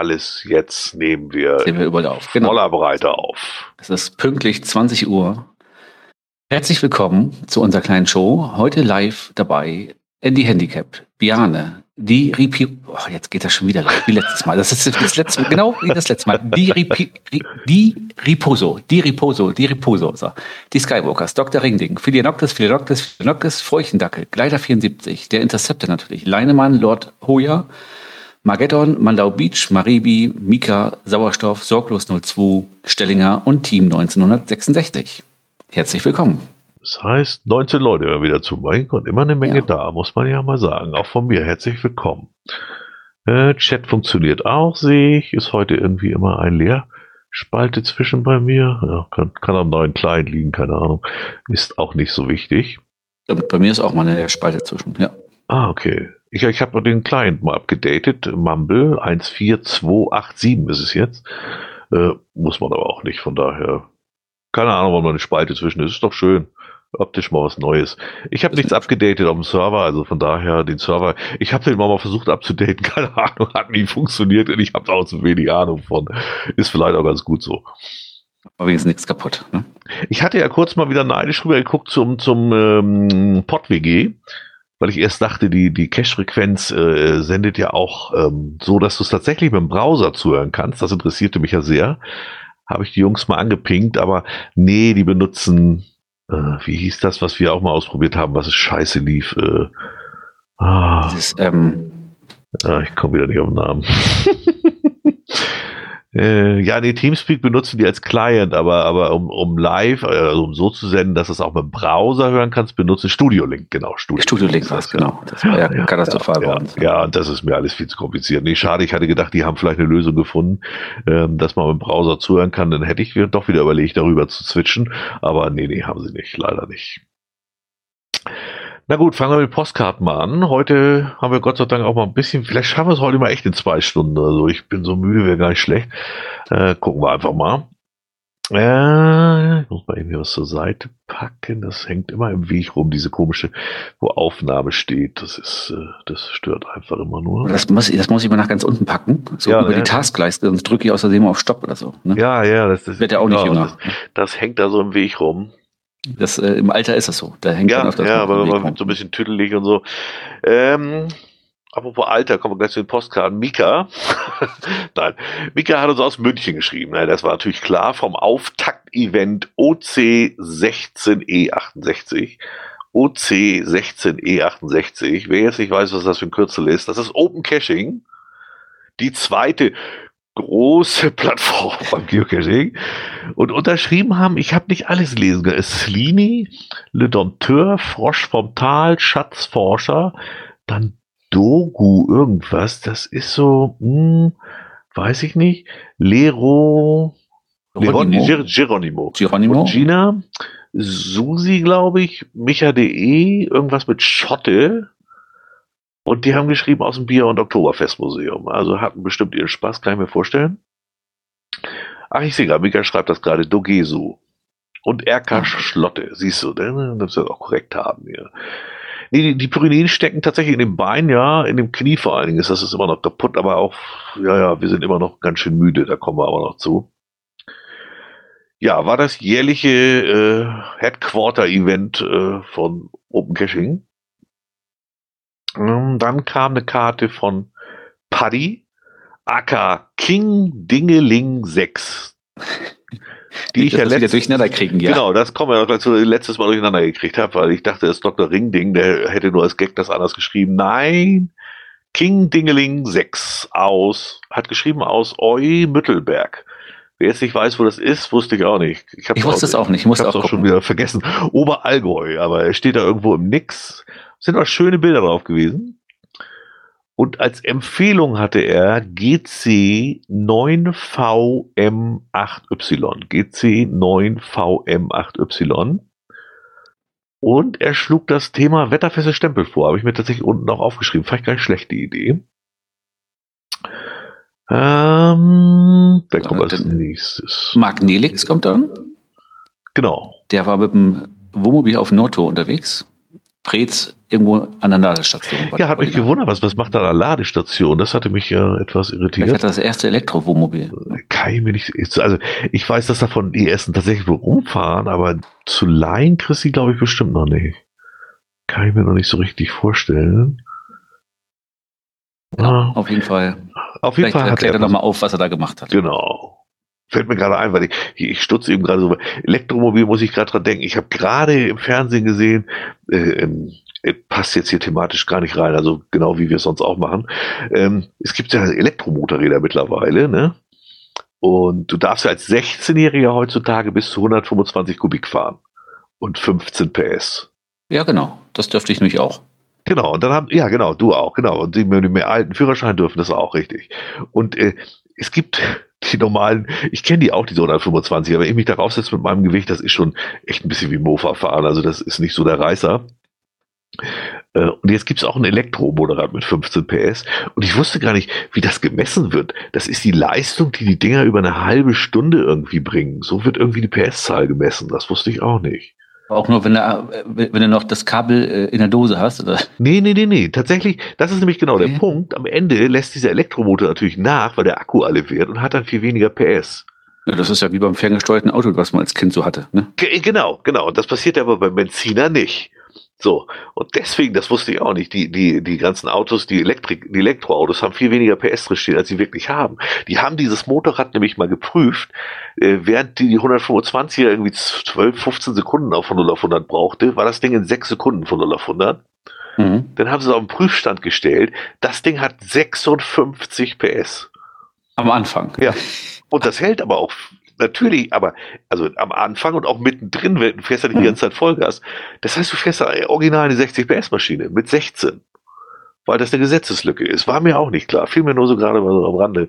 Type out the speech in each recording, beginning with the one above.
Alles. Jetzt nehmen wir, Sehen wir überall auf. Genau. voller Breite auf. Es ist pünktlich 20 Uhr. Herzlich willkommen zu unserer kleinen Show. Heute live dabei Andy Handicap, Biane, die Ripi, oh, jetzt geht das schon wieder wie letztes Mal. Das ist das letzte Mal, genau wie das letzte Mal. Die, Ripi, die Riposo, die Riposo, die Riposo, so. die Skywalkers, Dr. Ringding, Philianoctis, Philianoctis, Philianoctis, Feuchtendackel, Gleiter 74, der Interceptor natürlich, Leinemann, Lord Hoya, Mageddon, Mandau Beach, Maribi, Mika, Sauerstoff, Sorglos 02, Stellinger und Team 1966. Herzlich willkommen. Das heißt, 19 Leute hören wieder zu. Mein Gott, immer eine Menge ja. da, muss man ja mal sagen. Auch von mir herzlich willkommen. Äh, Chat funktioniert auch, sehe ich. Ist heute irgendwie immer ein Leerspalte zwischen bei mir. Ja, kann, kann am neuen Client liegen, keine Ahnung. Ist auch nicht so wichtig. Bei mir ist auch mal eine Leerspalte zwischen, ja. Ah, okay. Ich, ich habe den Client mal abgedatet. Mumble 14287 ist es jetzt. Äh, muss man aber auch nicht, von daher. Keine Ahnung, warum da eine Spalte zwischen ist. Ist doch schön optisch mal was Neues. Ich habe nichts abgedatet auf dem Server, also von daher den Server. Ich habe den mal, mal versucht abzudaten, keine Ahnung, hat nie funktioniert und ich habe auch zu wenig Ahnung von. Ist vielleicht auch ganz gut so. Aber wenigstens nichts kaputt. Ne? Ich hatte ja kurz mal wieder neidisch rüber geguckt zum, zum ähm, PodWG, weil ich erst dachte, die, die Cache-Frequenz äh, sendet ja auch ähm, so, dass du es tatsächlich mit dem Browser zuhören kannst. Das interessierte mich ja sehr. Habe ich die Jungs mal angepinkt, aber nee, die benutzen äh, wie hieß das, was wir auch mal ausprobiert haben, was es scheiße lief? Äh, ah, Dieses, ähm, ah, ich komme wieder nicht auf den Namen. Äh, ja, nee, Teamspeak benutzen die als Client, aber, aber um, um live, also um so zu senden, dass du es auch mit dem Browser hören kannst, benutze Studio Link, genau. Studio, Studio Link war es, genau. Das war ja, ja katastrophal ja, bei uns. Ja, und das ist mir alles viel zu kompliziert. Nee, schade, ich hatte gedacht, die haben vielleicht eine Lösung gefunden, ähm, dass man mit dem Browser zuhören kann, dann hätte ich doch wieder überlegt, darüber zu switchen, aber nee, nee, haben sie nicht, leider nicht. Na gut, fangen wir mit Postkarten mal an. Heute haben wir Gott sei Dank auch mal ein bisschen, vielleicht schaffen wir es heute mal echt in zwei Stunden. Also ich bin so müde, wäre gar nicht schlecht. Äh, gucken wir einfach mal. Äh, ich muss mal eben hier was zur Seite packen. Das hängt immer im Weg rum, diese komische, wo Aufnahme steht. Das ist, äh, das stört einfach immer nur. Das muss, das muss ich mal nach ganz unten packen. So ja, über ne? die Taskleiste, sonst drücke ich außerdem auf Stopp oder so. Ne? Ja, ja, das, das wird ja auch nicht genau, Das, das hängt da so im Weg rum. Das, äh, Im Alter ist das so. Da hängt ja, das ja, aber man so ein bisschen tüdelig und so. Ähm, apropos Alter, kommen wir gleich zu den Postkarten. Mika, nein, Mika hat uns aus München geschrieben. Das war natürlich klar vom Auftakt-Event OC16E68. OC16E68. Wer jetzt nicht weiß, was das für ein Kürzel ist, das ist Open Caching. Die zweite große Plattform beim Geocaching und unterschrieben haben, ich habe nicht alles lesen können. Slini, Le Dompteur, Frosch vom Tal, Schatzforscher, dann Dogu irgendwas, das ist so, hm, weiß ich nicht, Lero, Geronimo, Geronimo, Geronimo. Gina, Susi, glaube ich, Micha.de, irgendwas mit Schotte, und die haben geschrieben aus dem Bier- und Oktoberfestmuseum. Also hatten bestimmt ihren Spaß, kann ich mir vorstellen. Ach, ich sehe gerade, Mika schreibt das gerade, Dogesu. Und RK Schlotte, siehst du, denn? das wir auch korrekt haben hier. Nee, die, die Pyrenäen stecken tatsächlich in dem Bein, ja, in dem Knie vor allen Dingen ist das ist immer noch kaputt, aber auch, ja, ja, wir sind immer noch ganz schön müde, da kommen wir aber noch zu. Ja, war das jährliche äh, Headquarter-Event äh, von Open Caching. Ähm, dann kam eine Karte von Paddy, aka King Dingeling 6. Die ich ja letztes, durcheinander kriegen, ja. Genau, das kommen wir noch zu letztes Mal durcheinander gekriegt habe, weil ich dachte, das ist Dr. Ringding, der hätte nur als Gag das anders geschrieben. Nein, King Dingeling 6 aus, hat geschrieben aus Eu Müttelberg. Wer jetzt nicht weiß, wo das ist, wusste ich auch nicht. Ich, ich wusste es auch nicht. Ich muss auch, auch schon wieder vergessen. Oberallgäu, aber er steht da irgendwo im Nix. Sind auch schöne Bilder drauf gewesen. Und als Empfehlung hatte er GC 9VM8Y. GC 9VM8Y. Und er schlug das Thema wetterfeste Stempel vor. Habe ich mir tatsächlich unten auch aufgeschrieben. Fand ich gar nicht schlechte Idee. Ähm, wer kommt als nächstes? Marc Nelix kommt dann. Genau. Der war mit dem Wohnmobil auf Nordtour unterwegs Preetz irgendwo an der Ladestation. Ja, hat mich gewundert, was, was macht da eine Ladestation? Das hatte mich ja etwas irritiert. Vielleicht hat das erste Elektrowohnmobil. Kann ich mir nicht, also ich weiß, dass davon die ersten tatsächlich wohl rumfahren, aber zu leihen kriegst du glaube ich, bestimmt noch nicht. Kann ich mir noch nicht so richtig vorstellen. Ja, ah. auf jeden Fall. Auf jeden Fall erklärt er nochmal auf, was er da gemacht hat. Genau. Fällt mir gerade ein, weil ich, ich stutze eben gerade so. Elektromobil muss ich gerade dran denken. Ich habe gerade im Fernsehen gesehen, äh, ähm, äh, passt jetzt hier thematisch gar nicht rein, also genau wie wir es sonst auch machen. Ähm, es gibt ja Elektromotorräder mittlerweile, ne? Und du darfst ja als 16-Jähriger heutzutage bis zu 125 Kubik fahren und 15 PS. Ja, genau. Das dürfte ich nämlich auch. Genau, und dann haben, ja genau, du auch, genau. Und die mit dem alten Führerschein dürfen das auch, richtig. Und äh, es gibt die normalen, ich kenne die auch, die 125, aber ich mich darauf setze mit meinem Gewicht, das ist schon echt ein bisschen wie Mofa fahren, also das ist nicht so der Reißer. Äh, und jetzt gibt es auch ein Elektromotorrad mit 15 PS. Und ich wusste gar nicht, wie das gemessen wird. Das ist die Leistung, die die Dinger über eine halbe Stunde irgendwie bringen. So wird irgendwie die PS-Zahl gemessen. Das wusste ich auch nicht. Auch nur, wenn du, wenn du noch das Kabel äh, in der Dose hast, oder? Nee, nee, nee, nee. Tatsächlich, das ist nämlich genau okay. der Punkt. Am Ende lässt dieser Elektromotor natürlich nach, weil der Akku alle wird und hat dann viel weniger PS. Ja, das ist ja wie beim ferngesteuerten Auto, was man als Kind so hatte. Ne? Genau, genau. Und das passiert aber beim Benziner nicht. So, und deswegen, das wusste ich auch nicht, die, die, die ganzen Autos, die, Elektrik, die Elektroautos haben viel weniger PS drin als sie wirklich haben. Die haben dieses Motorrad nämlich mal geprüft, äh, während die 125er irgendwie 12, 15 Sekunden auf von 0 auf 100 brauchte, war das Ding in 6 Sekunden von 0 auf 100. Mhm. Dann haben sie es auf den Prüfstand gestellt. Das Ding hat 56 PS. Am Anfang. Ja. Und das hält aber auch natürlich, aber also am Anfang und auch mittendrin, du fährst ja nicht die hm. ganze Zeit Vollgas. Das heißt, du fährst ja original eine 60 PS Maschine mit 16. Weil das eine Gesetzeslücke ist. War mir auch nicht klar. Fiel mir nur so gerade mal so am Rande.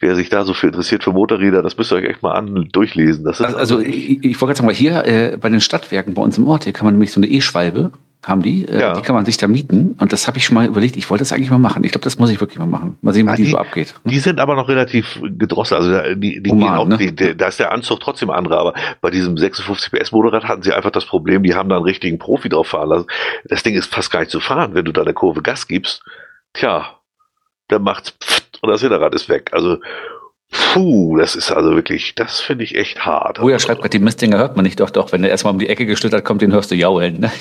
Wer sich da so viel interessiert für Motorräder, das müsst ihr euch echt mal an durchlesen. Das also, also ich, ich wollte jetzt mal hier äh, bei den Stadtwerken bei uns im Ort, hier kann man nämlich so eine E-Schwalbe haben die. Äh, ja. Die kann man sich da mieten. Und das habe ich schon mal überlegt. Ich wollte das eigentlich mal machen. Ich glaube, das muss ich wirklich mal machen. Mal sehen, wie ah, die, so abgeht. Die sind aber noch relativ gedrosselt. Also die, die Human, gehen auch, ne? die, die, da ist der Anzug trotzdem andere. Aber bei diesem 56 PS Motorrad hatten sie einfach das Problem, die haben da einen richtigen Profi drauf fahren lassen. Das Ding ist fast gar nicht zu fahren, wenn du da der Kurve Gas gibst. Tja, dann macht's pfft und das Hinterrad ist weg. Also Puh, das ist also wirklich, das finde ich echt hart. Oh ja, schreibt gerade, die Mistdinger hört man nicht. Doch, doch, wenn der erstmal um die Ecke geschlittert kommt, den hörst du jaulen. Ne?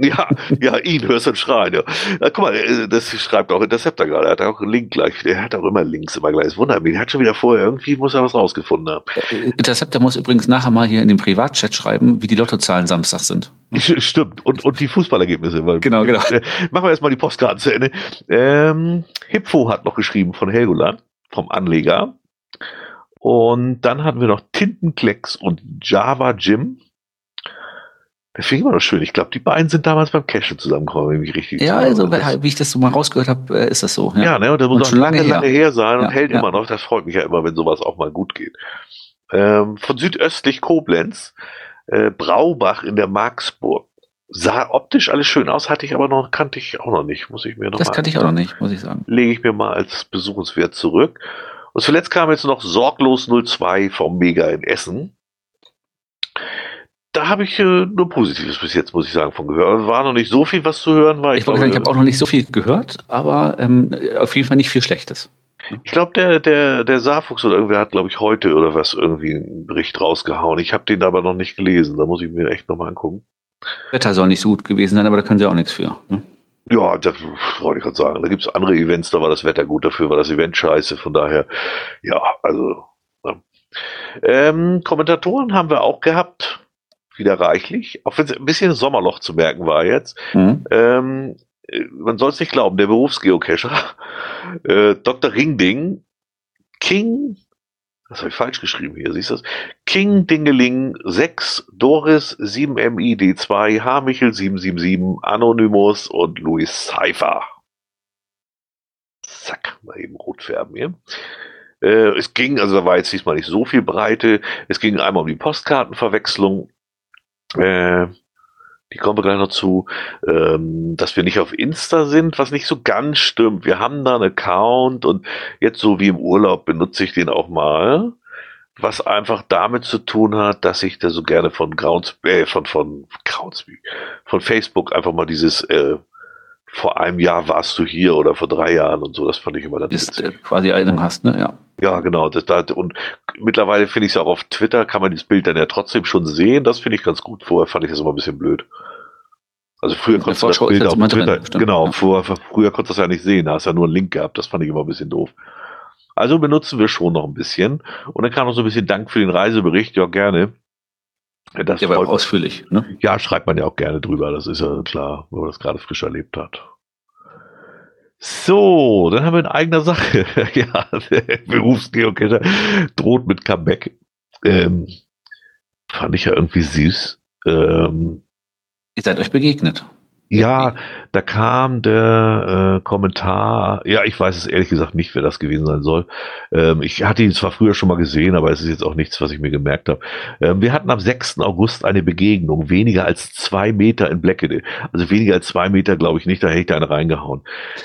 Ja, ja, ihn hörst du Schreien. Ja. ja. guck mal, äh, das schreibt auch Interceptor gerade. Er hat auch einen Link gleich. Der hat auch immer Links immer gleich. Das wundert mich. Der hat schon wieder vorher, irgendwie muss er was rausgefunden haben. Äh, Interceptor muss übrigens nachher mal hier in den Privatchat schreiben, wie die Lottozahlen Samstag sind. Stimmt. Und, und die Fußballergebnisse. Weil, genau, genau. Äh, machen wir erstmal die Postkarten zu Ende. Ähm, Hipfo hat noch geschrieben von Helgoland, vom Anleger. Und dann hatten wir noch Tintenklecks und Java Jim. Das finde ich immer noch schön. Ich glaube, die beiden sind damals beim Cashen zusammengekommen, wenn ich richtig Ja, also wie ich das so mal rausgehört habe, äh, ist das so. Ja, ja ne, und das muss und auch schon lange, lange, lange her sein ja, und hält ja. immer noch. Das freut mich ja immer, wenn sowas auch mal gut geht. Ähm, von südöstlich Koblenz, äh, Braubach in der Marksburg. Sah optisch alles schön aus, hatte ich aber noch, kannte ich auch noch nicht, muss ich mir noch Das mal kannte ich auch noch nicht, muss ich sagen. Lege ich mir mal als besuchenswert zurück. Und zuletzt kam jetzt noch Sorglos 02 vom Mega in Essen da habe ich äh, nur Positives bis jetzt, muss ich sagen, von gehört. War noch nicht so viel, was zu hören war. Ich, ich, ich habe auch noch nicht so viel gehört, aber ähm, auf jeden Fall nicht viel Schlechtes. Ich glaube, der, der, der Saarfuchs oder irgendwer hat, glaube ich, heute oder was irgendwie einen Bericht rausgehauen. Ich habe den aber noch nicht gelesen. Da muss ich mir echt nochmal angucken. Wetter soll nicht so gut gewesen sein, aber da können sie auch nichts für. Ne? Ja, das wollte ich gerade sagen. Da gibt es andere Events, da war das Wetter gut, dafür war das Event scheiße. Von daher, ja, also. Ja. Ähm, Kommentatoren haben wir auch gehabt wieder reichlich, auch wenn es ein bisschen Sommerloch zu merken war jetzt. Mhm. Ähm, man soll es nicht glauben, der Berufsgeocacher, äh, Dr. Ringding, King, das habe ich falsch geschrieben hier, siehst du das? King Dingeling 6, Doris 7MID2, H. Michel 777, Anonymous und Louis Cypher. Zack, mal eben rot färben hier. Äh, es ging, also da war jetzt diesmal nicht so viel Breite. Es ging einmal um die Postkartenverwechslung äh, die kommen wir gleich noch zu, ähm, dass wir nicht auf Insta sind, was nicht so ganz stimmt. Wir haben da einen Account und jetzt so wie im Urlaub benutze ich den auch mal. was einfach damit zu tun hat, dass ich da so gerne von Grounds, äh, von, von Groundsby, von Facebook einfach mal dieses, äh, vor einem Jahr warst du hier oder vor drei Jahren und so, das fand ich immer ganz Ist äh, quasi Erinnerung hast, ne? Ja. Ja, genau. Das, das, und mittlerweile finde ich es auch auf Twitter, kann man dieses Bild dann ja trotzdem schon sehen. Das finde ich ganz gut. Vorher fand ich das immer ein bisschen blöd. Also früher konntest du das Bild auf Twitter, drin, genau, ja. früher, früher konntest du das ja nicht sehen, da hast du ja nur einen Link gehabt, das fand ich immer ein bisschen doof. Also benutzen wir schon noch ein bisschen. Und dann kam noch so ein bisschen Dank für den Reisebericht, ja gerne. Das freut auch ausführlich, ne? ja, schreibt man ja auch gerne drüber, das ist ja klar, wenn man das gerade frisch erlebt hat. So, dann haben wir in eigener Sache. ja, Berufsgeocacher droht mit Comeback. Ähm, fand ich ja irgendwie süß. Ähm, Ihr seid euch begegnet. Ja, da kam der äh, Kommentar, ja, ich weiß es ehrlich gesagt nicht, wer das gewesen sein soll. Ähm, ich hatte ihn zwar früher schon mal gesehen, aber es ist jetzt auch nichts, was ich mir gemerkt habe. Ähm, wir hatten am 6. August eine Begegnung, weniger als zwei Meter in Bleckede. Also weniger als zwei Meter glaube ich nicht, da hätte ich da eine reingehauen.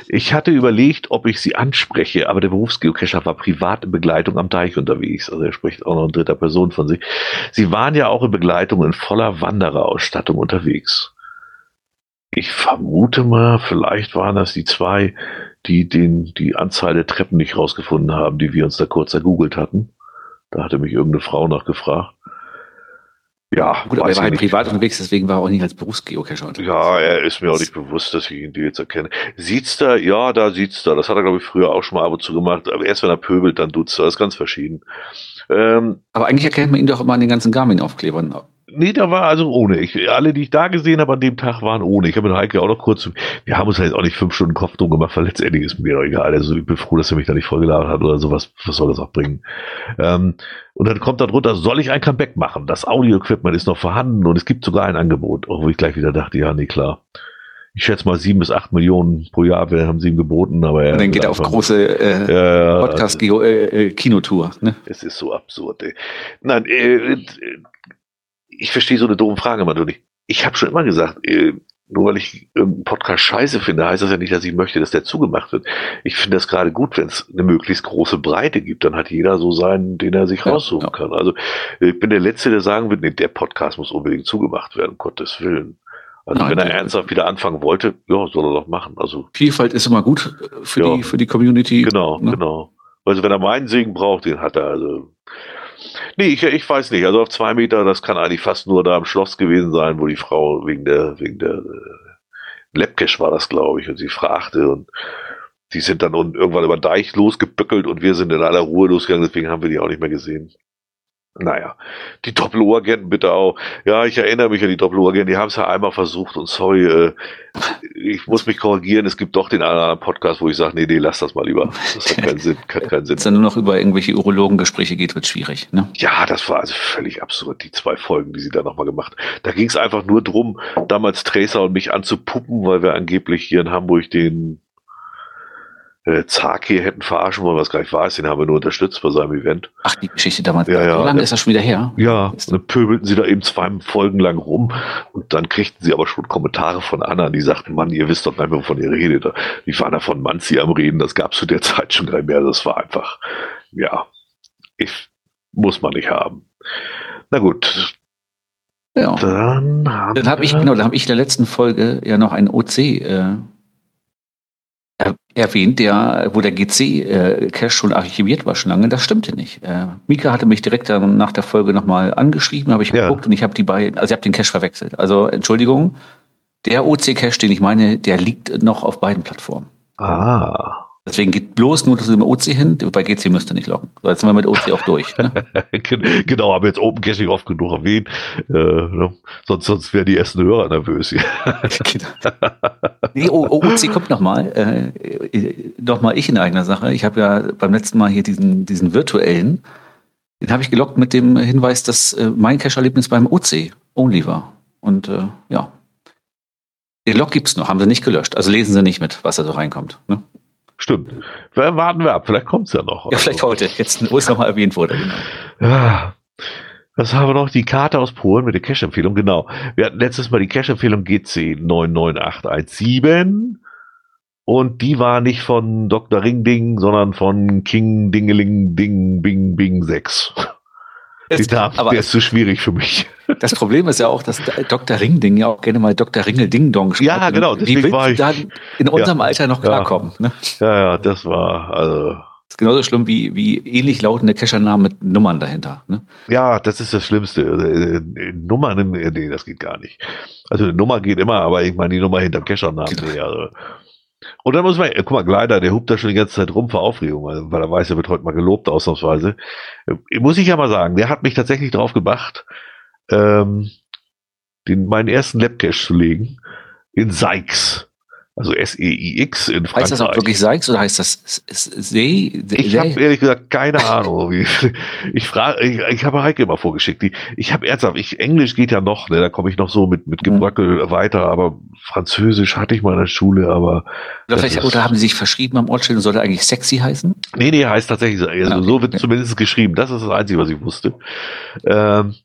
Ich hatte überlegt, ob ich sie anspreche, aber der Berufsgeocacher war privat in Begleitung am Teich unterwegs. Also er spricht auch noch in dritter Person von sich. Sie waren ja auch in Begleitung in voller Wandererausstattung unterwegs. Ich vermute mal, vielleicht waren das die zwei, die den, die Anzahl der Treppen nicht rausgefunden haben, die wir uns da kurz ergoogelt hatten. Da hatte mich irgendeine Frau nachgefragt. Ja, Gut, aber er war halt privat unterwegs, deswegen war er auch nicht als Berufsgeocacher unterwegs. Ja, er ist mir auch nicht bewusst, dass ich ihn jetzt erkenne. Sieht's da? Ja, da sieht's da. Das hat er, glaube ich, früher auch schon mal ab und zu gemacht. Aber erst wenn er pöbelt, dann tut's da. Das ist ganz verschieden. Ähm, Aber eigentlich erkennt man ihn doch immer an den ganzen Garmin-Aufklebern. Nee, da war also ohne. Ich, alle, die ich da gesehen habe an dem Tag, waren ohne. Ich habe mit Heike auch noch kurz, wir haben uns halt auch nicht fünf Stunden Kopf drum gemacht, weil letztendlich ist mir doch egal. Also ich bin froh, dass er mich da nicht vollgeladen hat oder sowas. Was soll das auch bringen? Ähm, und dann kommt da drunter, soll ich ein Comeback machen? Das Audio-Equipment ist noch vorhanden und es gibt sogar ein Angebot. Auch wo ich gleich wieder dachte, ja, nee, klar. Ich schätze mal sieben bis acht Millionen pro Jahr, wir haben sie ihm geboten, aber er Und dann geht er auf große äh, ja, Podcast-Kinotour. ne? es ist so absurd, ey. Nein, äh, äh, ich verstehe so eine doofe Frage immer nur nicht. Ich habe schon immer gesagt, äh, nur weil ich irgendeinen Podcast scheiße finde, heißt das ja nicht, dass ich möchte, dass der zugemacht wird. Ich finde das gerade gut, wenn es eine möglichst große Breite gibt. Dann hat jeder so seinen, den er sich Ja, raussuchen ja. kann. Also ich bin der Letzte, der sagen wird, nee, der Podcast muss unbedingt zugemacht werden, um Gottes Willen. Also Nein, wenn er ernsthaft wieder anfangen wollte, ja, soll er doch machen. Also Vielfalt ist immer gut für, Ja. die, für die Community. Genau, ne? genau. Also wenn er meinen Segen braucht, den hat er. Also. Nee, ich, ich weiß nicht. Also auf zwei Meter, das kann eigentlich fast nur da im Schloss gewesen sein, wo die Frau wegen der, wegen der äh, Lepkesch war das, glaube ich, und sie fragte und die sind dann irgendwann über den Deich losgeböckelt und wir sind in aller Ruhe losgegangen, deswegen haben wir die auch nicht mehr gesehen. Naja, die Doppel-O-Agenten bitte auch. Ja, ich erinnere mich an die Doppel-O-Agenten, die haben es ja einmal versucht und sorry, äh, ich muss mich korrigieren, es gibt doch den anderen Podcast, wo ich sage, nee, nee, lass das mal lieber. Das hat keinen Sinn, hat keinen Wenn Sinn. es dann nur noch über irgendwelche Urologengespräche geht, wird schwierig. Ne? Ja, das war also völlig absurd, die zwei Folgen, die sie da nochmal gemacht. Da ging es einfach nur drum, damals Tracer und mich anzupuppen, weil wir angeblich hier in Hamburg den äh, Zark hier hätten verarschen wollen, was gar nicht wahr ist. Den haben wir nur unterstützt bei seinem Event. Ach, die Geschichte damals. Ja, ja. so lange ist das schon wieder her. Ja, und dann pöbelten sie da eben zwei Folgen lang rum und dann kriegten sie aber schon Kommentare von anderen, die sagten, Mann, ihr wisst doch nicht mehr, wovon ihr redet. Die waren da von Manzi am Reden, das gab es zu der Zeit schon gar nicht mehr. Das war einfach, ja, ich, muss man nicht haben. Na gut, Ja. dann Dann habe ich, genau, dann habe ich in der letzten Folge ja noch einen OC äh, erwähnt, der, wo der GC-Cache schon archiviert war schon lange. Das stimmte nicht. Äh, Mika hatte mich direkt dann nach der Folge nochmal angeschrieben, habe ich Ja. geguckt und ich habe die beiden, also ich habe den Cache verwechselt. Also Entschuldigung, der OC-Cache, den ich meine, der liegt noch auf beiden Plattformen. Ah, Deswegen geht bloß nur zu dem OC hin. Bei GC müsst ihr nicht loggen. So, jetzt sind wir mit OC auch durch. Ne? genau, haben jetzt Open Caching oft genug erwähnt. Äh, ne? Sonst, sonst wären die ersten Hörer nervös hier. Genau. Nee, O- OOC kommt nochmal. Äh, äh, nochmal ich in eigener Sache. Ich habe ja beim letzten Mal hier diesen, diesen virtuellen, den habe ich gelockt mit dem Hinweis, dass äh, mein Cache-Erlebnis beim OC only war. Und äh, ja. Den Log gibt's noch, haben sie nicht gelöscht. Also lesen sie nicht mit, was da so reinkommt. Ne? Stimmt. Wir- Warten wir ab, vielleicht kommt's ja noch. Ja, vielleicht heute, jetzt, wo es nochmal erwähnt wurde. Genau. Ja. Was haben wir noch? Die Karte aus Polen mit der Cache-Empfehlung. Genau. Wir hatten letztes Mal die Cache-Empfehlung GC 99817. Und die war nicht von Dr. Ring Ding, sondern von King Dingeling Ding Bing Bing 6. Die Namen, aber- der ist zu schwierig für mich. Das Problem ist ja auch, dass Dr. Ringding ja auch gerne mal Dr. Ringel Ding Dong schreibt. Ja, genau, Wie willst du dann in unserem Alter noch Ja. klarkommen? Ne? Ja, ja, das war, also, ist genauso schlimm wie, wie ähnlich lautende Cachernamen mit Nummern dahinter. Ne? ja, das ist das Schlimmste. Äh, äh, Nummern, äh, nee, das geht gar nicht. Also eine Nummer geht immer, aber ich meine die Nummer hinterm Keschernamen, Genau. nee, also. Und dann muss man, guck mal, Gleiter, der hupt da schon die ganze Zeit rum vor Aufregung, weil er weiß, er wird heute mal gelobt, ausnahmsweise. Äh, Muss ich ja mal sagen, der hat mich tatsächlich drauf gebracht, ähm, den, meinen ersten Labcache zu legen in Seix. Also S-E-I-X in Frankreich. Heißt das auch wirklich Seix oder heißt das See? Ich habe ehrlich gesagt keine Ahnung. Wie, ich frage, ich, ich habe Heike immer vorgeschickt. Die, ich habe ernsthaft, ich, Englisch geht ja noch, ne, da komme ich noch so mit, mit Gebröckel weiter, aber Französisch hatte ich mal in der Schule, aber Oder, ist- oder haben sie sich verschrieben am Ortsschild und sollte eigentlich sexy heißen? nee, nee, heißt tatsächlich, so. also Ah, okay. so wird zumindest geschrieben. Das ist das Einzige, was ich wusste. Ähm,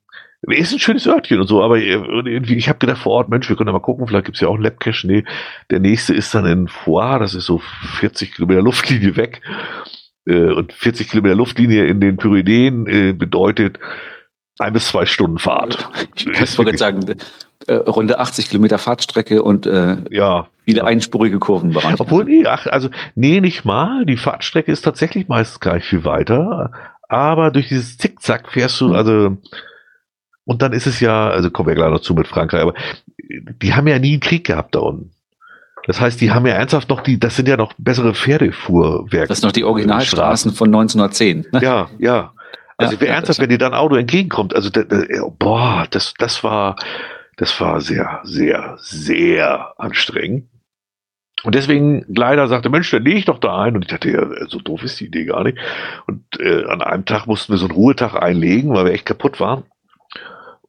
ist ein schönes Örtchen und so, aber irgendwie, ich habe gedacht vor Ort, Mensch, wir können ja mal gucken, vielleicht gibt's ja auch einen Labcache. Nee, der nächste ist dann in Foix, das ist so 40 Kilometer Luftlinie weg. Äh, und 40 Kilometer Luftlinie in den Pyrenäen äh, bedeutet ein bis zwei Stunden Fahrt. Ich wollte jetzt sagen, äh, runde 80 Kilometer Fahrtstrecke und äh, Ja. viele Ja. einspurige Kurvenbereiche. Obwohl, nee, ach, also, nee, nicht mal. Die Fahrtstrecke ist tatsächlich meistens gar nicht viel weiter. Aber durch dieses Zickzack fährst du, Mhm. also, und dann ist es ja, also kommen wir gleich noch zu mit Frankreich, aber die haben ja nie einen Krieg gehabt da unten. Das heißt, die haben ja ernsthaft noch die, das sind ja noch bessere Pferdefuhrwerke. das sind noch die Originalstraßen von 1910. Ne? Ja, ja. Also Ja, wer ja, ernsthaft, wenn dir dann Auto entgegenkommt, also da, da, boah, das, das war, das war sehr, sehr, sehr anstrengend. Und deswegen Gleiter sagte, Mensch, dann lege ich doch da ein. Und ich dachte, ja, so doof ist die Idee gar nicht. Und äh, an einem Tag mussten wir so einen Ruhetag einlegen, weil wir echt kaputt waren.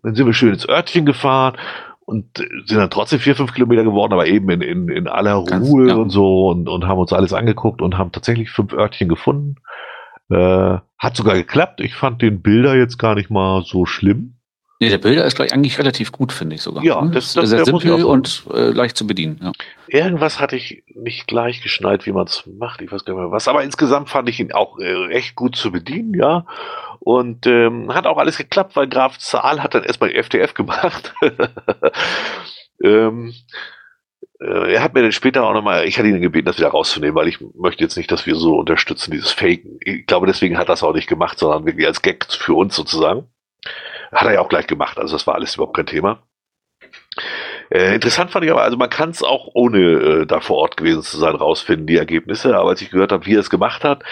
Dann sind wir schön ins Örtchen gefahren und äh, sind dann trotzdem vier, fünf Kilometer geworden, aber eben in, in, in aller Ruhe ja. und so und, und haben uns alles angeguckt und haben tatsächlich fünf Örtchen gefunden. Äh, hat sogar geklappt. Ich fand den Bilder jetzt gar nicht mal so schlimm. Nee, der Bilder ist gleich eigentlich relativ gut, finde ich sogar. Ja, Ne? das- Ist das- sehr muss ich simpel und äh, leicht zu bedienen. Ja. Irgendwas hatte ich nicht gleich geschnallt, wie man es macht. Ich weiß gar nicht mehr was. Aber insgesamt fand ich ihn auch äh, echt gut zu bedienen, ja. Und ähm, hat auch alles geklappt, weil Graf Zahl hat dann erstmal FTF gemacht. ähm, äh, er hat mir dann später auch nochmal, ich hatte ihn gebeten, das wieder rauszunehmen, weil ich möchte jetzt nicht, dass wir so unterstützen, dieses Faken. Ich glaube, deswegen hat er das auch nicht gemacht, sondern wirklich als Gag für uns sozusagen. Hat er ja auch gleich gemacht, also das war alles überhaupt kein Thema. Äh, interessant fand ich aber, also man kann es auch ohne äh, da vor Ort gewesen zu sein rausfinden, die Ergebnisse. Aber als ich gehört habe, wie er es gemacht hat,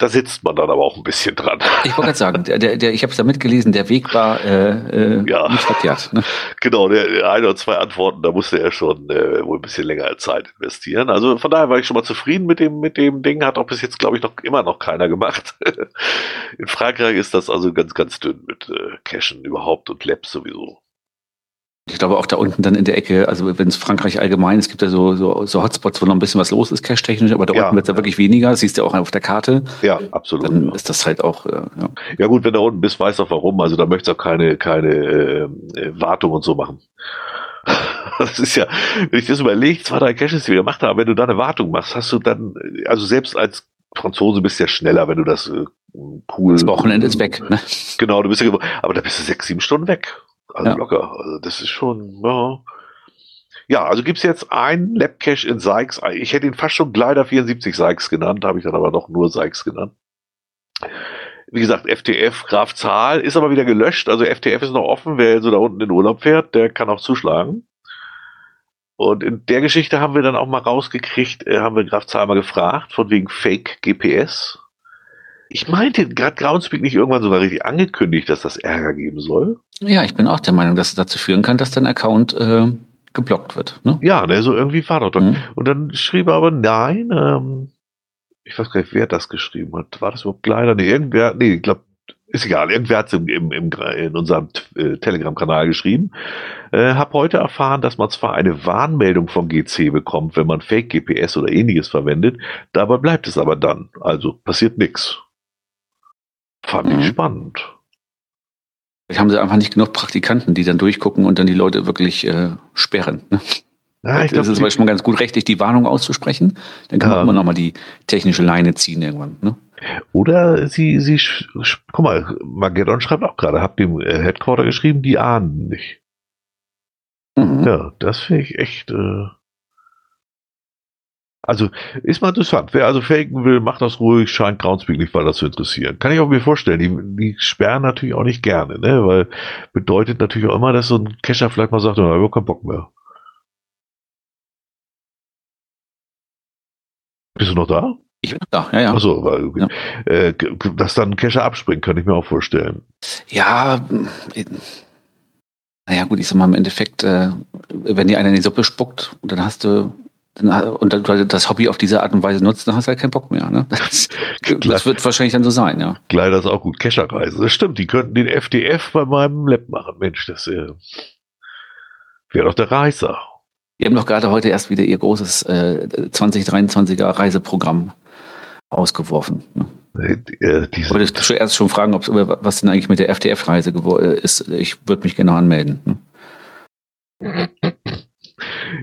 da sitzt man dann aber auch ein bisschen dran. Ich wollte gerade sagen, der, der, ich habe es da mitgelesen, der Weg war äh, äh, Ja. nicht verkehrt. Ne? genau, der, der eine oder zwei Antworten, da musste er schon äh, wohl ein bisschen länger Zeit investieren. Also von daher war ich schon mal zufrieden mit dem, mit dem Ding. Hat auch bis jetzt, glaube ich, noch immer noch keiner gemacht. In Frankreich ist das also ganz, ganz dünn mit äh, Cachen überhaupt und Labs sowieso. Ich glaube auch da unten dann in der Ecke, also wenn es Frankreich allgemein, es gibt ja so, so, so Hotspots, wo noch ein bisschen was los ist, cache-technisch, aber da Ja. unten wird es ja wirklich weniger, das siehst du auch auf der Karte, Ja, absolut. dann ist das halt auch, äh, ja. Ja gut, wenn du da unten bist, weißt du auch warum. Also da möchtest du auch keine, keine äh, äh, Wartung und so machen. Das ist ja, wenn ich das überlege, zwei, drei Caches, die wir gemacht haben, wenn du da eine Wartung machst, hast du dann, also selbst als Franzose bist du ja schneller, wenn du das äh, cool. das Wochenende ist weg. Ne? Genau, du bist ja, aber da bist du sechs, sieben Stunden weg. Also Ja. locker. Also das ist schon, ja. Ja, also gibt's jetzt einen Labcache in Sykes. Ich hätte ihn fast schon Glider 74 Sykes genannt, habe ich dann aber doch nur Sykes genannt. Wie gesagt, FTF Graf Zahl ist aber wieder gelöscht. Also FTF ist noch offen. Wer so da unten in Urlaub fährt, der kann auch zuschlagen. Und in der Geschichte haben wir dann auch mal rausgekriegt, äh, haben wir Graf Zahl mal gefragt, von wegen Fake GPS. Ich meinte, gerade Groundspeak nicht irgendwann sogar richtig angekündigt, dass das Ärger geben soll. Ja, ich bin auch der Meinung, dass es dazu führen kann, dass dein Account äh, geblockt wird. Ne? Ja, ne, so irgendwie war doch. Mhm. Und dann schrieb er aber nein, ähm, ich weiß gar nicht, wer das geschrieben hat. War das überhaupt leider? Nee, irgendwer, nee, ich glaube, ist egal, irgendwer hat es im, im, im, in unserem äh, Telegram-Kanal geschrieben. Äh, hab heute erfahren, dass man zwar eine Warnmeldung vom GC bekommt, wenn man Fake-GPS oder ähnliches verwendet, dabei bleibt es aber dann. Also passiert nichts. Fand Mhm. ich spannend. Vielleicht haben sie einfach nicht genug Praktikanten, die dann durchgucken und dann die Leute wirklich äh, sperren. Ne? Ja, ich das ist glaub, aber schon mal ganz gut, rechtlich die Warnung auszusprechen. Dann kann Ja. man immer noch mal die technische Leine ziehen irgendwann. Ne? Oder sie, sie, guck mal, Mageddon schreibt auch gerade, habt dem äh, Headquarter geschrieben, die ahnen nicht. Mhm. Ja, das finde ich echt. Äh also ist mal interessant. Wer also faken will, macht das ruhig, scheint Groundspeak nicht weiter zu interessieren. Kann ich auch mir vorstellen. Die, die sperren natürlich auch nicht gerne, ne? Weil bedeutet natürlich auch immer, dass so ein Cacher vielleicht mal sagt, ich habe keinen Bock mehr. Bist du noch da? Ich bin noch da, ja, ja. Achso, weil, ja. Äh, dass dann ein Cacher abspringt, kann ich mir auch vorstellen. Ja, äh, naja, gut, ich sag mal im Endeffekt, äh, wenn dir einer in die Suppe spuckt, dann hast du und dann, das Hobby auf diese Art und Weise nutzt, dann hast du halt keinen Bock mehr. Ne? Das, das wird wahrscheinlich dann so sein, ja. Das ist auch gut. Kescherreise. Das stimmt, die könnten den FDF bei meinem Lab machen. Mensch, das äh, wäre doch der Reiser. Wir haben doch gerade heute erst wieder ihr großes äh, 2023er Reiseprogramm ausgeworfen. Ne? Äh, äh ich wollte zuerst schon fragen, ob, was denn eigentlich mit der FDF-Reise ist. Ich würde mich genau anmelden. Ne?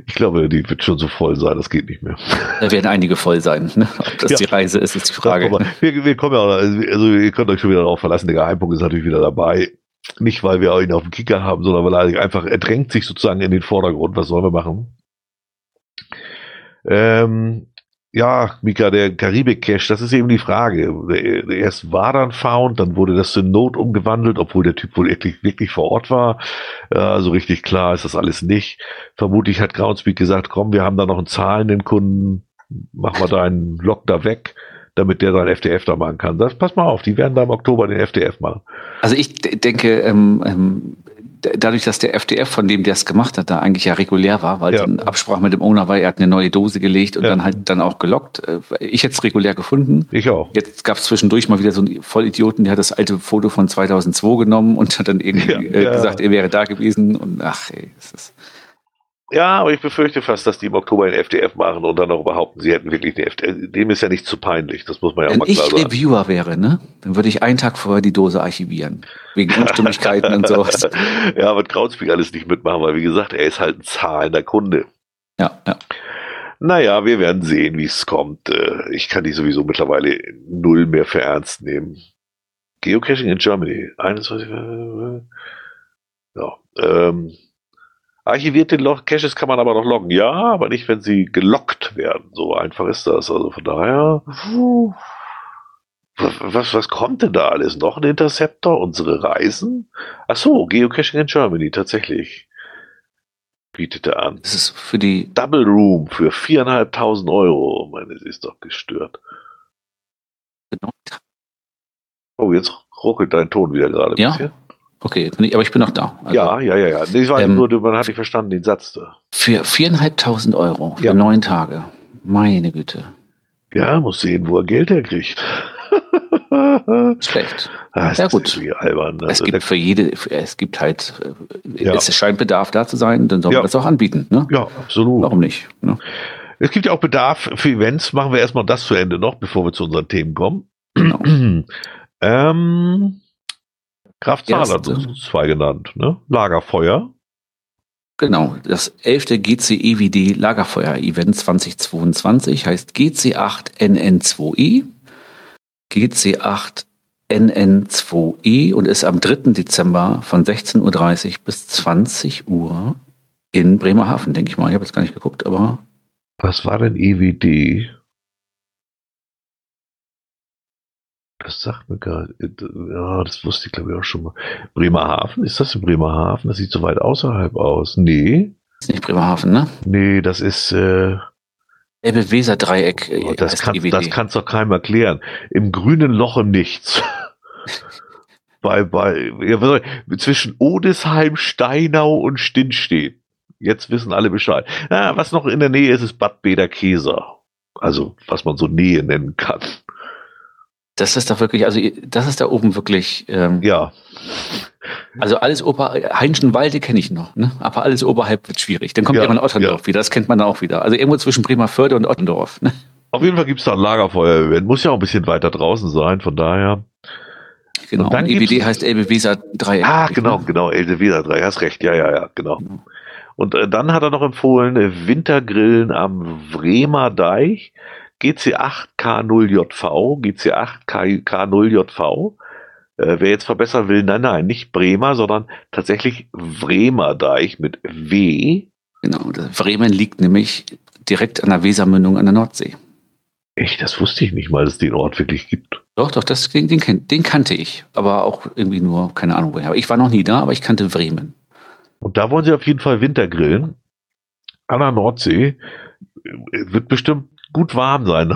Ich glaube, die wird schon so voll sein, das geht nicht mehr. Da werden einige voll sein. Ne? Ob das ja. die Reise ist, ist die Frage. Wir, wir, kommen ja auch, also ihr könnt euch schon wieder darauf verlassen, der Geheimpunkt ist natürlich wieder dabei. Nicht, weil wir ihn auf dem Kicker haben, sondern weil er einfach, er drängt sich sozusagen in den Vordergrund. Was sollen wir machen? Ähm, ja, Mika, der Karibik-Cache, das ist eben die Frage. Erst war dann found, dann wurde das in Not umgewandelt, obwohl der Typ wohl wirklich, wirklich vor Ort war. Äh, so richtig klar ist das alles nicht. Vermutlich hat Groundspeak gesagt, komm, wir haben da noch einen zahlenden Kunden, machen wir da einen Lock da weg damit der sein FDF da machen kann. Das, pass mal auf, die werden da im Oktober den FDF machen. Also ich denke, ähm, ähm, dadurch, dass der FDF, von dem der es gemacht hat, da eigentlich ja regulär war, weil ja. in Absprache mit dem Owner war, er hat eine neue Dose gelegt und ja. dann halt dann auch gelockt. Äh, ich hätte es regulär gefunden. Ich auch. Jetzt gab es zwischendurch mal wieder so einen Vollidioten, der hat das alte Foto von 2002 genommen und hat dann irgendwie ja, äh, gesagt, er wäre da gewesen und ach, ey, das ist ja, aber ich befürchte fast, dass die im Oktober ein FDF machen und dann auch behaupten, sie hätten wirklich eine FDF. Dem ist ja nicht zu peinlich, das muss man ja Wenn auch mal klar sagen. Wenn ich Reviewer wäre, ne, dann würde ich einen Tag vorher die Dose archivieren. Wegen Unstimmigkeiten und sowas. Ja, wird Krautspeak alles nicht mitmachen, weil wie gesagt, er ist halt ein zahlender Kunde. Ja, ja. Naja, wir werden sehen, wie es kommt. Äh, ich kann die sowieso mittlerweile null mehr für ernst nehmen. Geocaching in Germany. 21. Ja. Ähm, Archivierte Caches kann man aber noch loggen. Ja, aber nicht, wenn sie gelockt werden. So einfach ist das. Also von daher. Was, was kommt denn da alles? Noch ein Interceptor? Unsere Reisen? Ach so, Geocaching in Germany, tatsächlich. Bietet er an. Das ist für die. Double Room für viereinhalbtausend Euro. Meine, sie ist doch gestört. Genau. Oh, jetzt ruckelt dein Ton wieder gerade ein ja? bisschen. Okay, aber ich bin noch da. Also, ja, ja, ja, ja. Das war ähm, nur, man hat nicht verstanden, den Satz da. Für viereinhalbtausend Euro für ja. neun Tage. Meine Güte. Ja, muss sehen, wo er Geld herkriegt. Schlecht. Ah, ja gut. Albern. Es also, gibt für jede, es gibt halt, äh, ja. es scheint Bedarf da zu sein, dann soll man ja. das auch anbieten. Ne? Ja, absolut. Warum nicht? Ne? Es gibt ja auch Bedarf für Events. Machen wir erstmal das zu Ende noch, bevor wir zu unseren Themen kommen. Genau. ähm, Kraftzahler hat uns zwei genannt, ne? Lagerfeuer. Genau, das 11. GCEWD Lagerfeuer-Event 2022 heißt GC8NN2E, GC8NN2E und ist am 3. Dezember von 16.30 Uhr bis 20 Uhr in Bremerhaven, denke ich mal. Ich habe jetzt gar nicht geguckt, aber. Was war denn EWD? Das sagt mir gar nicht. Ja, das wusste ich glaube ich auch schon mal. Bremerhaven? Ist das in Bremerhaven? Das sieht so weit außerhalb aus. Nee. Das ist nicht Bremerhaven, ne? Nee, das ist. Äh, Elbe-Weser-Dreieck. Äh, oh, das, kann, das kannst doch keinem erklären. Im grünen Loch im Nichts. bei, bei, ja, zwischen Odesheim, Steinau und Stinnstedt. Jetzt wissen alle Bescheid. Ja, was noch in der Nähe ist, ist Bad Bederkeser. Also, was man so Nähe nennen kann. Das ist doch wirklich, also das ist da oben wirklich. Ähm, ja. Also alles ober, Heinschenwalde kenne ich noch, ne? aber alles oberhalb wird schwierig. Dann kommt ja, irgendwann Otterndorf ja. wieder, das kennt man auch wieder. Also irgendwo zwischen Bremerförde und Otterndorf. Ne? Auf jeden Fall gibt es da ein Lagerfeuer. Muss ja auch ein bisschen weiter draußen sein, von daher. Genau, und dann EBD heißt Elbe Weser 3. Ah, genau, ne? genau, Elbe Weser 3, hast recht, ja, ja, ja, genau. genau. Und äh, dann hat er noch empfohlen, Wintergrillen am Bremer Deich GC8K0JV, GC8K0JV. Äh, wer jetzt verbessern will, nein, nein, nicht Bremer, sondern tatsächlich Bremerdeich mit W. Genau, Bremen liegt nämlich direkt an der Wesermündung an der Nordsee. Echt, das wusste ich nicht mal, dass es den Ort wirklich gibt. Doch, doch, das, den, den, den kannte ich. Aber auch irgendwie nur, keine Ahnung woher. Ich war noch nie da, aber ich kannte Bremen. Und da wollen sie auf jeden Fall Wintergrillen. An der Nordsee. Wird bestimmt gut warm sein.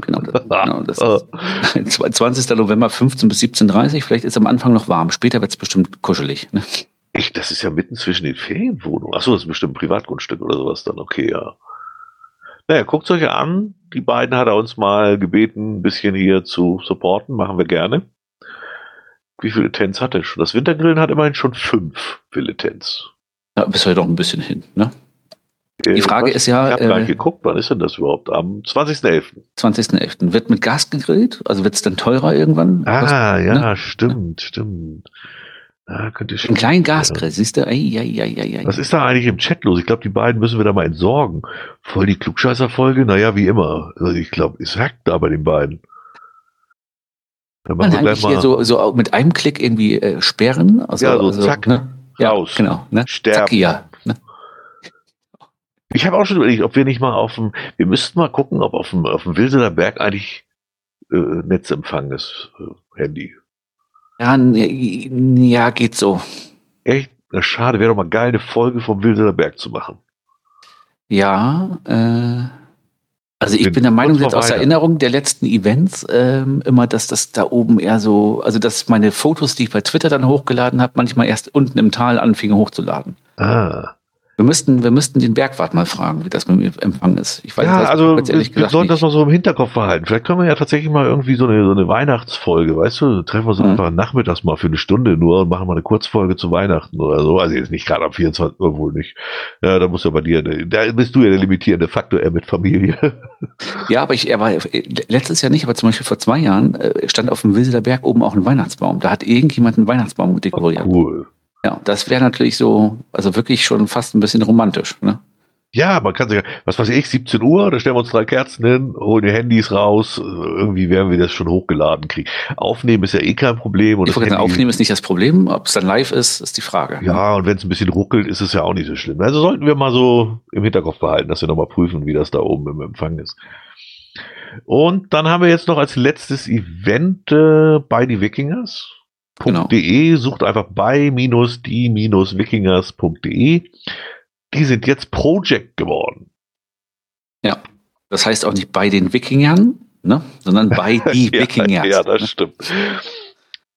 genau, genau, das ist 20. November 15 bis 17.30 Vielleicht ist es am Anfang noch warm. Später wird es bestimmt kuschelig. Ne? Echt, das ist ja mitten zwischen den Ferienwohnungen. Achso, das ist bestimmt ein Privatgrundstück oder sowas dann. Okay, ja. Naja, guckt euch an. Die beiden hat er uns mal gebeten, ein bisschen hier zu supporten. Machen wir gerne. Wie viele Tens hat er schon? Das Wintergrillen hat immerhin schon fünf Villetens. Ja, bist du doch ein bisschen hin, ne? Die äh, Frage was? ist ja. Ich habe äh, gar nicht geguckt, wann ist denn das überhaupt? Am 20.11. 20.11. Wird mit Gas gegrillt? Also wird es dann teurer irgendwann? Ah, Was, ja, ne? stimmt, stimmt. Ah, könnte Ein kleinen Gasgrill, siehst du? Ei, ei, ei, ei, Was ist da eigentlich im Chat los? Ich glaube, die beiden müssen wir da mal entsorgen. Voll die Klugscheißer-Folge? Naja, wie immer. Also ich glaube, es hackt da bei den beiden. Dann machen Man wir hier so, so mit einem Klick irgendwie äh, sperren. Also, ja, so also, zack, ne? raus. Ja, genau. Ne? Sterben. Zack, ja. Ich habe auch schon überlegt, ob wir nicht mal auf dem, wir müssten mal gucken, ob auf dem, auf dem Wilsener Berg eigentlich äh, Netzempfang ist, äh, Handy. Ja, ja, geht so. Echt? Na, schade, wäre doch mal geil, eine Folge vom Wildener Berg zu machen. Ja, äh, also ich bin, bin der Meinung, jetzt aus Erinnerung der letzten Events ähm, immer, dass das da oben eher so, also dass meine Fotos, die ich bei Twitter dann hochgeladen habe, manchmal erst unten im Tal anfingen hochzuladen. Ah. Wir müssten, wir müssten den Bergwart mal fragen, wie das mit dem Empfang ist. Ich weiß, ja, das also wir, wir sollten das mal so im Hinterkopf behalten. Vielleicht können wir ja tatsächlich mal irgendwie so eine, so eine Weihnachtsfolge, weißt du, treffen wir uns mhm. einfach nachmittags mal für eine Stunde nur und machen mal eine Kurzfolge zu Weihnachten oder so. Also jetzt nicht gerade am 24. Uhr wohl nicht. Ja, da muss ja bei dir, da bist du ja der limitierende Faktor eher mit Familie. Ja, aber ich, er war letztes Jahr nicht, aber zum Beispiel vor zwei Jahren äh, stand auf dem Wilseler Berg oben auch ein Weihnachtsbaum. Da hat irgendjemand einen Weihnachtsbaum dekoriert. Oh, cool. Ja, das wäre natürlich so, also wirklich schon fast ein bisschen romantisch, ne? Ja, man kann sich, was weiß ich, 17 Uhr, da stellen wir uns drei Kerzen hin, holen die Handys raus, irgendwie werden wir das schon hochgeladen kriegen. Aufnehmen ist ja eh kein Problem. Und ich Handy, aufnehmen ist nicht das Problem, ob es dann live ist, ist die Frage. Ja, und wenn es ein bisschen ruckelt, ist es ja auch nicht so schlimm. Also sollten wir mal so im Hinterkopf behalten, dass wir nochmal prüfen, wie das da oben im Empfang ist. Und dann haben wir jetzt noch als letztes Event äh, bei die Wikingers. Genau. .de, sucht einfach bei-die-wikingers.de. Die sind jetzt Project geworden. Ja, das heißt auch nicht bei den Wikingern, ne? sondern bei die ja, Wikingers. Ja, das stimmt.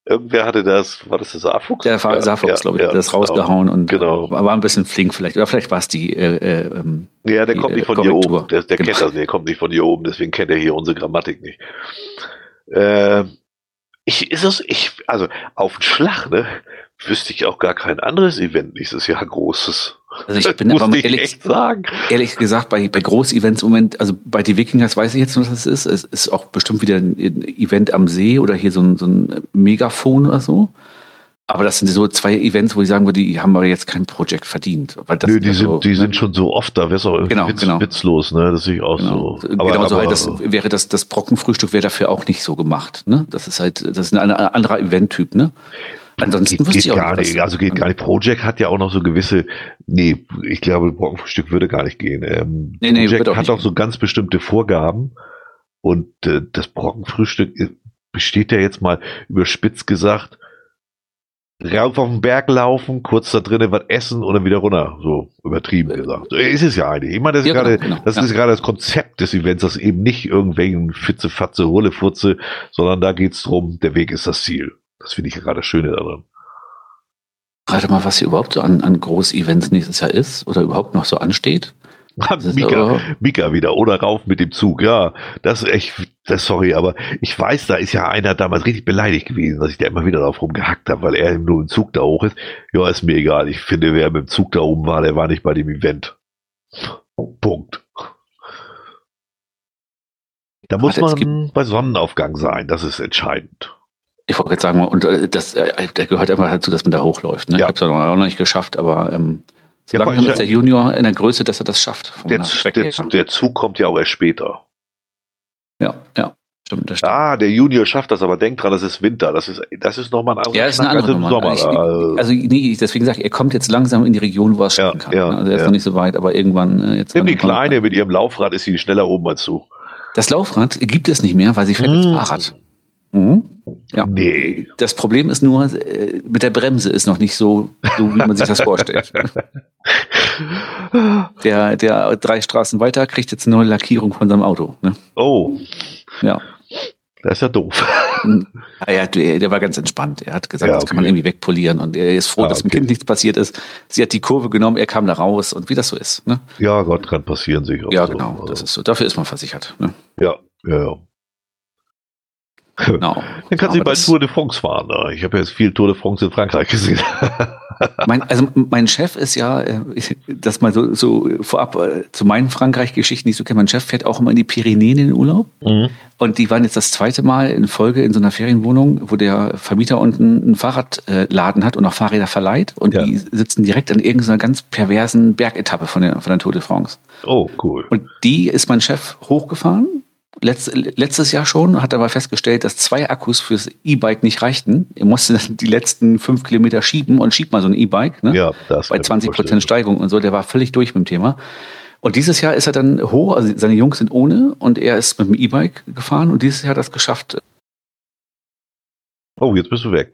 Irgendwer hatte das, war das der Saarfuchs? Der ja, Saarfuchs, ja, glaube ich, ja, das genau. rausgehauen und genau. war ein bisschen flink vielleicht. Oder vielleicht war es die. Äh, äh, ähm, ja, der die, kommt nicht von hier oben. Der, der genau. kennt das, der kommt nicht von hier oben, deswegen kennt er hier unsere Grammatik nicht. Äh, ich, ist es, ich, also auf den Schlag, ne, wüsste ich auch gar kein anderes Event nächstes Jahr großes. Also ich bin aber ehrlich, sagen. ehrlich gesagt bei, bei Groß-Events im Moment, also bei die Wikingers weiß ich jetzt, was das ist. Es ist auch bestimmt wieder ein Event am See oder hier so ein, so ein Megafon oder so. Aber das sind so zwei Events, wo ich sagen würde, die haben aber jetzt kein Projekt verdient. Weil das Nö, die, sind, so, die ne? sind schon so oft, da wäre es auch irgendwie genau, witz, genau. witzlos, ne? Das sehe ich auch genau. so. Aber, genau so halt, das wäre das, das Brockenfrühstück wäre dafür auch nicht so gemacht, ne? Das ist halt, das ist ein anderer Eventtyp, ne? Ansonsten geht, geht gar nicht, also geht gar nicht. Project hat ja auch noch so gewisse, nee, ich glaube, Brockenfrühstück würde gar nicht gehen. Ähm, nee, nee, Project auch hat auch so ganz bestimmte Vorgaben und äh, das Brockenfrühstück äh, besteht ja jetzt mal überspitzt gesagt rauf auf den Berg laufen, kurz da drinnen was essen und dann wieder runter. So übertrieben gesagt. Ist es ja eigentlich. Ich meine, das ist ja, gerade, genau, das ja. ist gerade das Konzept des Events, das eben nicht irgendwelchen Fitze, Fatze, Hullefurze, sondern da geht's drum, der Weg ist das Ziel. Das finde ich gerade das Schöne daran. Rate mal, was hier überhaupt so an, an Groß-Events nächstes Jahr ist oder überhaupt noch so ansteht. Mika, Mika wieder oder rauf mit dem Zug. Ja, das ist echt, das sorry, aber ich weiß, da ist ja einer damals richtig beleidigt gewesen, dass ich da immer wieder drauf rumgehackt habe, weil er nur im Zug da hoch ist. Ja, ist mir egal. Ich finde, wer mit dem Zug da oben war, der war nicht bei dem Event. Punkt. Da muss man bei Sonnenaufgang sein, das ist entscheidend. Ich wollte jetzt sagen, und äh, das, äh, der gehört immer dazu, dass man da hochläuft. Ne? Ja. Ich habe es auch noch nicht geschafft, aber ähm, so langsam ist der Junior in der Größe, dass er das schafft. Der, der, der, Zug kommt ja auch erst später. Ja, ja. Stimmt, das stimmt. Ah, der Junior schafft das, aber denkt dran, das ist Winter. Das ist, das ist nochmal ein anderer ja, ist eine andere Nummer. Sommer. Ich, also nee, deswegen sage ich, er kommt jetzt langsam in die Region, wo er es ja, kann. Ja, also er ist ja. noch nicht so weit, aber irgendwann äh, jetzt. Nimm die Kleine mit ihrem Laufrad, ist sie schneller oben als du. Das Laufrad gibt es nicht mehr, weil sie fährt hm. Fahrrad. Mhm. Ja. Nee. Das Problem ist nur, äh, mit der Bremse ist noch nicht so, so wie man sich das vorstellt. der, der drei Straßen weiter kriegt jetzt eine neue Lackierung von seinem Auto. Ne? Oh. Ja. Das ist ja doof. Ja, der, der war ganz entspannt. Er hat gesagt, ja, okay. das kann man irgendwie wegpolieren und er ist froh, ah, dass dem Kind nichts passiert ist. Sie hat die Kurve genommen, er kam da raus und wie das so ist. Ne? Ja, Gott kann passieren, sicher. Ja, so. genau, das also ist so. Dafür ist man versichert. Ne? Ja, ja, ja. Genau. Dann kann sie bei Tour de France fahren. Ne? Ich habe ja jetzt viel Tour de France in Frankreich gesehen. mein, also mein Chef ist ja, äh, das mal so, so vorab äh, zu meinen Frankreich-Geschichten nicht so kenne. Mein Chef fährt auch immer in die Pyrenäen in den Urlaub. Mhm. Und die waren jetzt das zweite Mal in Folge in so einer Ferienwohnung, wo der Vermieter unten einen Fahrradladen hat und auch Fahrräder verleiht. Und ja. die sitzen direkt an irgendeiner ganz perversen Bergetappe von der, von der Tour de France. Oh, cool. Und die ist mein Chef hochgefahren Letz, letztes Jahr schon, hat aber festgestellt, dass zwei Akkus fürs E-Bike nicht reichten. Er musste dann die letzten fünf Kilometer schieben und schiebt mal so ein E-Bike, ne? Ja, das Bei 20 Prozent Steigung und so, der war völlig durch mit dem Thema. Und dieses Jahr ist er dann hoch, also seine Jungs sind ohne und er ist mit dem E-Bike gefahren und dieses Jahr hat er es geschafft. Oh, jetzt bist du weg.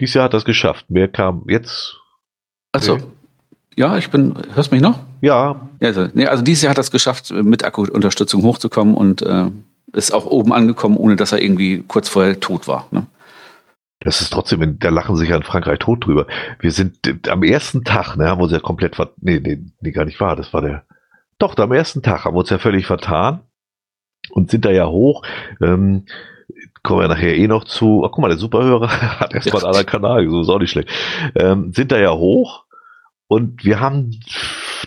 Dieses Jahr hat er es geschafft. Wer kam jetzt? Achso, ja, ich bin. Hörst du mich noch? Ja. Also, nee, also dieses Jahr hat er es geschafft, mit Akkuunterstützung hochzukommen und äh, ist auch oben angekommen, ohne dass er irgendwie kurz vorher tot war. Ne? Das ist trotzdem, da lachen sich ja in Frankreich tot drüber. Wir sind am ersten Tag, ne, haben wir uns ja komplett ver nee, nee, nee, gar nicht wahr, das war der. Doch, am ersten Tag haben wir uns ja völlig vertan und sind da ja hoch. Ähm, kommen wir nachher eh noch zu. Oh, guck mal, der Superhörer hat erstmal ja. einen anderen Kanal, so ist auch nicht schlecht. Ähm, sind da ja hoch und wir haben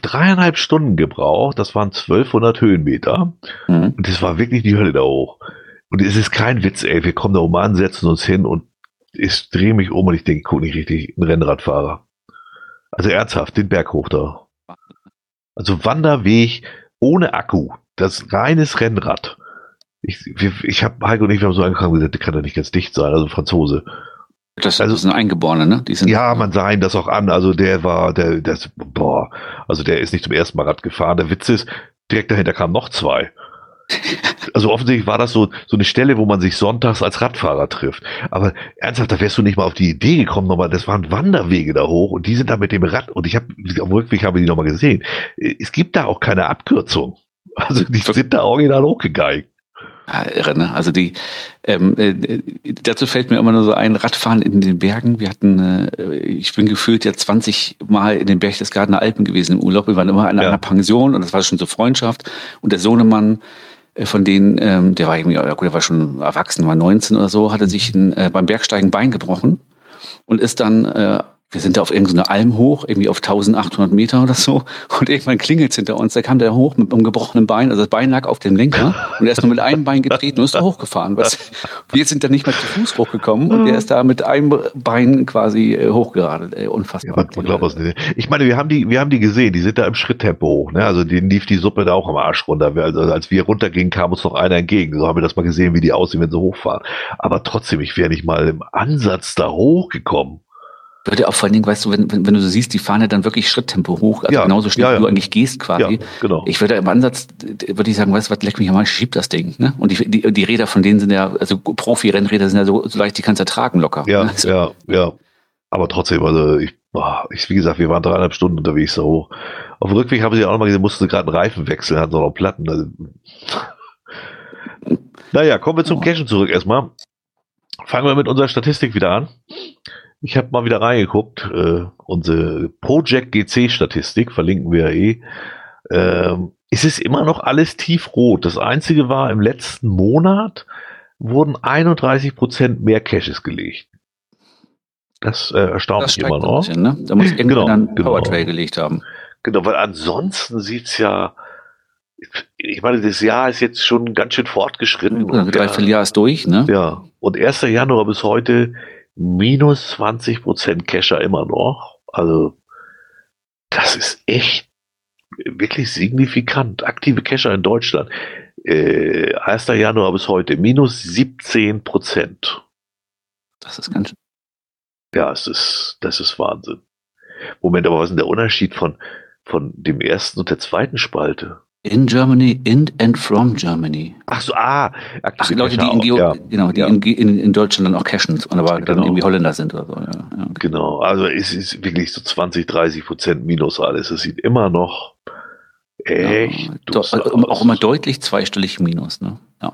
dreieinhalb Stunden gebraucht. Das waren 1200 Höhenmeter. Mhm. Und das war wirklich die Hölle da hoch. Und es ist kein Witz, ey. Wir kommen da oben an, setzen uns hin und ich drehe mich um und ich denke, guck nicht richtig, ein Rennradfahrer. Also ernsthaft, den Berg hoch da. Also Wanderweg ohne Akku. Das reines Rennrad. Ich, ich habe Heiko und ich, wir haben so angefangen gesagt, der kann ja nicht ganz dicht sein, also Franzose. Das, also, sind Eingeborene, ne? Die sind ja, man sah ihn das auch an. Also der war, der, das, boah, also der ist nicht zum ersten Mal Rad gefahren. Der Witz ist, direkt dahinter kamen noch zwei. Also offensichtlich war das so, so eine Stelle, wo man sich sonntags als Radfahrer trifft. Aber ernsthaft, da wärst du nicht mal auf die Idee gekommen, nochmal, das waren Wanderwege da hoch und die sind da mit dem Rad und ich habe, am Rückweg habe ich die nochmal gesehen. Es gibt da auch keine Abkürzung. Also die sind da original hochgegeigt. Ja, irre, ne? Also die, ähm, äh, dazu fällt mir immer nur so ein Radfahren in den Bergen. Wir hatten, äh, ich bin gefühlt ja 20 Mal in den Berchtesgadener Alpen gewesen im Urlaub. Wir waren immer in ja. einer Pension und das war schon so Freundschaft. Und der Sohnemann äh, von denen, ähm, der war irgendwie, ja gut, der war schon erwachsen, war 19 oder so, hatte sich ein, äh, beim Bergsteigen Bein gebrochen und ist dann äh, wir sind da auf irgendeine Alm hoch, irgendwie auf 1800 Meter oder so. Und irgendwann klingelt hinter uns. Da kam der hoch mit einem gebrochenen Bein. Also das Bein lag auf dem Lenker. Und er ist nur mit einem Bein getreten und ist da hochgefahren. Wir sind da nicht mehr zu Fuß hochgekommen. Und er ist da mit einem Bein quasi äh, hochgeradelt. Ey, unfassbar. Ja, ich meine, wir haben die, wir haben die gesehen. Die sind da im Schritttempo hoch. Ne? Also denen lief die Suppe da auch am Arsch runter. Also als wir runtergingen, kam uns noch einer entgegen. So haben wir das mal gesehen, wie die aussehen, wenn sie hochfahren. Aber trotzdem, ich wäre nicht mal im Ansatz da hochgekommen würde auch vor allen Dingen, weißt du, wenn, wenn, wenn du so siehst, die fahren ja dann wirklich Schritttempo hoch, also ja, genauso schnell, ja, ja. wie du eigentlich gehst quasi. Ja, genau. Ich würde im Ansatz, würde ich sagen, weißt du was, leck mich mal, schieb das Ding. Ne? Und die, die, die Räder von denen sind ja, also Profi-Rennräder sind ja so, so leicht, die kannst du tragen locker. Ja, ne? also, ja, ja. Aber trotzdem, also ich, ich, wie gesagt, wir waren dreieinhalb Stunden unterwegs da hoch. Auf dem Rückweg haben sie auch noch mal gesehen, mussten sie gerade einen Reifen wechseln, hatten so noch Platten. Also. Naja, kommen wir zum oh. Cashen zurück erstmal. Fangen wir mit unserer Statistik wieder an. Ich habe mal wieder reingeguckt. Äh, unsere Project GC Statistik verlinken wir ja eh. Ähm, es ist immer noch alles tiefrot. Das einzige war, im letzten Monat wurden 31 Prozent mehr Caches gelegt. Das äh, erstaunt das mich immer noch. Bisschen, ne? Da muss irgendjemand genau, einen genau. Powertrail gelegt haben. Genau, weil ansonsten sieht's ja, ich meine, das Jahr ist jetzt schon ganz schön fortgeschritten. Ja, dreiviertel Jahr ist durch, ne? Ja, und 1. Januar bis heute minus 20 Prozent Cacher immer noch. Also, das ist echt wirklich signifikant. Aktive Cacher in Deutschland. Äh, 1. Januar bis heute minus 17 Prozent. Das ist ganz schön. Ja, es ist, das ist Wahnsinn. Moment, aber was ist denn der Unterschied von, von dem ersten und der zweiten Spalte? In Germany, in and from Germany. Ach so, ah, Ach, Leute, die in, Geo ja. genau, die Ja. in, in, Deutschland dann auch cashen, aber dann Genau. irgendwie Holländer sind oder so. Ja, okay. Genau, also es ist wirklich so 20, 30 Prozent minus alles. Es sieht immer noch echt do, auch aus. immer deutlich zweistellig Minus. Ne? Ja.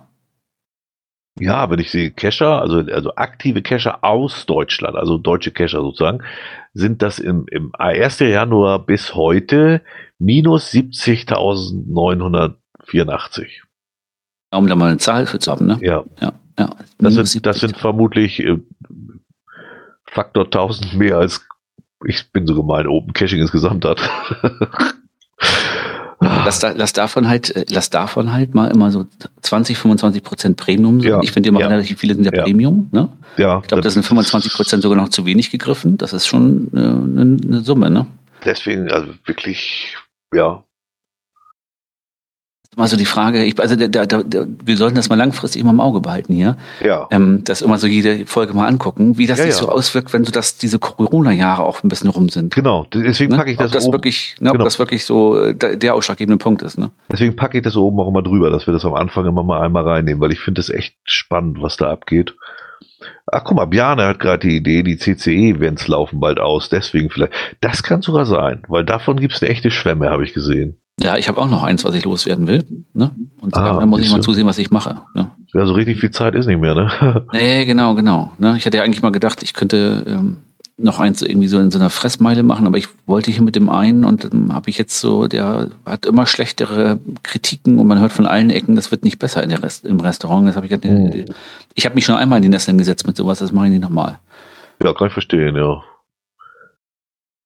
Ja, wenn ich sehe Cacher, also, also aktive Cacher aus Deutschland, also deutsche Cacher sozusagen, sind das im, im 1. Januar bis heute minus 70.984. Um da mal eine Zahl für zu haben. Ne? Ja, Ja, ja. das sind, das 70. sind vermutlich äh, Faktor 1000 mehr als ich bin so gemein, Open Caching insgesamt hat. Lass, da, lass davon halt, äh, lass davon halt mal immer so 20, 25 Prozent Premium sein. Ja, Ich finde immer ja. relativ viele sind ja, Ja. Premium. Ne? ja, Ich glaube, das sind 25 Prozent sogar noch zu wenig gegriffen. Das ist schon äh, eine, eine Summe. Ne? deswegen, also wirklich, ja, Mal so die Frage, ich, also da, da, da, wir sollten das mal langfristig immer im Auge behalten hier. ja. Ähm, das immer so jede Folge mal angucken, wie das Ja, sich ja. so auswirkt, wenn so das, diese Corona-Jahre auch ein bisschen rum sind. Genau, deswegen Ne? packe ich das, ob das oben, wirklich, ne, Genau. ob das wirklich so äh, der, ausschlaggebende Punkt ist. Ne? deswegen packe ich das oben auch immer drüber, dass wir das am Anfang immer mal einmal reinnehmen, weil ich finde das echt spannend, was da abgeht. Ach guck mal, Bjarne hat gerade die Idee, die CCE-Events laufen bald aus, deswegen vielleicht. Das kann sogar sein, weil davon gibt es eine echte Schwemme, habe ich gesehen. Ja, ich habe auch noch eins, was ich loswerden will. Ne? Und Ah, da muss ich mal zusehen, was ich mache. Ne? Ja, so richtig viel Zeit ist nicht mehr, ne? Nee, genau, genau. Ne? Ich hatte ja eigentlich mal gedacht, ich könnte ähm, noch eins irgendwie so in so einer Fressmeile machen, aber ich wollte hier mit dem einen und dann habe ich jetzt so, der hat immer schlechtere Kritiken und man hört von allen Ecken, das wird nicht besser in der Rest, im Restaurant. Das habe ich gedacht, Hm. ich habe mich schon einmal in die Nesseln gesetzt mit sowas, das mache ich nicht nochmal. Ja, kann ich verstehen, ja.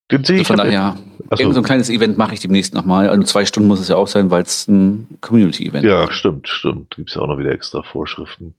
Den sehe Also ich. von daher, Achso. irgend so ein kleines Event mache ich demnächst nochmal. Also zwei Stunden muss es ja auch sein, weil es ein Community-Event Ja, stimmt, stimmt. Gibt es ja auch noch wieder extra Vorschriften.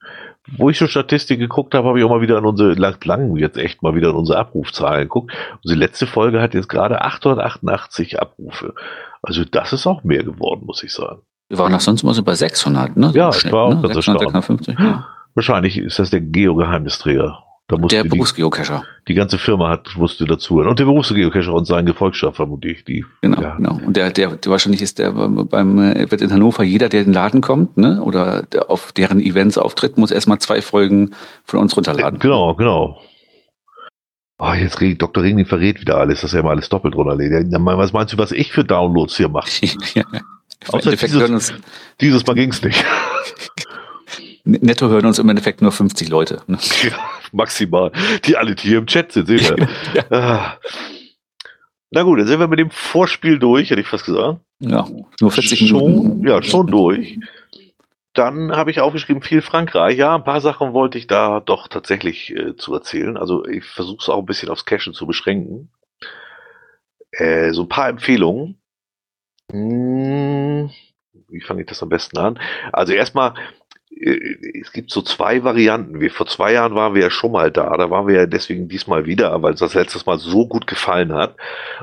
Wo ich schon Statistik geguckt habe, habe ich auch mal wieder an unsere, lang, lang jetzt echt mal wieder an unsere Abrufzahlen geguckt. Unsere letzte Folge hat jetzt gerade 888 Abrufe. Also das ist auch mehr geworden, muss ich sagen. Wir waren doch sonst immer so bei 600, ne? So Ja, ich war auch ne? ganz 600, erstaunt. 650, ja. Wahrscheinlich ist das der Geo-Geheimnisträger. Der die, Berufsgeocacher. die ganze Firma hat, musste dazu. Und der Berufsgeocacher und sein Gefolgschaft vermutlich. Die, Genau, ja. genau. Und der, der, der wahrscheinlich ist der beim, äh, wird in Hannover jeder, der in den Laden kommt, ne, oder der auf deren Events auftritt, muss erstmal zwei Folgen von uns runterladen. Genau, genau. Oh, jetzt Dr. Ringling verrät wieder alles, dass er mal alles doppelt runterlädt. Was meinst du, was ich für Downloads hier mache? ja. Außer dieses- uns, Dieses Mal ging's nicht. netto hören uns im Endeffekt nur 50 Leute. Ne? Ja, maximal. Die alle, die hier im Chat sind, seht ihr. Ah. Na gut, dann sind wir mit dem Vorspiel durch, hätte ich fast gesagt. Ja, nur 40 schon, Minuten. Ja, schon durch. Dann habe ich aufgeschrieben, viel Frankreich. Ja, ein paar Sachen wollte ich da doch tatsächlich äh, zu erzählen. Also ich versuche es auch ein bisschen aufs Cashen zu beschränken. Äh, so ein paar Empfehlungen. Hm, wie fange ich das am besten an? Also erstmal, es gibt so zwei Varianten. Wir, vor zwei Jahren waren wir ja schon mal da. Da waren wir ja deswegen diesmal wieder, weil es das letztes Mal so gut gefallen hat.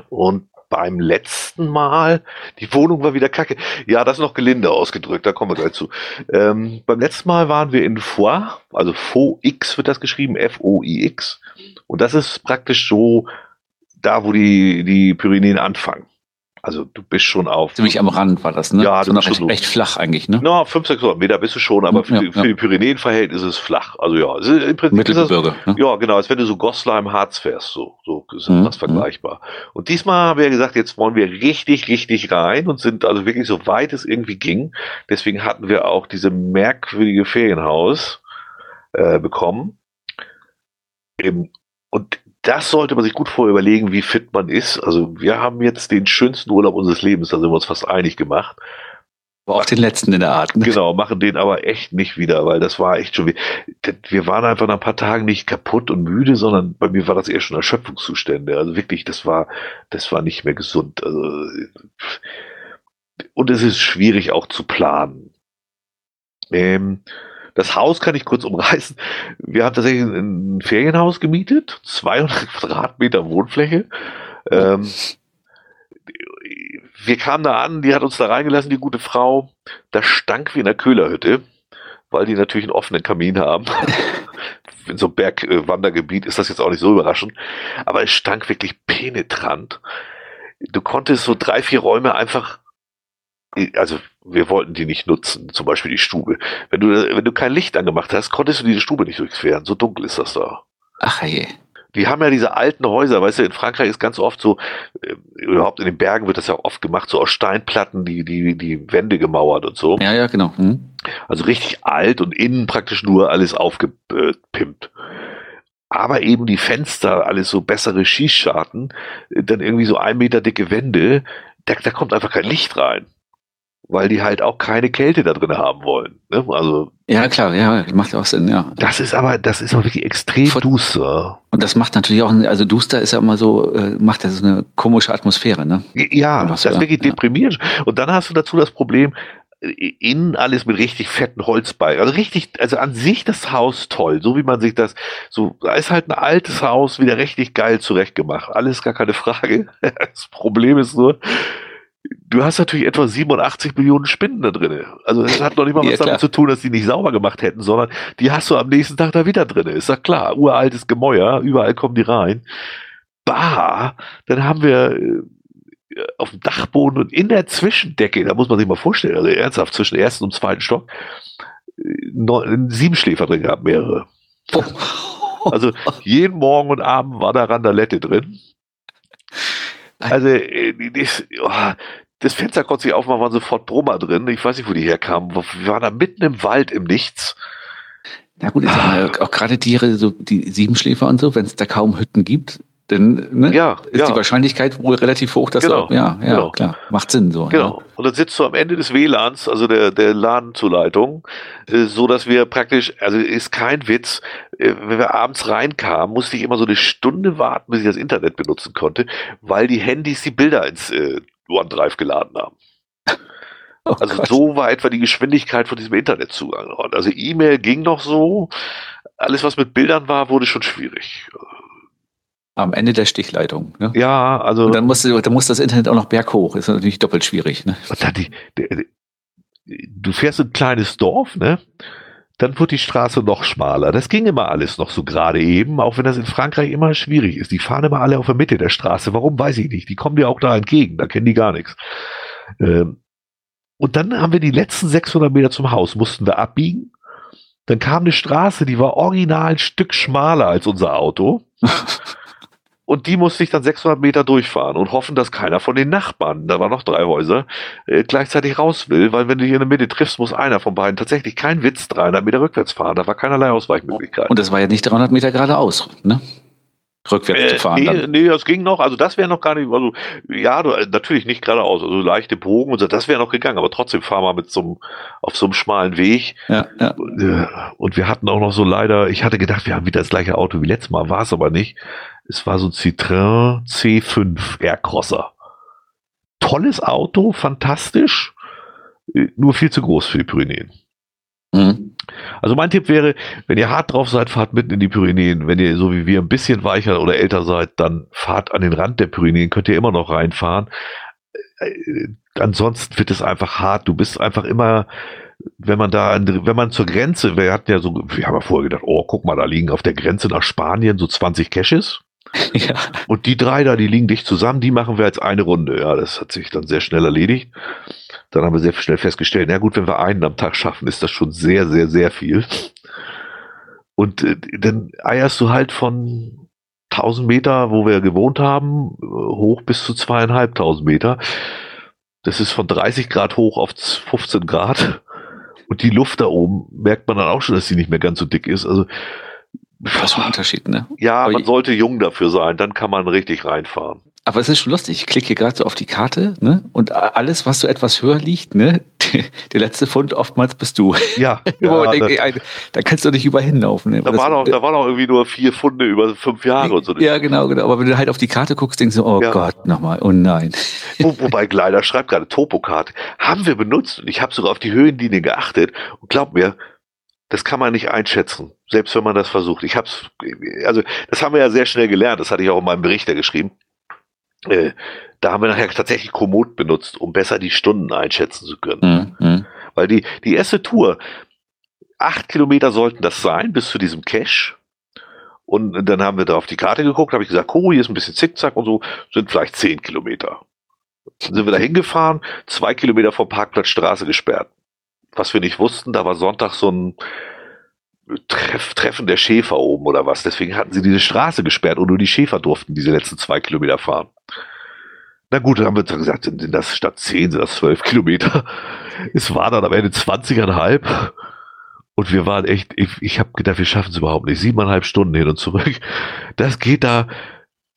Und beim letzten Mal, die Wohnung war wieder kacke. Ja, das ist noch gelinde ausgedrückt, da kommen wir gleich zu. Ähm, beim letzten Mal waren wir in Foix, also Foix wird das geschrieben, F-O-I-X. Und das ist praktisch so da, wo die, die Pyrenäen anfangen. Also du bist schon auf. Ziemlich am Rand war das, ne? Ja, so du noch bist recht, schon so- recht flach eigentlich, ne? Na, 5, 600 Meter bist du schon, aber für, Ja, die- ja. für die Pyrenäen-Verhältnisse ist es flach. Also ja, es ist, im Prinzip ist das, Mittelgebirge. Ne? ja, genau, als wenn du so Goslar Harz fährst, so, so ist Mhm, das vergleichbar. Und diesmal haben wir gesagt, jetzt wollen wir richtig, richtig rein und sind also wirklich so weit es irgendwie ging. Deswegen hatten wir auch diese merkwürdige Ferienhaus äh, bekommen. Eben, und das sollte man sich gut vorher überlegen, wie fit man ist. Also wir haben jetzt den schönsten Urlaub unseres Lebens, da sind wir uns fast einig gemacht. War auch den letzten in der Art. Ne? Genau, machen den aber echt nicht wieder, weil das war echt schon wie. Wir waren einfach nach ein paar Tagen nicht kaputt und müde, sondern bei mir war das eher schon Erschöpfungszustände. Also wirklich, das war, das war nicht mehr gesund. Also, und es ist schwierig auch zu planen. Ähm, das Haus kann ich kurz umreißen. Wir haben tatsächlich ein Ferienhaus gemietet, 200 Quadratmeter Wohnfläche. Ähm, wir kamen da an, die hat uns da reingelassen, die gute Frau. Da stank wie in der Köhlerhütte, weil die natürlich einen offenen Kamin haben. in so einem Bergwandergebiet ist das jetzt auch nicht so überraschend. Aber es stank wirklich penetrant. Du konntest so drei, vier Räume einfach also wir wollten die nicht nutzen, zum Beispiel die Stube. Wenn du, wenn du kein Licht angemacht hast, konntest du diese Stube nicht durchqueren. So dunkel ist das da. Ach je. Die haben ja diese alten Häuser, weißt du, in Frankreich ist ganz oft so, äh, überhaupt in den Bergen wird das ja oft gemacht, so aus Steinplatten, die, die, die Wände gemauert und so. Ja, ja, genau. Hm. Also richtig alt und innen praktisch nur alles aufgepimpt. Aber eben die Fenster, alles so bessere Schießscharten, dann irgendwie so ein Meter dicke Wände, da, da kommt einfach kein Licht rein weil die halt auch keine Kälte da drin haben wollen. Ne? Also ja klar, ja, macht auch Sinn, ja. Das ist aber, das ist auch wirklich extrem Vor duster. Und das macht natürlich auch, also duster ist ja immer so, äh, macht das eine komische Atmosphäre, ne? Ja, das ist wirklich ja. deprimierend. Und dann hast du dazu das Problem, innen alles mit richtig fetten Holzbalken. Also richtig, also an sich das Haus toll, so wie man sich das, so, da ist halt ein altes Haus wieder richtig geil zurechtgemacht. Alles gar keine Frage. Das Problem ist nur, du hast natürlich etwa 87 Millionen Spinnen da drin. Also das hat noch nicht mal was ja, damit zu tun, dass die nicht sauber gemacht hätten, sondern die hast du am nächsten Tag da wieder drin. Ist ja klar, uraltes Gemäuer, überall kommen die rein. Bah, dann haben wir äh, auf dem Dachboden und in der Zwischendecke, da muss man sich mal vorstellen, also ernsthaft, zwischen ersten und zweiten Stock, äh, sieben Schläfer drin gehabt, mehrere. Oh. Also jeden Morgen und Abend war da Randalette drin. Also äh, das, oh, das Fenster konnte sich aufmachen, waren sofort Brummer drin. Ich weiß nicht, wo die herkamen. Wir waren da mitten im Wald, im Nichts. Na gut, ah. auch gerade Tiere, so die Siebenschläfer und so, wenn es da kaum Hütten gibt, dann ne, ja, ist ja. die Wahrscheinlichkeit wohl relativ hoch, dass genau. du, ja, ja, genau. klar, macht Sinn so. Genau. Ja. Und dann sitzt du am Ende des WLANs, also der, der LAN-Zuleitung, äh, so dass wir praktisch, also ist kein Witz, äh, wenn wir abends reinkamen, musste ich immer so eine Stunde warten, bis ich das Internet benutzen konnte, weil die Handys die Bilder ins äh, OneDrive geladen haben. Oh also Gott. so war etwa die Geschwindigkeit von diesem Internetzugang. Also E-Mail ging noch so, alles was mit Bildern war, wurde schon schwierig. Am Ende der Stichleitung. Ne? Ja, also. Und dann, musst du, dann muss das Internet auch noch berghoch. Ist natürlich doppelt schwierig. Ne? Und dann die, die, du fährst ein kleines Dorf, ne? Dann wird die Straße noch schmaler. Das ging immer alles noch so gerade eben, auch wenn das in Frankreich immer schwierig ist. Die fahren immer alle auf der Mitte der Straße. Warum, weiß ich nicht. Die kommen dir auch da entgegen. Da kennen die gar nichts. Ähm, und dann haben wir die letzten 600 Meter zum Haus, mussten wir abbiegen. Dann kam eine Straße, die war original ein Stück schmaler als unser Auto. Und die musste ich dann 600 Meter durchfahren und hoffen, dass keiner von den Nachbarn, da waren noch drei Häuser, äh, gleichzeitig raus will, weil wenn du hier in der Mitte triffst, muss einer von beiden tatsächlich kein Witz 300 Meter rückwärts fahren. Da war keinerlei Ausweichmöglichkeit. Und das war ja nicht 300 Meter geradeaus, ne? Rückwärts äh, zu fahren. Nee, dann. nee, das ging noch. Also das wäre noch gar nicht, also ja, natürlich nicht geradeaus, also leichte Bogen und so, das wäre noch gegangen, aber trotzdem fahren wir mit so einem, auf so einem schmalen Weg. Ja, ja. Äh, und wir hatten auch noch so leider, ich hatte gedacht, wir haben wieder das gleiche Auto wie letztes Mal, war es aber nicht. Es war so ein Citroën C5 Aircrosser. Tolles Auto, fantastisch, äh, nur viel zu groß für die Pyrenäen. Mhm. Also mein Tipp wäre, wenn ihr hart drauf seid, fahrt mitten in die Pyrenäen. Wenn ihr so wie wir ein bisschen weicher oder älter seid, dann fahrt an den Rand der Pyrenäen, könnt ihr immer noch reinfahren. Äh, ansonsten wird es einfach hart. Du bist einfach immer, wenn man da, wenn man zur Grenze, wir hatten ja so, wir haben ja vorher gedacht, oh, guck mal, da liegen auf der Grenze nach Spanien so 20 Caches. Ja. Und die drei da, die liegen dicht zusammen, die machen wir als eine Runde. Ja, das hat sich dann sehr schnell erledigt. Dann haben wir sehr schnell festgestellt, na gut, wenn wir einen am Tag schaffen, ist das schon sehr, sehr, sehr viel. Und äh, dann eierst du halt von 1000 Meter, wo wir gewohnt haben, hoch bis zu zweieinhalbtausend Meter. Das ist von 30 Grad hoch auf 15 Grad. Und die Luft da oben merkt man dann auch schon, dass sie nicht mehr ganz so dick ist. Also was für ein Unterschied, ne? Ja, Aber man sollte jung dafür sein, dann kann man richtig reinfahren. Aber es ist schon lustig. Ich klicke hier gerade so auf die Karte, ne? Und alles, was so etwas höher liegt, ne? Der letzte Fund oftmals bist du. Ja. ja denke, da, kannst du nicht über hinlaufen. Ne? Da, war doch, da waren doch irgendwie nur vier Funde über fünf Jahre und so. Ja, genau, genau. Aber wenn du halt auf die Karte guckst, denkst du, oh ja. Gott, nochmal, oh nein. Wo, wobei Gleider schreibt gerade Topokarte. Haben wir benutzt und ich habe sogar auf die Höhenlinie geachtet und glaub mir, das kann man nicht einschätzen, selbst wenn man das versucht. Ich hab's, also das haben wir ja sehr schnell gelernt, das hatte ich auch in meinem Bericht ja geschrieben. Äh, da haben wir nachher tatsächlich Komoot benutzt, um besser die Stunden einschätzen zu können. Mhm. mhm. Weil die, die erste Tour, acht Kilometer sollten das sein, bis zu diesem Cache. Und dann haben wir da auf die Karte geguckt, habe ich gesagt, oh, hier ist ein bisschen Zickzack und so, sind vielleicht zehn Kilometer. Dann sind wir da hingefahren, zwei Kilometer vom Parkplatz Straße gesperrt. Was wir nicht wussten, da war Sonntag so ein Treff, Treffen der Schäfer oben oder was. Deswegen hatten sie diese Straße gesperrt und nur die Schäfer durften diese letzten zwei Kilometer fahren. Na gut, dann haben wir gesagt, sind das statt 10, sind das 12 Kilometer. Es war dann am Ende 20,5. Und wir waren echt, ich, ich habe gedacht, wir schaffen es überhaupt nicht. Siebeneinhalb Stunden hin und zurück. Das geht da.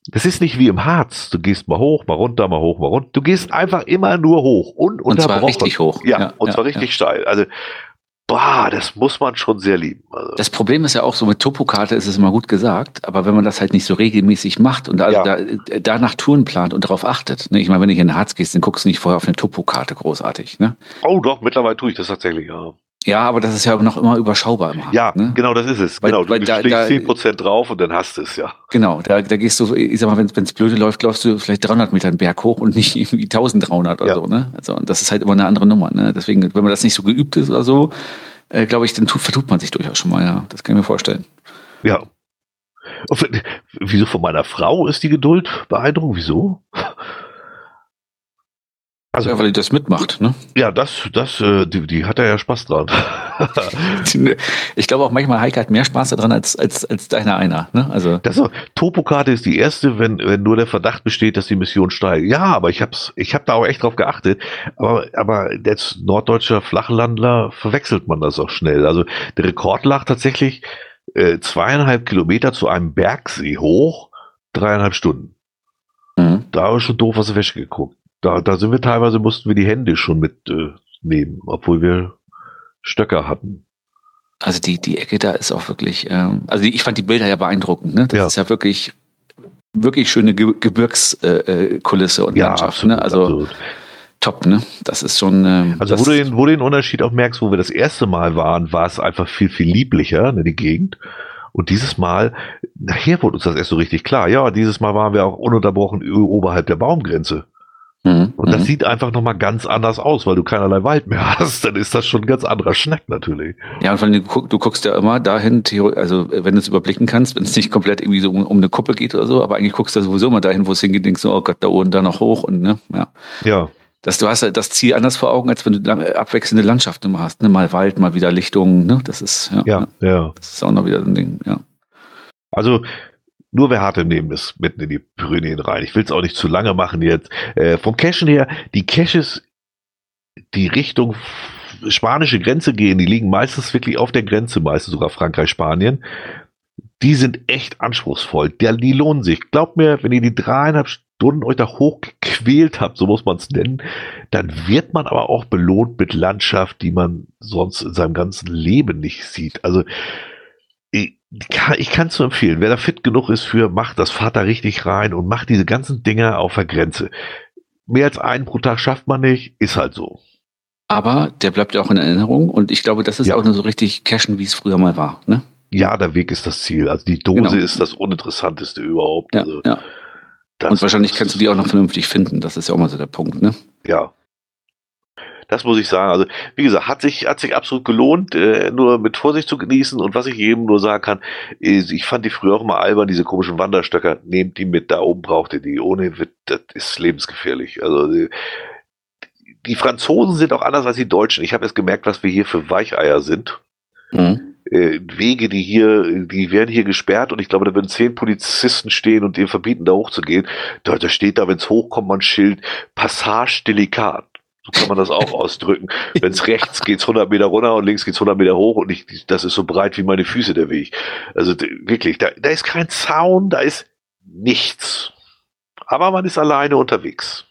Das ist nicht wie im Harz. Du gehst mal hoch, mal runter, mal hoch, mal runter. Du gehst einfach immer nur hoch und, und zwar richtig hoch. Ja, ja und zwar richtig ja. steil. Also boah, das muss man schon sehr lieben. Also. Das Problem ist ja auch so, mit Topokarte ist es immer gut gesagt, aber wenn man das halt nicht so regelmäßig macht und ja. da, danach Touren plant und darauf achtet, ne? ich meine, wenn du in den Harz gehst, dann guckst du nicht vorher auf eine Topokarte großartig. Ne? Oh doch, mittlerweile tue ich das tatsächlich, ja. Ja, aber das ist ja noch immer überschaubar im Harz. Ja, ne? genau, das ist es. Weil, genau, du weil da, da, 10% drauf und dann hast du es, ja. Genau, da, da gehst du, ich sag mal, wenn es blöde läuft, läufst du vielleicht 300 Meter einen Berg hoch und nicht irgendwie 1300 oder ja. so, ne? Also, und das ist halt immer eine andere Nummer, ne? Deswegen, wenn man das nicht so geübt ist oder so, äh, glaube ich, dann tut, vertut man sich durchaus schon mal, ja. Das kann ich mir vorstellen. Ja. Und, wieso von meiner Frau ist die Geduld beeindruckend? Wieso? Also, ja, weil die das mitmacht, ne? Ja, das, das, äh, die, die hat ja Spaß dran. ich glaube auch manchmal Heike hat mehr Spaß daran als, als, als deiner einer, ne? Also. Das, Topokarte ist die erste, wenn, wenn nur der Verdacht besteht, dass die Mission steigt. Ja, aber ich hab's, ich habe da auch echt drauf geachtet. Aber, aber als norddeutscher Flachlandler verwechselt man das auch schnell. Also, der Rekord lag tatsächlich äh, zweieinhalb Kilometer zu einem Bergsee hoch, dreieinhalb Stunden. Mhm. Da habe ich schon doof aus der Wäsche geguckt da, da sind wir teilweise, mussten wir die Hände schon mitnehmen, äh, obwohl wir Stöcker hatten. Also die, die Ecke da ist auch wirklich, ähm, also die, ich fand die Bilder ja beeindruckend, ne? Das ja. ist ja wirklich, wirklich schöne Ge Gebirgskulisse äh, und ja, Landschaft, ne? Also absolut. top, ne? Das ist schon. Ähm, also wo du, den, wo du den Unterschied auch merkst, wo wir das erste Mal waren, war es einfach viel, viel lieblicher, ne, die Gegend. Und dieses Mal, nachher wurde uns das erst so richtig klar. Ja, dieses Mal waren wir auch ununterbrochen oberhalb der Baumgrenze. Mhm. Und das mhm. sieht einfach nochmal ganz anders aus, weil du keinerlei Wald mehr hast. Dann ist das schon ein ganz anderer Schnack natürlich. Ja, und vor allem, du, du guckst ja immer dahin, also wenn du es überblicken kannst, wenn es nicht komplett irgendwie so um, um, eine Kuppe geht oder so, aber eigentlich guckst du sowieso immer dahin, wo es hingeht, denkst du, oh Gott, da oben, da noch hoch und ne, ja. Ja. Das, du hast halt das Ziel anders vor Augen, als wenn du abwechselnde Landschaften hast, ne? Mal Wald, mal wieder Lichtung, ne? Das ist, ja. Ja, ja. Das ist auch noch wieder ein Ding, ja. Also nur wer harte nehmen es mitten in die Pyrenäen rein. Ich will es auch nicht zu lange machen jetzt. Äh, vom Cashen her, die Caches, die Richtung spanische Grenze gehen, die liegen meistens wirklich auf der Grenze, meistens sogar Frankreich, Spanien. Die sind echt anspruchsvoll. Die, die lohnen sich. Glaubt mir, wenn ihr die dreieinhalb Stunden euch da hochgequält habt, so muss man es nennen, dann wird man aber auch belohnt mit Landschaft, die man sonst in seinem ganzen Leben nicht sieht. Also ich kann es nur empfehlen. Wer da fit genug ist für, macht das, fahrt da richtig rein und macht diese ganzen Dinger auf der Grenze. Mehr als einen pro Tag schafft man nicht, ist halt so. Aber der bleibt ja auch in Erinnerung und ich glaube, das ist ja. auch nur so richtig cashen, wie es früher mal war. Ne? Ja, der Weg ist das Ziel. Also die Dose genau. ist das Uninteressanteste überhaupt. Ja, also, ja. Und wahrscheinlich kannst du die auch noch vernünftig finden. Das ist ja auch mal so der Punkt, ne? Ja, das muss ich sagen. Also, wie gesagt, hat sich, hat sich absolut gelohnt, äh, nur mit Vorsicht zu genießen. Und was ich jedem nur sagen kann, ist, ich fand die früher auch immer albern, diese komischen Wanderstöcker. Nehmt die mit, da oben braucht ihr die. Ohne, das ist lebensgefährlich. Also, die, die Franzosen sind auch anders als die Deutschen. Ich habe jetzt gemerkt, was wir hier für Weicheier sind. Mhm. Äh, Wege, die hier, die werden hier gesperrt und ich glaube, da würden zehn Polizisten stehen und denen verbieten, da hochzugehen. Da, da steht da, wenn es hochkommt, man Schild, Passage delikat. So kann man das auch ausdrücken. Wenn es rechts geht 100 Meter runter und links geht 100 Meter hoch und ich, das ist so breit wie meine Füße der Weg. Also wirklich, da, da ist kein Zaun, da ist nichts. Aber man ist alleine unterwegs.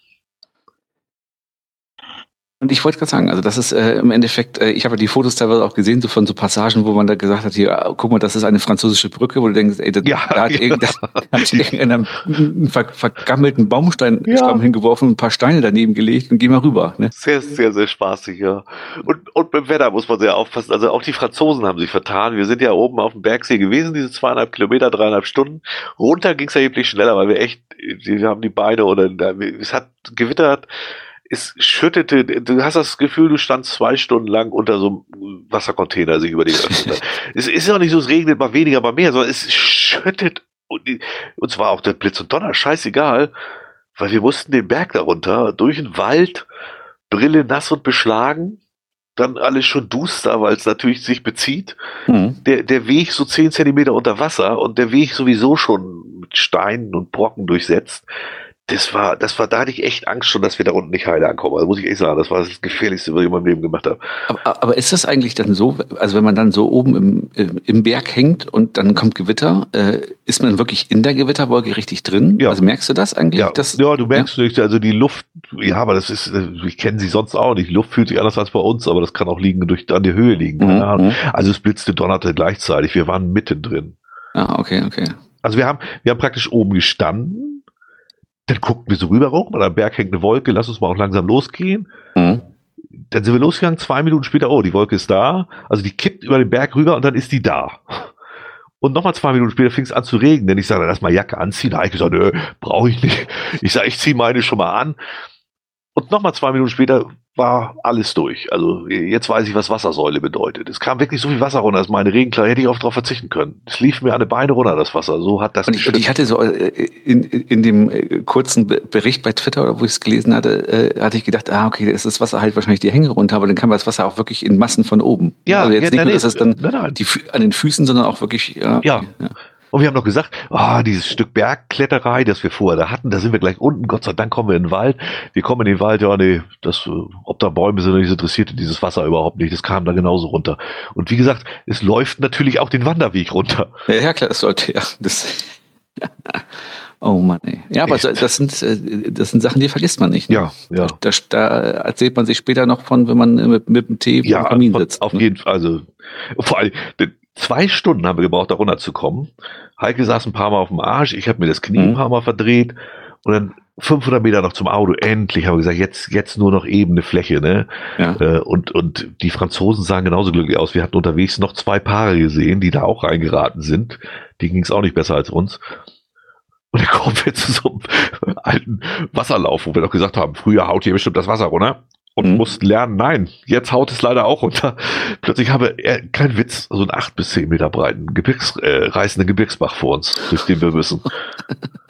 Und ich wollte gerade sagen, also das ist äh, im Endeffekt, äh, ich habe die Fotos teilweise auch gesehen, so von so Passagen, wo man da gesagt hat, hier, ah, guck mal, das ist eine französische Brücke, wo du denkst, ey, das, Ja, da hat ja. irgendein, hat irgendeiner einen ver vergammelten Baumstein Ja. Hingeworfen, ein paar Steine daneben gelegt und geh mal rüber. Ne? Sehr, sehr, sehr spaßig, ja. Und, und beim Wetter muss man sehr aufpassen. Also auch die Franzosen haben sich vertan. Wir sind ja oben auf dem Bergsee gewesen, diese zweieinhalb Kilometer, dreieinhalb Stunden. Runter ging es erheblich schneller, weil wir echt, wir haben die Beine oder es hat gewittert. Es schüttete, du hast das Gefühl, du standst zwei Stunden lang unter so einem Wassercontainer sich über die öffnet. es ist ja nicht so, es regnet mal weniger, mal mehr, sondern es schüttet und, und zwar auch der Blitz und Donner, scheißegal, weil wir mussten den Berg darunter durch den Wald, Brille nass und beschlagen, dann alles schon duster, weil es natürlich sich bezieht. Mhm. Der, der Weg so zehn Zentimeter unter Wasser und der Weg sowieso schon mit Steinen und Brocken durchsetzt. Das war, das war, da hatte ich echt Angst schon, dass wir da unten nicht heile ankommen. Also muss ich echt sagen, das war das Gefährlichste, was ich in meinem Leben gemacht habe. Aber, aber ist das eigentlich dann so, also wenn man dann so oben im, im- Berg hängt und dann kommt Gewitter, äh, ist man wirklich in der Gewitterwolke richtig drin? Ja. Also merkst du das eigentlich? Ja, dass, ja, du merkst nicht, also die Luft, ja, aber das ist, ich kenne sie sonst auch nicht. Die Luft fühlt sich anders als bei uns, aber das kann auch liegen, durch, an der Höhe liegen. Ahnung. Mhm. Also es blitzte, donnerte gleichzeitig. Wir waren mittendrin. Ah, okay, okay. Also wir haben, wir haben praktisch oben gestanden. Dann guckten wir so rüber rum, an am Berg hängt eine Wolke, lass uns mal auch langsam losgehen. Mhm. Dann sind wir losgegangen, zwei Minuten später, oh, die Wolke ist da. Also die kippt über den Berg rüber und dann ist die da. Und nochmal zwei Minuten später fing es an zu regnen, denn ich sage, lass mal Jacke anziehen. Da habe ich gesagt, nö, brauche ich nicht. Ich sage, ich ziehe meine schon mal an. Und nochmal zwei Minuten später war alles durch. Also jetzt weiß ich, was Wassersäule bedeutet. Es kam wirklich so viel Wasser runter, dass meine Regenkleidung hätte ich auch darauf verzichten können. Es lief mir an Beine runter, das Wasser. So hat das Und ich, und ich hatte so äh, in, in dem äh, kurzen Be- Bericht bei Twitter, wo ich es gelesen hatte, äh, hatte ich gedacht, ah, okay, ist das Wasser halt wahrscheinlich die Hänge runter, aber dann kam das Wasser auch wirklich in Massen von oben. Ja, also jetzt ja, nicht nur, dass es dann nein, nein. die, an den Füßen, sondern auch wirklich, ja. Ja. ja. Und wir haben noch gesagt, ah, dieses Stück Bergkletterei, das wir vorher da hatten, da sind wir gleich unten. Gott sei Dank kommen wir in den Wald. Wir kommen in den Wald, ja, nee, das, äh, ob da Bäume sind oder nicht, interessierte dieses Wasser überhaupt nicht. Das kam da genauso runter. Und wie gesagt, es läuft natürlich auch den Wanderweg runter. Ja, ja, klar, das sollte, ja. Das, oh Mann, ey. Ja, aber so- das sind, äh, das sind Sachen, die vergisst man nicht. ne? Ja, ja. Da, da erzählt man sich später noch von, wenn man mit, mit dem Tee Ja, am Kamin sitzt. auf ne? jeden Fall. Also, vor allem, zwei Stunden haben wir gebraucht, da runterzukommen. Heike saß ein paar Mal auf dem Arsch. Ich habe mir das Knie Mhm. ein paar Mal verdreht. Und dann 500 Meter noch zum Auto. Endlich haben wir gesagt, jetzt, jetzt nur noch ebene Fläche, ne? Ja. Äh, und, und die Franzosen sahen genauso glücklich aus. Wir hatten unterwegs noch zwei Paare gesehen, die da auch reingeraten sind. Denen ging es auch nicht besser als uns. Und dann kommen wir zu so einem alten Wasserlauf, wo wir doch gesagt haben, früher haut hier bestimmt das Wasser runter. Und Mhm. mussten lernen, nein, jetzt haut es leider auch runter. Plötzlich haben wir, äh, kein Witz, so einen acht bis zehn Meter breiten Gebirgs, äh, reißenden Gebirgsbach vor uns, durch den wir müssen.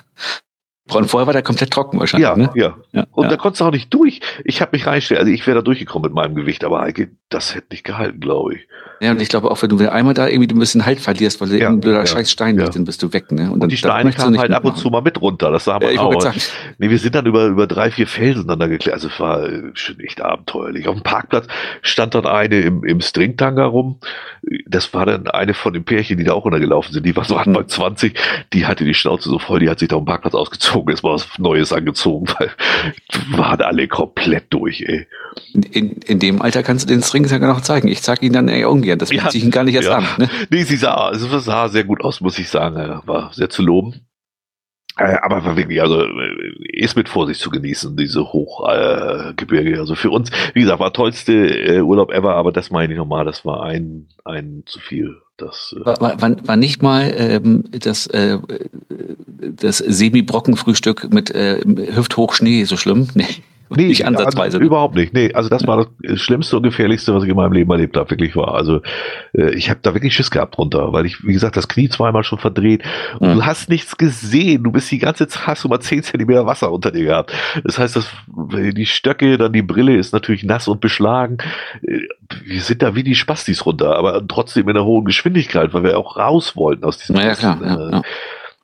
Und vorher war der komplett trocken wahrscheinlich. Ja, ne? ja. ja, Und ja. da konntest du auch nicht durch. Ich habe mich reingestellt, also ich wäre da durchgekommen mit meinem Gewicht, aber Heike, das hätte nicht gehalten, glaube ich. ja, und ich glaube auch, wenn du einmal da irgendwie ein bisschen Halt verlierst, weil du Ja, irgendein blöder ja, scheiß Stein ja. liegt, dann bist du weg, ne? Und, dann, die Steine kamen nicht halt ab und zu mal mit runter, das sah Ja, man ich auch. Nee, wir sind dann über, über drei, vier Felsen dann da geklärt. Also es war äh, schon echt abenteuerlich. Auf dem Parkplatz stand dann eine im, im Stringtanga rum. Das war dann eine von den Pärchen, die da auch runtergelaufen sind. Die war so Anfang 20. Die hatte die Schnauze so voll, die hat sich da dem Parkplatz ausgezogen, ist mal was Neues angezogen, weil waren alle komplett durch, ey. in, in, in dem Alter kannst du den Stringtanga noch zeigen. Ich zeig ihn dann eher ungern. Das Ja, bietet sich ihn gar nicht erst ja. an. Ne? Nee, sie sah, es sah sehr gut aus, muss ich sagen. War sehr zu loben. Äh, Aber wirklich, also äh, ist mit Vorsicht zu genießen, diese Hochgebirge. Äh, also für uns, wie gesagt, war tollste äh, Urlaub ever, aber das meine ich nochmal, das war ein, ein zu viel. Das, äh, War, war, war nicht mal ähm, das, äh, das Semi-Brocken-Frühstück mit äh, hüfthoch Schnee so schlimm? Nee, nicht ansatzweise. Also, überhaupt nicht. Nee, also das war das Schlimmste und Gefährlichste, was ich in meinem Leben erlebt habe, wirklich war. Also äh, ich habe da wirklich Schiss gehabt drunter, weil ich, wie gesagt, das Knie zweimal schon verdreht und Mhm. du hast nichts gesehen. Du bist die ganze Zeit, hast du mal 10 Zentimeter Wasser unter dir gehabt. Das heißt, das, die Stöcke, dann die Brille ist natürlich nass und beschlagen. Äh, Wir sind da wie die Spastis runter, aber trotzdem in einer hohen Geschwindigkeit, weil wir auch raus wollten aus diesem Na ja, klar. Ja, Äh, ja.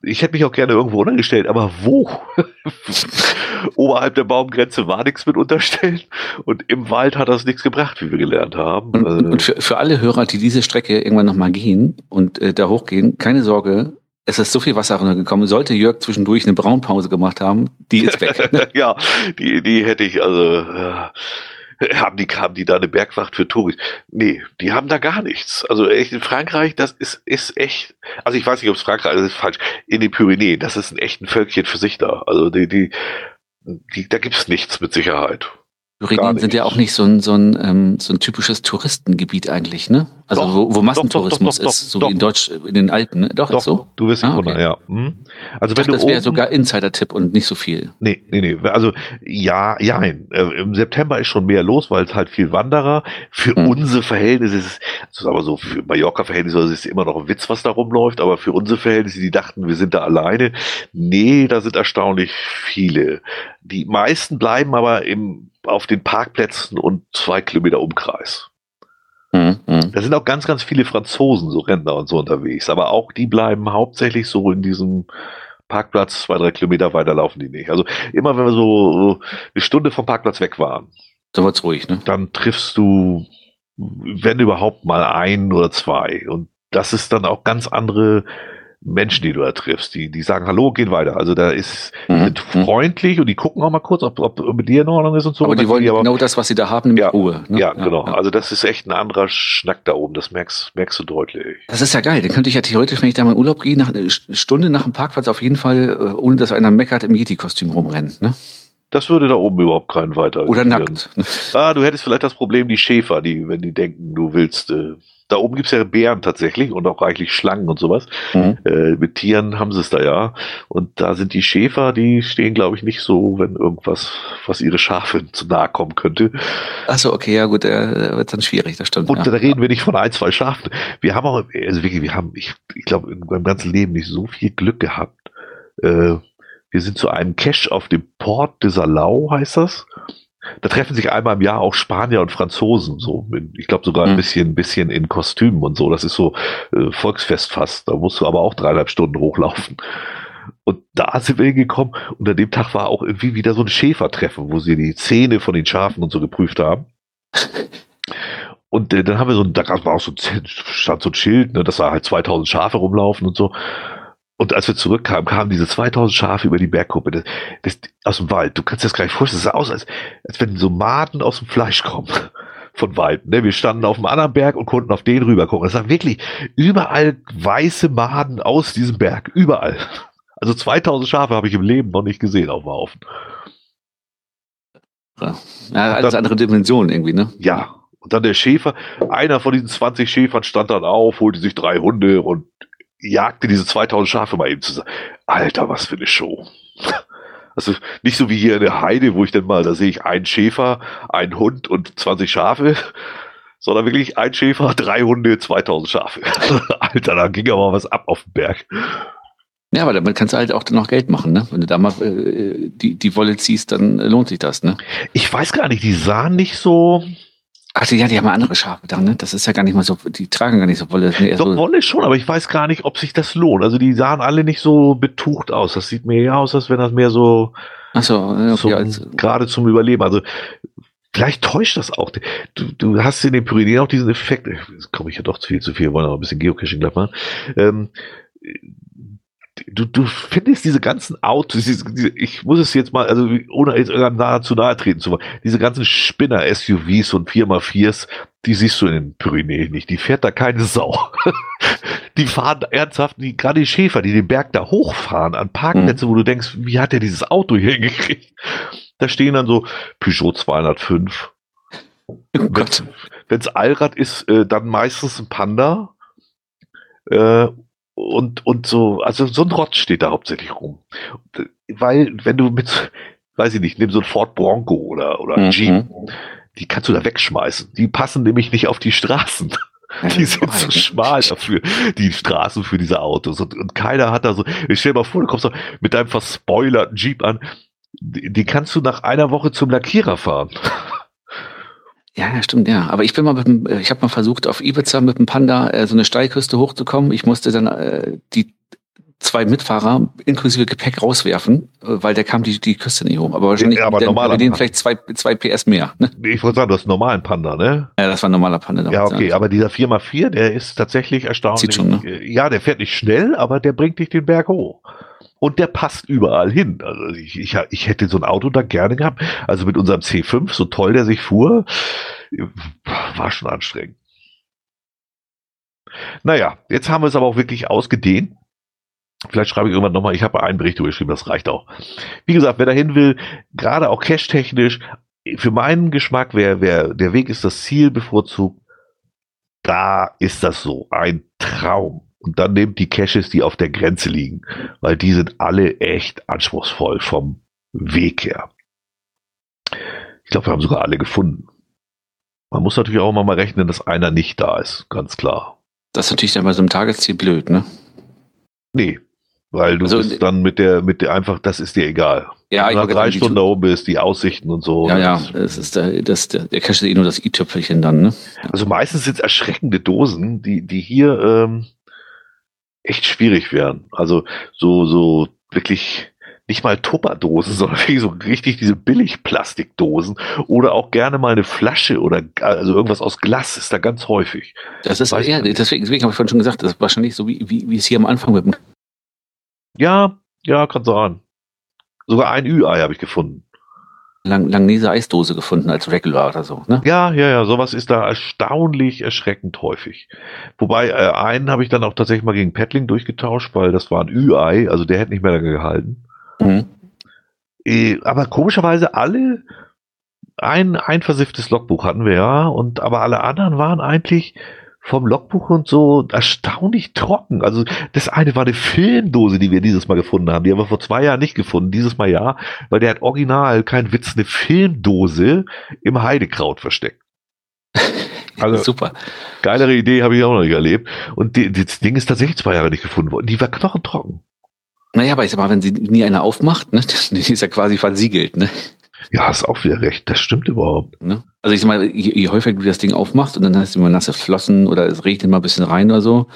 Ich hätte mich auch gerne irgendwo untergestellt, aber wo? Oberhalb der Baumgrenze war nichts mit unterstellen und im Wald hat das nichts gebracht, wie wir gelernt haben. Und, und, und Äh, für, für alle Hörer, die diese Strecke irgendwann nochmal gehen und äh, da hochgehen, keine Sorge, es ist so viel Wasser runtergekommen. Sollte Jörg zwischendurch eine Braunpause gemacht haben, die ist weg. ne? ja, die, die hätte ich, also, ja. haben die, haben die da eine Bergwacht für Touris? Nee, die haben da gar nichts. Also echt in Frankreich, das ist, ist echt, also ich weiß nicht, ob es Frankreich, das ist falsch, in den Pyrenäen, das ist ein echt Völkchen für sich da. Also die, die, die da gibt's nichts mit Sicherheit. Pyrenäen sind ja auch nicht so ein, so ein, ähm, so ein typisches Touristengebiet eigentlich, ne? Also Doch, wo, wo Massentourismus doch, doch, ist, so wie in Deutsch, in den Alpen, ne? Doch, Doch, ist so. du wirst Ah, okay. ja. Hm. Also Ich wenn dachte, du das wäre sogar Insider-Tipp und nicht so viel. Nee, nee, nee. Also ja, ja. Äh, Im September ist schon mehr los, weil es halt viel Wanderer. Für Hm. unsere Verhältnisse ist es, das ist aber so, für Mallorca-Verhältnisse ist es immer noch ein Witz, was da rumläuft, aber für unsere Verhältnisse, die dachten, wir sind da alleine. Nee, da sind erstaunlich viele. Die meisten bleiben aber im, auf den Parkplätzen und zwei Kilometer Umkreis. Hm, hm. Da sind auch ganz, ganz viele Franzosen, so Rentner und so unterwegs. Aber auch die bleiben hauptsächlich so in diesem Parkplatz, zwei, drei Kilometer weiter laufen die nicht. Also immer wenn wir so eine Stunde vom Parkplatz weg waren, Da wird's ruhig, ne? dann triffst du, wenn überhaupt mal ein oder zwei. Und das ist dann auch ganz andere Menschen, die du da triffst. Die, die sagen Hallo, gehen weiter. Also da ist, die Mhm, sind mhm. freundlich und die gucken auch mal kurz, ob, ob mit dir in Ordnung ist und so. Aber Und die wollen gehen genau das, was sie da haben, nämlich Ja, Ruhe. Ne? ja, genau. ja. Also das ist echt ein anderer Schnack da oben. Das merkst, merkst du deutlich. Das ist ja geil. Dann könnte ich ja theoretisch, wenn ich da mal in Urlaub gehe, nach einer Stunde nach dem Parkplatz auf jeden Fall, äh, ohne dass einer meckert, im Yeti-Kostüm rumrennen. Ne? Das würde da oben überhaupt keinen weiter. Oder nackt. Ah, du hättest vielleicht das Problem, die Schäfer, die, wenn die denken, du willst, äh, da oben gibt's ja Bären tatsächlich und auch reichlich Schlangen und sowas. Mhm. Äh, mit Tieren haben sie es da ja. Und da sind die Schäfer, die stehen, glaube ich, nicht so, wenn irgendwas, was ihre Schafe zu nahe kommen könnte. Achso, okay, ja gut, äh, wird dann schwierig, das stimmt. Und ja. da reden wir nicht von ein, zwei Schafen. Wir haben auch, also wirklich, wir haben, ich, ich glaube, in meinem ganzen Leben nicht so viel Glück gehabt. Äh, wir sind zu einem Cache auf dem Port de Salau, heißt das. Da treffen sich einmal im Jahr auch Spanier und Franzosen, so, ich glaube sogar ein Mhm. bisschen, bisschen in Kostümen und so. Das ist so äh, Volksfest fast. Da musst du aber auch dreieinhalb Stunden hochlaufen. Und da sind wir hingekommen. Und an dem Tag war auch irgendwie wieder so ein Schäfertreffen, wo sie die Zähne von den Schafen und so geprüft haben. Und äh, dann haben wir so ein, da war auch so ein, stand so ein Schild, ne, dass da halt 2000 Schafe rumlaufen und so. Und als wir zurückkamen, kamen diese 2000 Schafe über die Bergkuppe das, das, aus dem Wald. Du kannst dir das gar nicht vorstellen. Das sah aus, als, als wenn so Maden aus dem Fleisch kommen. Von Wald. Ne? Wir standen auf einem anderen Berg und konnten auf den rüber gucken. Es waren wirklich überall weiße Maden aus diesem Berg. Überall. Also 2000 Schafe habe ich im Leben noch nicht gesehen auf dem Haufen. Ja, alles dann- andere Dimensionen irgendwie, ne? Ja. Und dann der Schäfer, einer von diesen 20 Schäfern stand dann auf, holte sich drei Hunde und jagte diese 2000 Schafe mal eben zusammen. Alter, was für eine Show. Also nicht so wie hier in der Heide, wo ich dann mal, da sehe ich einen Schäfer, einen Hund und 20 Schafe, sondern wirklich ein Schäfer, drei Hunde, 2000 Schafe. Alter, da ging aber was ab auf dem Berg. Ja, aber damit kannst du halt auch dann noch Geld machen, ne? Wenn du da mal äh, die, die Wolle ziehst, dann lohnt sich das, ne? Ich weiß gar nicht, die sahen nicht so, Ach, die, ja, die haben andere Schafe da, ne? Das ist ja gar nicht mal so, die tragen gar nicht so Wolle. Eher Doch, so, Wolle schon, aber ich weiß gar nicht, ob sich das lohnt. Also die sahen alle nicht so betucht aus. Das sieht mir eher aus, als wenn das mehr so, achso, ja, okay, zum, als, gerade zum Überleben. Also vielleicht täuscht das auch. Du, du hast in den Pyrenäen auch diesen Effekt. Jetzt komme ich ja doch viel zu viel, wir wollen aber ein bisschen Geocaching gleich machen. Ähm, du, du findest diese ganzen Autos, diese, diese, ich muss es jetzt mal, also ohne jetzt irgendwann nahe zu nahe treten zu wollen, diese ganzen Spinner-SUVs und 4x4s, die siehst du in den Pyrenäen nicht. Die fährt da keine Sau. die fahren ernsthaft, die, gerade die Schäfer, die den Berg da hochfahren, an Parkplätze, wo du denkst, wie hat der dieses Auto hier hingekriegt? Da stehen dann so Peugeot 205. oh Gott. Wenn es Allrad ist, äh, dann meistens ein Panda. Äh, und, und so, also so ein Rotz steht da hauptsächlich rum. Weil, wenn du mit, weiß ich nicht, nimm so ein Ford Bronco oder, oder Mhm. Jeep, die kannst du da wegschmeißen. Die passen nämlich nicht auf die Straßen. Die sind so so schmal dafür, die Straßen für diese Autos. Und, und keiner hat da so, ich stell dir mal vor, du kommst doch mit deinem verspoilerten Jeep an, die, die kannst du nach einer Woche zum Lackierer fahren. Ja, ja, stimmt, ja. Aber ich bin mal mit dem, äh, ich habe mal versucht, auf Ibiza mit dem Panda äh, so eine Steilküste hochzukommen. Ich musste dann äh, die zwei Mitfahrer inklusive Gepäck rauswerfen, äh, weil der kam die, die Küste nicht hoch. Aber wahrscheinlich Ja, aber mit normaler denen vielleicht zwei, zwei PS mehr. Ne? Ich wollte sagen, du hast einen normalen Panda, ne? Ja, das war ein normaler Panda. Ja, okay, aber dieser 4x4, der ist tatsächlich erstaunlich. Zieht schon, ne? äh, Ja, der fährt nicht schnell, aber der bringt dich den Berg hoch. Und der passt überall hin. Also ich, ich, ich hätte so ein Auto da gerne gehabt. Also mit unserem C5, so toll der sich fuhr, war schon anstrengend. Naja, jetzt haben wir es aber auch wirklich ausgedehnt. Vielleicht schreibe ich irgendwann nochmal, ich habe einen Bericht geschrieben, das reicht auch. Wie gesagt, wer dahin will, gerade auch cash-technisch, für meinen Geschmack wäre, wär, der Weg ist das Ziel bevorzugt. Da ist das so. Ein Traum. Und dann nehmt die Caches, die auf der Grenze liegen, weil die sind alle echt anspruchsvoll vom Weg her. Ich glaube, wir haben sogar alle gefunden. Man muss natürlich auch mal rechnen, dass einer nicht da ist, ganz klar. Das ist natürlich dann bei so einem Tagesziel blöd, ne? Nee, weil du also, bist dann mit der, mit der einfach, das ist dir egal. Ja, ich drei Stunden da oben bist, die Aussichten und so. Ja, ja, das ist der, das, der, der Cache ist eh nur das i-Töpfelchen dann, ne? Also meistens sind es erschreckende Dosen, die, die hier ähm, echt schwierig wären. Also so, so wirklich nicht mal Tupperdosen, sondern wirklich so richtig diese Billigplastikdosen oder auch gerne mal eine Flasche oder also irgendwas aus Glas ist da ganz häufig. Das ist ja, deswegen, deswegen habe ich vorhin schon gesagt, das ist wahrscheinlich so wie, wie, wie es hier am Anfang mit dem Ja, ja, kann sein. Sogar ein Ü-Ei habe ich gefunden. Lang, Langnese Eisdose gefunden als Regular oder so, ne? Ja, ja, ja, sowas ist da erstaunlich erschreckend häufig. Wobei, äh, einen habe ich dann auch tatsächlich mal gegen Paddling durchgetauscht, weil das war ein Ü-Ei, also der hätte nicht mehr lange gehalten. Mhm. Äh, aber komischerweise alle ein, ein versifftes Logbuch hatten wir ja, und aber alle anderen waren eigentlich vom Logbuch und so erstaunlich trocken. Also das eine war eine Filmdose, die wir dieses Mal gefunden haben. Die haben wir vor zwei Jahren nicht gefunden, dieses Mal ja, weil der hat original, kein Witz, eine Filmdose im Heidekraut versteckt. Also super. Geilere Idee habe ich auch noch nicht erlebt. Und die, das Ding ist tatsächlich zwei Jahre nicht gefunden worden. Die war knochentrocken. Naja, aber ich sag mal, wenn sie nie einer aufmacht, ne, die ist ja quasi versiegelt, ne? Ja, hast auch wieder recht. Das stimmt überhaupt. Ne? Also ich sag mal, je, je, häufiger du das Ding aufmachst und dann hast du immer nasse Flossen oder es regnet mal ein bisschen rein oder so.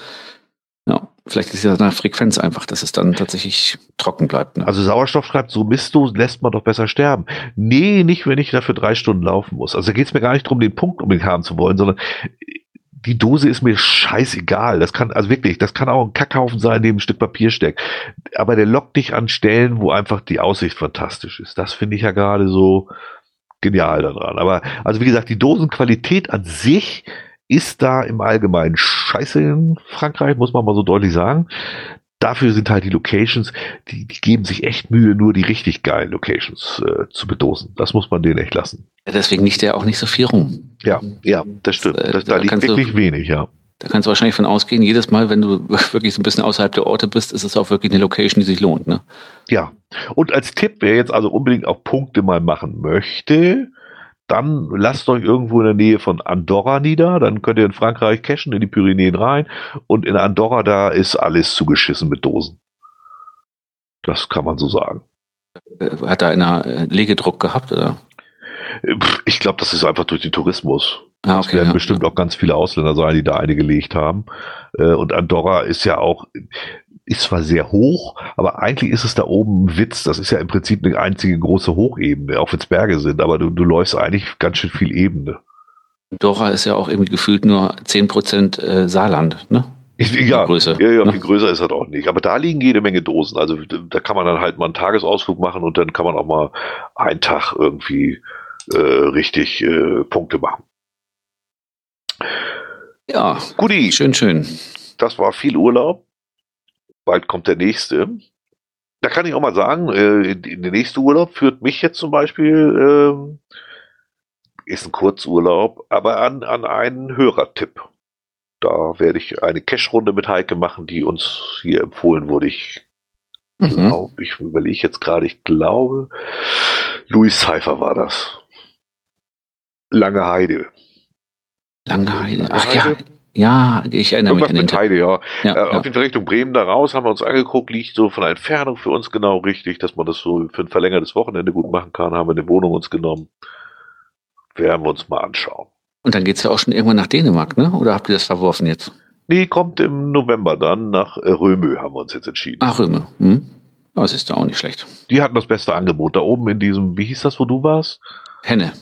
Ja, vielleicht ist ja eine Frequenz einfach, dass es dann tatsächlich trocken bleibt. Ne? Also Sauerstoff schreibt, so Misto lässt man doch besser sterben. Nee, nicht, wenn ich dafür drei Stunden laufen muss. Also da geht es mir gar nicht darum, den Punkt unbedingt haben zu wollen, sondern die Dose ist mir scheißegal. Das kann, also wirklich, das kann auch ein Kackhaufen sein, dem ein Stück Papier steckt. Aber der lockt dich an Stellen, wo einfach die Aussicht fantastisch ist. Das finde ich ja gerade so genial daran. Aber, also wie gesagt, die Dosenqualität an sich ist da im Allgemeinen scheiße in Frankreich, muss man mal so deutlich sagen dafür sind halt die Locations, die, die geben sich echt Mühe, nur die richtig geilen Locations äh, zu bedosen. Das muss man denen echt lassen. Ja, deswegen nicht der auch nicht so viel rum. Ja, ja, das stimmt. Das, das, da, da liegt wirklich du, wenig, ja. Da kannst du wahrscheinlich von ausgehen, jedes Mal, wenn du wirklich so ein bisschen außerhalb der Orte bist, ist es auch wirklich eine Location, die sich lohnt, ne? Ja. Und als Tipp, wer jetzt also unbedingt auch Punkte mal machen möchte, dann lasst euch irgendwo in der Nähe von Andorra nieder, dann könnt ihr in Frankreich cashen, in die Pyrenäen rein und in Andorra, da ist alles zugeschissen mit Dosen. Das kann man so sagen. Äh, hat da einer äh, Legedruck gehabt, oder? Ich glaube, das ist einfach durch den Tourismus. Ah, okay, es werden ja, bestimmt ja. auch ganz viele Ausländer sein, die da eine gelegt haben. Äh, und Andorra ist ja auch, ist zwar sehr hoch, aber eigentlich ist es da oben ein Witz. Das ist ja im Prinzip eine einzige große Hochebene, auch wenn es Berge sind, aber du, du läufst eigentlich ganz schön viel Ebene. Dora ist ja auch irgendwie gefühlt nur 10% äh, Saarland, ne? Ja, Größe, ja, ja, ne? viel größer ist das auch nicht. Aber da liegen jede Menge Dosen. Also da kann man dann halt mal einen Tagesausflug machen und dann kann man auch mal einen Tag irgendwie äh, richtig äh, Punkte machen. Ja, Guti. Schön, schön. Das war viel Urlaub bald kommt der nächste. Da kann ich auch mal sagen, äh, der nächste Urlaub führt mich jetzt zum Beispiel, äh, ist ein Kurzurlaub, aber an, an einen Hörertipp. Da werde ich eine Cash-Runde mit Heike machen, die uns hier empfohlen wurde. Ich mhm. glaube, ich überlege jetzt gerade, ich glaube, Louis Cypher war das. Lange Heide. Lange Heide. Ach Heide. ja, ja, ich erinnere Irgendwas mich an den Heide, ja. ja, äh, ja. Auf jeden Fall Richtung Bremen da raus, haben wir uns angeguckt, liegt so von der Entfernung für uns genau richtig, dass man das so für ein verlängertes Wochenende gut machen kann, haben wir eine Wohnung uns genommen. Werden wir uns mal anschauen. Und dann geht es ja auch schon irgendwann nach Dänemark, ne? Oder habt ihr das verworfen jetzt? Nee, kommt im November dann nach äh, Römö, haben wir uns jetzt entschieden. Ach, Römö. Hm. Das ist da auch nicht schlecht. Die hatten das beste Angebot. Da oben in diesem, wie hieß das, wo du warst? Henne.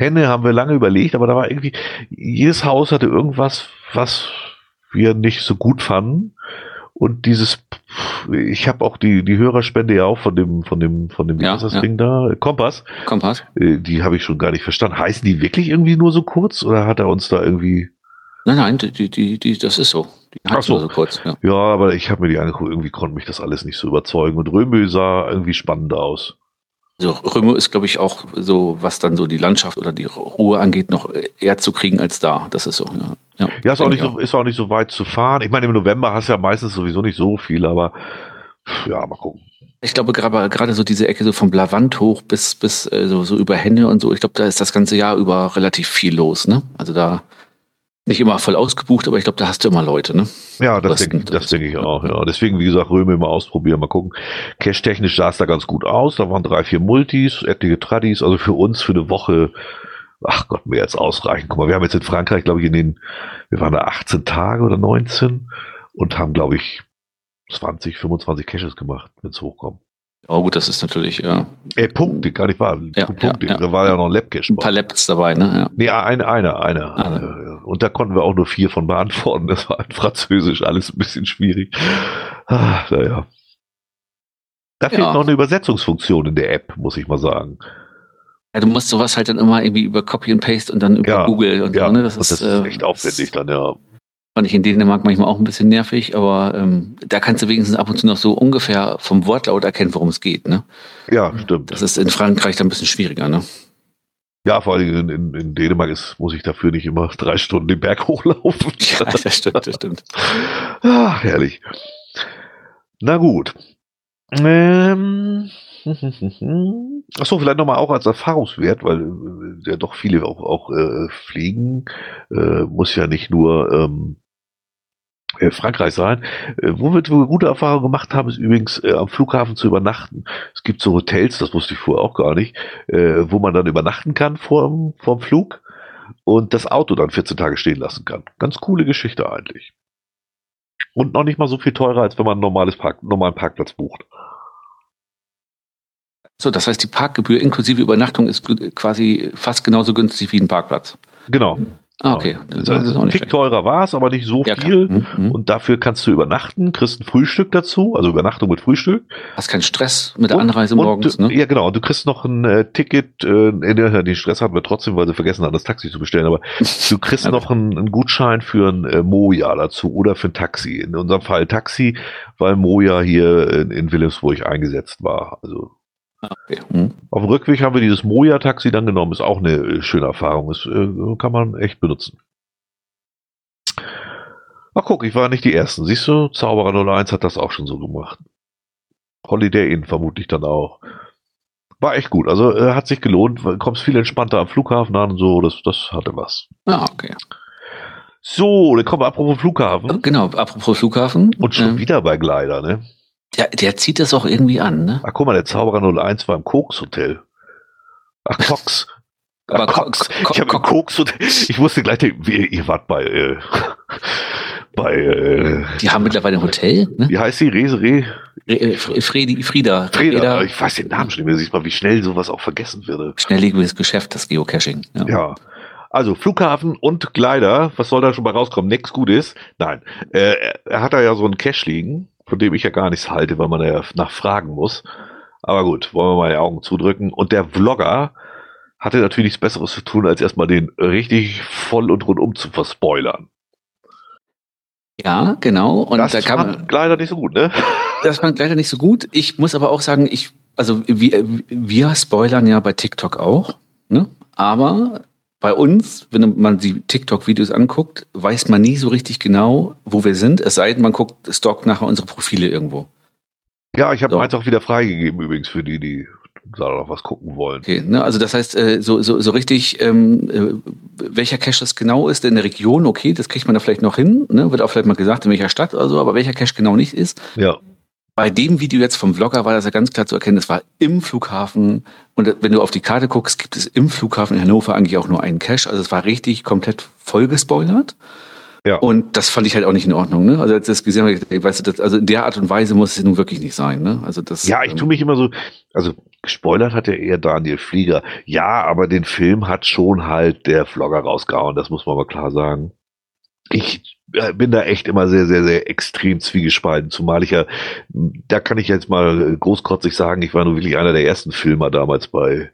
Henne haben wir lange überlegt, aber da war irgendwie, jedes Haus hatte irgendwas, was wir nicht so gut fanden. Und dieses, ich habe auch die, die Hörerspende ja auch von dem, von dem, von dem, Ja, das ja. Ding da? Kompass. Kompass. Äh, Die habe ich schon gar nicht verstanden. Heißen die wirklich irgendwie nur so kurz oder hat er uns da irgendwie. Nein, nein, die, die, die, das ist so. Die Ach heißt so. nur so kurz. Ja. Ja, aber ich habe mir die angeguckt, irgendwie konnte mich das alles nicht so überzeugen. Und Römö sah irgendwie spannender aus. Also Römo ist, glaube ich, auch so, was dann so die Landschaft oder die Ruhe angeht, noch eher zu kriegen als da. Das ist so. Ja, ja, Ja, ist auch, nicht ich so, ist auch nicht so weit zu fahren. Ich meine, im November hast du ja meistens sowieso nicht so viel, aber ja, mal gucken. Ich glaube gerade gerade so diese Ecke so vom Blavant hoch bis bis äh, so, so über Henne und so. Ich glaube, da ist das ganze Jahr über relativ viel los. Ne? Also da nicht immer voll ausgebucht, aber ich glaube, da hast du immer Leute. Ne? Ja, das denke das das- denk ich auch. Ja. Deswegen, wie gesagt, Röme mal ausprobieren, mal gucken. Cash-technisch sah es da ganz gut aus. Da waren drei, vier Multis, etliche Tradis. Also für uns für eine Woche, ach Gott, mehr als ausreichend. Guck mal, wir haben jetzt in Frankreich, glaube ich, in den, wir waren da 18 Tage oder 19 und haben, glaube ich, 20, 25 Caches gemacht, wenn es hochkommt. Oh gut, das ist natürlich ja, Äh, Punkte, gar nicht wahr. Ja, Punkte. ja, ja. Da war ja noch ein Lab-Cache. ein paar Labs dabei. Ne? Ja. Nee, eine, eine, eine. Eine. Äh, Und da konnten wir auch nur vier von beantworten. Das war in Französisch alles ein bisschen schwierig. Ah, naja. Da fehlt noch eine Übersetzungsfunktion in der App, muss ich mal sagen. Ja, du musst sowas halt dann immer irgendwie über Copy and Paste und dann über Google und Ja, so. Ne? Das, und ist, das ist äh, echt aufwendig dann, ja. Fand ich in Dänemark manchmal auch ein bisschen nervig, aber ähm, da kannst du wenigstens ab und zu noch so ungefähr vom Wortlaut erkennen, worum es geht. Ne? Ja, stimmt. Das ist in Frankreich dann ein bisschen schwieriger. Ne? Ja, vor allem in, in, in Dänemark ist, muss ich dafür nicht immer drei Stunden den Berg hochlaufen. Ja, das stimmt, das stimmt. Ah, herrlich. Na gut. Ähm, Achso, vielleicht nochmal auch als Erfahrungswert, weil äh, ja doch viele auch, auch äh, fliegen. Äh, muss ja nicht nur ähm, äh, Frankreich sein. Äh, wo, wir, gute Erfahrungen gemacht haben, ist übrigens äh, am Flughafen zu übernachten. Es gibt so Hotels, das wusste ich vorher auch gar nicht, äh, wo man dann übernachten kann vorm, vorm Flug und das Auto dann 14 Tage stehen lassen kann. Ganz coole Geschichte eigentlich. Und noch nicht mal so viel teurer, als wenn man ein normales Park, normalen Parkplatz bucht. So, das heißt, die Parkgebühr inklusive Übernachtung ist quasi fast genauso günstig wie ein Parkplatz. Genau. Ah, okay. Das ist Also ein Tick teurer war es, aber nicht so Ja, viel. Mhm, mhm. Und dafür kannst du übernachten, kriegst ein Frühstück dazu, also Übernachtung mit Frühstück. Hast keinen Stress mit der Und- Anreise morgens, du, ne? Ja, genau. Und du kriegst noch ein äh, Ticket. Äh, den Stress hatten wir trotzdem, weil sie vergessen haben, das Taxi zu bestellen. Aber du kriegst Ja, noch einen, einen Gutschein für ein äh, Moja dazu oder für ein Taxi. In unserem Fall Taxi, weil Moja hier in, in Wilhelmsburg eingesetzt war. Also okay. Mhm. auf dem Rückweg haben wir dieses Moja-Taxi dann genommen. Ist auch eine äh, schöne Erfahrung. Ist, äh, kann man echt benutzen. Ach guck, ich war nicht die Ersten. Siehst du, Zauberer 01 hat das auch schon so gemacht. Holiday Inn vermutlich dann auch. War echt gut. Also äh, hat sich gelohnt. kommst viel entspannter am Flughafen an und so. Das, das hatte was. Ah, okay. So, dann kommen wir apropos Flughafen. Genau, apropos Flughafen. Und schon ähm, wieder bei Gleiter, ne? Der, der zieht das auch irgendwie an, ne? Ach guck mal, der Zauberer 01 war im Koks Hotel. Ach, Cox. Aber Ach, Cox. Co- Ich habe Co- im Koks Hotel. Ich wusste gleich, ihr, wart bei, äh, bei, äh, Die haben mittlerweile ein Hotel, ne? wie heißt die? Rese, Re, Re- Fre- Fredi, Frieda. Freda. Ich weiß den Namen schon nicht mehr. Siehst mal, wie schnell sowas auch vergessen wird. Schnelllebiges Geschäft, das Geocaching. Ja. Ja. Also Flughafen und Gleiter, was soll da schon mal rauskommen? Nix Gutes? Nein. Äh, er- hat da ja so einen Cache liegen, von dem ich ja gar nichts halte, weil man ja nachfragen muss. Aber gut, wollen wir mal die Augen zudrücken. Und der Vlogger hatte natürlich nichts Besseres zu tun, als erstmal den richtig voll und rundum zu verspoilern. Ja, genau. Und das da kam, fand Gleiter nicht so gut, ne? das fand leider nicht so gut. Ich muss aber auch sagen, ich, also wir, wir spoilern ja bei TikTok auch, ne? Aber bei uns, wenn man die TikTok-Videos anguckt, weiß man nie so richtig genau, wo wir sind. Es sei denn, man guckt, stalkt nachher unsere Profile irgendwo. Ja, ich habe So. meins auch wieder freigegeben übrigens für die, die da noch was gucken wollen. Okay, ne? Also das heißt, äh, so, so, so richtig, ähm, äh, welcher Cache das genau ist in der Region, okay, das kriegt man da vielleicht noch hin, ne? Wird auch vielleicht mal gesagt, in welcher Stadt oder so, aber welcher Cache genau nicht ist. Ja. Bei dem Video jetzt vom Vlogger war das ja ganz klar zu erkennen, das war im Flughafen. Und wenn du auf die Karte guckst, gibt es im Flughafen in Hannover eigentlich auch nur einen Cache. Also es war richtig komplett voll gespoilert. Ja. Und das fand ich halt auch nicht in Ordnung. Ne? Also als ich das gesehen habe, ich, weißt du, das, also in der Art und Weise muss es nun wirklich nicht sein. Ne? Also das, Ja, ich ähm, tue mich immer so, also gespoilert hat ja eher Daniel Flieger. Ja, aber den Film hat schon halt der Vlogger rausgehauen, das muss man mal klar sagen. Ich bin da echt immer sehr, sehr, sehr extrem zwiegespalten, zumal ich ja, da kann ich jetzt mal großkotzig sagen, ich war nur wirklich einer der ersten Filmer damals bei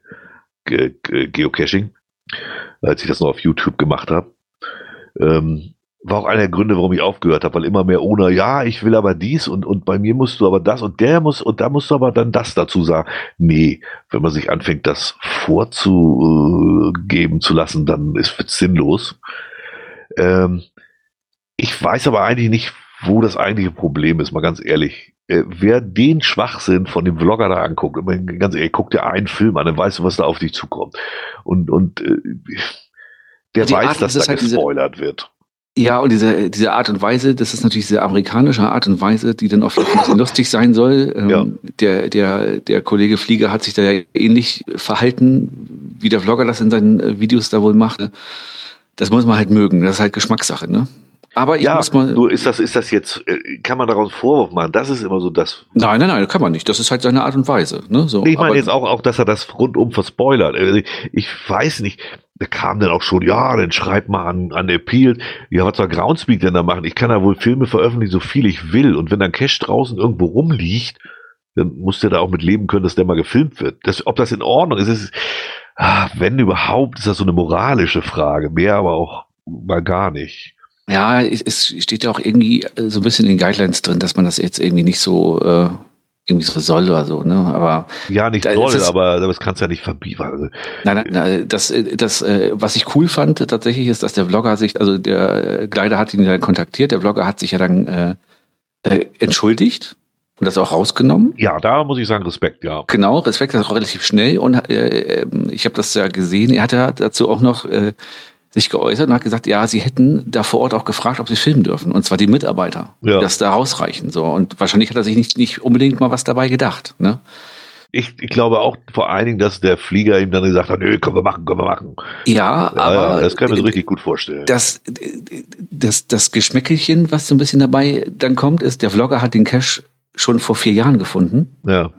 Ge Ge Geocaching, als ich das noch auf YouTube gemacht habe. Ähm, war auch einer der Gründe, warum ich aufgehört habe, weil immer mehr ohne, ja, ich will aber dies und, und bei mir musst du aber das und der muss und da musst du aber dann das dazu sagen. Nee, wenn man sich anfängt, das vorzugeben zu lassen, dann ist es sinnlos. Ähm, ich weiß aber eigentlich nicht, wo das eigentliche Problem ist, mal ganz ehrlich. Äh, wer den Schwachsinn von dem Vlogger da anguckt, ganz ehrlich, guck dir einen Film an, dann weißt du, was da auf dich zukommt. Und, und äh, der Die weiß, Art, dass das da halt gespoilert wird. Ja, und diese, diese Art und Weise, das ist natürlich diese amerikanische Art und Weise, die dann oft ein bisschen lustig sein soll. Ähm, ja. Der, der, der Kollege Flieger hat sich da ja ähnlich verhalten, wie der Vlogger das in seinen äh, Videos da wohl macht. Das muss man halt mögen. Das ist halt Geschmackssache, ne? Aber ich ja, muss mal. Nur ist das, ist das jetzt, äh, kann man daraus Vorwurf machen? Das ist immer so das. Nein, nein, nein, kann man nicht. Das ist halt seine Art und Weise. Ne? So, ich meine jetzt auch, auch, dass er das rundum verspoilert. Also ich weiß nicht, da kam dann auch schon, ja, dann schreibt mal an, an Appeal, ja, was soll Groundspeak denn da machen? Ich kann da wohl Filme veröffentlichen, so viel ich will. Und wenn dann Cash draußen irgendwo rumliegt, dann muss der da auch mit leben können, dass der mal gefilmt wird. Das, ob das in Ordnung ist, ist, ah, wenn überhaupt, ist das so eine moralische Frage. Mehr aber auch mal gar nicht. Ja, es steht ja auch irgendwie äh, so ein bisschen in den Guidelines drin, dass man das jetzt irgendwie nicht so äh, irgendwie so soll oder so, ne? Aber ja, nicht soll, ist, aber das kannst du ja nicht verbieten. Also, nein, nein, nein, das, äh, das, äh, was ich cool fand tatsächlich ist, dass der Vlogger sich, also der Kleider hat ihn dann kontaktiert, der Vlogger hat sich ja dann äh, entschuldigt und das auch rausgenommen. Ja, da muss ich sagen, Respekt, ja. Genau, Respekt, das ist auch relativ schnell und äh, ich habe das ja gesehen. Er hat ja dazu auch noch äh, sich geäußert und hat gesagt, ja, sie hätten da vor Ort auch gefragt, ob sie filmen dürfen. Und zwar die Mitarbeiter, ja. das da rausreichen. So. Und wahrscheinlich hat er sich nicht, nicht unbedingt mal was dabei gedacht. Ne? Ich, ich glaube auch vor allen Dingen, dass der Flieger ihm dann gesagt hat, nö, können wir machen, können wir machen. Ja, ja aber. Das kann ich mir so richtig gut vorstellen. Das, das, das Geschmäckelchen, was so ein bisschen dabei dann kommt, ist, der Vlogger hat den Cash schon vor vier Jahren gefunden. Ja.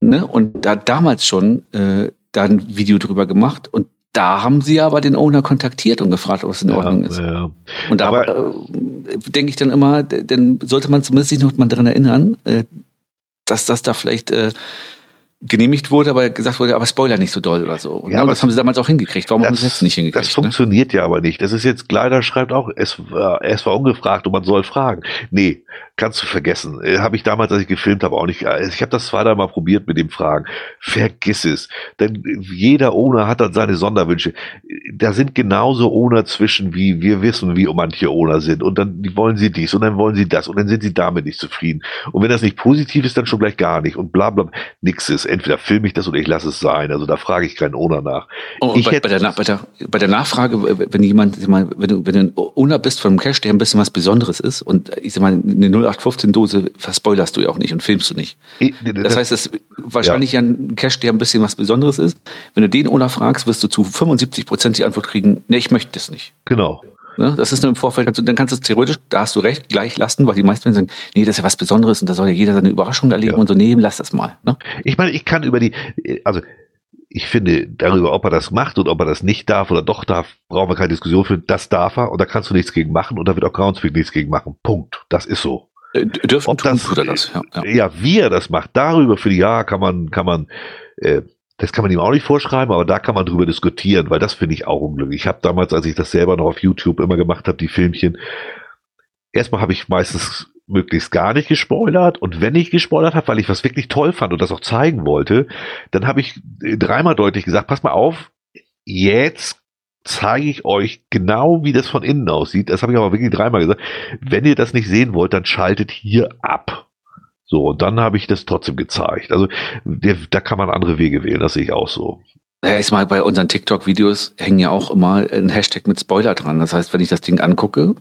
Ne? Und da damals schon äh, da ein Video drüber gemacht und da haben sie aber den Owner kontaktiert und gefragt, ob es in Ordnung ja, ist. Ja. Und da äh, denke ich dann immer, dann sollte man zumindest sich noch mal daran erinnern, äh, dass das da vielleicht äh, genehmigt wurde, aber gesagt wurde, aber Spoiler nicht so doll oder so. Ja, ne? das haben sie damals auch hingekriegt. Warum das, haben sie es jetzt nicht hingekriegt? Das funktioniert ne? ja aber nicht. Das ist jetzt, Kleider schreibt auch, es, äh, es war ungefragt und man soll fragen. Nee, kannst du vergessen. Äh, habe ich damals, als ich gefilmt habe, auch nicht. Äh, ich habe das zwei, drei Mal probiert mit dem Fragen. Vergiss es. Denn jeder Owner hat dann seine Sonderwünsche. Da sind genauso Owner zwischen, wie wir wissen, wie manche Owner sind. Und dann wollen sie dies und dann wollen sie das und dann sind sie damit nicht zufrieden. Und wenn das nicht positiv ist, dann schon gleich gar nicht. Und bla bla. Nix ist. Entweder filme ich das oder ich lasse es sein. Also da frage ich keinen Owner nach. Oh, ich bei, bei, der, bei, der, bei der Nachfrage, wenn jemand, wenn du, wenn du ein Owner bist von einem Cash, der ein bisschen was Besonderes ist und ich sag mal, eine 0815-Dose verspoilerst du ja auch nicht und filmst du nicht. Das heißt, es ist wahrscheinlich ja. ein Cache, der ein bisschen was Besonderes ist. Wenn du den Owner fragst, wirst du zu 75 Prozent die Antwort kriegen, nee, ich möchte das nicht. Genau. Ne? Das ist nur im Vorfeld, also dann kannst du es theoretisch, da hast du recht, gleich lassen, weil die meisten sagen, nee, das ist ja was Besonderes und da soll ja jeder seine Überraschung erleben ja. und so, nee, lass das mal. Ne? Ich meine, ich kann über die, also ich finde, darüber, ob er das macht und ob er das nicht darf oder doch darf, brauchen wir keine Diskussion führen. Das darf er und da kannst du nichts gegen machen und da wird auch Groundspeak nichts gegen machen. Punkt. Das ist so. Äh, dürfen Ob das, tun, das ja, ja. ja, wie er das macht, darüber für die Jahre kann man, kann man, äh, das kann man ihm auch nicht vorschreiben, aber da kann man drüber diskutieren, weil das finde ich auch unglücklich. Ich habe damals, als ich das selber noch auf YouTube immer gemacht habe, die Filmchen, erstmal habe ich meistens möglichst gar nicht gespoilert und wenn ich gespoilert habe, weil ich was wirklich toll fand und das auch zeigen wollte, dann habe ich dreimal deutlich gesagt, pass mal auf, jetzt zeige ich euch genau, wie das von innen aussieht. Das habe ich aber wirklich dreimal gesagt. Wenn ihr das nicht sehen wollt, dann schaltet hier ab. So, und dann habe ich das trotzdem gezeigt. Also der, da kann man andere Wege wählen, das sehe ich auch so. Ja, ich mal, bei unseren TikTok-Videos hängen ja auch immer ein Hashtag mit Spoiler dran. Das heißt, wenn ich das Ding angucke,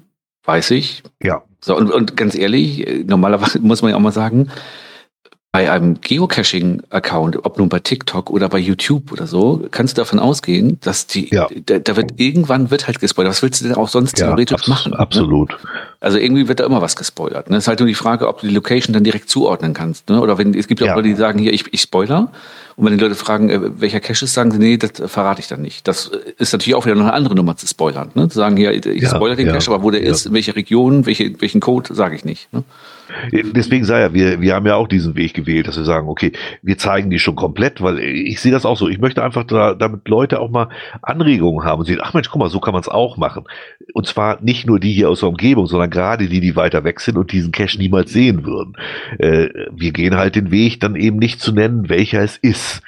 weiß ich. Ja. So, und, und ganz ehrlich, normalerweise muss man ja auch mal sagen, bei einem Geocaching-Account, ob nun bei TikTok oder bei YouTube oder so, kannst du davon ausgehen, dass die, ja. da, da, wird irgendwann wird halt gespoilert. Was willst du denn auch sonst ja, theoretisch abs machen? Ne? Absolut. Also irgendwie wird da immer was gespoilert. Ne? Es ist halt nur die Frage, ob du die Location dann direkt zuordnen kannst. Ne? Oder wenn es gibt auch Ja. Leute, die sagen, hier, ich, ich spoiler. Und wenn die Leute fragen, äh, welcher Cache ist, sagen sie, nee, das verrate ich dann nicht. Das äh, ist natürlich auch wieder noch eine andere Nummer zu spoilern. Ne? Zu sagen, hier, ich Ja, spoiler den Cache, aber wo der ist, in welcher Region, welche, welchen Code, sage ich nicht. Ne? Deswegen sei ja, wir, wir haben ja auch diesen Weg gewählt, dass wir sagen, okay, wir zeigen die schon komplett, weil ich sehe das auch so. Ich möchte einfach da, damit Leute auch mal Anregungen haben und sehen, ach Mensch, guck mal, so kann man es auch machen. Und zwar nicht nur die hier aus der Umgebung, sondern gerade die, die weiter weg sind und diesen Cache niemals sehen würden. Äh, wir gehen halt den Weg, dann eben nicht zu nennen, welcher es ist.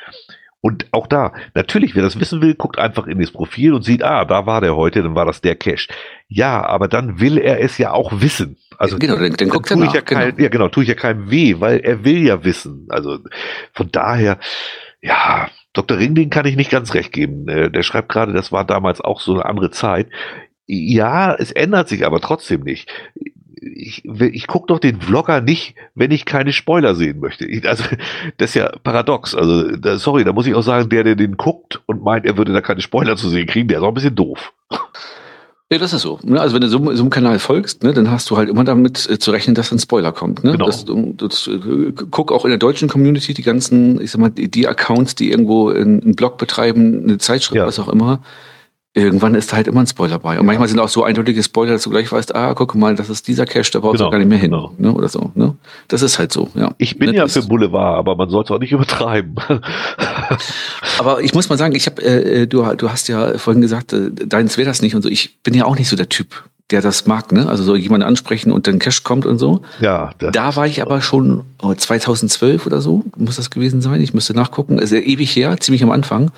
Und auch da, natürlich, wer das wissen will, guckt einfach in das Profil und sieht, ah, da war der heute, dann war das der Cache. Ja, aber dann will er es ja auch wissen. Also genau, dann, dann guckt er tue ich nach. ja kein, genau. ja genau, tue ich ja keinem weh, weil er will ja wissen. Also von daher, ja, Dr. Ringling kann ich nicht ganz recht geben. Äh, Der schreibt gerade, das war damals auch so eine andere Zeit. Ja, es ändert sich aber trotzdem nicht. Ich, ich gucke doch den Vlogger nicht, wenn ich keine Spoiler sehen möchte. Ich, also, das ist ja paradox. Also, da, sorry, da muss ich auch sagen, der, der den guckt und meint, er würde da keine Spoiler zu sehen kriegen, der ist auch ein bisschen doof. Ja, das ist so. Ne? Also wenn du so, so einem Kanal folgst, ne, dann hast du halt immer damit äh, zu rechnen, dass ein Spoiler kommt. Ne? Genau. Das, das, äh, guck auch in der deutschen Community die ganzen, ich sag mal, die, die Accounts, die irgendwo in- einen Blog betreiben, eine Zeitschrift, Ja. was auch immer. Irgendwann ist da halt immer ein Spoiler bei. Und manchmal sind auch so eindeutige Spoiler, dass du gleich weißt, ah, guck mal, das ist dieser Cache, da brauchst Genau, du gar nicht mehr hin. genau. Ne? Oder so. Ne? Das ist halt so, ja. Ich bin Ne, ja für Boulevard, aber man soll es auch nicht übertreiben. Aber ich muss mal sagen, ich habe, äh, du, du hast ja vorhin gesagt, äh, deins wäre das nicht und so. Ich bin ja auch nicht so der Typ, der das mag, ne? Also so jemanden ansprechen und dann Cash kommt und so. ja, Da war ich aber schon oh, 2012 oder so, muss das gewesen sein. Ich müsste nachgucken. Ist ja ewig her, ziemlich am Anfang.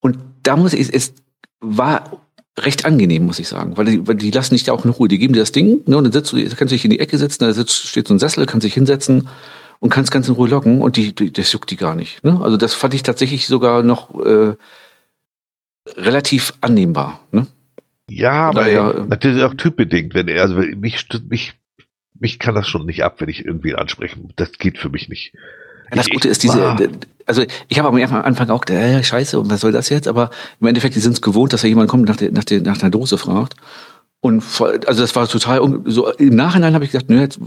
Und da muss ich, es war recht angenehm, muss ich sagen, weil die, weil die lassen dich da auch in Ruhe. Die geben dir das Ding, ne, und dann sitzt du, kannst dich in die Ecke setzen, da sitzt, steht so ein Sessel, kannst dich hinsetzen und kannst ganz in Ruhe loggen und die, die das juckt die gar nicht. Ne? Also das fand ich tatsächlich sogar noch äh, relativ annehmbar. Ne? Ja, aber Naja, ey, natürlich auch typbedingt, wenn er, also mich, mich, mich kann das schon nicht ab, wenn ich irgendwie ansprechen. Das geht für mich nicht. Das Gute ist ich- diese, ah. also ich habe am Anfang auch gedacht, äh, scheiße, und was soll das jetzt? Aber im Endeffekt, die sind es gewohnt, dass da jemand kommt und nach, der, nach, der, nach einer Dose fragt. Und voll, also das war total, so im Nachhinein habe ich gedacht, nö, jetzt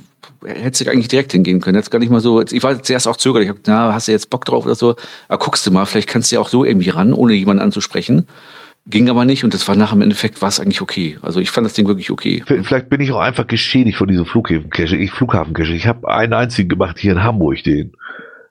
hättest du eigentlich direkt hingehen können. Jetzt gar nicht mal so, jetzt, ich war zuerst auch zögerlich, ich hab, na, hast du jetzt Bock drauf oder so? Aber guckst du mal, vielleicht kannst du ja auch so irgendwie ran, ohne jemanden anzusprechen. Ging aber nicht und das war nach dem Endeffekt war es eigentlich okay. Also ich fand das Ding wirklich okay. Vielleicht bin ich auch einfach geschädigt von diesem Flughafencache. Ich Flughafencache. Ich habe einen einzigen gemacht hier in Hamburg, den.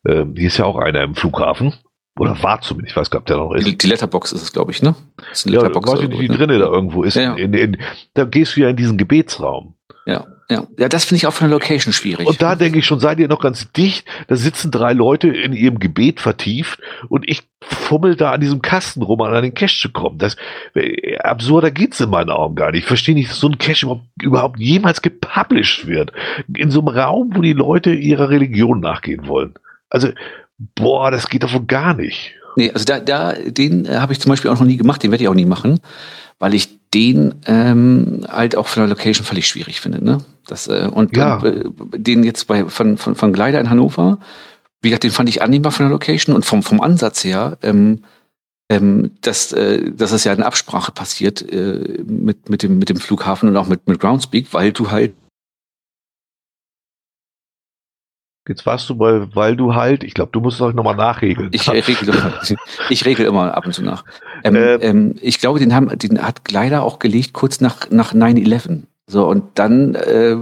Ähm, hier ist ja auch einer im Flughafen. Oder war zumindest, ich weiß gar nicht, ob der noch ist. Die, die Letterbox ist es, glaube ich, ne? Das ist eine Ja, Letterbox weiß ich nicht, wie ne? drinne da irgendwo ist. Ja, ja. In, in, da gehst du ja in diesen Gebetsraum. Ja, ja. Ja, das finde ich auch von der Location schwierig. Und da denke ich schon, seid ihr noch ganz dicht? Da sitzen drei Leute in ihrem Gebet vertieft und ich fummel da an diesem Kasten rum, an den Cache zu kommen. Das, äh, absurder geht's in meinen Augen gar nicht. Ich verstehe nicht, dass so ein Cache überhaupt, überhaupt jemals gepublished wird. In so einem Raum, wo die Leute ihrer Religion nachgehen wollen. Also, boah, das geht doch wohl gar nicht. Nee, also da, da den äh, habe ich zum Beispiel auch noch nie gemacht, den werde ich auch nie machen, weil ich den ähm, halt auch von der Location völlig schwierig finde. Ne? Das, äh, und Ja. äh, den jetzt bei von, von, von Gleider in Hannover, wie gesagt, den fand ich annehmbar von der Location und vom, vom Ansatz her, ähm, ähm, dass, äh, dass es ja eine Absprache passiert äh, mit, mit, dem, mit dem Flughafen und auch mit, mit Groundspeak, weil du halt Jetzt warst du bei, weil du halt, ich glaube, du musst doch nochmal nachregeln. Ich äh, regel, immer- ich regel immer ab und zu nach. Ähm, Ähm. ähm, ich glaube, den, haben, den hat Gleider auch gelegt kurz nach, nach 9-11. So, und dann äh,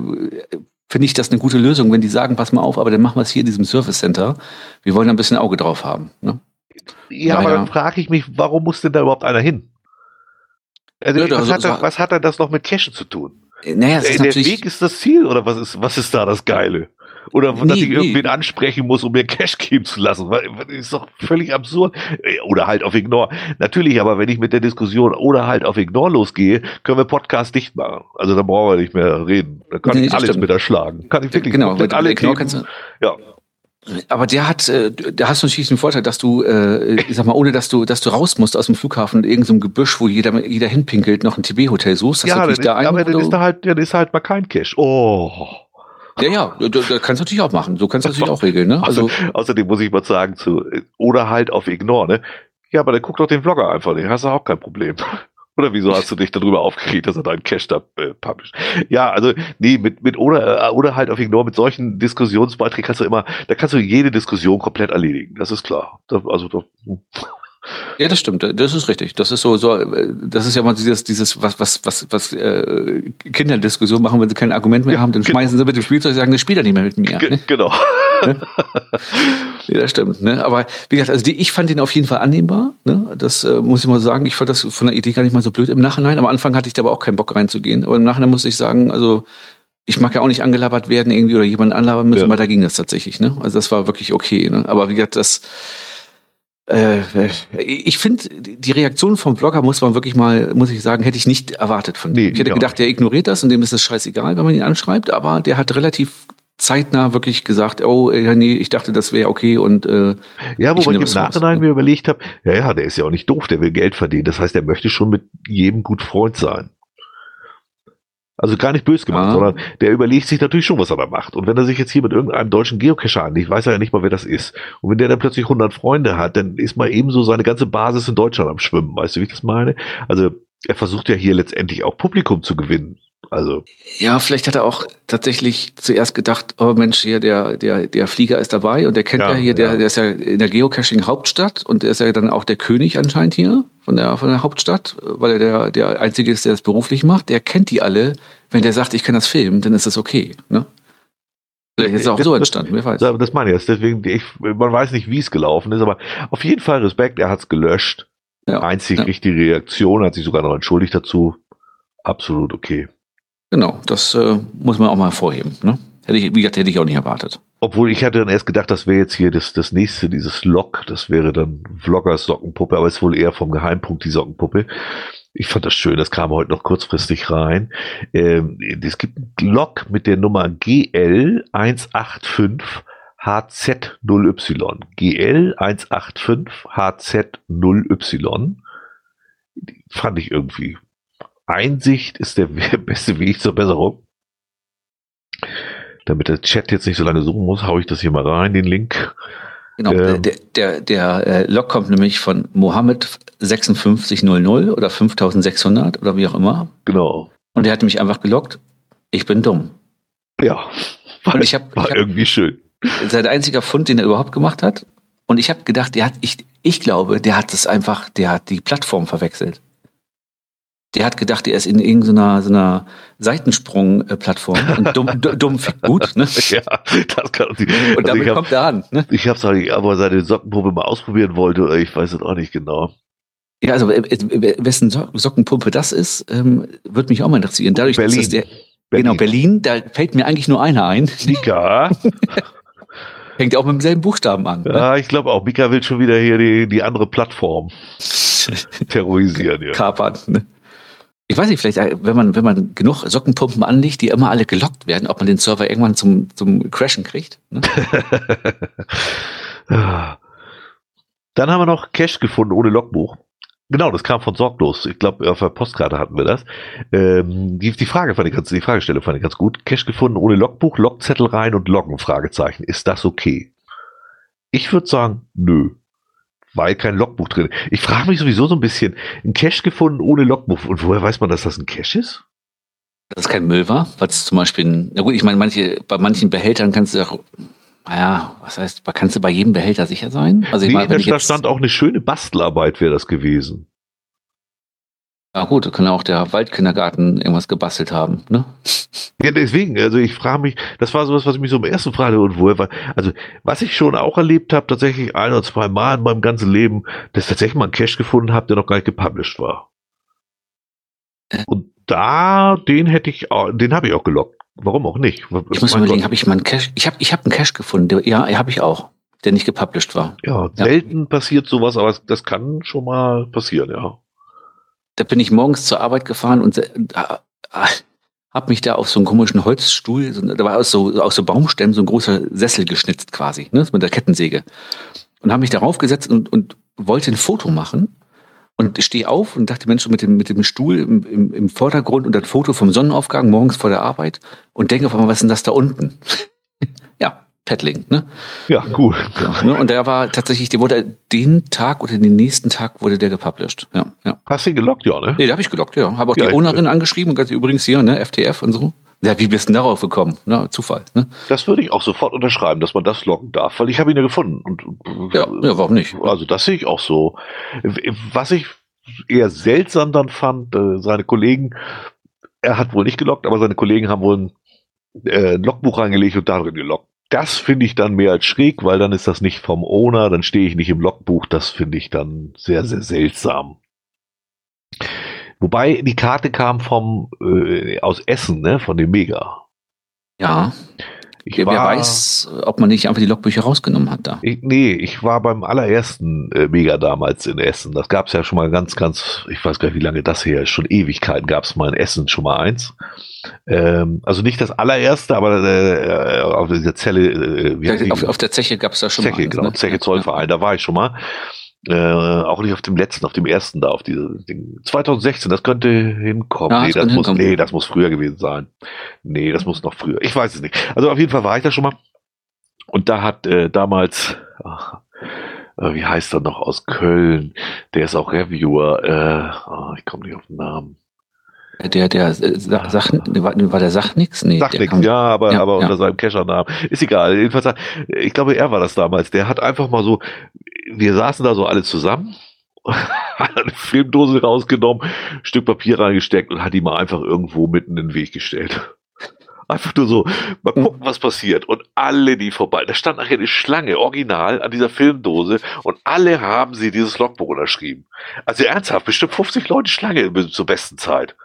finde ich das eine gute Lösung, wenn die sagen, pass mal auf, aber dann machen wir es hier in diesem Service Center. Wir wollen da ein bisschen Auge drauf haben. Ne? Ja, Ja, aber dann frage ich mich, warum muss denn da überhaupt einer hin? Also, Ja, was, so- hat das, so- was hat denn das noch mit Cashen zu tun? Äh, Naja, es Der, ist der. Weg ist das Ziel oder was ist, was ist da das Geile? Oder dass Nee, ich nee. irgendwen ansprechen muss, um mir Cash geben zu lassen. Das ist doch völlig absurd. Äh, Oder halt auf Ignore. Natürlich, aber wenn ich mit der Diskussion oder halt auf Ignore losgehe, können wir Podcast dicht machen. Also da brauchen wir nicht mehr reden. Da kann Nee, ich alles stimmt. mit erschlagen. Kann ich wirklich genau, mit alle Ignore kannst du, Ja. Aber der hat, äh, da hast du natürlich den Vorteil, dass du, äh, ich sag mal, ohne dass du, dass du raus musst aus dem Flughafen in irgendeinem Gebüsch, wo jeder, jeder hinpinkelt, noch ein TB-Hotel suchst, Ja, dann ist, da einen, aber dann ist da halt, dann ist halt mal kein Cash. Oh. Ja, ja, da, da kannst du natürlich auch machen. So kannst du natürlich auch regeln, ne? Also, Außer, außerdem muss ich mal sagen zu, oder halt auf Ignore, ne? Ja, aber dann guck doch den Vlogger einfach, den hast du auch kein Problem. Oder wieso hast du dich darüber aufgeregt, dass er deinen Cash da äh, published? Ja, also nee, mit, mit oder, äh, oder halt auf Ignore, mit solchen Diskussionsbeiträgen kannst du immer, da kannst du jede Diskussion komplett erledigen. Das ist klar. Da, also da, ja, das stimmt. Das ist richtig. Das ist so, so das ist ja mal dieses, dieses, was, was, was, was äh, Kinderdiskussion machen, wenn sie kein Argument mehr haben, dann schmeißen sie mit dem Spielzeug und sagen, das spielt er nicht mehr mit mir. Ne? Genau. ja, das stimmt. Ne? Aber wie gesagt, also die, ich fand den auf jeden Fall annehmbar. Ne? Das äh, muss ich mal sagen. Ich fand das von der Idee gar nicht mal so blöd im Nachhinein. Am Anfang hatte ich da aber auch keinen Bock reinzugehen. Aber im Nachhinein muss ich sagen, also ich mag ja auch nicht angelabert werden irgendwie oder jemanden anlabern müssen, ja. weil da ging das tatsächlich. Ne? Also das war wirklich okay. Ne? Aber wie gesagt, das äh, ich finde, die Reaktion vom Blogger muss man wirklich mal, muss ich sagen, hätte ich nicht erwartet von nee, Ich hätte ja. gedacht, der ignoriert das und dem ist es scheißegal, wenn man ihn anschreibt, aber der hat relativ zeitnah wirklich gesagt, oh, ja, nee, ich dachte, das wäre okay und äh, Ja, wobei ich, ich im Nachhinein mir überlegt habe, ja, ja, der ist ja auch nicht doof, der will Geld verdienen. Das heißt, er möchte schon mit jedem gut Freund sein. Also gar nicht böse gemacht, ah. sondern der überlegt sich natürlich schon, was er da macht. Und wenn er sich jetzt hier mit irgendeinem deutschen Geocacher anlegt, weiß er ja nicht mal, wer das ist. Und wenn der dann plötzlich 100 Freunde hat, dann ist mal ebenso seine ganze Basis in Deutschland am Schwimmen. Weißt du, wie ich das meine? Also er versucht ja hier letztendlich auch Publikum zu gewinnen. Also. Ja, vielleicht hat er auch tatsächlich zuerst gedacht, oh Mensch, hier der, der, der Flieger ist dabei und der kennt ja, ja hier, der, der ist ja in der Geocaching-Hauptstadt und der ist ja dann auch der König anscheinend hier von der, von der Hauptstadt, weil er der, der Einzige ist, der das beruflich macht. Der kennt die alle. Wenn der sagt, ich kann das filmen, dann ist das okay. Ne? Vielleicht ist es auch das, so entstanden, wer weiß. Das meine ich jetzt. Deswegen, ich, man weiß nicht, wie es gelaufen ist, aber auf jeden Fall Respekt, er hat es gelöscht. Ja, Einzig ja. richtige Reaktion, hat sich sogar noch entschuldigt dazu. Absolut okay. Genau, das äh, muss man auch mal hervorheben. Ne? Hätte ich, wie gesagt, hätte ich auch nicht erwartet. Obwohl ich hatte dann erst gedacht, das wäre jetzt hier das, das nächste, dieses Log, das wäre dann Vloggers Sockenpuppe, aber es ist wohl eher vom Geheimpunkt die Sockenpuppe. Ich fand das schön, das kam heute noch kurzfristig rein. Ähm, es gibt ein Log mit der Nummer GL185 HZ0Y. GL185 HZ0Y. Fand ich irgendwie Einsicht ist der beste Weg zur Besserung. Damit der Chat jetzt nicht so lange suchen muss, haue ich das hier mal rein, den Link. Genau, ähm, der, der, der äh, Log kommt nämlich von Mohammed 5600 oder 5600 oder wie auch immer. Genau. Und der hat mich einfach gelockt. Ich bin dumm. Ja, war, ich hab, war ich hab, irgendwie schön. Sein einziger Fund, den er überhaupt gemacht hat. Und ich habe gedacht, der hat, ich, ich glaube, der hat das einfach, der hat die Plattform verwechselt. Der hat gedacht, er ist in irgendeiner so einer Seitensprung-Plattform und dumm, dumm fickt gut. Ne? ja, das kann nicht. Und also damit hab, kommt er an. Ne? Ich habe es halt, aber seine Sockenpuppe mal ausprobieren wollte, ich weiß es auch nicht genau. Ja, also wessen Sockenpumpe das ist, ähm, würde mich auch mal interessieren. Dadurch, Berlin. dass das der, Berlin. Genau, Berlin, da fällt mir eigentlich nur einer ein. Mika. Hängt auch mit demselben Buchstaben an. Ne? Ja, ich glaube auch. Mika will schon wieder hier die, die andere Plattform terrorisieren. Ja. Kapern. Ne? Ich weiß nicht, vielleicht, äh, wenn man, wenn man genug Sockenpumpen anlegt, die immer alle gelockt werden, ob man den Server irgendwann zum, zum Crashen kriegt. Ne? Dann haben wir noch Cache gefunden ohne Logbuch. Genau, das kam von Sorglos. Ich glaube, auf der Postkarte hatten wir das. Ähm, die, die Frage fand ich ganz, die Fragestelle fand ich ganz gut. Cache gefunden ohne Logbuch, Logzettel rein und Loggen, Fragezeichen. Ist das okay? Ich würde sagen, nö weil kein Logbuch drin. Ich frage mich sowieso so ein bisschen, ein Cache gefunden ohne Logbuch. Und woher weiß man, dass das ein Cache ist? Dass es kein Müll war, es zum Beispiel, na gut, ich meine, manche, bei manchen Behältern kannst du auch, naja, was heißt, kannst du bei jedem Behälter sicher sein? Also ich nee, meine, da stand auch eine schöne Bastelarbeit, wäre das gewesen. Ja gut, da kann auch der Waldkindergarten irgendwas gebastelt haben, ne? Ja, deswegen, also ich frage mich, das war sowas, was ich mich so im ersten fragte und woher war, also was ich schon auch erlebt habe, tatsächlich ein oder zwei Mal in meinem ganzen Leben, dass ich tatsächlich mal einen Cache gefunden habe, der noch gar nicht gepublished war. Äh. Und da, den hätte ich, den habe ich auch gelockt. Warum auch nicht? Ich muss überlegen, habe ich mal einen Cache, ich habe ich hab einen Cache gefunden, der, ja, habe ich auch, der nicht gepublished war. Ja, selten ja. passiert sowas, aber das kann schon mal passieren, ja da bin ich morgens zur Arbeit gefahren und äh, habe mich da auf so einen komischen Holzstuhl, da war aus so, aus so Baumstämmen so ein großer Sessel geschnitzt quasi, ne, mit der Kettensäge. Und habe mich darauf gesetzt und, und wollte ein Foto machen. Und stehe auf und dachte, Mensch, mit dem, mit dem Stuhl im, im, im Vordergrund und das Foto vom Sonnenaufgang morgens vor der Arbeit und denke auf einmal, was ist denn das da unten? ja, Paddling, ne? Ja, cool. Ja, ne? Und der war tatsächlich, der wurde den Tag oder den nächsten Tag wurde der gepublished. Ja, ja. Hast du ihn gelockt, ja, ne? Nee, da habe ich gelockt, ja. Habe auch Ja, die Ownerin angeschrieben und gesagt, übrigens hier, ne, FTF und so. Ja, wie bist du denn darauf gekommen? Na, Zufall, ne? Das würde ich auch sofort unterschreiben, dass man das loggen darf, weil ich habe ihn ja gefunden. Und, Ja, ja, warum nicht? Also das sehe ich auch so. Was ich eher seltsam dann fand, äh, seine Kollegen, er hat wohl nicht gelockt, aber seine Kollegen haben wohl ein äh, Logbuch reingelegt und darin gelockt. Das finde ich dann mehr als schräg, weil dann ist das nicht vom Owner, dann stehe ich nicht im Logbuch. Das finde ich dann sehr, sehr seltsam. Wobei die Karte kam vom äh, aus Essen, ne, von dem Mega. Ja. Ich Wer, wer weiß, ob man nicht einfach die Logbücher rausgenommen hat da. Ich, nee, ich war beim allerersten äh, Mega damals in Essen. Das gab es ja schon mal ganz, ganz, ich weiß gar nicht, wie lange das her ist, schon Ewigkeiten gab es mal in Essen schon mal eins. Ähm, also nicht das allererste, aber äh, auf dieser Zelle, äh? Auf, auf der Zeche gab es da schon Zeche, mal. eins, genau, ne? Zeche Zollverein, da war ich schon mal. Äh, auch nicht auf dem letzten, auf dem ersten da, auf diese Ding. 2016, das könnte hinkommen. Ja, nee, das das muss, hinkommen. nee, das muss früher gewesen sein. Nee, das muss noch früher. Ich weiß es nicht. Also auf jeden Fall war ich da schon mal. Und da hat äh, damals, ach, äh, wie heißt er noch aus Köln? Der ist auch Reviewer. Äh, ah, ich komme nicht auf den Namen. Der, der, äh, Sach, Sach, war, war der Sach nix? Nee, nichts, kam- ja, aber, Ja, aber ja. unter seinem Keschernamen. Ist egal. Jedenfalls, ich glaube, er war das damals. Der hat einfach mal so, wir saßen da so alle zusammen, hat eine Filmdose rausgenommen, Stück Papier reingesteckt und hat die mal einfach irgendwo mitten in den Weg gestellt. Einfach nur so, mal gucken, was passiert. Und alle, die vorbei, da stand nachher eine Schlange, original, an dieser Filmdose und alle haben sie dieses Logbuch unterschrieben. Also ernsthaft, bestimmt 50 Leute Schlange zur besten Zeit.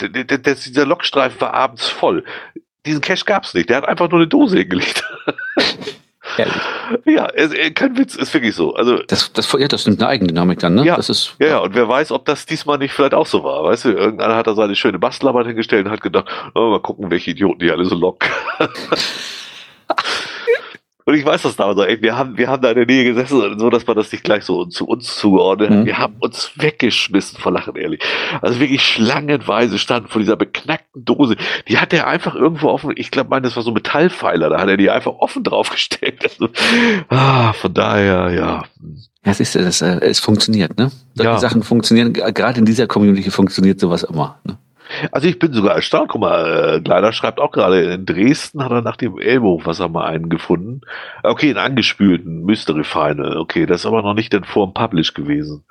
Der, der, der, dieser Lokstreifen war abends voll. Diesen Cash gab's nicht. Der hat einfach nur eine Dose hingelegt. Ehrlich. ja, es, äh, kein Witz, ist wirklich so. Also, Das, das, ja, das nimmt eine Eigendynamik dann, ne? Ja. Das ist, ja, ja, und wer weiß, ob das diesmal nicht vielleicht auch so war. Weißt du, irgendeiner hat da seine schöne Bastelarbeit hingestellt und hat gedacht, oh, mal gucken, welche Idioten die alle so locken. Und ich weiß das damals so, ey, wir haben, wir haben da in der Nähe gesessen, so dass man das nicht gleich so zu uns zugeordnet hat. Mhm. Wir haben uns weggeschmissen vor Lachen, ehrlich. Also wirklich schlangenweise standen vor dieser beknackten Dose. Die hat er einfach irgendwo offen, ich glaube, mein, das war so ein Metallpfeiler, da hat er die einfach offen draufgestellt. Also, ah, von daher, ja. ja, siehst du, das, äh, es funktioniert, ne? Solche Ja. Sachen funktionieren, gerade in dieser Community funktioniert sowas immer. Ne? Also ich bin sogar erstaunt. Guck mal, äh, Gleiter schreibt auch gerade, in Dresden hat er nach dem Ellbogenwasser mal einen gefunden. Okay, einen angespülten Mystery Final. Okay, das ist aber noch nicht in Form Publish gewesen.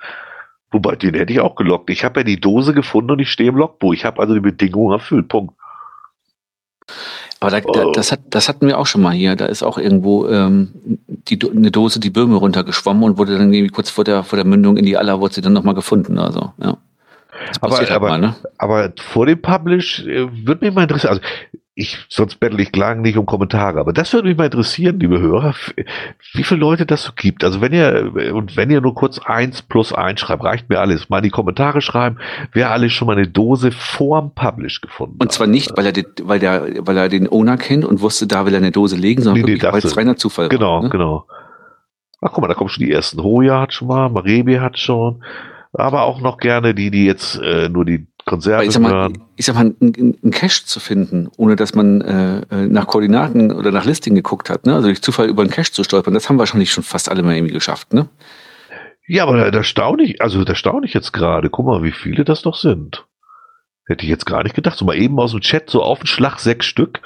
Wobei, den hätte ich auch gelockt. Ich habe ja die Dose gefunden und ich stehe im Logbuch. Ich habe also die Bedingungen erfüllt. Punkt. Aber da, da, das, hat, das hatten wir auch schon mal hier. Da ist auch irgendwo ähm, die, eine Dose die Böhme runtergeschwommen und wurde dann irgendwie kurz vor der, vor der Mündung in die Aller wurde sie dann nochmal gefunden. Also, ja. Aber- halt aber- mal, ne? Aber vor dem Publish äh, würde mich mal interessieren, also ich, sonst bettel ich lang nicht um Kommentare, aber das würde mich mal interessieren, liebe Hörer, wie viele Leute das so gibt. Also wenn ihr, und wenn ihr nur kurz eins plus eins schreibt, reicht mir alles. Mal in die Kommentare schreiben, wer alles schon mal eine Dose vorm Publish gefunden Und zwar nicht, weil er, den, weil, der, weil er den Owner kennt und wusste, da will er eine Dose legen, sondern Nee, nee, weil es reiner Zufall Genau, war. Ne? genau. Ach guck mal, da kommen schon die ersten. Hoja hat schon mal, Marebi hat schon, aber auch noch gerne die, die jetzt äh, nur die Konserve Aber ich sag mal, hören. ich sag mal, einen einen Cache zu finden, ohne dass man äh, äh, nach Koordinaten oder nach Listing geguckt hat, ne? also durch Zufall über einen Cache zu stolpern, das haben wahrscheinlich schon fast alle mal irgendwie geschafft. Ne? Ja, aber da, da staune ich, also da staune ich jetzt gerade. Guck mal, wie viele das doch sind. Hätte ich jetzt gar nicht gedacht. So mal eben aus dem Chat so auf den Schlag sechs Stück.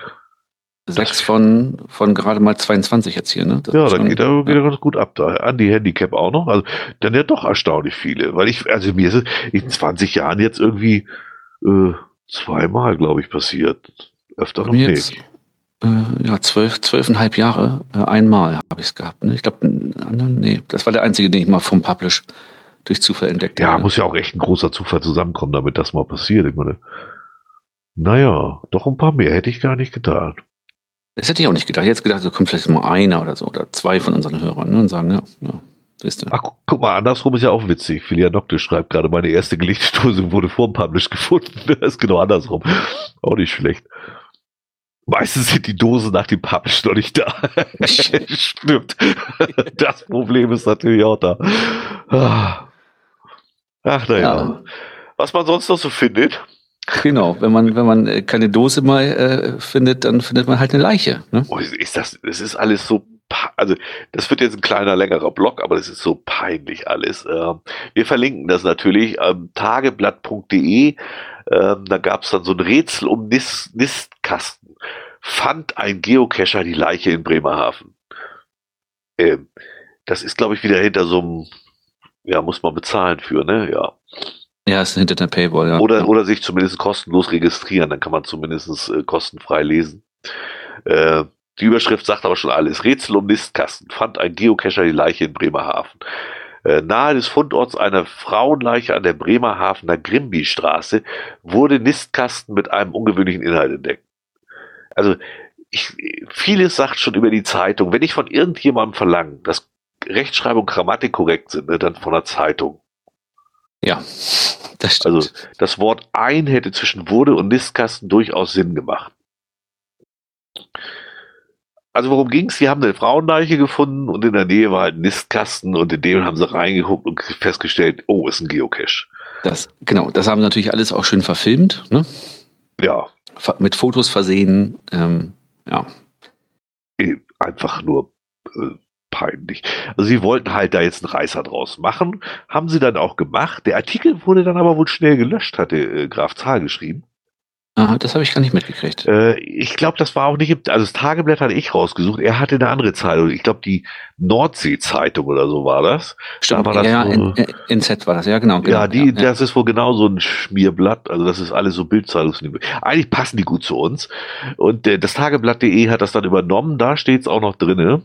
Sechs von, von gerade mal 22 jetzt hier. Ne? Das Ja, schon- geht er, geht er ganz gut ab da. An die Handicap auch noch. Also dann ja doch erstaunlich viele. Weil ich, also mir ist es in 20 Jahren jetzt irgendwie äh, zweimal, glaube ich, passiert. Öfter noch mir jetzt, nicht. äh, ja, zwölf, zwölfeinhalb Jahre, äh, einmal habe ich es gehabt. Ne? Ich glaube, einen anderen, nee, das war der einzige, den ich mal vom Publish durch Zufall entdeckt Ja, habe. muss ja auch echt ein großer Zufall zusammenkommen, damit das mal passiert. Ich meine, naja, doch ein paar mehr hätte ich gar nicht gedacht. Das hätte ich auch nicht gedacht. Ich hätte gedacht, so kommt vielleicht mal einer oder so oder zwei von unseren Hörern ne? und sagen, ja, ja. Ach, gu- guck mal, andersrum ist ja auch witzig. Filia Nocte schreibt gerade, meine erste Gelichtdose wurde vor dem Publish gefunden. Das ist genau andersrum. Auch nicht schlecht. Meistens sind die Dosen nach dem Publish noch nicht da. Stimmt. Das Problem ist natürlich auch da. Ah. Ach, naja. Ja. Was man sonst noch so findet. Genau, wenn man, wenn man äh, keine Dose mal äh, findet, dann findet man halt eine Leiche. Ne? Oh, ist das, das ist alles so, also das wird jetzt ein kleiner, längerer Blog, aber das ist so peinlich alles. Ähm, wir verlinken das natürlich, ähm, tageblatt.de, ähm, da gab es dann so ein Rätsel um Nis Nistkasten. Fand ein Geocacher die Leiche in Bremerhaven. Ähm, das ist, glaube ich, wieder hinter so einem, ja, muss man bezahlen für, ne? Ja. Ja, ist hinter der Paywall, ja. Oder, oder sich zumindest kostenlos registrieren, dann kann man zumindest äh, kostenfrei lesen. Äh, die Überschrift sagt aber schon alles. Rätsel um Nistkasten. Fand ein Geocacher die Leiche in Bremerhaven. Äh, nahe des Fundorts einer Frauenleiche an der Bremerhavener Grimby-Straße wurde Nistkasten mit einem ungewöhnlichen Inhalt entdeckt. Also, ich, vieles sagt schon über die Zeitung. Wenn ich von irgendjemandem verlange, dass Rechtschreibung und Grammatik korrekt sind, ne, dann von der Zeitung. Ja, das stimmt. Also das Wort ein hätte zwischen wurde und Nistkasten durchaus Sinn gemacht. Also worum ging's? Sie haben eine Frauenleiche gefunden und in der Nähe war halt ein Nistkasten und in dem haben sie reingeguckt und festgestellt, oh, ist ein Geocache. Das, genau, das haben sie natürlich alles auch schön verfilmt, ne? Ja. Mit Fotos versehen, ähm, ja. Einfach nur äh, peinlich. Also sie wollten halt da jetzt einen Reißer draus machen, haben sie dann auch gemacht. Der Artikel wurde dann aber wohl schnell gelöscht, hatte äh, Graf Zahl geschrieben. Aha, das habe ich gar nicht mitgekriegt. Äh, ich glaube, das war auch nicht, im- also das Tageblatt hatte ich rausgesucht. Er hatte eine andere Zeitung. Ich glaube, die Nordsee-Zeitung oder so war das. Stimmt, war das ja, so- in, NZ war das, ja genau. genau ja, die, ja, das ist wohl genau so ein Schmierblatt. Also das ist alles so Bildzeitungsniveau. Eigentlich passen die gut zu uns. Und äh, das Tageblatt.de hat das dann übernommen. Da steht es auch noch drinne.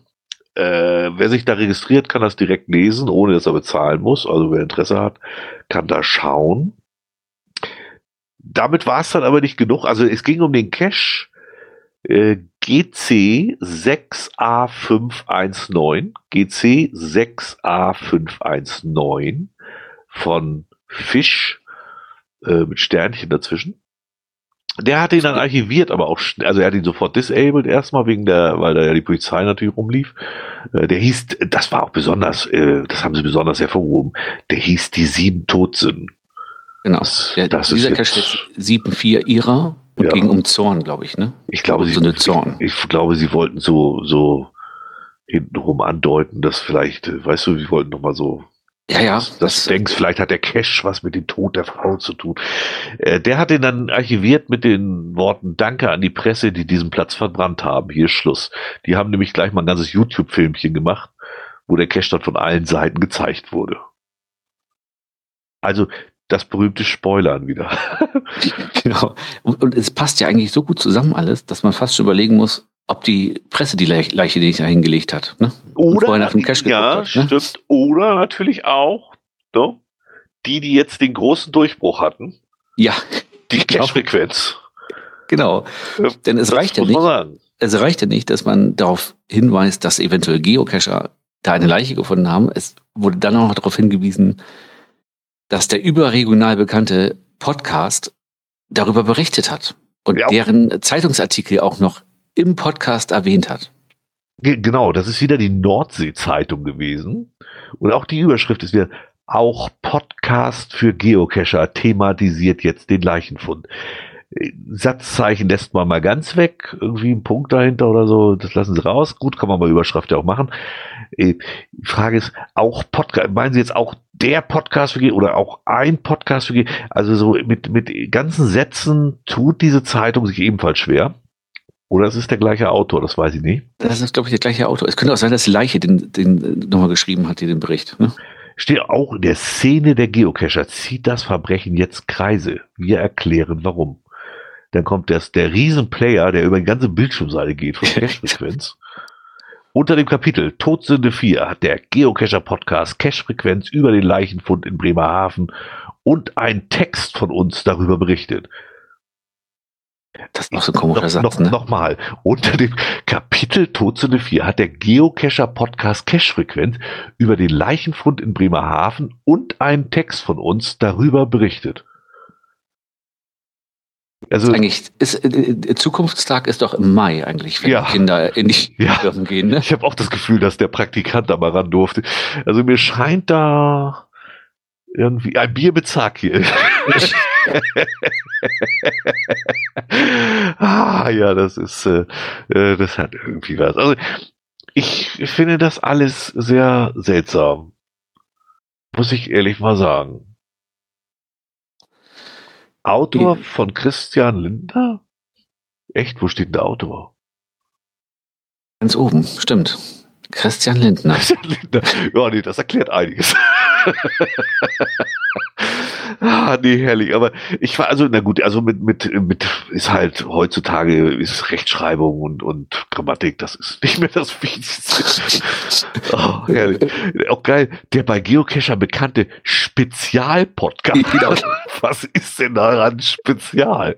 Äh, wer sich da registriert, kann das direkt lesen, ohne dass er bezahlen muss. Also wer Interesse hat, kann da schauen. Damit war es dann aber nicht genug. Also es ging um den Cache äh, GC 6A519. GC 6A519 von Fisch äh, mit Sternchen dazwischen. Der hat ihn dann archiviert, aber auch also er hat ihn sofort disabled erstmal wegen der, weil da ja die Polizei natürlich rumlief. Äh, der hieß, das war auch besonders, äh, das haben sie besonders hervorgehoben, der hieß die sieben Todsünden. genau. Das, Der, das ist dieser jetzt, Cache ist 7-4 ihrer und Ja. ging um Zorn, glaube ich, ne? ich glaube, sie, so eine Zorn. ich, ich glaube, sie wollten so, so hintenrum andeuten, dass vielleicht, äh, weißt du, sie wollten noch mal so Ja, ja. das, du denkst, vielleicht hat der Cash was mit dem Tod der Frau zu tun. Äh, der hat ihn dann archiviert mit den Worten Danke an die Presse, die diesen Platz verbrannt haben. Hier ist Schluss. Die haben nämlich gleich mal ein ganzes YouTube-Filmchen gemacht, wo der Cash dann von allen Seiten gezeigt wurde. Also das berühmte Spoilern wieder. Genau. Und, und es passt ja eigentlich so gut zusammen alles, dass man fast schon überlegen muss, ob die Presse die Leich- Leiche, die da hingelegt hat. Ne? Oder vorher nach dem Cash ja, hat, ne? stimmt. Oder natürlich auch ne, die, die jetzt den großen Durchbruch hatten, Ja, die Genau. Cash-Frequenz. genau. Denn es reicht ja nicht, es reicht ja nicht, dass man darauf hinweist, dass eventuell Geocacher da eine Leiche gefunden haben. Es wurde dann auch noch darauf hingewiesen, dass der überregional bekannte Podcast darüber berichtet hat und Ja. deren Zeitungsartikel auch noch im Podcast erwähnt hat. Ge- Genau, das ist wieder die Nordsee-Zeitung gewesen. Und auch die Überschrift ist wieder, auch Podcast für Geocacher thematisiert jetzt den Leichenfund. Äh, Satzzeichen lässt man mal ganz weg, irgendwie ein Punkt dahinter oder so, das lassen sie raus. Gut, kann man bei Überschrift ja auch machen. Äh, Die Frage ist, auch Podcast, meinen Sie jetzt auch der Podcast für Ge oder auch ein Podcast für Ge Also so mit, mit ganzen Sätzen tut diese Zeitung sich ebenfalls schwer. Oder es ist der gleiche Autor, das weiß ich nicht. Das ist, glaube ich, der gleiche Autor. Es könnte auch sein, dass die Leiche den, den nochmal geschrieben hat, hier den Bericht. Ne? Steht auch in der Szene der Geocacher, zieht das Verbrechen jetzt Kreise. Wir erklären warum. Dann kommt das, der Riesenplayer, der über die ganze Bildschirmseite geht von Cache-Frequenz. Unter dem Kapitel Todsünde 4 hat der Geocacher-Podcast Cache-Frequenz über den Leichenfund in Bremerhaven und ein Text von uns darüber berichtet. Das ist noch so ein komischer Satz. noch, ne? Nochmal. Unter dem Kapitel Todsünde 4 hat der Geocacher Podcast Cache-Frequenz über den Leichenfund in Bremerhaven und einen Text von uns darüber berichtet. Also, eigentlich ist, äh, äh, Zukunftstag ist doch im Mai eigentlich, wenn Ja. die Kinder in die Ja. Firmen gehen. Ne? ich habe auch das Gefühl, dass der Praktikant da mal ran durfte. Also mir scheint da irgendwie ein Bier mit Zack hier. ah, ja, das ist, äh, äh, das hat irgendwie was. Also, ich finde das alles sehr seltsam. Muss ich ehrlich mal sagen. Autor von Christian Lindner? Echt, wo steht denn der Autor? Ganz oben, stimmt. Christian Lindner. Christian Lindner. Ja, nee, das erklärt einiges. ah, nee, herrlich. Aber ich war also, na gut, also mit, mit, mit ist halt heutzutage ist Rechtschreibung und, und Grammatik, das ist nicht mehr das Wichtigste. oh, herrlich. Auch geil, der bei Geocacher bekannte Spezialpodcast. Genau. Was ist denn daran spezial?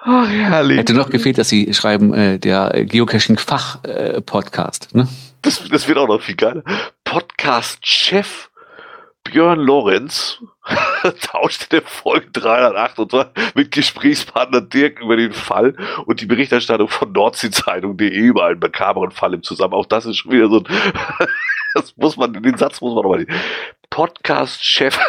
Ach, herrlich. Hätte noch gefehlt, dass Sie schreiben, äh, der Geocaching-Fach-Podcast. Ne? das, das wird auch noch viel geiler. Podcast-Chef Björn Lorenz tauschte in der Folge 308 und zwar mit Gesprächspartner Dirk über den Fall und die Berichterstattung von Nordsee-Zeitung.de über einen makaberen Fall im Zusammenhang. Auch das ist schon wieder so ein, das muss man, den Satz muss man nochmal, Podcast-Chef,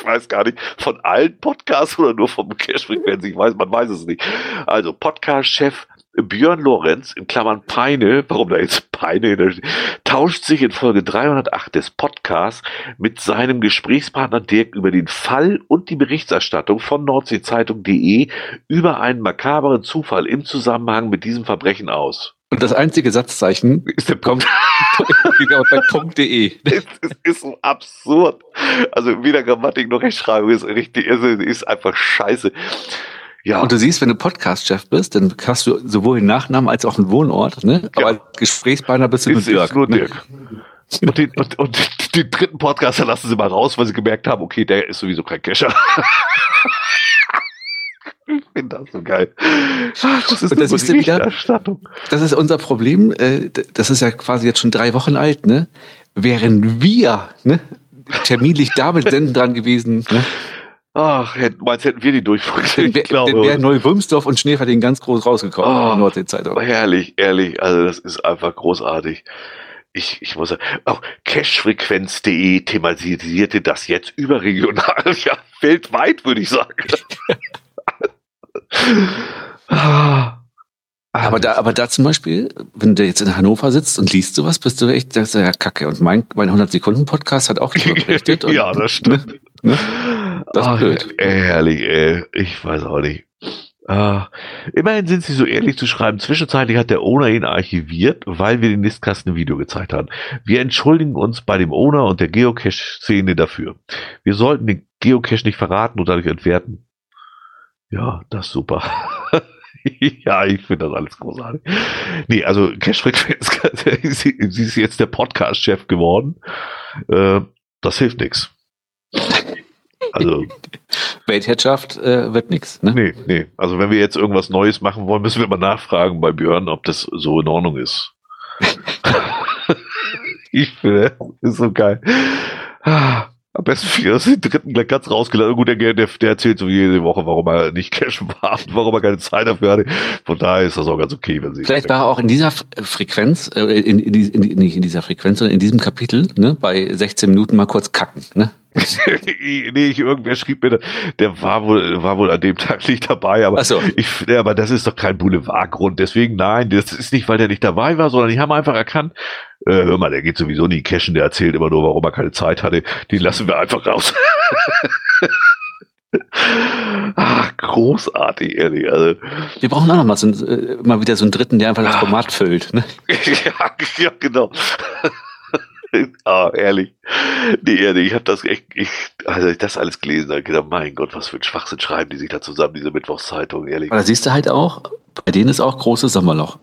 ich weiß gar nicht, von allen Podcasts oder nur vom Cash-Frequenz, ich weiß, man weiß es nicht. Also Podcast-Chef Björn Lorenz, in Klammern Peine, warum da jetzt Peine, tauscht sich in Folge 308 des Podcasts mit seinem Gesprächspartner Dirk über den Fall und die Berichterstattung von Nordseezeitung.de über einen makaberen Zufall im Zusammenhang mit diesem Verbrechen aus. Und das einzige Satzzeichen ist der Punkt bei Punkt.de. Es, es ist so absurd. Also weder Grammatik noch Rechtschreibung ist richtig, es ist einfach scheiße. Ja. Und du siehst, wenn du Podcast-Chef bist, dann hast du sowohl den Nachnamen als auch einen Wohnort, ne? Aber als Gesprächspartner bist du ist, mit Dirk. Ist nur ne? Dirk. Und den, und, und den dritten Podcaster lassen sie mal raus, weil sie gemerkt haben, okay, der ist sowieso kein Cacher. Ich finde das so geil. Das ist, das, ist wieder, das ist unser Problem. Äh, das ist ja quasi jetzt schon drei Wochen alt, ne? Wären wir, ne? Terminlich damit denn dran gewesen, ne? Ach, meinst hätten wir die Durchführung? Ich glaube. Dann wäre Neu-Wülmsdorf und Schneeferding ganz groß rausgekommen oh, in der Nordsee-Zeitung. Herrlich, ehrlich. Also das ist einfach großartig. Ich, ich muss sagen, auch cashfrequenz.de thematisierte das jetzt überregional, ja, weltweit, würde ich sagen. Aber da, aber da zum Beispiel, wenn du jetzt in Hannover sitzt und liest sowas, bist du echt, das ist ja kacke. Und mein, mein 100-Sekunden-Podcast hat auch berichtet. ja, das stimmt. Ne? Das Ach, Ehrlich, ey. Ich weiß auch nicht. Ah, immerhin sind sie so ehrlich zu schreiben. Zwischenzeitlich hat der Owner ihn archiviert, weil wir den Nistkasten Video gezeigt haben. Wir entschuldigen uns bei dem Owner und der Geocache-Szene dafür. Wir sollten den Geocache nicht verraten und dadurch entwerten. Ja, das ist super. ja, ich finde das alles großartig. Nee, also Cache-Frequenz, sie, sie ist jetzt der Podcast-Chef geworden. Äh, das hilft nichts. Also Weltherrschaft äh, wird nichts. Ne? Nee, nee. Also wenn wir jetzt irgendwas Neues machen wollen, müssen wir mal nachfragen bei Björn, ob das so in Ordnung ist. ich finde, ist so geil. Am besten für den dritten gleich ganz rausgelassen. Gut, der, der, der erzählt so jede Woche, warum er nicht cashen war und warum er keine Zeit dafür hatte. Von daher ist das auch ganz okay, wenn sie. Vielleicht war er auch in dieser Frequenz, äh, in, in, in, nicht in dieser Frequenz, sondern in diesem Kapitel, ne, bei 16 Minuten mal kurz kacken, ne? nee, ich, irgendwer schrieb mir, der war wohl, war wohl an dem Tag nicht dabei, aber so. ich, ja, aber das ist doch kein Boulevardgrund. Deswegen nein, das ist nicht, weil der nicht dabei war, sondern die haben einfach erkannt, äh, hör mal, der geht sowieso nie cashen, der erzählt immer nur, warum er keine Zeit hatte. Den lassen wir einfach raus. Ach, großartig, ehrlich. Also, wir brauchen auch noch mal, so, äh, mal wieder so einen dritten, der einfach das Format füllt. Ne? ja, ja, genau. ah, ehrlich. Nee, ehrlich, ich habe das echt, ich, also ich das alles gelesen habe, gedacht, mein Gott, was für ein Schwachsinn schreiben die sich da zusammen, diese Mittwochszeitung, ehrlich. Aber da siehst du halt auch, bei denen ist auch großes Sommerloch.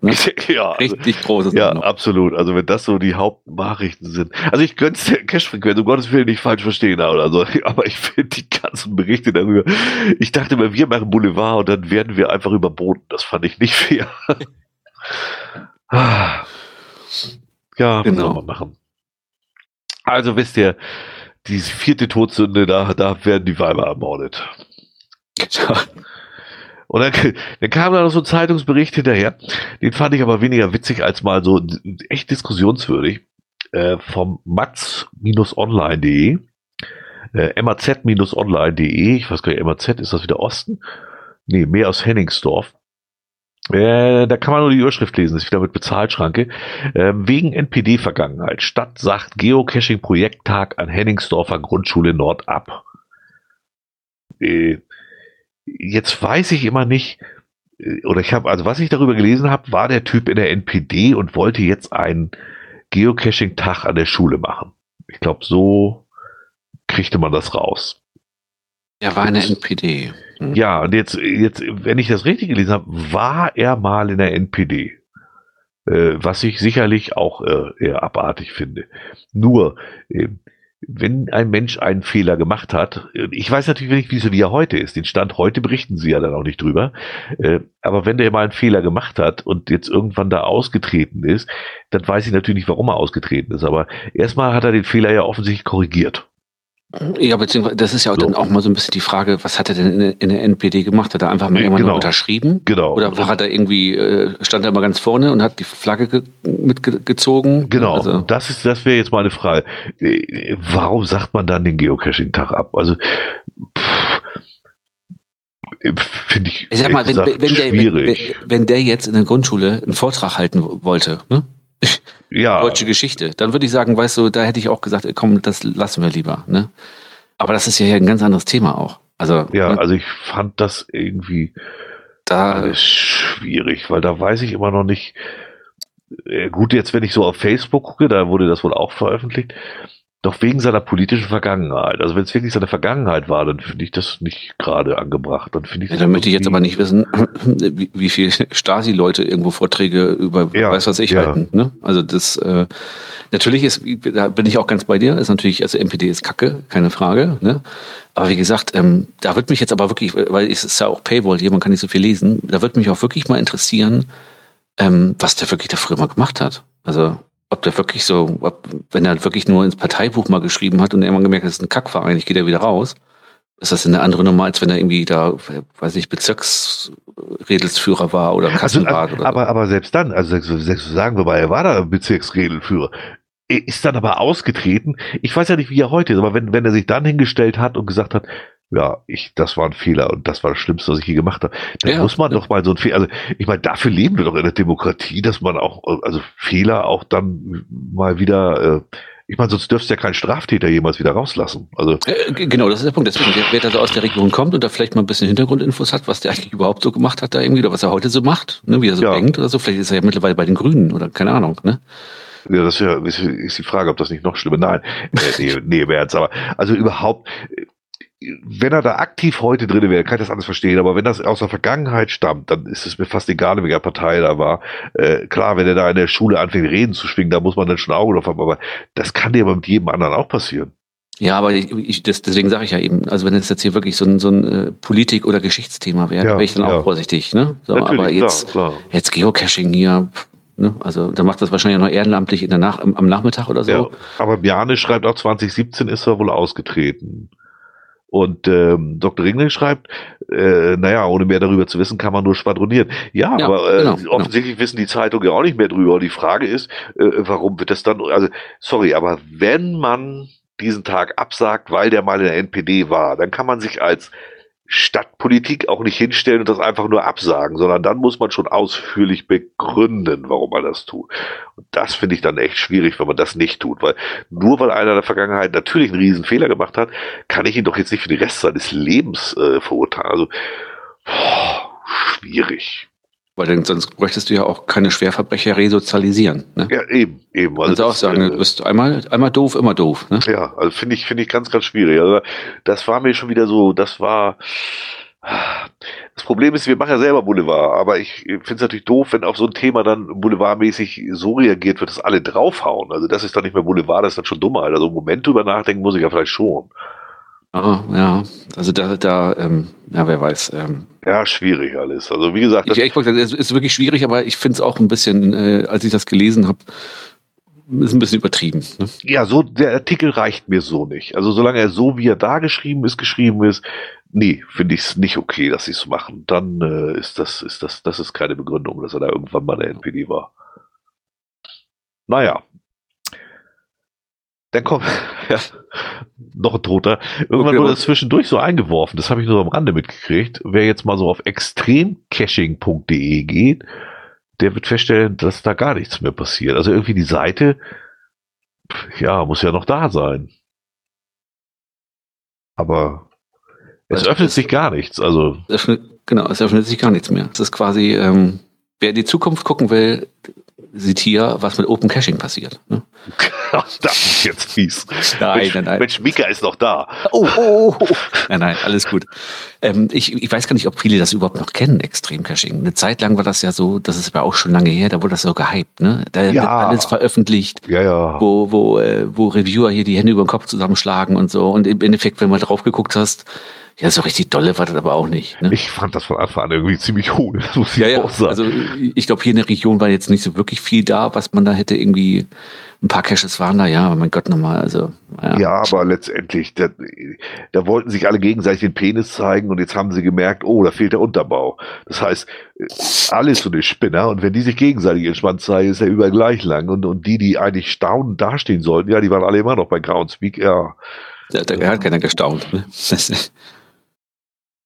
Ne? ja, also, richtig also, großes Ja, Sommerloch. absolut. Also wenn das so die Hauptnachrichten sind. Also ich könnte der Cashfrequenz, um Gottes Willen nicht falsch verstehen oder so, aber ich finde die ganzen Berichte darüber. Ich dachte immer, wir machen Boulevard und dann werden wir einfach überboten. Das fand ich nicht fair. Ja, genau. machen. Also wisst ihr, die vierte Todsünde, da, da werden die Weiber ermordet. Und dann, dann kam da noch so ein Zeitungsbericht hinterher. Den fand ich aber weniger witzig als mal so echt diskussionswürdig. Äh, vom max-online.de. Äh, MAZ-online.de, ich weiß gar nicht, MAZ, ist das wieder Osten? Nee, mehr aus Henningsdorf. Äh, da kann man nur die Überschrift lesen, das ist wieder mit Bezahlschranke. Äh, wegen NPD-Vergangenheit. Stadt sagt Geocaching-Projekttag an Henningsdorfer Grundschule Nord ab. Äh, jetzt weiß ich immer nicht, äh, oder ich habe, also was ich darüber gelesen habe, war der Typ in der NPD und wollte jetzt einen Geocaching-Tag an der Schule machen. Ich glaube, so kriegte man das raus. Er war in der NPD. Hm. Ja, und jetzt, jetzt, wenn ich das richtig gelesen habe, war er mal in der NPD. Äh, was ich sicherlich auch äh, eher abartig finde. Nur, äh, wenn ein Mensch einen Fehler gemacht hat, äh, ich weiß natürlich nicht, wie so wie er heute ist. Den Stand heute berichten sie ja dann auch nicht drüber. Äh, aber wenn der mal einen Fehler gemacht hat und jetzt irgendwann da ausgetreten ist, dann weiß ich natürlich nicht, warum er ausgetreten ist. Aber erstmal hat er den Fehler ja offensichtlich korrigiert. Ja, beziehungsweise das ist ja auch so. dann auch mal so ein bisschen die Frage, was hat er denn in, in der NPD gemacht? Hat er einfach mal irgendwann genau. unterschrieben? Genau. Oder hat er irgendwie, äh, stand er mal ganz vorne und hat die Flagge ge mitgezogen? Genau, also. das ist, das wäre jetzt mal eine Frage. Äh, warum sagt man dann den Geocaching-Tag ab? Also finde ich. Ich sag mal, wenn, wenn, der, wenn, wenn, der jetzt in der Grundschule einen Vortrag halten wollte, ne? Ja. deutsche Geschichte. Dann würde ich sagen, weißt du, da hätte ich auch gesagt, komm, das lassen wir lieber. Ne? Aber das ist ja ein ganz anderes Thema auch. Also, ja, ne? also ich fand das irgendwie da schwierig, weil da weiß ich immer noch nicht. Äh, gut, jetzt wenn ich so auf Facebook gucke, da wurde das wohl auch veröffentlicht. Doch wegen seiner politischen Vergangenheit. Also wenn es wirklich seine Vergangenheit war, dann finde ich das nicht gerade angebracht. Dann finde ich. Ja, dann möchte ich jetzt aber nicht wissen, wie, wie viel Stasi-Leute irgendwo Vorträge über ja, weiß was ich ja. halten. Ne? Also das äh, natürlich ist, da bin ich auch ganz bei dir. Ist natürlich, also MPD ist Kacke, keine Frage. Ne? Aber wie gesagt, ähm, da wird mich jetzt aber wirklich, weil es ist ja auch Paywall hier, man kann nicht so viel lesen. Da wird mich auch wirklich mal interessieren, ähm, was der wirklich da früher mal gemacht hat. Also ob der wirklich so, ob, wenn er wirklich nur ins Parteibuch mal geschrieben hat und irgendwann gemerkt hat, das ist ein Kackverein, ich gehe da wieder raus, ist das eine andere Nummer, als wenn er irgendwie da, weiß ich, Bezirksredelsführer war oder Kassenwart also, oder aber, so. aber selbst dann, also sagen wir mal, er war da Bezirksredelführer, ist dann aber ausgetreten. Ich weiß ja nicht, wie er heute ist, aber wenn, wenn er sich dann hingestellt hat und gesagt hat, ja, ich, das war ein Fehler und das war das Schlimmste, was ich je gemacht habe. Dann ja, muss man ja. doch mal so ein Fehler, also ich meine, dafür leben wir doch in der Demokratie, dass man auch, also Fehler auch dann mal wieder, äh, ich meine, sonst dürfst du ja keinen Straftäter jemals wieder rauslassen. Also äh, genau, das ist der Punkt. Deswegen, wer da so aus der Region kommt und da vielleicht mal ein bisschen Hintergrundinfos hat, was der eigentlich überhaupt so gemacht hat da irgendwie oder was er heute so macht, ne, wie er so ja. denkt oder so. Vielleicht ist er ja mittlerweile bei den Grünen oder keine Ahnung, ne? Ja, das ist ja ist die Frage, ob das nicht noch schlimmer. Nein, äh, nee, nee, im Ernst, aber also überhaupt, wenn er da aktiv heute drin wäre, kann ich das alles verstehen, aber wenn das aus der Vergangenheit stammt, dann ist es mir fast egal, in welcher Partei da war. Äh, klar, wenn er da in der Schule anfängt, Reden zu schwingen, da muss man dann schon Auge drauf haben, aber das kann dir aber mit jedem anderen auch passieren. Ja, aber ich, ich, das, deswegen sage ich ja eben, also wenn es jetzt hier wirklich so ein, so ein äh, Politik- oder Geschichtsthema wäre, ja, wäre ich dann ja. auch vorsichtig. Ne? So, aber jetzt, klar, klar. jetzt Geocaching hier, Ne? Also da macht das wahrscheinlich noch ehrenamtlich in der Nach am Nachmittag oder so. Ja, aber Bjane schreibt auch 2017 ist er wohl ausgetreten. Und ähm, Dr. Ringling schreibt, äh, naja, ohne mehr darüber zu wissen, kann man nur schwadronieren. Ja, ja aber äh, genau, genau. offensichtlich genau. wissen die Zeitungen ja auch nicht mehr drüber. Und die Frage ist, äh, warum wird das dann, also sorry, aber wenn man diesen Tag absagt, weil der mal in der NPD war, dann kann man sich als Stadtpolitik auch nicht hinstellen und das einfach nur absagen, sondern dann muss man schon ausführlich begründen, warum man das tut. Und das finde ich dann echt schwierig, wenn man das nicht tut, weil nur weil einer in der Vergangenheit natürlich einen riesen Fehler gemacht hat, kann ich ihn doch jetzt nicht für den Rest seines Lebens äh, verurteilen. Also boah, schwierig. Weil denn sonst bräuchtest du ja auch keine Schwerverbrecher resozialisieren. Ne? Ja, eben, eben. Also Kannst auch sagen, äh, du bist einmal, einmal doof, immer doof. Ne? Ja, also finde ich, finde ich ganz, ganz schwierig. Also das war mir schon wieder so, das war. Das Problem ist, wir machen ja selber Boulevard, aber ich finde es natürlich doof, wenn auf so ein Thema dann boulevardmäßig so reagiert wird, dass alle draufhauen. Also das ist dann nicht mehr Boulevard, das ist dann schon dummer. Also einen Moment drüber nachdenken muss ich ja vielleicht schon. Ah, ja, also da, da ähm, ja, wer weiß. Ähm, ja, schwierig alles. Also wie gesagt, ich, ich, es ist wirklich schwierig, aber ich finde es auch ein bisschen, äh, als ich das gelesen habe, ist ein bisschen übertrieben. Ne? Ja, so der Artikel reicht mir so nicht. Also solange er so, wie er da geschrieben ist, geschrieben ist, nee, finde ich es nicht okay, dass sie es machen. Dann äh, ist das, ist das, das ist keine Begründung, dass er da irgendwann mal der NPD war. Naja. Dann kommt, Ja, noch ein Toter. Irgendwann Okay, wurde das zwischendurch so eingeworfen. Das habe ich nur am Rande mitgekriegt. Wer jetzt mal so auf extremcaching.de geht, der wird feststellen, dass da gar nichts mehr passiert. Also irgendwie die Seite, ja, muss ja noch da sein. Aber es öffnet sich gar nichts. Also, öffnet, genau, es öffnet sich gar nichts mehr. Es ist quasi, ähm, wer in die Zukunft gucken will, sieht hier, was mit Open Caching passiert. Ne? das ist jetzt fies. Nein, Mensch, nein, nein. Mensch, Mika ist noch da. Oh, oh, oh. Nein, nein, alles gut. Ähm, ich, ich weiß gar nicht, ob viele das überhaupt noch kennen, Extremcaching. Eine Zeit lang war das ja so, das ist aber auch schon lange her, da wurde das so gehypt. Ne? Da wird Ja. alles veröffentlicht, Ja, ja. wo, wo, äh, wo Reviewer hier die Hände über den Kopf zusammenschlagen und so. Und im Endeffekt, wenn mal drauf geguckt hast, ja, so richtig dolle war das aber auch nicht. Ne? Ich fand das von Anfang an irgendwie ziemlich hohl. Das muss ich Ja, ja. auch sagen. Also ich glaube, hier in der Region war jetzt nicht so wirklich viel da, was man da hätte irgendwie. Ein paar Caches waren da, ja, aber mein Gott nochmal. Also ja. Ja, aber letztendlich, da, da wollten sich alle gegenseitig den Penis zeigen und jetzt haben sie gemerkt, oh, da fehlt der Unterbau. Das heißt, alles so eine Spinner und wenn die sich gegenseitig Schwanz zeigen, ist er überall gleich lang und, und die, die eigentlich staunend dastehen sollten, ja, die waren alle immer noch bei Groundspeak, ja. Da, da hat keiner gestaunt. Ne?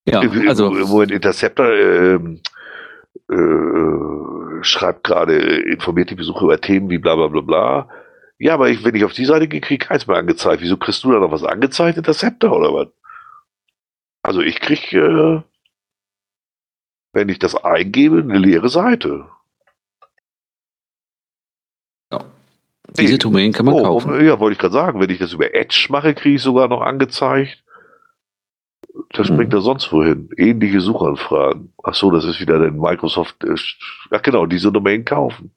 Ja, Äh, also Wo ein Interceptor ähm, äh, schreibt gerade, informiert die Besucher über Themen wie bla bla bla bla. Ja, aber ich, wenn ich auf die Seite gehe, krieg ich keins mehr angezeigt. Wieso kriegst du da noch was angezeigt, Interceptor oder was? Also ich krieg, äh, wenn ich das eingebe, eine leere Seite. diese Domain kann man oh, kaufen. ja, wollte ich gerade sagen, wenn ich das über Edge mache, kriege ich sogar noch angezeigt. Das Hm. bringt er sonst wohin. Ähnliche Suchanfragen. Ach so, das ist wieder den Microsoft. Äh, ach genau, diese Domain kaufen.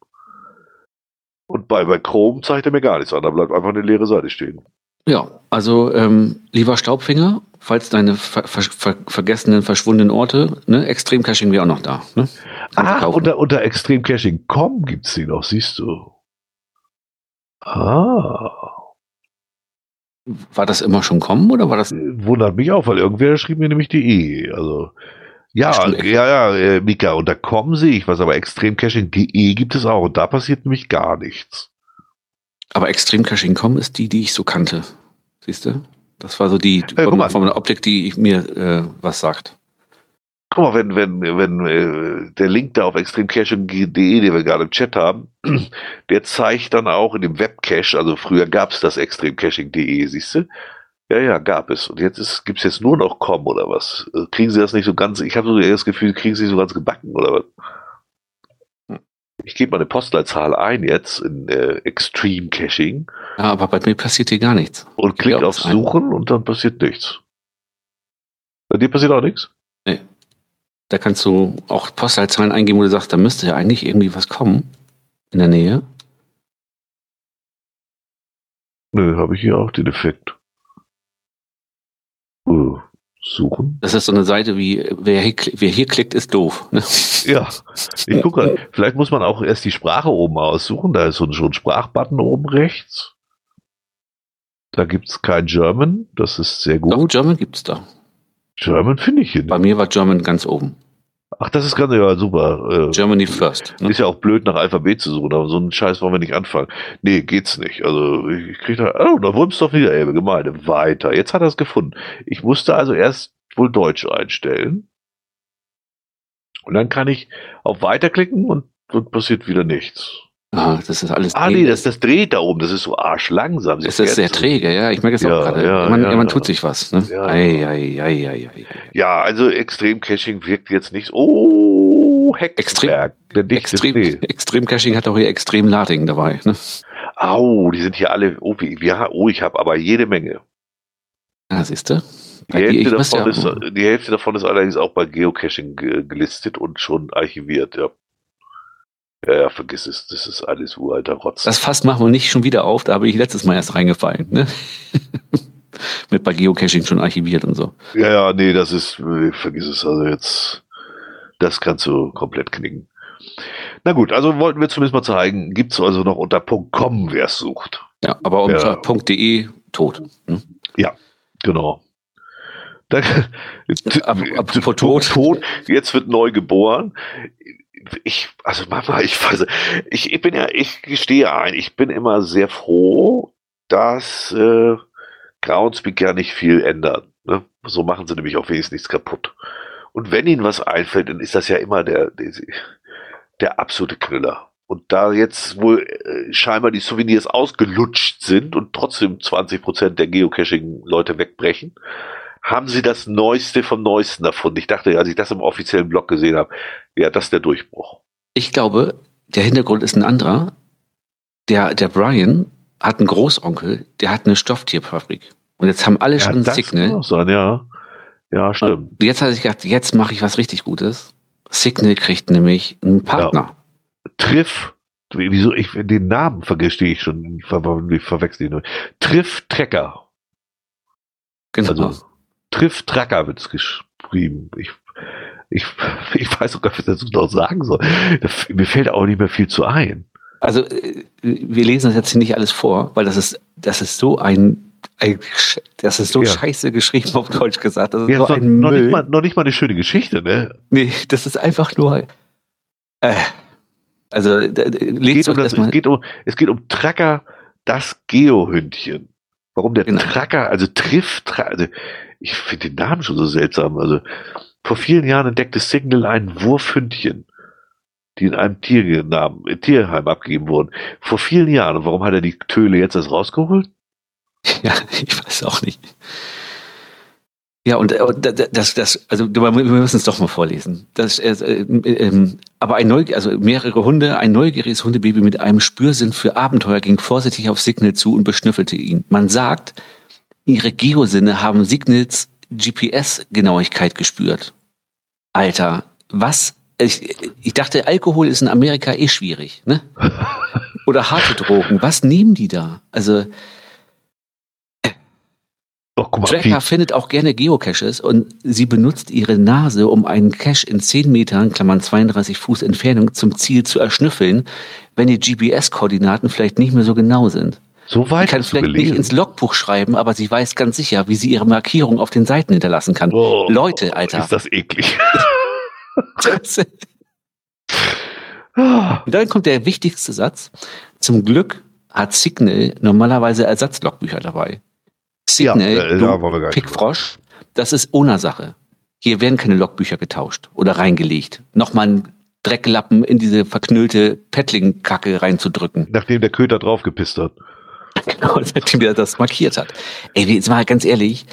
Und bei, bei Chrome zeigt er mir gar nichts an. Da bleibt einfach eine leere Seite stehen. Ja, also ähm, lieber Staubfinger, falls deine ver ver ver vergessenen, verschwundenen Orte, ne, Extrem-Caching wäre auch noch da. Ne? Ah, unter, unter Extremcaching.com gibt's die noch, siehst du. Ah. War das immer schon kommen oder war das? Wundert mich auch, weil irgendwer schrieb mir nämlich die E. Also, ja, Stimmt. ja, ja, äh, Mika, und da kommen sehe ich was, aber extremcaching.de gibt es auch und da passiert nämlich gar nichts. Aber Extrem-Caching.com ist die, die ich so kannte. Siehst du? Das war so die Hey, von, von der Optik, die ich mir äh, was sagt. Guck mal, wenn, wenn, wenn äh, der Link da auf extremcaching.de, den wir gerade im Chat haben, der zeigt dann auch in dem Webcache, also früher gab es das extremcaching.de, siehst du? Ja, ja, gab es. Und jetzt ist, gibt's jetzt nur noch com oder was? Äh, Kriegen sie das nicht so ganz, ich habe so das Gefühl, kriegen sie nicht so ganz gebacken oder was? Ich gebe mal eine Postleitzahl ein jetzt in äh, Extreme Caching Ja, aber bei mir passiert hier gar nichts. und auch auf was ein. Suchen und dann passiert nichts. Bei dir passiert auch nichts? Da kannst du auch Postleitzahlen eingeben, wo du sagst, da müsste ja eigentlich irgendwie was kommen in der Nähe. Nö, habe ich hier auch den Effekt. Suchen? Das ist so eine Seite wie, wer hier, wer hier klickt, ist doof. Ne? Ja, ich gucke. Vielleicht muss man auch erst die Sprache oben aussuchen. Da ist so ein, so ein Sprachbutton oben rechts. Da gibt's kein German. Das ist sehr Doch, gut. German gibt's da. German finde ich hier Bei nicht. mir war German ganz oben. Ach, das ist ganz ja super. Äh, Germany first. Ne? Ist ja auch blöd, nach Alphabet zu suchen, aber so einen Scheiß wollen wir nicht anfangen. Nee, geht's nicht. Also, ich krieg da, oh, da Wulmsdorf Niederelbe, Gemeinde, weiter. Jetzt hat er es gefunden. Ich musste also erst wohl Deutsch einstellen. Und dann kann ich auf Weiter klicken und dann passiert wieder nichts. Ah, das ist alles. Ah, nee, das, das dreht da oben, das ist so arschlangsam. das ist sehr träge, ja. Ich merke es Ja, auch gerade. ja, man, ja. man tut sich was. Ne? Ja. Ei, ei, ei, ei, ei. Ja, also Extrem-Caching wirkt jetzt nicht so. Oh, Hexenberg, Extrem, See. Extrem Caching hat auch hier Extrem Lading dabei. Ne? Au, die sind hier alle, oh, wir, oh ich habe aber jede Menge. Ah, siehst du? Die Hälfte, davon ist, ja, die Hälfte davon ist allerdings auch bei Geocaching ge- gelistet und schon archiviert, ja. Ja, ja, vergiss es, das ist alles uralter Rotz. das Fass machen wir nicht schon wieder auf, da habe ich letztes Mal erst reingefallen. Ne? Mit bei Geocaching schon archiviert und so. ja, ja, nee, das ist, äh, vergiss es, also jetzt, das kannst du komplett knicken. Na gut, also wollten wir zumindest mal zeigen, gibt's also noch unter .com, wer es sucht. Ja, aber unter Ja. .de tot. Ne? Genau. Da, Ap- apropos tot. tot. Jetzt wird neu geboren. Ich, also Mama, ich ich, ich bin ja, ich gestehe ein, ich bin immer sehr froh, dass äh, Groundspeak ja nicht viel ändern. Ne? So machen sie nämlich auch wenigstens nichts kaputt. Und wenn ihnen was einfällt, dann ist das ja immer der, der, der absolute Knüller. Und da jetzt wohl äh, scheinbar die Souvenirs ausgelutscht sind und trotzdem 20% der Geocaching-Leute wegbrechen, haben sie das Neueste vom Neuesten erfunden. Ich dachte, als ich das im offiziellen Blog gesehen habe, ja, das ist der Durchbruch. Ich glaube, der Hintergrund ist ein anderer. Der, der Brian hat einen Großonkel, der hat eine Stofftierfabrik. Und jetzt haben alle ja, schon ein Signal. Sein, ja. ja, stimmt. Und jetzt hat sich gedacht, jetzt mache ich was richtig Gutes. Signal kriegt nämlich einen Partner. Ja. Triff, wieso ich den Namen vergesse ich schon, ich, ver, ich verwechsel ihn. Triff Trecker. Genau. Also, Triff Tracker wird es geschrieben. Ich, ich, ich weiß sogar, was ich dazu noch sagen soll. Mir fällt auch nicht mehr viel zu ein. Also, äh, wir lesen das jetzt hier nicht alles vor, weil das ist, das ist so ein das ist so ja. scheiße geschrieben auf Deutsch gesagt. Das ist ja, so ein noch, nicht mal, noch nicht mal eine schöne Geschichte, ne? Nee, das ist einfach nur. Äh, also, es geht, um das, es, geht um, es geht um Tracker, das Geohündchen. Warum der genau. Tracker, also trifft, also ich finde den Namen schon so seltsam. Also vor vielen Jahren entdeckte Signal ein Wurfhündchen, die in einem Tiernamen, Tierheim abgegeben wurden. Vor vielen Jahren. Warum hat er die Töle jetzt erst rausgeholt? Ja, ich weiß auch nicht. Ja, und, und das, das, also wir müssen es doch mal vorlesen. Das, äh, äh, aber ein Neug also mehrere Hunde, ein neugieriges Hundebaby mit einem Spürsinn für Abenteuer ging vorsichtig auf Signal zu und beschnüffelte ihn. Man sagt, ihre Geosinne haben Signals GPS-Genauigkeit gespürt. Alter, was? Ich, ich dachte, Alkohol ist in Amerika eh schwierig, ne? Oder harte Drogen. Was nehmen die da? Also, Oh, mal, Tracker findet auch gerne Geocaches und sie benutzt ihre Nase, um einen Cache in 10 Metern, Klammern 32 Fuß Entfernung, zum Ziel zu erschnüffeln, wenn die GPS-Koordinaten vielleicht nicht mehr so genau sind. So weit sie kann vielleicht gelesen. nicht ins Logbuch schreiben, aber sie weiß ganz sicher, wie sie ihre Markierung auf den Seiten hinterlassen kann. Oh, Leute, Alter. Ist das eklig. Und dann kommt der wichtigste Satz. Zum Glück hat Signal normalerweise Ersatzlogbücher dabei. Signal, ja, äh, du Pickfrosch, das ist ohne Sache. Hier werden keine Logbücher getauscht oder reingelegt. Nochmal ein Drecklappen in diese verknüllte Paddling-Kacke reinzudrücken. Nachdem der Köter draufgepisst hat. Genau, seitdem er das markiert hat. Ey, jetzt mal ganz ehrlich,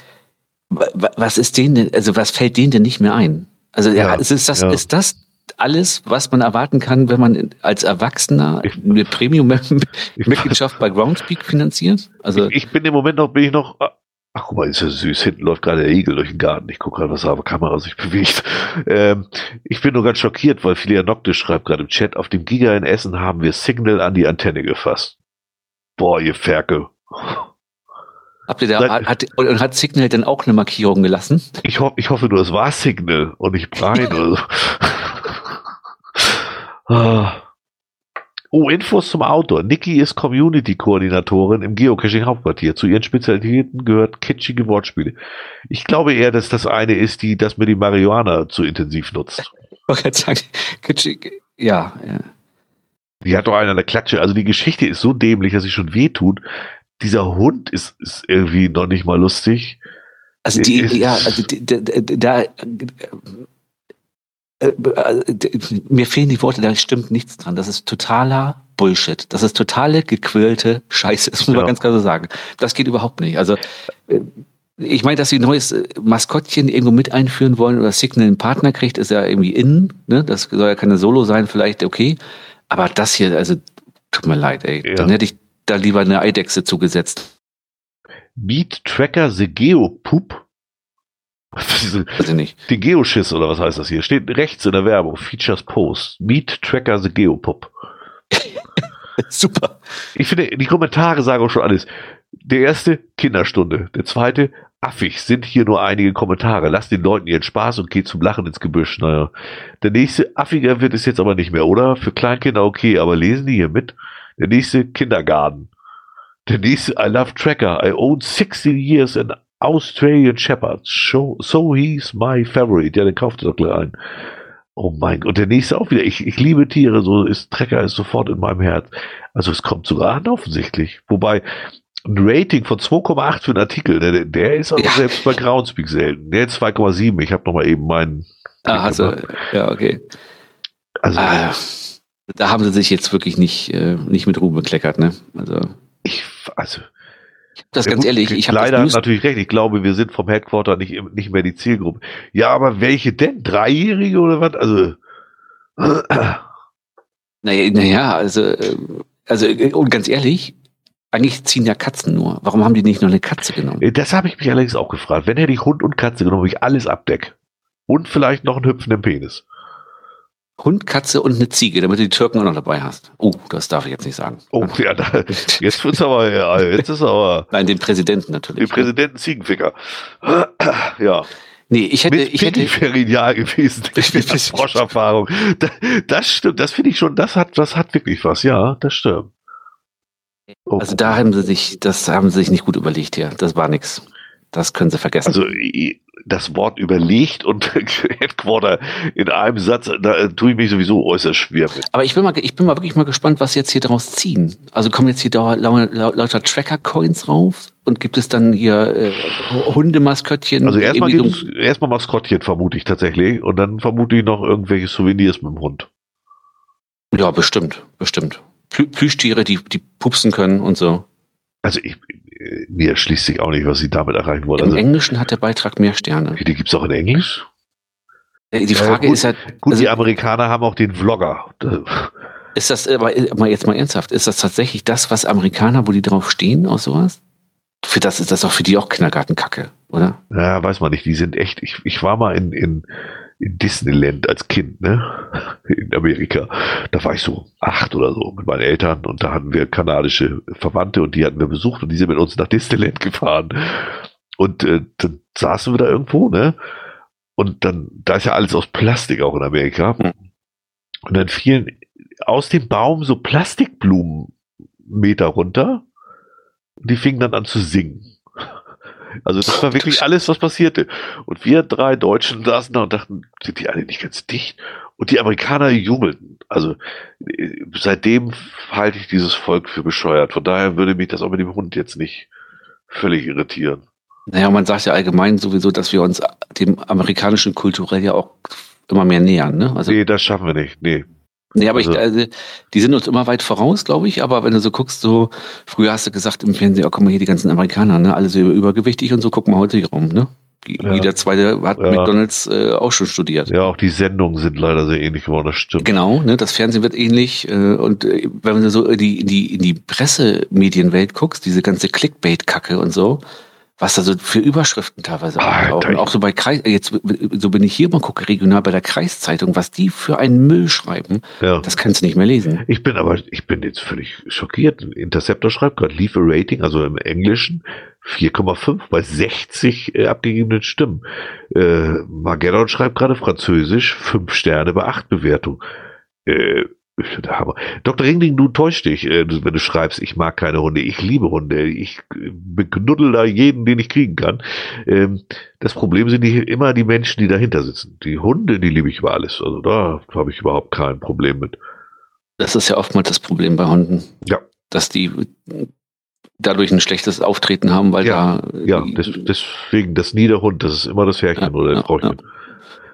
was ist denen denn, also was fällt denen denn nicht mehr ein? Also ja, ist, das, ja. ist das alles, was man erwarten kann, wenn man als Erwachsener eine Premium-Mitgliedschaft bei Groundspeak finanziert? Also ich, ich, bin im Moment noch, bin ich noch, ach guck mal, ist ja süß, hinten läuft gerade der Igel durch den Garten. Ich gucke gerade, was da Kamera sich bewegt. Ähm, ich bin nur ganz schockiert, weil Filia Nocte schreibt gerade im Chat, auf dem Giga in Essen haben wir Signal an die Antenne gefasst. Boah, ihr Ferkel. Habt ihr da, hat, und hat Signal denn auch eine Markierung gelassen? Ich, ho ich hoffe nur, es war Signal und nicht Brian. Ah. Oh, Infos zum Autor. Niki ist Community-Koordinatorin im Geocaching-Hauptquartier. Zu ihren Spezialitäten gehört kitschige Wortspiele. Ich glaube eher, dass das eine ist, die das mit dem Marihuana zu intensiv nutzt. Ich wollte sagen, kitschig, ja, ja. Die hat doch einer eine Klatsche. Also die Geschichte ist so dämlich, dass sie schon wehtut. Dieser Hund ist, ist irgendwie noch nicht mal lustig. Also die, ja, also da, äh, äh, mir fehlen die Worte, da stimmt nichts dran. Das ist totaler Bullshit. Das ist totale gequirlte Scheiße. Das muss man ja. ganz klar so sagen. Das geht überhaupt nicht. Also äh, ich meine, dass sie ein neues Maskottchen irgendwo mit einführen wollen oder Signal einen Partner kriegt, ist ja irgendwie innen. Ne? Das soll ja keine Solo sein, vielleicht okay. Aber das hier, also tut mir leid, ey. Ja. Dann hätte ich da lieber eine Eidechse zugesetzt. Beat Tracker the Geopoop diese, Weiß ich nicht. Den Geoschiss oder was heißt das hier? Steht rechts in der Werbung. Features Post. Meet Tracker the Geopop. Super. Ich finde, die Kommentare sagen auch schon alles. Der erste, Kinderstunde. Der zweite, affig, sind hier nur einige Kommentare. Lass den Leuten ihren Spaß und geht zum Lachen ins Gebüsch. Naja. Der nächste, affiger wird es jetzt aber nicht mehr, oder? Für Kleinkinder okay, aber lesen die hier mit? Der nächste, Kindergarten. Der nächste, I love Tracker. I own 16 years and Australian Shepherd. So, so he's my favorite. Ja, den kauft ihr doch gleich ein. Oh mein Gott. Und der nächste auch wieder. Ich, ich liebe Tiere. So ist Trecker ist sofort in meinem Herz. Also es kommt sogar an offensichtlich. Wobei ein Rating von 2,8 für einen Artikel, der, der ist aber Ja. selbst bei Groundspeak selten. Der hat 2,7. Ich habe nochmal eben meinen. Ah, du, ja, okay. Also, Ah, da haben sie sich jetzt wirklich nicht, äh, nicht mit Ruhm bekleckert, ne? Also, ich, also das ganz gut, ehrlich, ich habe leider natürlich recht. Ich glaube, wir sind vom Headquarter nicht, nicht mehr die Zielgruppe. Ja, aber welche denn? Dreijährige oder was? Also, naja, naja, also, äh, also, äh, und ganz ehrlich, eigentlich ziehen ja Katzen nur. Warum haben die nicht noch eine Katze genommen? das habe ich mich allerdings auch gefragt. Wenn hätte ich Hund und Katze genommen, wo ich alles abdeck. Und vielleicht noch einen hüpfenden Penis. Hund, Katze und eine Ziege, damit du die Türken auch noch dabei hast. Oh, das darf ich jetzt nicht sagen. Oh, ja, da, jetzt wird's aber, ja, jetzt ist aber Nein, den Präsidenten den natürlich. Präsidenten Ziegenficker. Ja. Nee, ich hätte, Mit ich hätte, ideal gewesen. Der Froscherfahrung. Das, das stimmt, das finde ich schon, das hat, das hat wirklich was, ja, das stimmt. Also da haben sie sich, das haben sie sich nicht gut überlegt hier. Das war nix. Das können sie vergessen. also das Wort überlegt und Headquarter in einem Satz, da äh, tue ich mich sowieso äußerst schwer mit. Aber ich bin mal, ich bin mal wirklich mal gespannt, was sie jetzt hier draus ziehen. Also kommen jetzt hier lauter Tracker-Coins rauf und gibt es dann hier äh, Hundemaskottchen? Also erstmal erstmal Maskottchen vermute ich tatsächlich und dann vermute ich noch irgendwelche Souvenirs mit dem Hund. Ja, bestimmt, bestimmt. Plü Plüschtiere, die, die pupsen können und so. Also ich, mir erschließt sich auch nicht, was sie damit erreichen wollen. Im Also, Englischen hat der Beitrag mehr Sterne. die gibt's auch in Englisch? Äh, Die Ja, Frage gut. ist halt, Gut, Also- die Amerikaner haben auch den Vlogger. Ist das, aber mal jetzt mal ernsthaft, ist das tatsächlich das, was Amerikaner, wo die drauf stehen, aus sowas? Für das ist das auch für die auch Kindergartenkacke, oder? Ja, weiß man nicht. Die sind echt. Ich, ich war mal in, in, in Disneyland als Kind, ne? In Amerika. Da war ich so acht oder so mit meinen Eltern und da hatten wir kanadische Verwandte und die hatten wir besucht und die sind mit uns nach Disneyland gefahren. Und äh, dann saßen wir da irgendwo, ne? Und dann, da ist ja alles aus Plastik auch in Amerika. Hm. Und dann fielen aus dem Baum so Plastikblumen Meter runter. Und die fingen dann an zu singen. Also das war wirklich alles, was passierte. Und wir drei Deutschen saßen da und dachten, sind die alle nicht ganz dicht? Und die Amerikaner jubelten. Also äh, seitdem halte ich dieses Volk für bescheuert. Von daher würde mich das auch mit dem Hund jetzt nicht völlig irritieren. Naja, man sagt ja allgemein sowieso, dass wir uns dem amerikanischen kulturell ja auch immer mehr nähern, ne? Also, nee, das schaffen wir nicht. Nee. Nee, aber ich, also- also, die sind uns immer weit voraus, glaube ich, aber wenn du so guckst, so, früher hast du gesagt im Fernsehen, oh, guck mal hier, die ganzen Amerikaner, ne? Alle so übergewichtig und so, guck mal heute hier rum, ne? Ja. Jeder zweite hat Ja. McDonalds äh, auch schon studiert. Ja, auch die Sendungen sind leider sehr ähnlich geworden, das stimmt. Genau, ne, das Fernsehen wird ähnlich. Äh, und äh, wenn du so die, in die, in die Pressemedienwelt guckst, diese ganze Clickbait-Kacke und so, was da so für Überschriften teilweise auftauchen. ich- Auch so bei Kreis, äh, jetzt so bin ich hier mal gucke, regional bei der Kreiszeitung, was die für einen Müll schreiben, Ja. das kannst du nicht mehr lesen. Ich bin aber, ich bin jetzt völlig schockiert. Interceptor schreibt gerade, Leave a Rating, also im Englischen 4,5 bei 60 äh, abgegebenen Stimmen. Äh, Magellan schreibt gerade Französisch, 5 Sterne bei 8 Bewertung. Äh, der Hammer. Dr. Ringling, du täuschst dich, äh, wenn du schreibst, ich mag keine Hunde, ich liebe Hunde, ich äh, beknuddel da jeden, den ich kriegen kann. Ähm, das Problem sind die, immer die Menschen, die dahinter sitzen. Die Hunde, die liebe ich über alles. Also da habe ich überhaupt kein Problem mit. Das ist ja oftmals das Problem bei Hunden. Ja. Dass die dadurch ein schlechtes Auftreten haben, weil Ja, da Ja, des, deswegen das Niederhund, das ist immer das Herrchen Ja, oder das ja, Frauchen.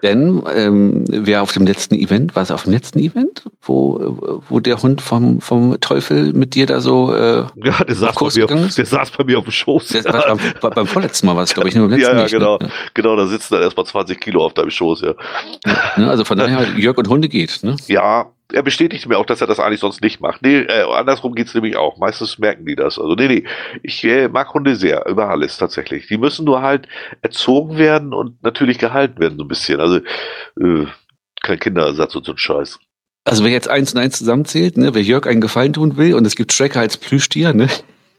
Denn ähm, wer auf dem letzten Event, war es auf dem letzten Event, wo, wo der Hund vom, vom Teufel mit dir da so, äh, Ja, der saß, bei Kurs mir gegangen auf, der saß bei mir auf dem Schoß. der, beim, beim vorletzten Mal war es, glaube ich, nur beim letzten Ja, ja, nicht, ne? genau. genau, da sitzen dann erstmal 20 Kilo auf deinem Schoß, ja. Ne? Also von daher, Jörg und Hunde geht. Ne? Ja, er bestätigt mir auch, dass er das eigentlich sonst nicht macht. Nee, äh, andersrum geht's nämlich auch. Meistens merken die das. Also nee, nee, ich äh, mag Hunde sehr, über alles tatsächlich. Die müssen nur halt erzogen werden und natürlich gehalten werden so ein bisschen. Also äh, kein Kinderersatz und so ein Scheiß. Also wer jetzt eins und eins zusammenzählt, ne? wer Jörg einen Gefallen tun will und es gibt Tracker als Plüschtier, ne?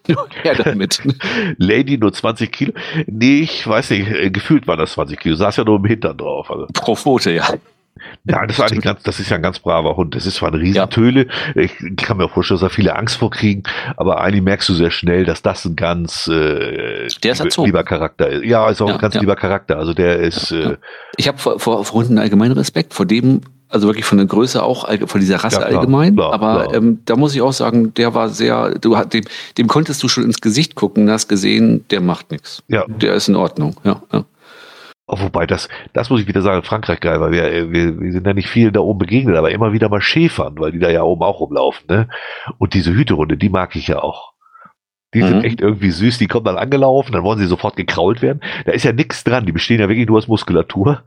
her damit. Lady nur 20 Kilo? Nee, ich weiß nicht, äh, gefühlt waren das 20 Kilo. Saß ja nur im Hintern drauf. Also. Pro Pfote, ja. Ja, das war eigentlich ganz, das ist ja ein ganz braver Hund. Das ist zwar eine Riesentöle. Ja. Ich kann mir auch vorstellen, dass da viele Angst vor kriegen, aber eigentlich merkst du sehr schnell, dass das ein ganz äh, ist lieber Charakter ist. Ja, ist auch ja, ein ganz ja. lieber Charakter. Also der ist. Äh, ich habe vor, vor, vor Hunden allgemeinen Respekt, vor dem also wirklich von der Größe auch, von dieser Rasse ja, klar, allgemein. Klar, aber klar. Ähm, da muss ich auch sagen, der war sehr, du dem, dem konntest du schon ins Gesicht gucken, hast gesehen, der macht nichts. Ja. Der ist in Ordnung, ja. ja. Oh, wobei, das, das muss ich wieder sagen, Frankreich geil, weil wir, wir, wir sind ja nicht vielen da oben begegnet, aber immer wieder mal Schäfern, weil die da ja oben auch rumlaufen, ne? Und diese Hüterunde, die mag ich ja auch. Die mhm. sind echt irgendwie süß, die kommen dann angelaufen, dann wollen sie sofort gekrault werden. Da ist ja nichts dran, die bestehen ja wirklich nur aus Muskulatur.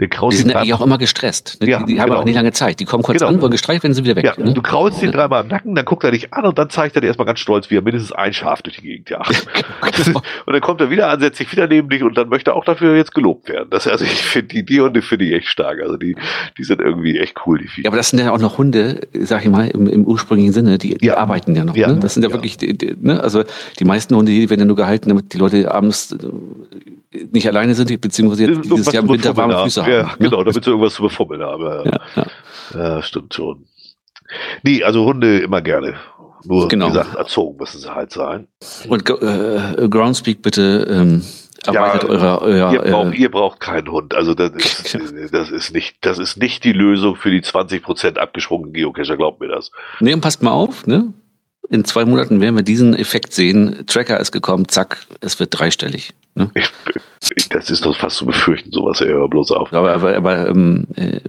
Der kraut die sind ja auch immer gestresst. Ne? Ja, die, die haben genau. auch nicht lange Zeit. Die kommen kurz genau. an, wollen gestreicht, werden sie wieder weg. Ja, ne? Du kraulst ihn dreimal im Nacken, dann guckt er dich an und dann zeigt er dir erstmal ganz stolz, wie er mindestens ein Schaf durch die Gegend jagt. Genau. und dann kommt er wieder an, setzt sich wieder neben dich und dann möchte er auch dafür jetzt gelobt werden. Das, also ich finde die, die Hunde finde ich echt stark. Also die, die sind irgendwie echt cool, die Viecher. Ja, aber das sind ja auch noch Hunde, sag ich mal, im, im ursprünglichen Sinne, die, die ja. arbeiten ja noch. Ja. Ne? Das sind ja, wirklich, die, die, ne? also die meisten Hunde, die werden ja nur gehalten, damit die Leute abends nicht alleine sind, beziehungsweise dieses Jahr im Winter warme Füße haben. Ja, ne? genau, damit sie irgendwas zu befummeln haben. Ja, ja. ja, stimmt schon. Nee, also Hunde immer gerne. Nur, genau. wie gesagt, erzogen müssen sie halt sein. Und äh, Groundspeak bitte ähm, erweitert ja, eure, euer, ihr, braucht, äh, ihr braucht keinen Hund. Also das ist, das ist nicht, das ist nicht die Lösung für die 20% abgeschwungenen Geocacher, glaubt mir das. Nee, und passt mal auf, ne? In zwei Monaten werden wir diesen Effekt sehen. Tracker ist gekommen, zack, es wird dreistellig. Ne? Das ist doch fast zu befürchten, sowas, ja, bloß auf. Aber, aber, aber ähm, äh,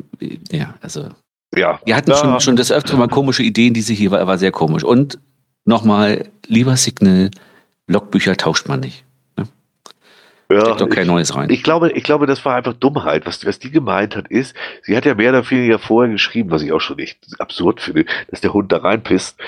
ja, also. Ja. Wir hatten ja. schon, schon des Öfteren mal komische Ideen, diese hier war, war sehr komisch. Und nochmal, lieber Signal, Logbücher tauscht man nicht. Ja, doch kein ich, neues rein. Ich glaube, ich glaube, das war einfach Dummheit. Was, was die gemeint hat, ist, sie hat ja mehr oder weniger vorher geschrieben, was ich auch schon nicht absurd finde, dass der Hund da reinpisst.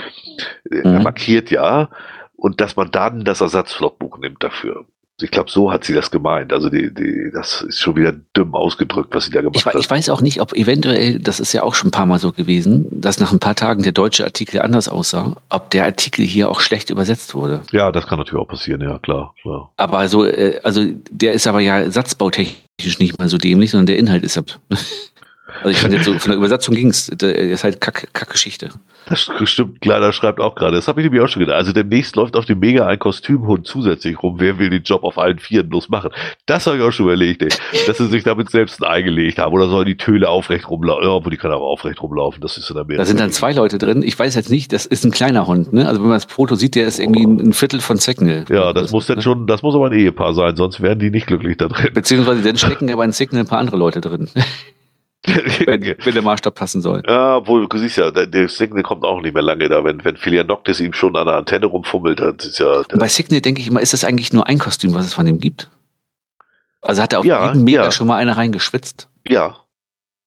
Mhm. Er markiert ja und dass man dann das Ersatzlogbuch nimmt dafür. Ich glaube, so hat sie das gemeint. Also die, die, das ist schon wieder dumm ausgedrückt, was sie da gemacht ich, hat. Ich weiß auch nicht, ob eventuell, das ist ja auch schon ein paar Mal so gewesen, dass nach ein paar Tagen der deutsche Artikel anders aussah, ob der Artikel hier auch schlecht übersetzt wurde. Ja, das kann natürlich auch passieren, ja, klar. klar. Aber also, äh, also der ist aber ja satzbautechnisch nicht mal so dämlich, sondern der Inhalt ist halt Also ich fand jetzt so, von der Übersetzung ging es, das ist halt Kack, Kackgeschichte. Das stimmt, Kleider schreibt auch gerade. Das habe ich nämlich auch schon gedacht. Also demnächst läuft auf dem Mega ein Kostümhund zusätzlich rum. Wer will den Job auf allen Vieren bloß machen? Das habe ich auch schon überlegt, ey. dass sie sich damit selbst eingelegt haben. Oder sollen die Töle aufrecht rumlaufen? Ja, obwohl die kann aber aufrecht rumlaufen. Das ist in Amerika. Da sind dann zwei Leute drin. Ich weiß jetzt nicht, das ist ein kleiner Hund. Ne? Also wenn man das Foto sieht, der ist irgendwie ein Viertel von Signal. Ja, das, das muss dann ne? schon, das muss aber ein Ehepaar sein, sonst werden die nicht glücklich da drin. Beziehungsweise dann stecken aber in Signal ein paar andere Leute drin wenn, wenn, der Maßstab passen soll. Ja, obwohl, du siehst ja, der Signal kommt auch nicht mehr lange da. Wenn, wenn Philianoctis ihm schon an der Antenne rumfummelt, dann ist ja. Bei Signal denke ich immer, ist das eigentlich nur ein Kostüm, was es von ihm gibt? Also hat er auf ja, jeden Mega ja. schon mal eine reingeschwitzt? Ja.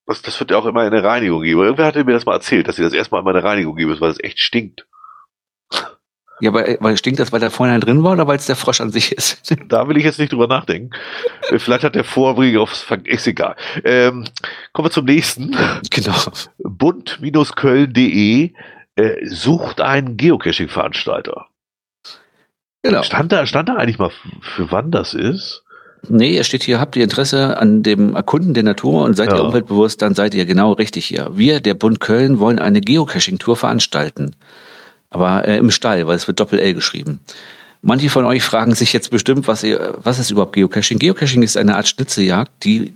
Das, das wird ja auch immer eine Reinigung geben. Irgendwer hatte mir das mal erzählt, dass sie das erstmal immer eine Reinigung geben, weil es echt stinkt. Ja, aber weil stinkt das, weil der vorhin drin war oder weil es der Frosch an sich ist? Da will ich jetzt nicht drüber nachdenken. Äh, vielleicht hat der Vorbringer aufs Fang, ist egal. Ähm, kommen wir zum nächsten. Genau. Bund-Köln.de äh, sucht einen Geocaching-Veranstalter. Genau. Stand da, stand da eigentlich mal, für wann das ist? Nee, er steht hier, habt ihr Interesse an dem Erkunden der Natur und seid ja. ihr umweltbewusst, dann seid ihr genau richtig hier. Wir, der Bund Köln, wollen eine Geocaching-Tour veranstalten aber äh, im Stall, weil es wird Doppel-L geschrieben. Manche von euch fragen sich jetzt bestimmt, was, ihr, was ist überhaupt Geocaching? Geocaching ist eine Art Schnitzeljagd, die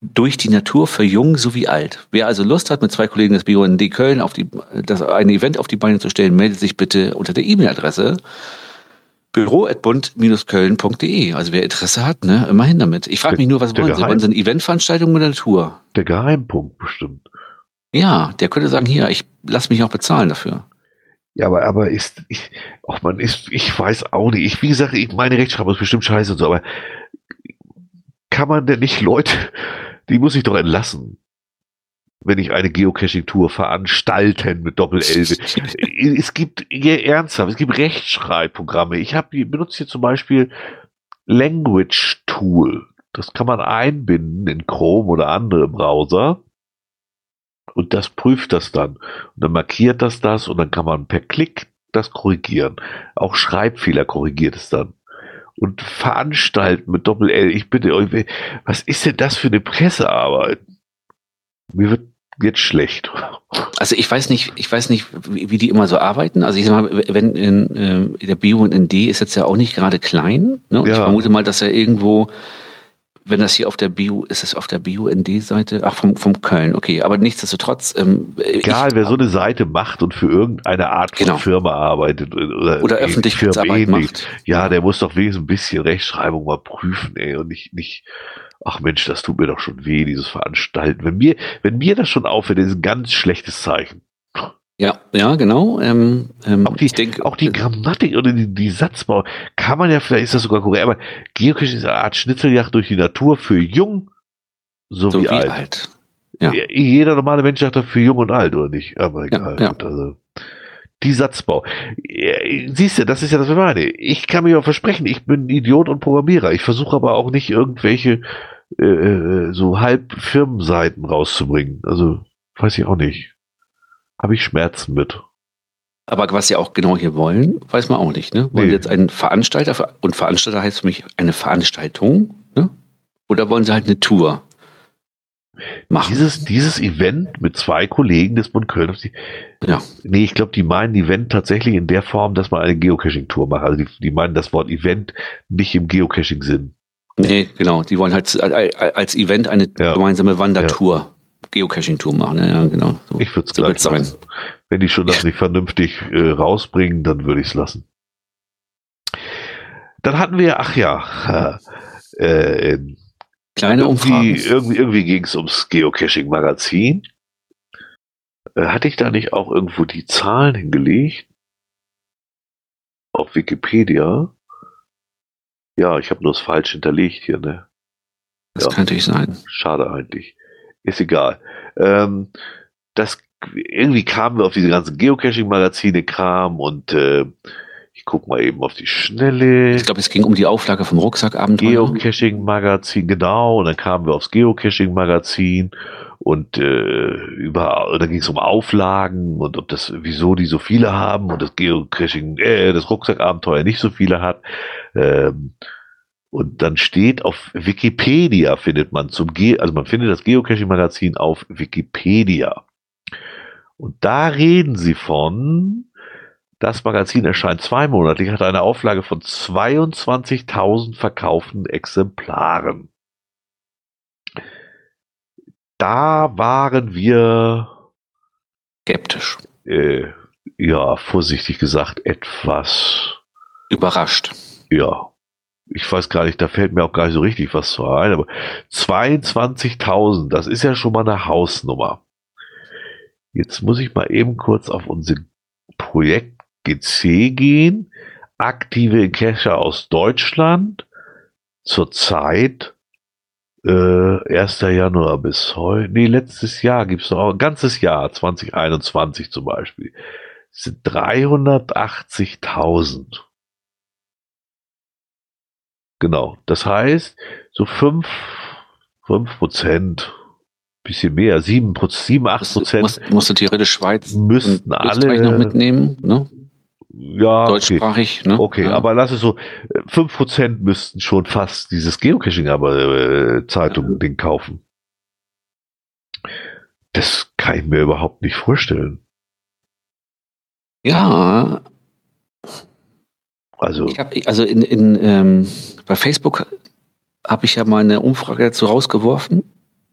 durch die Natur für jung sowie alt. Wer also Lust hat, mit zwei Kollegen des BUND Köln auf die, das, ein Event auf die Beine zu stellen, meldet sich bitte unter der E-Mail-Adresse büro.bund-köln.de. Also wer Interesse hat, ne, immerhin damit. Ich frage mich nur, was wollen Sie? Wollen Sie eine Eventveranstaltung oder Tour? Der Geheimpunkt bestimmt. Ja, der könnte sagen, hier, ich lass mich auch bezahlen dafür. Ja, aber, aber ist, ich, auch man ist, ich weiß auch nicht. Ich, wie gesagt, ich, meine Rechtschreibung ist bestimmt scheiße und so, aber kann man denn nicht Leute, die muss ich doch entlassen, wenn ich eine Geocaching-Tour veranstalten mit Doppel-L. es gibt, ja, ernsthaft, es gibt Rechtschreibprogramme. Ich habe, benutze hier zum Beispiel Language Tool. Das kann man einbinden in Chrome oder andere Browser und das prüft das dann. Und dann markiert das das und dann kann man per Klick das korrigieren. Auch Schreibfehler korrigiert es dann. Und veranstalten mit Doppel-L. Ich bitte euch, was ist denn das für eine Pressearbeit? Mir wird jetzt schlecht. Also ich weiß nicht, ich weiß nicht, wie, wie die immer so arbeiten. Also ich sag mal, wenn in, äh, der Bio und ND ist jetzt ja auch nicht gerade klein. Ne? Und Ja. ich vermute mal, dass er irgendwo, wenn das hier auf der Bio, ist es auf der Bio-ND-Seite? Ach, vom, vom Köln, okay. Aber nichtsdestotrotz, ähm, Egal, ich, wer so eine Seite macht und für irgendeine Art von Genau. Firma arbeitet oder, oder äh, Öffentlichkeitsarbeit macht. Ja, der muss doch wenigstens ein bisschen Rechtschreibung mal prüfen, ey, und nicht, nicht, ach Mensch, das tut mir doch schon weh, dieses Veranstalten. Wenn mir, wenn mir das schon auffällt, ist ein ganz schlechtes Zeichen. Ja, ja, genau. Ähm, ähm, Auch die, ich denke, auch die Grammatik oder die, die Satzbau kann man ja, vielleicht ist das sogar korrekt, aber Geocaching ist eine Art Schnitzeljagd durch die Natur für jung sowie so alt. alt. Ja. Jeder normale Mensch sagt doch für jung und alt, oder nicht? Aber egal. ja. Gut, also, die Satzbau. Ja, Siehst du, das ist ja das, was ich meine. Ich kann mir auch versprechen, ich bin ein Idiot und Programmierer. Ich versuche aber auch nicht irgendwelche äh, äh, so halb Firmenseiten rauszubringen. Also, weiß ich auch nicht. Habe ich Schmerzen mit. Aber was sie auch genau hier wollen, weiß man auch nicht. Ne? Wollen Nee. sie jetzt einen Veranstalter, und Veranstalter heißt für mich eine Veranstaltung, ne? oder wollen sie halt eine Tour machen? Dieses, dieses Event mit zwei Kollegen des Bund Köln. Die, Ja. Nee, ich glaube, die meinen Event tatsächlich in der Form, dass man eine Geocaching-Tour macht. Also die, die meinen das Wort Event nicht im Geocaching-Sinn. Nee, genau. Die wollen halt als Event eine Ja. gemeinsame Wandertour, Geocaching-Tour machen. Ja, genau. So. Ich würde es So gleich sein. lassen. Wenn die schon das nicht vernünftig äh, rausbringen, dann würde ich es lassen. Dann hatten wir, ach ja, äh, äh, Kleine irgendwie, Umfragen. irgendwie, irgendwie ging es ums Geocaching-Magazin. Äh, hatte ich da nicht auch irgendwo die Zahlen hingelegt? Auf Wikipedia? Ja, ich habe nur das falsch hinterlegt hier, ne? Das ja. kann natürlich sein. Schade eigentlich. Ist egal. Ähm, das irgendwie kamen wir auf diese ganzen Geocaching-Magazine Kram und äh, ich guck mal eben auf die Schnelle. Ich glaube, es ging um die Auflage vom Rucksackabenteuer. Geocaching-Magazin, genau. Und dann kamen wir aufs Geocaching-Magazin und äh, über, da ging es um Auflagen und ob das, wieso die so viele haben und das Geocaching, äh, das Rucksackabenteuer nicht so viele hat. Ähm, und dann steht auf Wikipedia findet man zum Ge also man findet das Geocaching-Magazin auf Wikipedia. Und da reden sie von, das Magazin erscheint zweimonatlich, hat eine Auflage von 22.000 verkauften Exemplaren. Da waren wir, Skeptisch. äh, ja, vorsichtig gesagt, etwas, Überrascht. ja, ich weiß gar nicht, da fällt mir auch gar nicht so richtig was zu ein, aber 22.000, das ist ja schon mal eine Hausnummer. Jetzt muss ich mal eben kurz auf unser Projekt GC gehen. Aktive Cacher aus Deutschland. Zurzeit äh, 1. Januar bis heute. Nee, letztes Jahr gibt's noch ein ganzes Jahr, 2021 zum Beispiel. Es sind 380.000. Genau. Das heißt, so fünf fünf Prozent, bisschen mehr, sieben Prozent, sieben, acht Musst, Prozent musst, musst du theoretisch Schweiz müssten alle noch mitnehmen, ne? Ja, okay. Deutschsprachig, ne? Okay, ja. aber lass es so, äh, 5% müssten schon fast dieses Geocaching aber äh, Zeitung Ding kaufen. Das kann ich mir überhaupt nicht vorstellen. Ja, Also, ich habe also in, in ähm, bei Facebook habe ich ja mal eine Umfrage dazu rausgeworfen,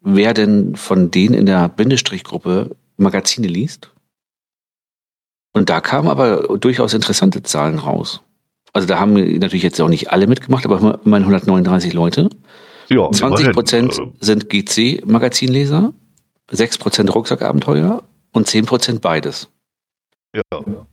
wer denn von denen in der Bindestrichgruppe Magazine liest. Und da kamen aber durchaus interessante Zahlen raus. Also da haben natürlich jetzt auch nicht alle mitgemacht, aber immerhin 139 Leute. ja, 20 Prozent immerhin, sind GC-Magazinleser, 6 Prozent Rucksackabenteuer und 10 Prozent beides. ja.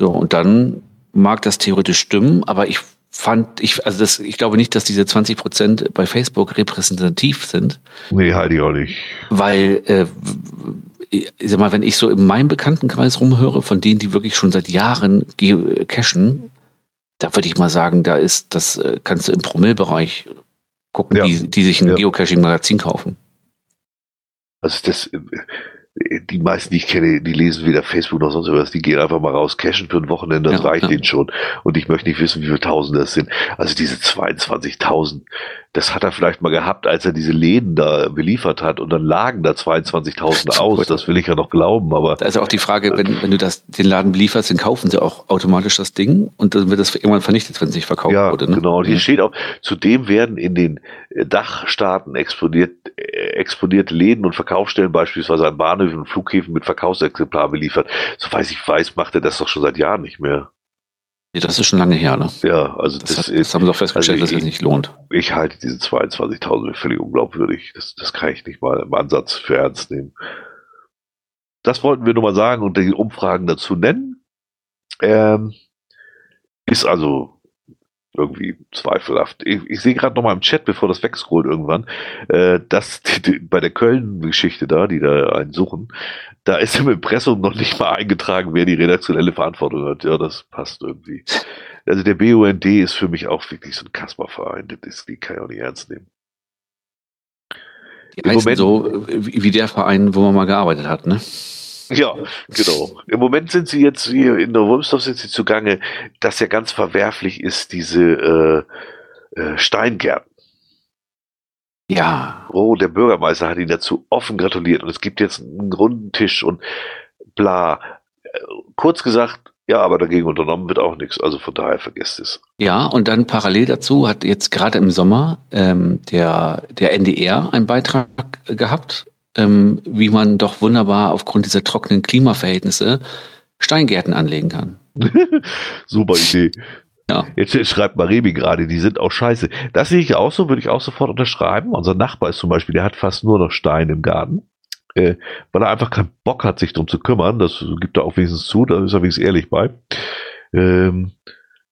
So, und dann mag das theoretisch stimmen, aber ich fand, ich, also das, ich glaube nicht, dass diese 20 Prozent bei Facebook repräsentativ sind, Nee, halte ich auch nicht. weil, äh, ich sag mal, wenn ich so in meinem Bekanntenkreis rumhöre, von denen, die wirklich schon seit Jahren cashen, da würde ich mal sagen, da ist, das äh, kannst du im Promillbereich gucken, Ja. die, die sich ein Ja. Geocaching-Magazin kaufen. Also das, die meisten, die ich kenne, die lesen weder Facebook noch sonst was, die gehen einfach mal raus, cashen für ein Wochenende, das Ja, reicht ja. denen schon. Und ich möchte nicht wissen, wie viele Tausende das sind. Also diese 22.000, das hat er vielleicht mal gehabt, als er diese Läden da beliefert hat und dann lagen da 22.000 aus. Das will ich ja noch glauben, aber Da ist ja auch die Frage, wenn, wenn du das, den Laden belieferst, dann kaufen sie auch automatisch das Ding und dann wird das irgendwann vernichtet, wenn es nicht verkauft ja, wurde. Ne? genau. Und hier Ja. steht auch, zudem werden in den äh, Dachstaaten exponiert, äh, exponierte Läden und Verkaufsstellen beispielsweise an Bahnhöfen und Flughäfen mit Verkaufsexemplaren beliefert. So weiß ich weiß, macht er das doch schon seit Jahren nicht mehr. Ja, das ist schon lange her. Ne? Ja, also Das, das, hat, ist, das haben sie auch festgestellt, also dass es nicht lohnt. ich halte diese 22.000 für völlig unglaubwürdig. Das, das kann ich nicht mal im Ansatz für ernst nehmen. Das wollten wir nur mal sagen und die Umfragen dazu nennen. Ähm, ist also irgendwie zweifelhaft. Ich, ich sehe gerade noch mal im Chat, bevor das wegscrollt irgendwann, äh, dass die, die, bei der Köln-Geschichte da, die da einen suchen, da ist im Impressum noch nicht mal eingetragen, wer die redaktionelle Verantwortung hat. Ja, das passt irgendwie. Also der BUND ist für mich auch wirklich so ein Kasperverein. Das die kann ich auch nicht ernst nehmen. Die Im Moment- so wie wie der Verein, wo man mal gearbeitet hat. Ne? Ja, genau. Im Moment sind sie jetzt hier in der Wulmsdorf sind sie zugange, dass ja ganz verwerflich ist, diese äh, äh, Steingärten. Ja, Oh, der Bürgermeister hat ihn dazu offen gratuliert und es gibt jetzt einen runden Tisch und bla. Äh, Kurz gesagt, ja, aber dagegen unternommen wird auch nichts. Also von daher vergesst es. Ja, und dann parallel dazu hat jetzt gerade im Sommer ähm, der, der NDR einen Beitrag gehabt, ähm, wie man doch wunderbar aufgrund dieser trockenen Klimaverhältnisse Steingärten anlegen kann. Super Idee. Ja. Jetzt schreibt Marebi gerade, die sind auch scheiße. Das sehe ich auch so, würde ich auch sofort unterschreiben. Unser Nachbar ist zum Beispiel, der hat fast nur noch Stein im Garten, äh, weil er einfach keinen Bock hat, sich drum zu kümmern. Das gibt er auch wenigstens zu, da ist er wenigstens ehrlich bei. Ähm,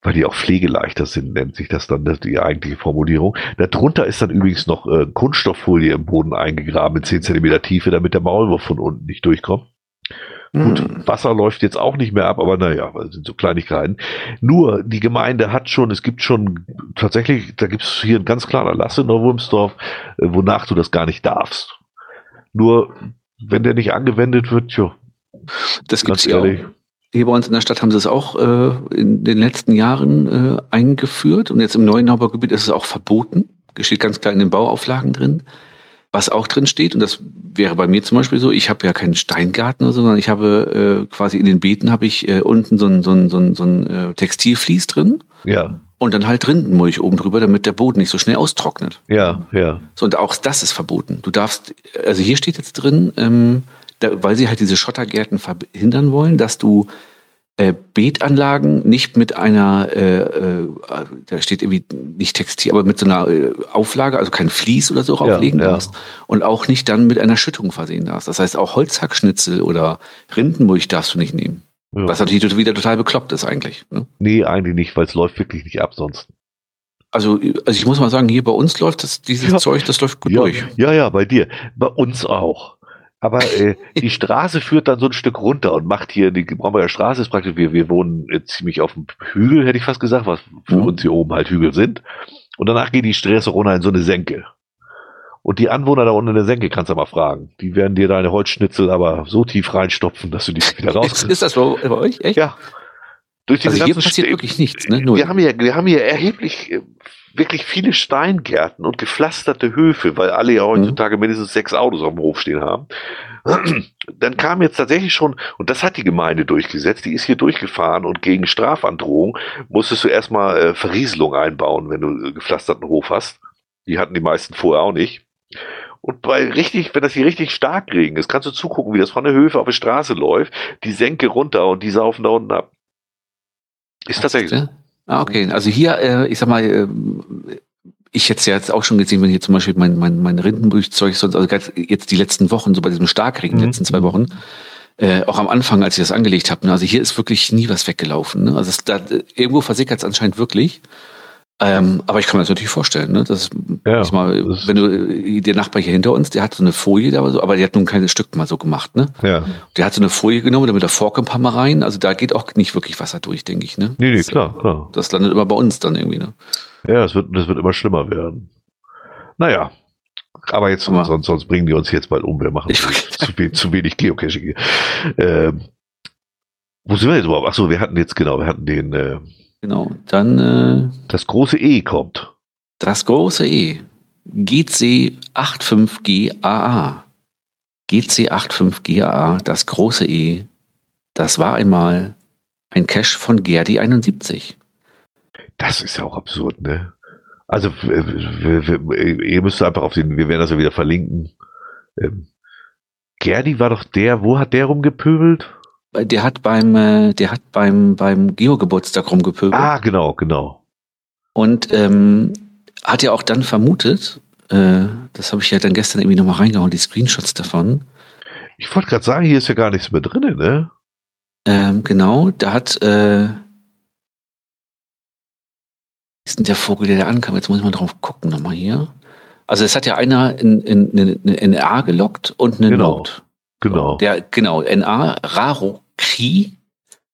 weil die auch pflegeleichter sind, nennt sich das dann, die eigentliche Formulierung. Darunter ist dann übrigens noch äh, Kunststofffolie im Boden eingegraben in 10 Zentimeter Tiefe, damit der Maulwurf von unten nicht durchkommt. Gut, Hm. Wasser läuft jetzt auch nicht mehr ab, aber naja, das sind so Kleinigkeiten. Nur, die Gemeinde hat schon, es gibt schon tatsächlich, da gibt es hier einen ganz klaren Erlass in Neuwurmsdorf, äh, wonach du das gar nicht darfst. Nur, wenn der nicht angewendet wird, tja, Das gibt's hier auch. Hier bei uns in der Stadt haben sie es auch äh, in den letzten Jahren äh, eingeführt und jetzt im neuen Neubaugebiet ist es auch verboten. Steht ganz klar in den Bauauflagen drin. Was auch drin steht, und das wäre bei mir zum Beispiel so, ich habe ja keinen Steingarten oder so, sondern ich habe äh, quasi in den Beeten habe ich äh, unten so ein, so ein, so ein, so ein äh, Textilflies drin Ja, und dann halt Rindenmulch oben drüber, damit der Boden nicht so schnell austrocknet. ja, ja. So, und auch das ist verboten. Du darfst, also hier steht jetzt drin, ähm, da, weil sie halt diese Schottergärten verhindern wollen, dass du äh, Beetanlagen nicht mit einer, äh, äh, da steht irgendwie nicht Textil, aber mit so einer äh, Auflage, also kein Vlies oder so Ja, rauflegen ja. darfst und auch nicht dann mit einer Schüttung versehen darfst. Das heißt, auch Holzhackschnitzel oder Rindenmulch darfst du nicht nehmen. ja. Was natürlich wieder total bekloppt ist eigentlich. Ne? Nee, eigentlich nicht, weil es läuft wirklich nicht ab sonst. Also, also ich muss mal sagen, hier bei uns läuft das, dieses Ja. Zeug, das läuft gut ja, durch. ja, ja, bei dir. Bei uns auch. Aber äh, die Straße führt dann so ein Stück runter und macht hier, die Brombeer Straße ist praktisch, wir, wir wohnen äh, ziemlich auf dem Hügel, hätte ich fast gesagt, was für Mhm. uns hier oben halt Hügel sind. Und danach geht die Straße runter in so eine Senke. Und die Anwohner da unten in der Senke kannst du mal fragen. Die werden dir deine Holzschnitzel aber so tief reinstopfen, dass du die wieder rauskriegst. ist das bei, bei euch echt? Ja. Durch diese Also hier passiert Stä- wirklich nichts, ne? Null. wir haben hier, wir haben hier erheblich, äh, wirklich viele Steingärten und gepflasterte Höfe, weil alle ja heutzutage mindestens sechs Autos auf dem Hof stehen haben. Dann kam jetzt tatsächlich schon, und das hat die Gemeinde durchgesetzt, die ist hier durchgefahren und gegen Strafandrohung musstest du erstmal äh, Verrieselung einbauen, wenn du äh, gepflasterten Hof hast. Die hatten die meisten vorher auch nicht. Und bei richtig, wenn das hier richtig stark Regen ist, kannst du zugucken, wie das von der Höfe auf die Straße läuft, die Senke runter und die saufen da unten ab. Ist tatsächlich so. Ah, okay. Also hier, äh, ich sag mal, äh, ich hätte es ja jetzt auch schon gesehen, wenn hier zum Beispiel mein, mein, mein Rindenmilchzeug sonst, also jetzt die letzten Wochen, so bei diesem Starkregen, die Mhm. letzten zwei Wochen, äh, auch am Anfang, als ich das angelegt habe, ne, also hier ist wirklich nie was weggelaufen. Ne? Also es, da, irgendwo versickert es anscheinend wirklich. Ähm, aber ich kann mir das natürlich vorstellen, ne? Das, Ja, mal, das- wenn du äh, der Nachbar hier hinter uns, der hat so eine Folie, da, so, aber der hat nun kein Stück mal so gemacht, ne? Ja. Der hat so eine Folie genommen, damit der Vorkammer rein. Also da geht auch nicht wirklich Wasser durch, denke ich. Ne? Nee, nee, das, klar, klar. das landet immer bei uns dann irgendwie. Ne? Ja, es wird, das wird immer schlimmer werden. Naja, Aber jetzt, Aber- sonst, sonst bringen die uns jetzt bald um. Wir machen zu, we zu wenig Geocaching. Ähm, wo sind wir jetzt überhaupt? Achso, wir hatten jetzt, genau, wir hatten den, äh, Genau. Dann äh, das große E kommt. das große E. GC85GAA. GC85GAA, das große E. Das war einmal ein Cache von Gerdi 71. Das ist ja auch absurd, ne? Also, wir, wir, ihr müsst einfach auf den, wir werden das ja wieder verlinken. Ähm, Gerdi war doch der, wo hat der rumgepöbelt? Der hat beim, äh, der hat beim, beim Geo-Geburtstag rumgepöbelt. Ah, genau, genau. Und ähm, hat ja auch dann vermutet, äh, das habe ich ja dann gestern irgendwie nochmal reingehauen, die Screenshots davon. Ich wollte gerade sagen, hier ist ja gar nichts mehr drin, ne? Ähm, genau, da hat äh, ist denn der Vogel, der da ankam? Jetzt muss ich mal drauf gucken nochmal hier. Also es hat ja einer in, in, in, in NA gelockt und eine Genau. Note. Genau. Der, genau, NA Raro Kri.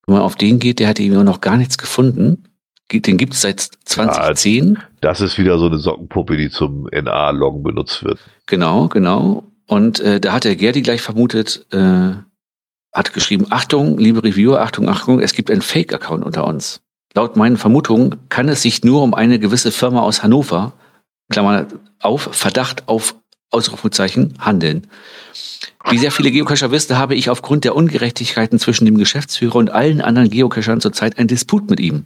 Wenn man auf den geht, der hat eben noch gar nichts gefunden. Den gibt es seit 2010. Das ist wieder so eine Sockenpuppe, die zum NA-Loggen benutzt wird. Genau, genau. Und äh, da hat der Gerdi gleich vermutet, äh, hat geschrieben, Achtung, liebe Reviewer, Achtung, Achtung, es gibt einen Fake-Account unter uns. Laut meinen Vermutungen kann es sich nur um eine gewisse Firma aus Hannover, Klammer auf, Verdacht auf Ausrufezeichen, handeln. Wie sehr viele Geocacher wissen, habe ich aufgrund der Ungerechtigkeiten zwischen dem Geschäftsführer und allen anderen Geocachern zurzeit einen Disput mit ihm.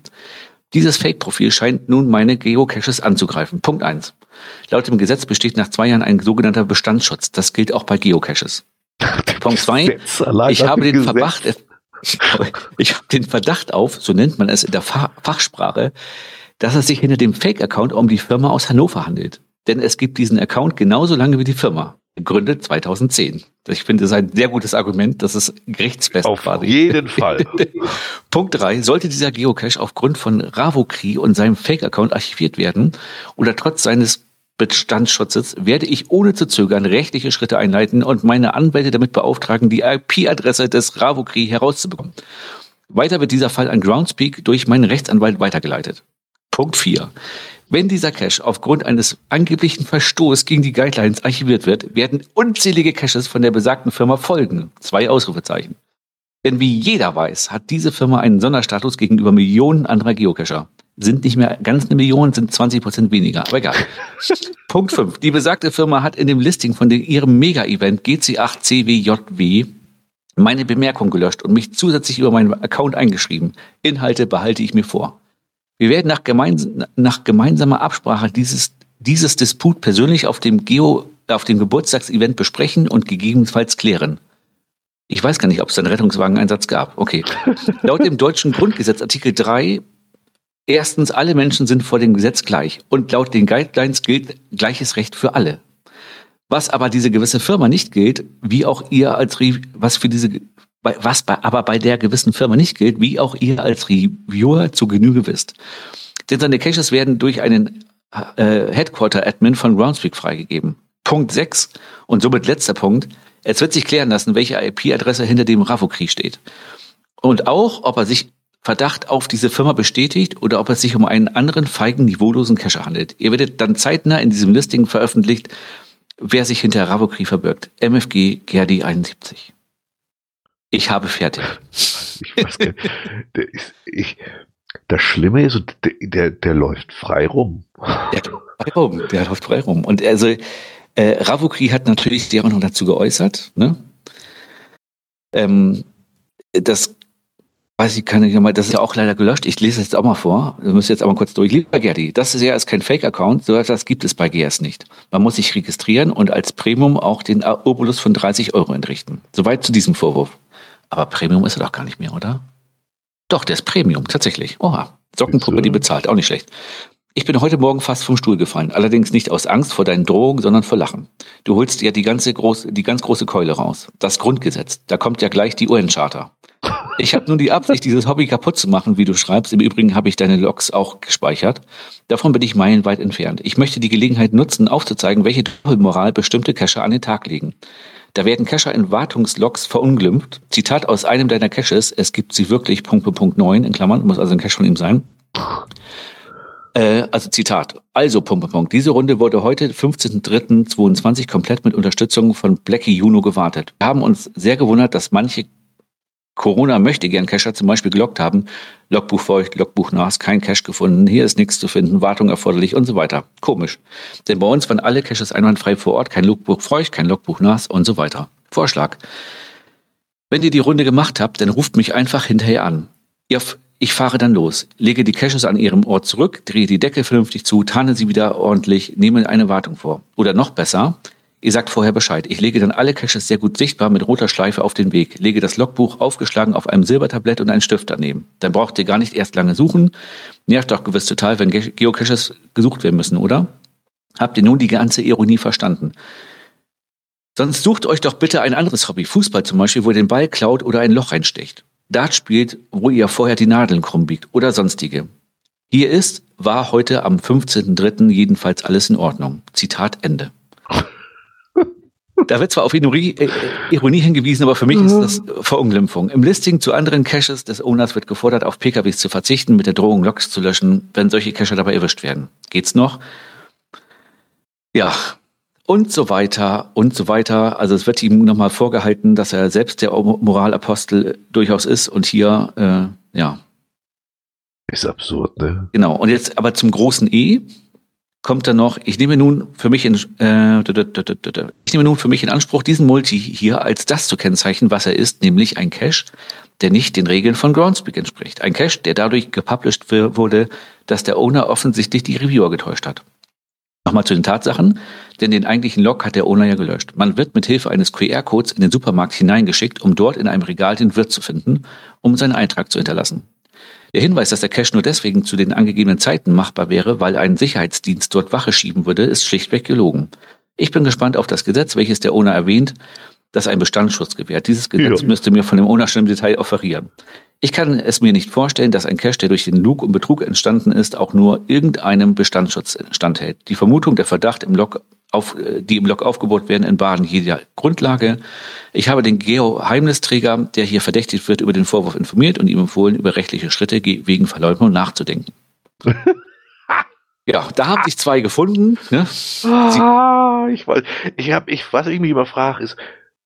Dieses Fake-Profil scheint nun meine Geocaches anzugreifen. Punkt eins. Laut dem Gesetz besteht nach zwei Jahren ein sogenannter Bestandsschutz. Das gilt auch bei Geocaches. Punkt zwei. Ich habe den. Verdacht, ich habe den Verdacht auf, so nennt man es in der Fa- Fachsprache, dass es sich hinter dem Fake-Account um die Firma aus Hannover handelt. Denn es gibt diesen Account genauso lange wie die Firma. Gegründet 2010. Ich finde, das ist ein sehr gutes Argument. Das ist gerichtsfest Auf quasi. jeden Fall. Punkt drei: Sollte dieser Geocache aufgrund von Ravokri und seinem Fake-Account archiviert werden oder trotz seines Bestandsschutzes, werde ich ohne zu zögern rechtliche Schritte einleiten und meine Anwälte damit beauftragen, die IP-Adresse des Ravokri herauszubekommen. Weiter wird dieser Fall an Groundspeak durch meinen Rechtsanwalt weitergeleitet. Punkt vier: Wenn dieser Cache aufgrund eines angeblichen Verstoßes gegen die Guidelines archiviert wird, werden unzählige Caches von der besagten Firma folgen. Zwei Ausrufezeichen. Denn wie jeder weiß, hat diese Firma einen Sonderstatus gegenüber Millionen anderer Geocacher. Sind nicht mehr ganz eine Million, sind 20 Prozent weniger, aber egal. Punkt 5. Die besagte Firma hat in dem Listing von den, ihrem Mega-Event GC8CWJW meine Bemerkung gelöscht und mich zusätzlich über meinen Account eingeschrieben. Inhalte behalte ich mir vor. Wir werden nach, gemeins nach gemeinsamer Absprache dieses, dieses Disput persönlich auf dem Geo, auf dem Geburtstagsevent besprechen und gegebenenfalls klären. Ich weiß gar nicht, ob es einen Rettungswageneinsatz gab. Okay. Laut dem deutschen Grundgesetz Artikel 3 Erstens, alle Menschen sind vor dem Gesetz gleich und laut den Guidelines gilt gleiches Recht für alle. Was aber diese gewisse Firma nicht gilt, wie auch ihr als was für diese bei- was bei, aber bei der gewissen Firma nicht gilt, wie auch ihr als Reviewer zu Genüge wisst. Denn seine Caches werden durch einen äh, Headquarter-Admin von Groundspeak freigegeben. Punkt 6 und somit letzter Punkt. Es wird sich klären lassen, welche IP-Adresse hinter dem Ravokri steht. Und auch, ob er sich Verdacht auf diese Firma bestätigt oder ob es sich um einen anderen feigen, niveaulosen Cacher handelt. Ihr werdet dann zeitnah in diesem Listing veröffentlicht, wer sich hinter Ravokri verbirgt. MFG Gerdi 71. Ich habe fertig. Ich weiß gar nicht. Ich, das Schlimme ist, der, der, der läuft frei rum. Der läuft frei rum. Der läuft frei rum. Und also, äh, Ravokri hat natürlich der auch noch dazu geäußert. Ne? Ähm, das weiß ich, kann ich ja mal, das ist ja auch leider gelöscht. Ich lese es jetzt auch mal vor. Wir müssen jetzt aber kurz durch. Lieber Gerdi, das ist ja ist kein Fake-Account, so etwas gibt es bei GS nicht. Man muss sich registrieren und als Premium auch den Obolus von 30 Euro entrichten. Soweit zu diesem Vorwurf. Aber Premium ist er doch gar nicht mehr, oder? Doch, der ist Premium, tatsächlich. Oha. Sockenpuppe, die bezahlt, auch nicht schlecht. Ich bin heute Morgen fast vom Stuhl gefallen. Allerdings nicht aus Angst vor deinen Drohungen, sondern vor Lachen. Du holst ja die ganze große, die ganz große Keule raus. Das Grundgesetz. Da kommt ja gleich die UN-Charta. Ich habe nun die Absicht, dieses Hobby kaputt zu machen, wie du schreibst. Im Übrigen habe ich deine Logs auch gespeichert. Davon bin ich meilenweit entfernt. Ich möchte die Gelegenheit nutzen, aufzuzeigen, welche Doppelmoral bestimmte Cacher an den Tag legen. Da werden Cacher in Wartungslogs verunglimpft. Zitat aus einem deiner Caches, es gibt sie wirklich, Punkt, Punkt, Punkt 9, in Klammern, muss also ein Cache von ihm sein. Äh, also Zitat. Also, Punkt, Punkt. Diese Runde wurde heute, 15.03.22, komplett mit Unterstützung von Blackie Juno gewartet. Wir haben uns sehr gewundert, dass manche Corona möchte gern Cacher zum Beispiel gelockt haben. Logbuch feucht, Logbuch nass, kein Cache gefunden, hier ist nichts zu finden, Wartung erforderlich und so weiter. Komisch. Denn bei uns waren alle Caches einwandfrei vor Ort, kein Logbuch feucht, kein Logbuch nass und so weiter. Vorschlag. Wenn ihr die Runde gemacht habt, dann ruft mich einfach hinterher an. Ich fahre dann los, lege die Caches an ihrem Ort zurück, drehe die Decke vernünftig zu, tarne sie wieder ordentlich, nehme eine Wartung vor. Oder noch besser, Ihr sagt vorher Bescheid. Ich lege dann alle Caches sehr gut sichtbar mit roter Schleife auf den Weg, lege das Logbuch aufgeschlagen auf einem Silbertablett und einen Stift daneben. Dann braucht ihr gar nicht erst lange suchen. Nervt doch gewiss total, wenn Geocaches gesucht werden müssen, oder? Habt ihr nun die ganze Ironie verstanden? Sonst sucht euch doch bitte ein anderes Hobby. Fußball zum Beispiel, wo ihr den Ball klaut oder ein Loch reinsticht. Dart spielt, wo ihr vorher die Nadeln krumm biegt oder sonstige. Hier ist, war heute am 15.03. jedenfalls alles in Ordnung. Zitat Ende. Da wird zwar auf Ironie, äh, Ironie hingewiesen, aber für mich ist das Verunglimpfung. Im Listing zu anderen Caches des Owners wird gefordert, auf PKWs zu verzichten, mit der Drohung Loks zu löschen, wenn solche Cacher dabei erwischt werden. Geht's noch? Ja, und so weiter und so weiter. Also es wird ihm nochmal vorgehalten, dass er selbst der Moralapostel durchaus ist und hier, äh, ja. Ist absurd, ne? Genau. Und jetzt aber zum großen E kommt dann noch, ich nehme nun für mich in, äh, ich nehme nun für mich in Anspruch, diesen Multi hier als das zu kennzeichnen, was er ist, nämlich ein Cache, der nicht den Regeln von Groundspeak entspricht. Ein Cache, der dadurch gepublished wurde, dass der Owner offensichtlich die Reviewer getäuscht hat. Nochmal zu den Tatsachen, denn den eigentlichen Log hat der Owner ja gelöscht. Man wird mit Hilfe eines QR-Codes in den Supermarkt hineingeschickt, um dort in einem Regal den Wirt zu finden, um seinen Eintrag zu hinterlassen. Der Hinweis, dass der Cache nur deswegen zu den angegebenen Zeiten machbar wäre, weil ein Sicherheitsdienst dort Wache schieben würde, ist schlichtweg gelogen. Ich bin gespannt auf das Gesetz, welches der Owner erwähnt, das einen Bestandsschutz gewährt. Dieses Gesetz ja. müsste mir von dem Owner schon im Detail offerieren. Ich kann es mir nicht vorstellen, dass ein Cache, der durch den Lug und Betrug entstanden ist, auch nur irgendeinem Bestandsschutz standhält. Die Vermutung, der Verdacht im Log auf, äh, die im Blog aufgebaut werden, in Baden jeder Grundlage. Ich habe den Geheimnisträger, der hier verdächtigt wird, über den Vorwurf informiert und ihm empfohlen, über rechtliche Schritte wegen Verleugnung nachzudenken. ja, da haben sich zwei gefunden. Ne? Ah, ich weiß, ich habe, ich, was ich mich immer frage, ist,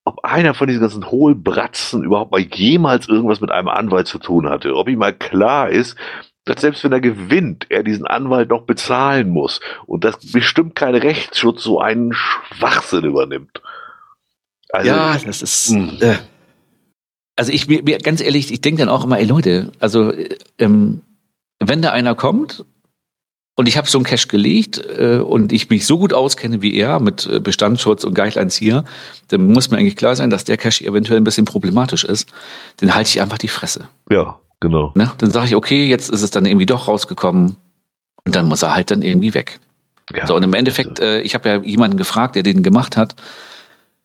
ob einer von diesen ganzen Hohlbratzen überhaupt mal jemals irgendwas mit einem Anwalt zu tun hatte. Ob ihm mal klar ist, dass selbst wenn er gewinnt, er diesen Anwalt noch bezahlen muss und dass bestimmt kein Rechtsschutz so einen Schwachsinn übernimmt. Also, ja, das ist. Hm. Äh, also ich mir, ganz ehrlich, ich denke dann auch immer, ey Leute, also ähm, wenn da einer kommt und ich habe so einen Cash gelegt äh, und ich mich so gut auskenne wie er mit äh, Bestandsschutz und Guidelines hier, dann muss mir eigentlich klar sein, dass der Cash eventuell ein bisschen problematisch ist. Dann halte ich einfach die Fresse. Ja, Genau. Ne? Dann sage ich, okay, jetzt ist es dann irgendwie doch rausgekommen und dann muss er halt dann irgendwie weg. Ja, so, und im Endeffekt, äh, ich habe ja jemanden gefragt, der den gemacht hat.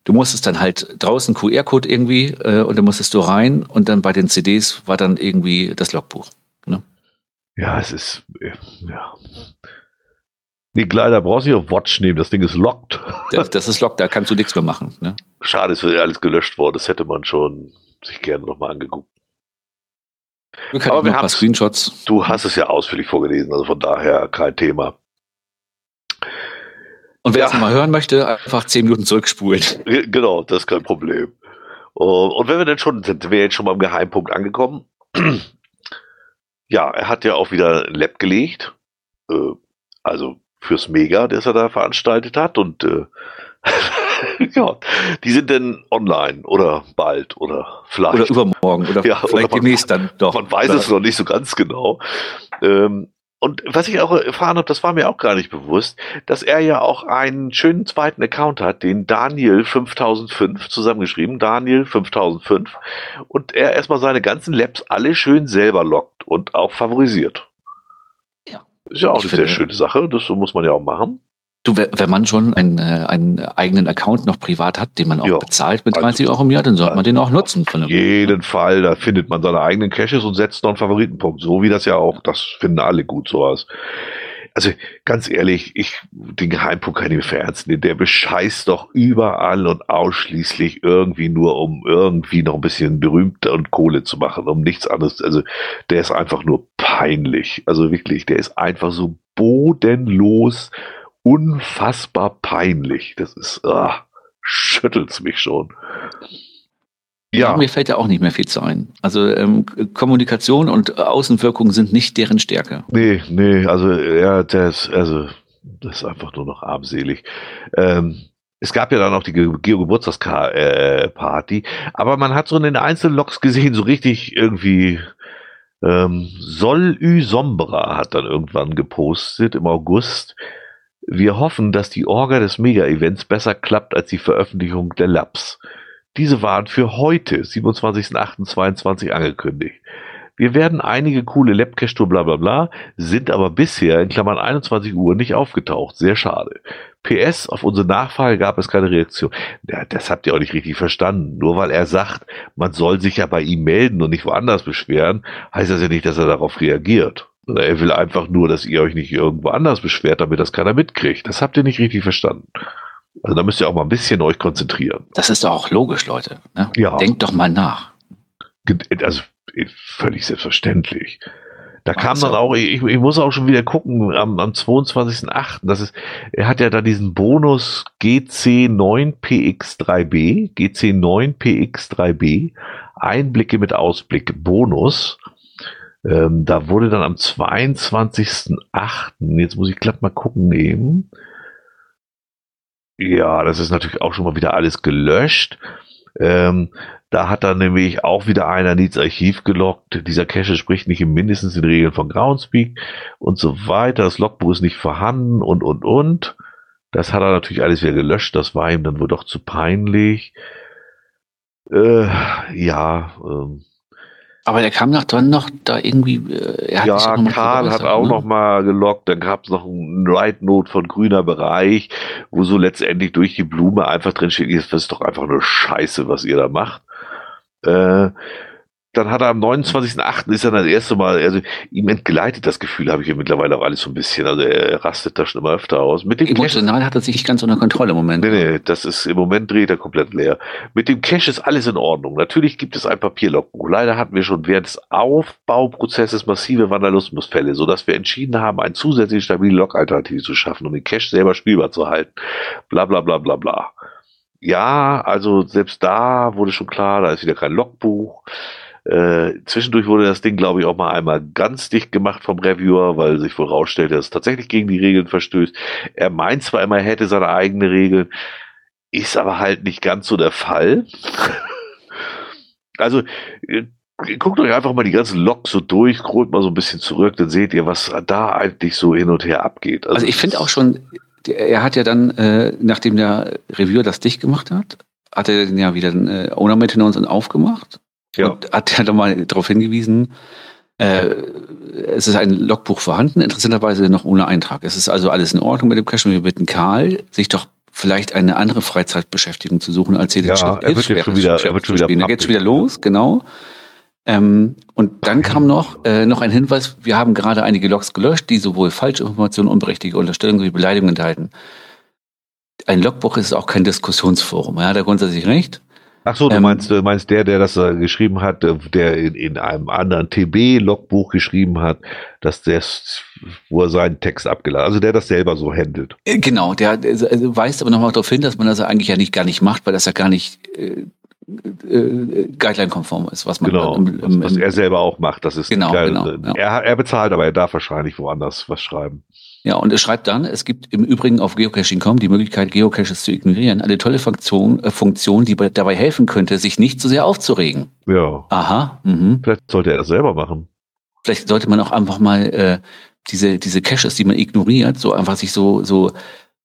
Du musstest dann halt draußen QR-Code irgendwie äh, und dann musstest du rein und dann bei den CDs war dann irgendwie das Logbuch. Ne? Ja, es ist, äh, ja. Nee, klar, da brauchst du auf Watch nehmen, das Ding ist locked. Das, das ist locked, da kannst du nichts mehr machen. Ne? Schade, es wird alles gelöscht worden, das hätte man schon sich gerne nochmal angeguckt. Wir Aber wir haben Screenshots. Du hast es ja ausführlich vorgelesen, also von daher kein Thema. Und wer ja. es mal hören möchte, einfach zehn Minuten zurückspulen. Genau, das ist kein Problem. Und wenn wir denn schon, sind wir jetzt schon beim Geheimpunkt angekommen. Ja, er hat ja auch wieder ein Lab gelegt. Äh, also fürs Mega, das er da veranstaltet hat. Und äh, ja, die sind denn online oder bald oder vielleicht. Oder übermorgen oder ja, vielleicht oder man, demnächst dann doch. Man weiß es noch nicht so ganz genau. Ähm, und was ich auch erfahren habe, das war mir auch gar nicht bewusst, dass er ja auch einen schönen zweiten Account hat, den Daniel 5005 zusammengeschrieben, Daniel 5005. Und er erstmal seine ganzen Labs alle schön selber lockt und auch favorisiert. Ja. Ist ja auch ich eine finde, sehr schöne Sache, das muss man ja auch machen. Du, wenn man schon einen, äh, einen eigenen Account noch privat hat, den man auch ja, bezahlt mit 30 also, Euro im Jahr, dann sollte man den auch nutzen. Auf jeden Fall, da findet man seine eigenen Caches und setzt noch einen Favoritenpunkt. So wie das ja auch, das finden alle gut sowas. Also ganz ehrlich, ich den Geheimpunkt kann ich mir verernsten. Der bescheißt doch überall und ausschließlich irgendwie nur, um irgendwie noch ein bisschen berühmt und Kohle zu machen, um nichts anderes. Also der ist einfach nur peinlich. Also wirklich, der ist einfach so bodenlos, unfassbar peinlich. Das ist, ah, schüttelt's mich schon. Ja. Mir fällt ja auch nicht mehr viel zu ein. Also ähm, Kommunikation und Außenwirkung sind nicht deren Stärke. Nee, nee, also ja, das, also, das ist einfach nur noch armselig. Ähm, es gab ja dann auch die Geburtstagsparty, äh, aber man hat so in den einzelnen Loks gesehen, so richtig irgendwie ähm, Sol Ü Sombra hat dann irgendwann gepostet im August. Wir hoffen, dass die Orga des Mega-Events besser klappt als die Veröffentlichung der Labs. Diese waren für heute, 27.08.22 angekündigt. Wir werden einige coole Labcache-Tour bla bla bla, sind aber bisher in Klammern 21 Uhr nicht aufgetaucht. Sehr schade. PS, auf unsere Nachfrage gab es keine Reaktion. Ja, das habt ihr auch nicht richtig verstanden. Nur weil er sagt, man soll sich ja bei ihm melden und nicht woanders beschweren, heißt das ja nicht, dass er darauf reagiert. Er will einfach nur, dass ihr euch nicht irgendwo anders beschwert, damit das keiner mitkriegt. Das habt ihr nicht richtig verstanden. Also da müsst ihr auch mal ein bisschen euch konzentrieren. Das ist doch auch logisch, Leute. Ne? Ja. Denkt doch mal nach. Also völlig selbstverständlich. Da kam dann auch, ich, ich muss auch schon wieder gucken, am, am 22.08. Das ist, er hat ja da diesen Bonus GC9PX3B, GC9PX3B, Einblicke mit Ausblick, Bonus. Ähm, da wurde dann am 22.08., jetzt muss ich glatt mal gucken eben, ja, das ist natürlich auch schon mal wieder alles gelöscht. Ähm, da hat dann nämlich auch wieder einer ins Archiv gelockt. Dieser Cache spricht nicht im mindestens den Regeln von Groundspeak und so weiter. Das Logbuch ist nicht vorhanden und, und, und. Das hat er natürlich alles wieder gelöscht. Das war ihm dann wohl doch zu peinlich. Äh, ja, ähm, aber der kam doch dann noch da irgendwie. Äh, ja, Karl hat auch ne? noch mal gelockt. Dann gab es noch ein Write Note von grüner Bereich, wo so letztendlich durch die Blume einfach drin steht, das ist doch einfach nur Scheiße, was ihr da macht. Äh, dann hat er am 29.08. ist er das erste Mal, also ihm entgleitet das Gefühl, habe ich ja mittlerweile auch alles so ein bisschen. Also er rastet da schon immer öfter aus. Mit dem Emotional Cash, hat er sich nicht ganz unter Kontrolle im Moment. Nee, nee, das ist im Moment dreht er komplett leer. Mit dem Cache ist alles in Ordnung. Natürlich gibt es ein Papierlogbuch. Leider hatten wir schon während des Aufbauprozesses massive Vandalismusfälle, sodass wir entschieden haben, eine zusätzliche stabile Log-Alternative zu schaffen, um den Cache selber spielbar zu halten. Bla bla bla bla bla. Ja, also selbst da wurde schon klar, da ist wieder kein Logbuch. Äh, zwischendurch wurde das Ding, glaube ich, auch mal einmal ganz dicht gemacht vom Reviewer, weil sich wohl rausstellte, dass es tatsächlich gegen die Regeln verstößt. Er meint zwar immer, er hätte seine eigene Regeln, ist aber halt nicht ganz so der Fall. also, äh, guckt euch einfach mal die ganzen Logs so durch, scrollt mal so ein bisschen zurück, dann seht ihr, was da eigentlich so hin und her abgeht. Also, also ich finde auch schon, er hat ja dann, äh, nachdem der Reviewer das dicht gemacht hat, hat er den ja wieder äh, Owner Maintenance aufgemacht ja. Und hat ja nochmal darauf hingewiesen, äh, es ist ein Logbuch vorhanden, interessanterweise noch ohne Eintrag. Es ist also alles in Ordnung mit dem Cache. Wir bitten Karl, sich doch vielleicht eine andere Freizeitbeschäftigung zu suchen, als hier ja, den er wird jetzt schon wieder, er wird schon wieder, Da geht's wieder los, genau. Ähm, und dann kam noch, äh, noch ein Hinweis, wir haben gerade einige Logs gelöscht, die sowohl falsche Informationen, unberechtigte Unterstellungen sowie Beleidigungen enthalten. Ein Logbuch ist auch kein Diskussionsforum. Ja, da grundsätzlich recht. Ach so, du ähm, meinst, du meinst der, der das äh, geschrieben hat, äh, der in, in einem anderen TB-Logbuch geschrieben hat, dass der, wo er seinen Text abgeladen, also der das selber so handelt. Äh, genau, der also weist aber nochmal darauf hin, dass man das eigentlich ja nicht gar nicht macht, weil das ja gar nicht äh, äh, Guideline-konform ist, was man genau, im, im, was, was er selber auch macht. Das ist genau, klar, genau ja. er, er bezahlt, aber er darf wahrscheinlich woanders was schreiben. Ja, und er schreibt dann, es gibt im Übrigen auf geocaching.com die Möglichkeit, Geocaches zu ignorieren. Eine tolle Funktion, äh, Funktion, die dabei helfen könnte, sich nicht so sehr aufzuregen. Ja. Aha. Mhm. Vielleicht sollte er das selber machen. Vielleicht sollte man auch einfach mal äh, diese, diese Caches, die man ignoriert, so einfach sich so, so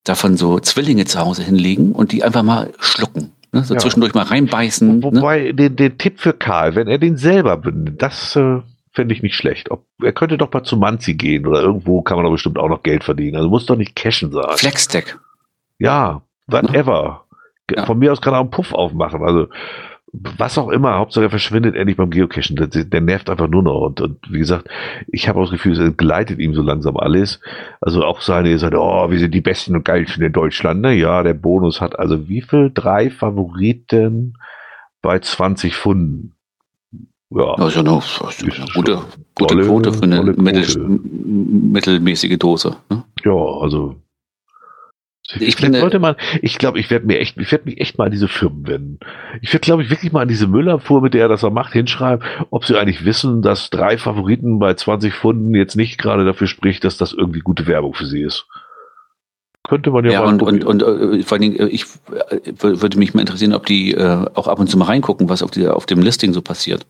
davon so Zwillinge zu Hause hinlegen und die einfach mal schlucken. Ne? So ja. zwischendurch mal reinbeißen. Ne? wobei, ne? den, den Tipp für Karl, wenn er den selber benutzt, das äh, fände ich nicht schlecht. Ob, er könnte doch mal zu Manzi gehen oder irgendwo kann man doch bestimmt auch noch Geld verdienen. Also muss doch nicht Cashen sein. Flexdeck. Ja, whatever. Ja. Von mir aus kann er auch einen Puff aufmachen. Also was auch immer, Hauptsache er verschwindet endlich beim Geocachen. Der, der nervt einfach nur noch. Und, und wie gesagt, ich habe auch das Gefühl, es entgleitet ihm so langsam alles. Also auch seine, seine, oh, wir sind die Besten und Geilsten in Deutschland. Ne? Ja, der Bonus hat also wie viel? Drei Favoriten bei 20 Funden. Ja, das ist ja noch das ist eine gute, gute tolle, Quote für eine Mittel, mittelmäßige Dose. Ne? Ja, also ich finde, sollte man, ich glaube, ich werde mir echt, ich werde mich echt mal an diese Firmen wenden. Ich werde, glaube ich, wirklich mal an diese Müllabfuhr, mit der er das er macht, hinschreiben, ob sie eigentlich wissen, dass drei Favoriten bei 20 Pfunden jetzt nicht gerade dafür spricht, dass das irgendwie gute Werbung für sie ist. Könnte man ja, ja mal und, und, und äh, vor allen Dingen, äh, ich äh, würde mich mal interessieren, ob die äh, auch ab und zu mal reingucken, was auf, die, auf dem Listing so passiert.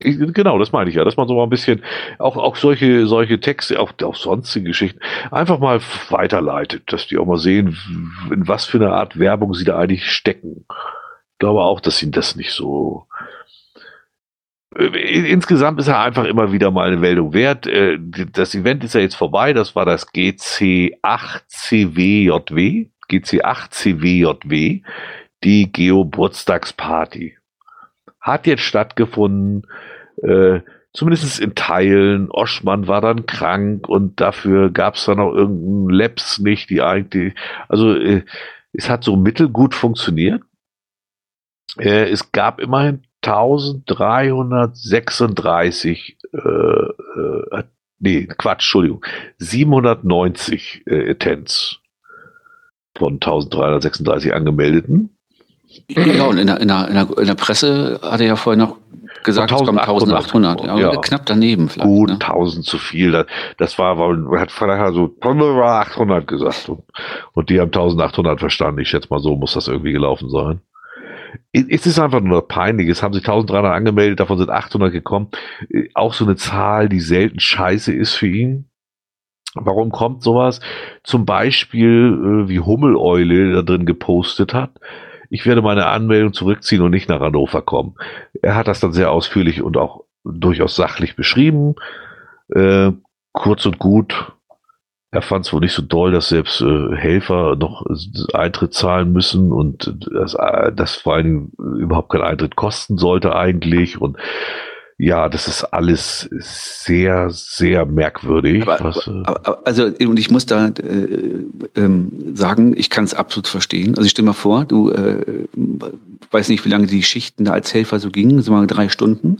Genau, das meine ich ja, dass man so mal ein bisschen auch, auch solche, solche Texte, auch, auch sonstige Geschichten einfach mal weiterleitet, dass die auch mal sehen, in was für eine Art Werbung sie da eigentlich stecken. Ich glaube auch, dass ihnen das nicht so. Äh, insgesamt ist er einfach immer wieder mal eine Meldung wert. Äh, das Event ist ja jetzt vorbei. Das war das GC8CWJW. GC8CWJW, die Geburtstagsparty. Hat jetzt stattgefunden äh, zumindest in Teilen. Oschmann war dann krank und dafür gab es dann auch irgendeinen Labs nicht, die eigentlich, also äh, es hat so mittelgut funktioniert. Äh, es gab immerhin 1336, äh, äh, nee, Quatsch, Entschuldigung, 790 äh, Attents von 1336 angemeldeten. Ja, und in der, in der, in der Presse hat er ja vorher noch gesagt, 1800, 1800 ja, ja. knapp daneben vielleicht. Gut, ne? 1000 zu viel. Das war, weil hat vorher so 800 gesagt und, und die haben 1800 verstanden. Ich schätze mal, so muss das irgendwie gelaufen sein. Es ist einfach nur peinlich. Es haben sich 1300 angemeldet, davon sind 800 gekommen. Auch so eine Zahl, die selten scheiße ist für ihn. Warum kommt sowas? Zum Beispiel, äh, wie Hummeleule da drin gepostet hat ich werde meine Anmeldung zurückziehen und nicht nach Hannover kommen. Er hat das dann sehr ausführlich und auch durchaus sachlich beschrieben. Äh, kurz und gut. Er fand es wohl nicht so doll, dass selbst äh, Helfer noch Eintritt zahlen müssen und dass das vor allem überhaupt kein Eintritt kosten sollte eigentlich und ja, das ist alles sehr, sehr merkwürdig. Aber, was, äh, aber, also, und ich muss da äh, ähm, sagen, ich kann es absolut verstehen. Also ich stell mal vor, du äh, weiß nicht, wie lange die Schichten da als Helfer so gingen, so mal drei Stunden.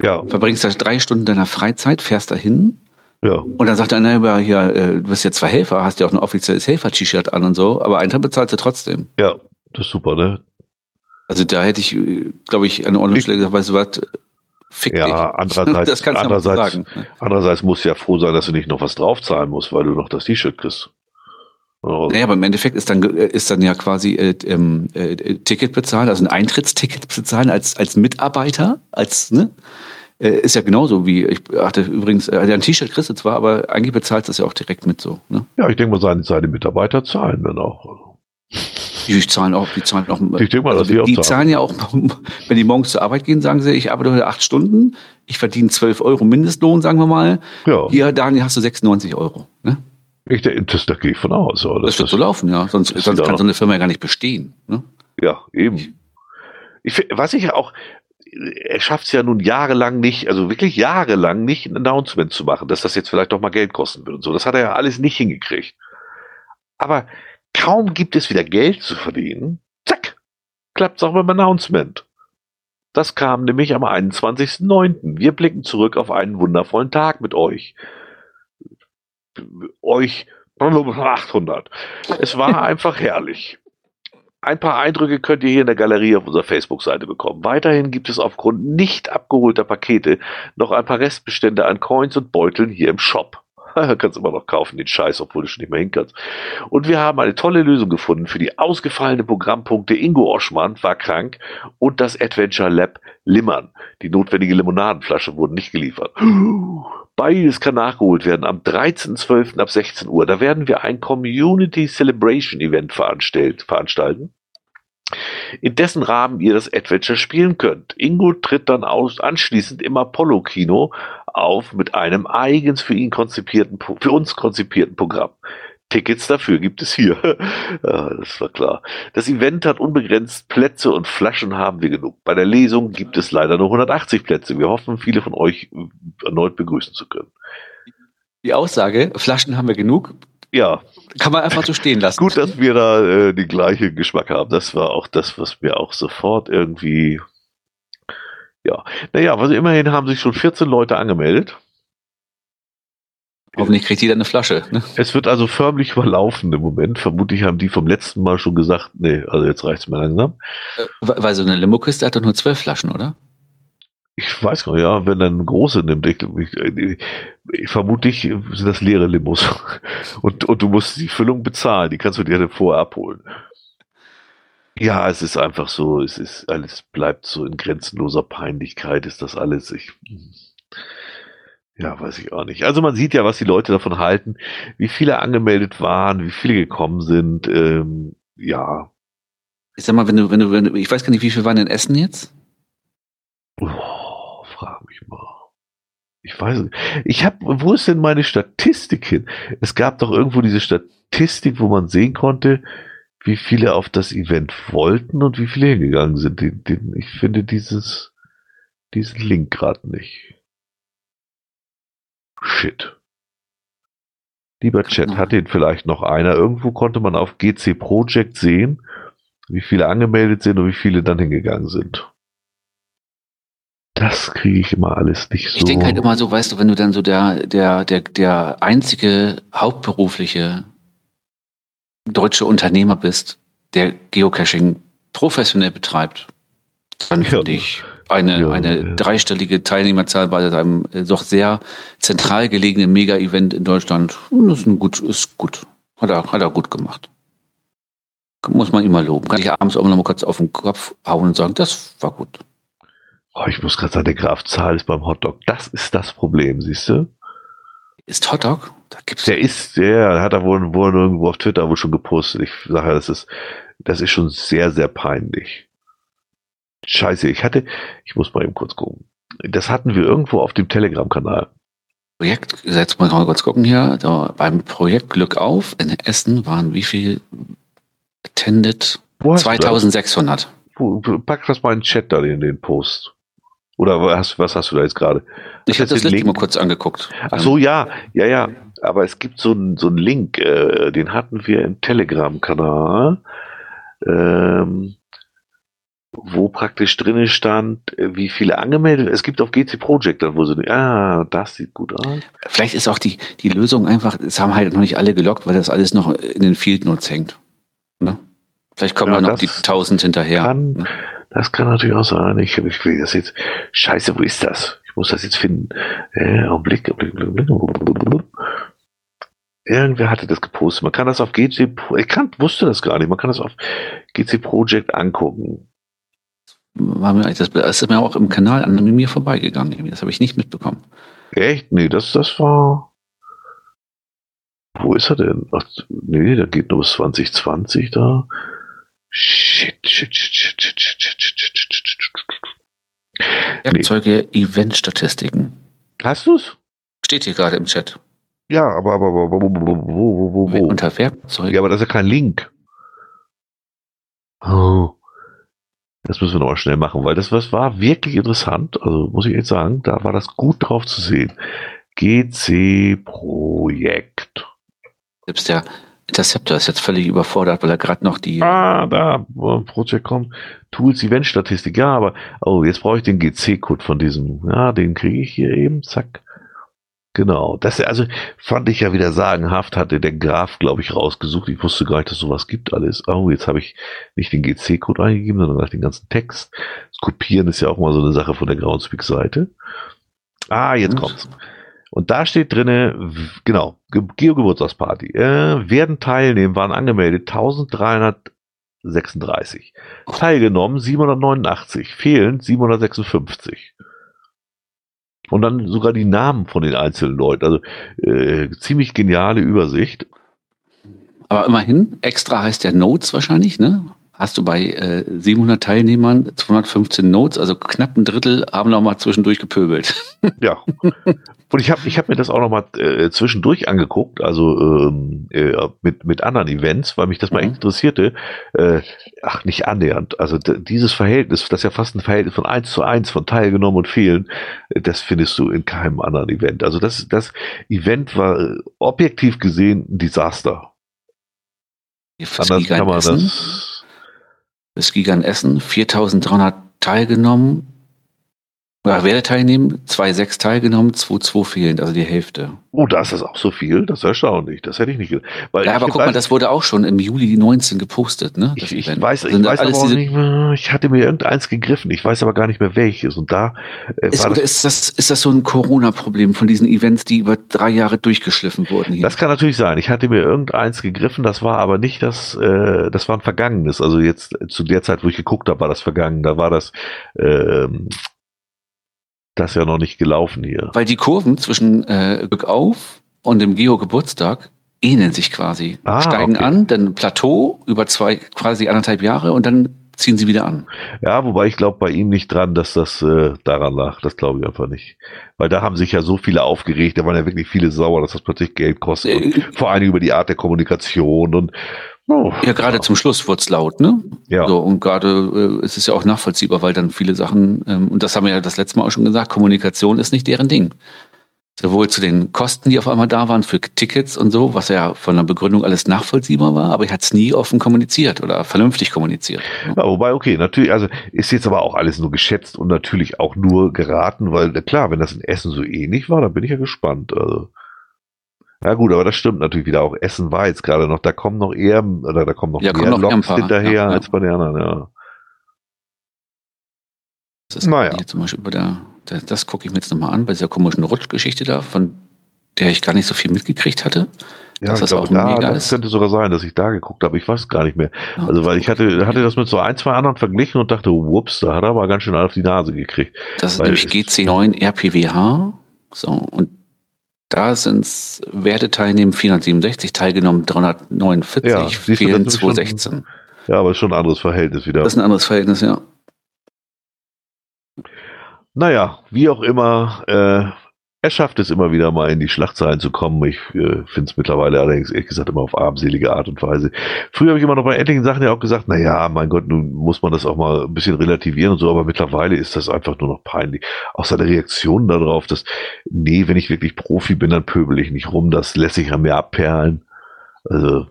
Ja. Verbringst da drei Stunden deiner Freizeit, fährst dahin. Ja. Und dann sagt einer, hier, äh, du bist jetzt zwar Helfer, hast ja auch ein offizielles Helfer-T-Shirt an und so, aber Eintritt bezahlst du trotzdem. Ja, das ist super, ne? Also da hätte ich, äh, glaube ich, an Ordnungsstelle gesagt, weißt du was, Fick ja, dich. andererseits, das kannst andererseits, sagen. Ne? andererseits muss ja froh sein, dass du nicht noch was draufzahlen musst, weil du noch das T-Shirt kriegst. Also naja, aber im Endeffekt ist dann, ist dann ja quasi äh, ähm, äh, Ticket bezahlen, also ein Eintrittsticket bezahlen als, als Mitarbeiter, als, ne? Äh, ist ja genauso wie, ich hatte übrigens, äh, ein T-Shirt kriegst du zwar, aber eigentlich bezahlt das ja auch direkt mit so. Ne? Ja, ich denke mal, seine, seine Mitarbeiter zahlen dann auch. Die zahlen auch, die zahlen auch. Ich denke mal, also, die, die zahlen ja auch, wenn die morgens zur Arbeit gehen, sagen sie, ich arbeite heute acht Stunden, ich verdiene zwölf Euro Mindestlohn, sagen wir mal. Ja. Hier, Daniel, hast du 96 Euro. Ne? Ich, das, da gehe ich von aus. Oder? Das, das wird so laufen, ja. Sonst, sonst kann so eine Firma ja gar nicht bestehen. Ne? Ja, eben. Ich, was ich auch, er schafft es ja nun jahrelang nicht, also wirklich jahrelang nicht, ein Announcement zu machen, dass das jetzt vielleicht doch mal Geld kosten wird und so. Das hat er ja alles nicht hingekriegt. Aber Kaum gibt es wieder Geld zu verdienen, zack, klappt es auch beim Announcement. Das kam nämlich am 21.09. Wir blicken zurück auf einen wundervollen Tag mit euch. Euch 800. Es war einfach herrlich. Ein paar Eindrücke könnt ihr hier in der Galerie auf unserer Facebook-Seite bekommen. Weiterhin gibt es aufgrund nicht abgeholter Pakete noch ein paar Restbestände an Coins und Beuteln hier im Shop. kannst immer noch kaufen, den Scheiß, obwohl du schon nicht mehr hinkannst. Und wir haben eine tolle Lösung gefunden für die ausgefallene Programmpunkte. Ingo Oschmann war krank und das Adventure Lab Limmern. Die notwendige Limonadenflasche wurden nicht geliefert. Beides kann nachgeholt werden am 13.12. ab 16 Uhr. Da werden wir ein Community Celebration Event veranstalten in dessen Rahmen ihr das Adventure spielen könnt. Ingo tritt dann aus, anschließend im Apollo-Kino auf mit einem eigens für ihn konzipierten, für uns konzipierten Programm. Tickets dafür gibt es hier. ja, das war klar. Das Event hat unbegrenzt Plätze und Flaschen haben wir genug. Bei der Lesung gibt es leider nur 180 Plätze. Wir hoffen, viele von euch erneut begrüßen zu können. Die Aussage, Flaschen haben wir genug, ja. Kann man einfach so stehen lassen. Gut, dass wir da äh, die gleiche Geschmack haben. Das war auch das, was mir auch sofort irgendwie ja, naja, also immerhin haben sich schon 14 Leute angemeldet. Hoffentlich kriegt jeder eine Flasche. Ne? Es wird also förmlich überlaufen im Moment. Vermutlich haben die vom letzten Mal schon gesagt, nee, also jetzt reicht's mir langsam. Äh, weil so eine Limokiste hat doch nur zwölf Flaschen, oder? Ich weiß gar nicht, ja, wenn er eine große nimmt, ich, ich, ich, vermutlich sind das leere Limos. Und, und du musst die Füllung bezahlen, die kannst du dir vorher abholen. Ja, es ist einfach so, es ist alles bleibt so in grenzenloser Peinlichkeit, ist das alles. Ich, ja, weiß ich auch nicht. Also man sieht ja, was die Leute davon halten, wie viele angemeldet waren, wie viele gekommen sind. Ähm, ja. Ich sag mal, wenn du, wenn du, wenn du, ich weiß gar nicht, wie viel waren in Essen jetzt? Oh. Ich weiß nicht. Ich habe, wo ist denn meine Statistik hin? Es gab doch irgendwo diese Statistik, wo man sehen konnte, wie viele auf das Event wollten und wie viele hingegangen sind. Ich finde dieses, diesen Link gerade nicht. Shit. Lieber Chat, hat den vielleicht noch einer? Irgendwo konnte man auf GC Project sehen, wie viele angemeldet sind und wie viele dann hingegangen sind. Das kriege ich immer alles nicht so. Ich denke halt immer so, weißt du, wenn du dann so der, der, der, der einzige hauptberufliche deutsche Unternehmer bist, der Geocaching professionell betreibt, dann ja. finde ich eine, ja, eine ja. dreistellige Teilnehmerzahl bei einem äh, doch sehr zentral gelegenen Mega-Event in Deutschland. Das ist, ein gut, ist gut. Hat er, hat er gut gemacht. Muss man immer loben. Kann ich abends auch noch mal kurz auf den Kopf hauen und sagen, das war gut. Oh, ich muss gerade sagen, der Graf Zahl ist beim Hotdog. Das ist das Problem, siehst du? Ist Hotdog? Da gibt's der ist, der hat er wohl, wohl irgendwo auf Twitter wohl schon gepostet. Ich sage, das ist, das ist schon sehr, sehr peinlich. Scheiße, ich hatte, ich muss mal eben kurz gucken. Das hatten wir irgendwo auf dem Telegram-Kanal. Projekt, jetzt mal kurz gucken hier, da, beim Projekt Glück auf in Essen waren wie viel attended? 2600. Pack das mal in den Chat da in den Post. Oder was, was hast du da jetzt gerade? Ich habe das Link mal kurz angeguckt. Ach so, ja, ja, ja. Aber es gibt so einen so einen Link, äh, den hatten wir im Telegram-Kanal. Ähm, wo praktisch drin stand, äh, wie viele angemeldet. Es gibt auf GC Project dann, wo sie, ah, das sieht gut aus. Vielleicht ist auch die, die Lösung einfach, es haben halt noch nicht alle gelockt, weil das alles noch in den Field Notes hängt. Ne? Vielleicht kommen ja, da noch die 1000 hinterher. Kann, ne? Das kann natürlich auch sein. Ich, ich will das jetzt, scheiße, wo ist das? Ich muss das jetzt finden. Äh, Augenblick, Augenblick, Augenblick, Augenblick. Irgendwer hatte das gepostet. Man kann das auf GC, ich kann, wusste das gar nicht. Man kann das auf GC Project angucken war mir, das, das ist mir auch im Kanal an mir vorbeigegangen. Das habe ich nicht mitbekommen. Echt? Nee, das, das war. Wo ist er denn? Ach, nee, der geht nur bis 2020 da. Shit, shit, shit, shit, shit, shit, shit, shit, shit. Werkzeuge nee. Event-Statistiken. Hast du's? Steht hier gerade im Chat. Ja, aber, aber, aber wo, wo, wo, wo, wo? Unter Werkzeuge. Ja, aber das ist ja kein Link. Oh. Das müssen wir nochmal schnell machen, weil das was war wirklich interessant. Also muss ich jetzt sagen, da war das gut drauf zu sehen. GC Projekt. Selbst der Interceptor ist jetzt völlig überfordert, weil er gerade noch die. Ah, da, Project kommt. Tools Event Statistik. Ja, aber, oh, jetzt brauche ich den GC-Code von diesem. Ja, den kriege ich hier eben. Zack. Genau, das also fand ich ja wieder sagenhaft, hatte der Graf, glaube ich, rausgesucht. Ich wusste gar nicht, dass sowas gibt alles. Oh, jetzt habe ich nicht den GC-Code eingegeben, sondern den ganzen Text. Das Kopieren ist ja auch mal so eine Sache von der Groundspeak-Seite. Ah, jetzt kommt's. Und da steht drinne, genau, Geo-Geburtstagsparty. Äh, werden teilnehmen, waren angemeldet 1336. Teilgenommen 789. Fehlen 756 und dann sogar die Namen von den einzelnen Leuten. Also äh, ziemlich geniale Übersicht. Aber immerhin, extra heißt der Notes wahrscheinlich, ne? Hast du bei äh, 700 Teilnehmern 215 Notes, also knapp ein Drittel haben noch mal zwischendurch gepöbelt. Ja. Und ich habe ich hab mir das auch noch mal äh, zwischendurch angeguckt, also ähm, äh, mit, mit anderen Events, weil mich das mal mhm. interessierte. Äh, ach, nicht annähernd. Also dieses Verhältnis, das ist ja fast ein Verhältnis von eins zu eins von teilgenommen und fehlen, äh, das findest du in keinem anderen Event. Also das, das Event war äh, objektiv gesehen ein Desaster. Anders kann man Essen, das. Das Gigan Essen, 4300 teilgenommen, Ja, werde teilnehmen, 2,6 teilgenommen, 2,2 fehlend, also die Hälfte. Oh, da ist das auch so viel? Das ist erstaunlich. Das hätte ich nicht gedacht. Weil ja, aber guck weiß, mal, das wurde auch schon im Juli 19 gepostet, ne? Ich, ich weiß, ich weiß aber auch nicht mehr, ich hatte mir irgendeins gegriffen, ich weiß aber gar nicht mehr welches. Und da äh, ist, das, ist, das, ist das so ein Corona-Problem von diesen Events, die über drei Jahre durchgeschliffen wurden? Hier? Das kann natürlich sein. Ich hatte mir irgendeins gegriffen, das war aber nicht das, äh, das war ein vergangenes. Also jetzt zu der Zeit, wo ich geguckt habe, war das vergangen. Da war das äh, das ist ja noch nicht gelaufen hier. Weil die Kurven zwischen äh, Glück auf und dem Geo-Geburtstag ähneln sich quasi. Ah, Steigen okay. an, dann Plateau über zwei, quasi anderthalb Jahre und dann ziehen sie wieder an. Ja, wobei ich glaube bei ihm nicht dran, dass das äh, daran lag. Das glaube ich einfach nicht. Weil da haben sich ja so viele aufgeregt, da waren ja wirklich viele sauer, dass das plötzlich Geld kostet. Äh, vor allem über die Art der Kommunikation und Oh, ja, gerade ja. zum Schluss wurde es laut, ne? Ja. So, und gerade äh, es ist ja auch nachvollziehbar, weil dann viele Sachen, ähm, und das haben wir ja das letzte Mal auch schon gesagt, Kommunikation ist nicht deren Ding. Sowohl zu den Kosten, die auf einmal da waren für Tickets und so, was ja von der Begründung alles nachvollziehbar war, aber ich hat es nie offen kommuniziert oder vernünftig kommuniziert. Ja, wobei, okay, natürlich, also ist jetzt aber auch alles nur geschätzt und natürlich auch nur geraten, weil klar, wenn das in Essen so ähnlich war, dann bin ich ja gespannt. Also. Ja gut, aber das stimmt natürlich wieder auch. Essen war jetzt gerade noch, da kommen noch eher, oder da kommen noch ja, mehr noch Loks hinterher ja, ja. als bei den anderen, ja. Das ist naja. zum Beispiel bei der, das, das gucke ich mir jetzt nochmal an, bei dieser komischen Rutschgeschichte da, von der ich gar nicht so viel mitgekriegt hatte. Ja, das, glaube, da, das könnte sogar sein, dass ich da geguckt habe. Ich weiß gar nicht mehr. Also, weil ich hatte, hatte das mit so ein, zwei anderen verglichen und dachte, whoops, da hat er aber ganz schön auf die Nase gekriegt. Das ist nämlich GC9 RPWH. So, und da sind es Werte teilnehmen 467, teilgenommen 349, ja, fehlen 216. Ja, aber ist schon ein anderes Verhältnis wieder. Das ist ein anderes Verhältnis, ja. Naja, wie auch immer, äh, er schafft es immer wieder mal in die Schlagzeilen zu kommen. Ich äh, finde es mittlerweile allerdings ehrlich gesagt immer auf armselige Art und Weise. Früher habe ich immer noch bei etlichen Sachen ja auch gesagt, na ja, mein Gott, nun muss man das auch mal ein bisschen relativieren und so, aber mittlerweile ist das einfach nur noch peinlich. Auch seine Reaktion darauf, dass, nee, wenn ich wirklich Profi bin, dann pöbel ich nicht rum, das lässt sich an mir abperlen. Also,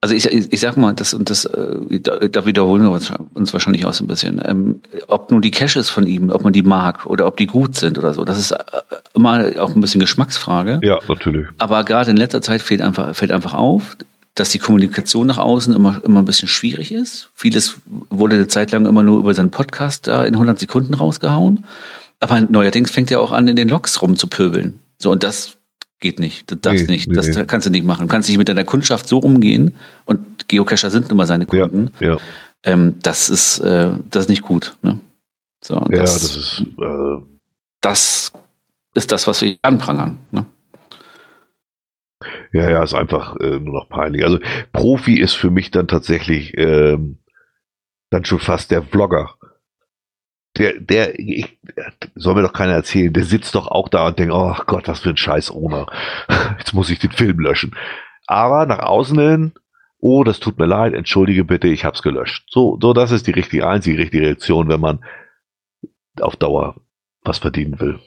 also ich, ich, ich sag mal, das und das, äh, da, da wiederholen wir uns, uns wahrscheinlich auch so ein bisschen. Ähm, ob nun die Caches von ihm, ob man die mag oder ob die gut sind oder so, das ist äh, immer auch ein bisschen Geschmacksfrage. Ja, natürlich. Aber gerade in letzter Zeit fällt einfach, fällt einfach auf, dass die Kommunikation nach außen immer, immer ein bisschen schwierig ist. Vieles wurde eine Zeit lang immer nur über seinen Podcast da in 100 Sekunden rausgehauen. Aber neuerdings fängt er auch an, in den Logs rumzupöbeln. So, und das Geht nicht. Das darfst nee, nicht. Das nee. kannst du nicht machen. Du kannst nicht mit deiner Kundschaft so umgehen und Geocacher sind nun mal seine Kunden. Ja, ja. Ähm, das ist äh, das ist nicht gut. Ne? So, ja, das, das ist äh, das ist das, was wir anprangern. Ne? Ja, ja, ist einfach äh, nur noch peinlich. Also Profi ist für mich dann tatsächlich ähm, dann schon fast der Vlogger der, der, ich, soll mir doch keiner erzählen, der sitzt doch auch da und denkt, oh Gott, was für ein scheiß Owner. Jetzt muss ich den Film löschen. Aber nach außen hin, oh, das tut mir leid, entschuldige bitte, ich hab's gelöscht. So, so, das ist die richtige, einzige richtige Reaktion, wenn man auf Dauer was verdienen will.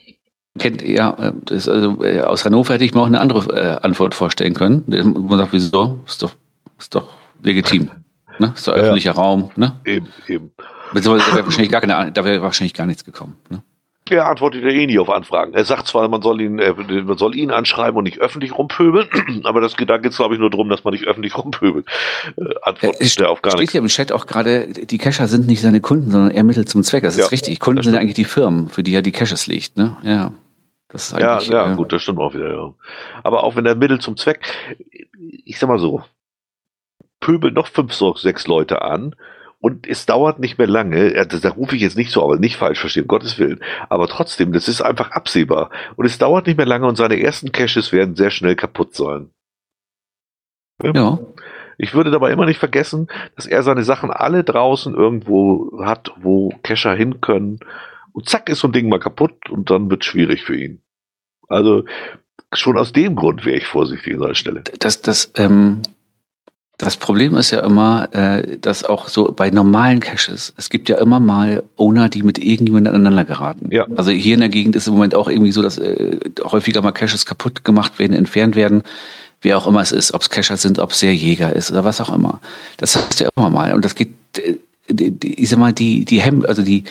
Kennt ja, das, also, äh, aus Hannover hätte ich mir auch eine andere äh, Antwort vorstellen können. Man sagt, wieso? Ist doch, ist doch legitim. Ne? Ist doch öffentlicher ja. Raum. Ne? Eben, eben. Beziehungsweise da wäre wahrscheinlich, gar keine, da wäre wahrscheinlich gar nichts gekommen. Ne? Er antwortet ja eh nie auf Anfragen. Er sagt zwar, man soll ihn, äh, man soll ihn anschreiben und nicht öffentlich rumpöbeln, aber das, da geht es, glaube ich, nur darum, dass man nicht öffentlich rumpöbelt. Äh, antwortet es er auf gar steht nichts. hier im Chat auch gerade, die Cacher sind nicht seine Kunden, sondern er mittelt zum Zweck. Das ja, ist richtig. Kunden sind eigentlich die Firmen, für die er die Caches legt. Ne? Ja. Das ist ja, ja, äh, gut, das stimmt auch wieder, ja. Aber auch wenn er mittelt zum Zweck, ich sag mal so, pöbelt noch fünf, sechs Leute an und es dauert nicht mehr lange, da rufe ich jetzt nicht so, aber nicht falsch verstehen, um Gottes Willen. Aber trotzdem, das ist einfach absehbar. Und es dauert nicht mehr lange und seine ersten Caches werden sehr schnell kaputt sein. Ja. Ich würde dabei immer nicht vergessen, dass er seine Sachen alle draußen irgendwo hat, wo Cacher hin können. Und zack ist so ein Ding mal kaputt und dann wird es schwierig für ihn. Also schon aus dem Grund wäre ich vorsichtig an seiner Stelle. Das, das, ähm, das Problem ist ja immer, äh, dass auch so bei normalen Caches, es gibt ja immer mal Owner, die mit irgendjemandem aneinander geraten. Ja. Also hier in der Gegend ist im Moment auch irgendwie so, dass äh, häufiger mal Caches kaputt gemacht werden, entfernt werden, wer auch immer es ist, ob es Cacher sind, ob es sehr Jäger ist oder was auch immer. Das heißt ja immer mal. Und das geht, äh, ich sag mal, die, die Hem, also die,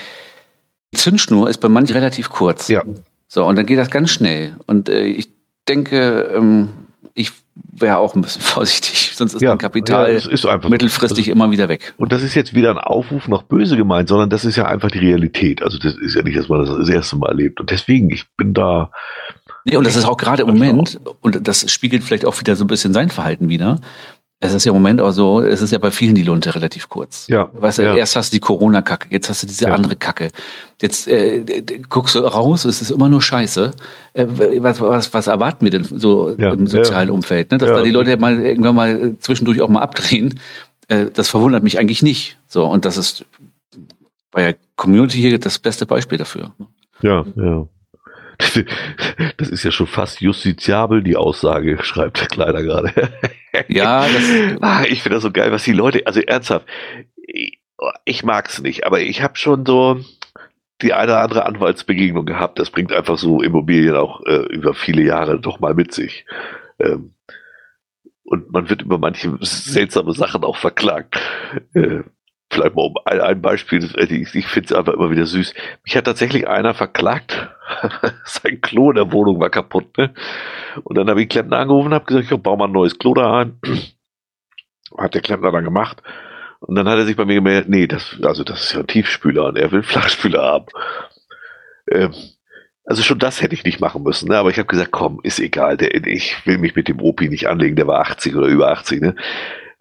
Zündschnur ist bei manchen relativ kurz. Ja. So, und dann geht das ganz schnell. Und ich denke, ähm, ich wäre auch ein bisschen vorsichtig, sonst ist Ja, mein Kapital ja, ist einfach so. mittelfristig immer wieder weg. Und das ist jetzt weder ein Aufruf noch böse gemeint, sondern das ist ja einfach die Realität. Also das ist ja nicht, dass man das das erste Mal erlebt. Und deswegen, ich bin da, Nee, und das ist auch gerade im Moment, und das spiegelt vielleicht auch wieder so ein bisschen sein Verhalten wieder. Es ist ja im Moment auch so, es ist ja bei vielen die Lunte relativ kurz. Ja, Weißt du, ja. erst hast du die Corona-Kacke, jetzt hast du diese Ja. andere Kacke. Jetzt äh, guckst du raus, es ist immer nur Scheiße. Äh, was, was, was erwarten wir denn so Ja, im sozialen. Umfeld? Ne? Dass da die Leute mal irgendwann mal zwischendurch auch mal abdrehen, äh, das verwundert mich eigentlich nicht. So, und das ist bei der Community hier das beste Beispiel dafür. ja, ja. Das ist ja schon fast justiziabel, die Aussage, schreibt der Kleider gerade. Ja, das, Ah, ich finde das so geil, was die Leute, also ernsthaft, ich, ich mag's nicht, aber ich habe schon so die eine oder andere Anwaltsbegegnung gehabt. Das bringt einfach so Immobilien auch äh, über viele Jahre doch mal mit sich. Ähm, und man wird über manche seltsame Sachen auch verklagt. Äh, vielleicht mal um ein, ein Beispiel, äh, ich, ich finde es einfach immer wieder süß. Mich hat tatsächlich einer verklagt. Sein Klo in der Wohnung war kaputt. Ne? Und dann habe ich Klempner angerufen und habe gesagt, ich baue mal ein neues Klo da ein. Hat der Klempner dann gemacht. Und dann hat er sich bei mir gemeldet, nee, das, also das ist ja ein Tiefspüler und er will Flachspüler haben. Ähm, also schon das hätte ich nicht machen müssen, ne? aber ich habe gesagt, komm, ist egal, der, ich will mich mit dem Opi nicht anlegen, der war 80 oder über 80. Ne?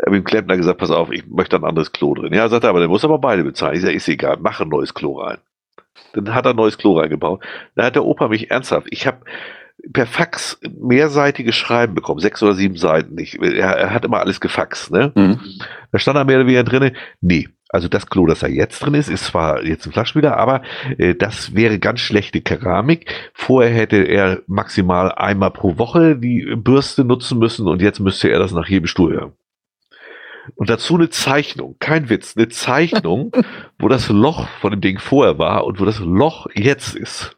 Habe dem Klempner gesagt, pass auf, ich möchte ein anderes Klo drin. Ja, sagt er, aber der muss aber beide bezahlen. Ich sage, ist egal, mach ein neues Klo rein. Dann hat er ein neues Klo reingebaut. Dann hat der Opa mich ernsthaft, ich habe per Fax mehrseitiges Schreiben bekommen, sechs oder sieben Seiten. Ich, er, er hat immer alles gefaxt, ne? hm. Da stand da mehr oder weniger drin, nee, also das Klo, das da jetzt drin ist, ist zwar jetzt ein Flachspieler, aber äh, das wäre ganz schlechte Keramik. Vorher hätte er maximal einmal pro Woche die Bürste nutzen müssen und jetzt müsste er das nach jedem Stuhlgang. Und dazu eine Zeichnung, kein Witz, eine Zeichnung, wo das Loch von dem Ding vorher war und wo das Loch jetzt ist.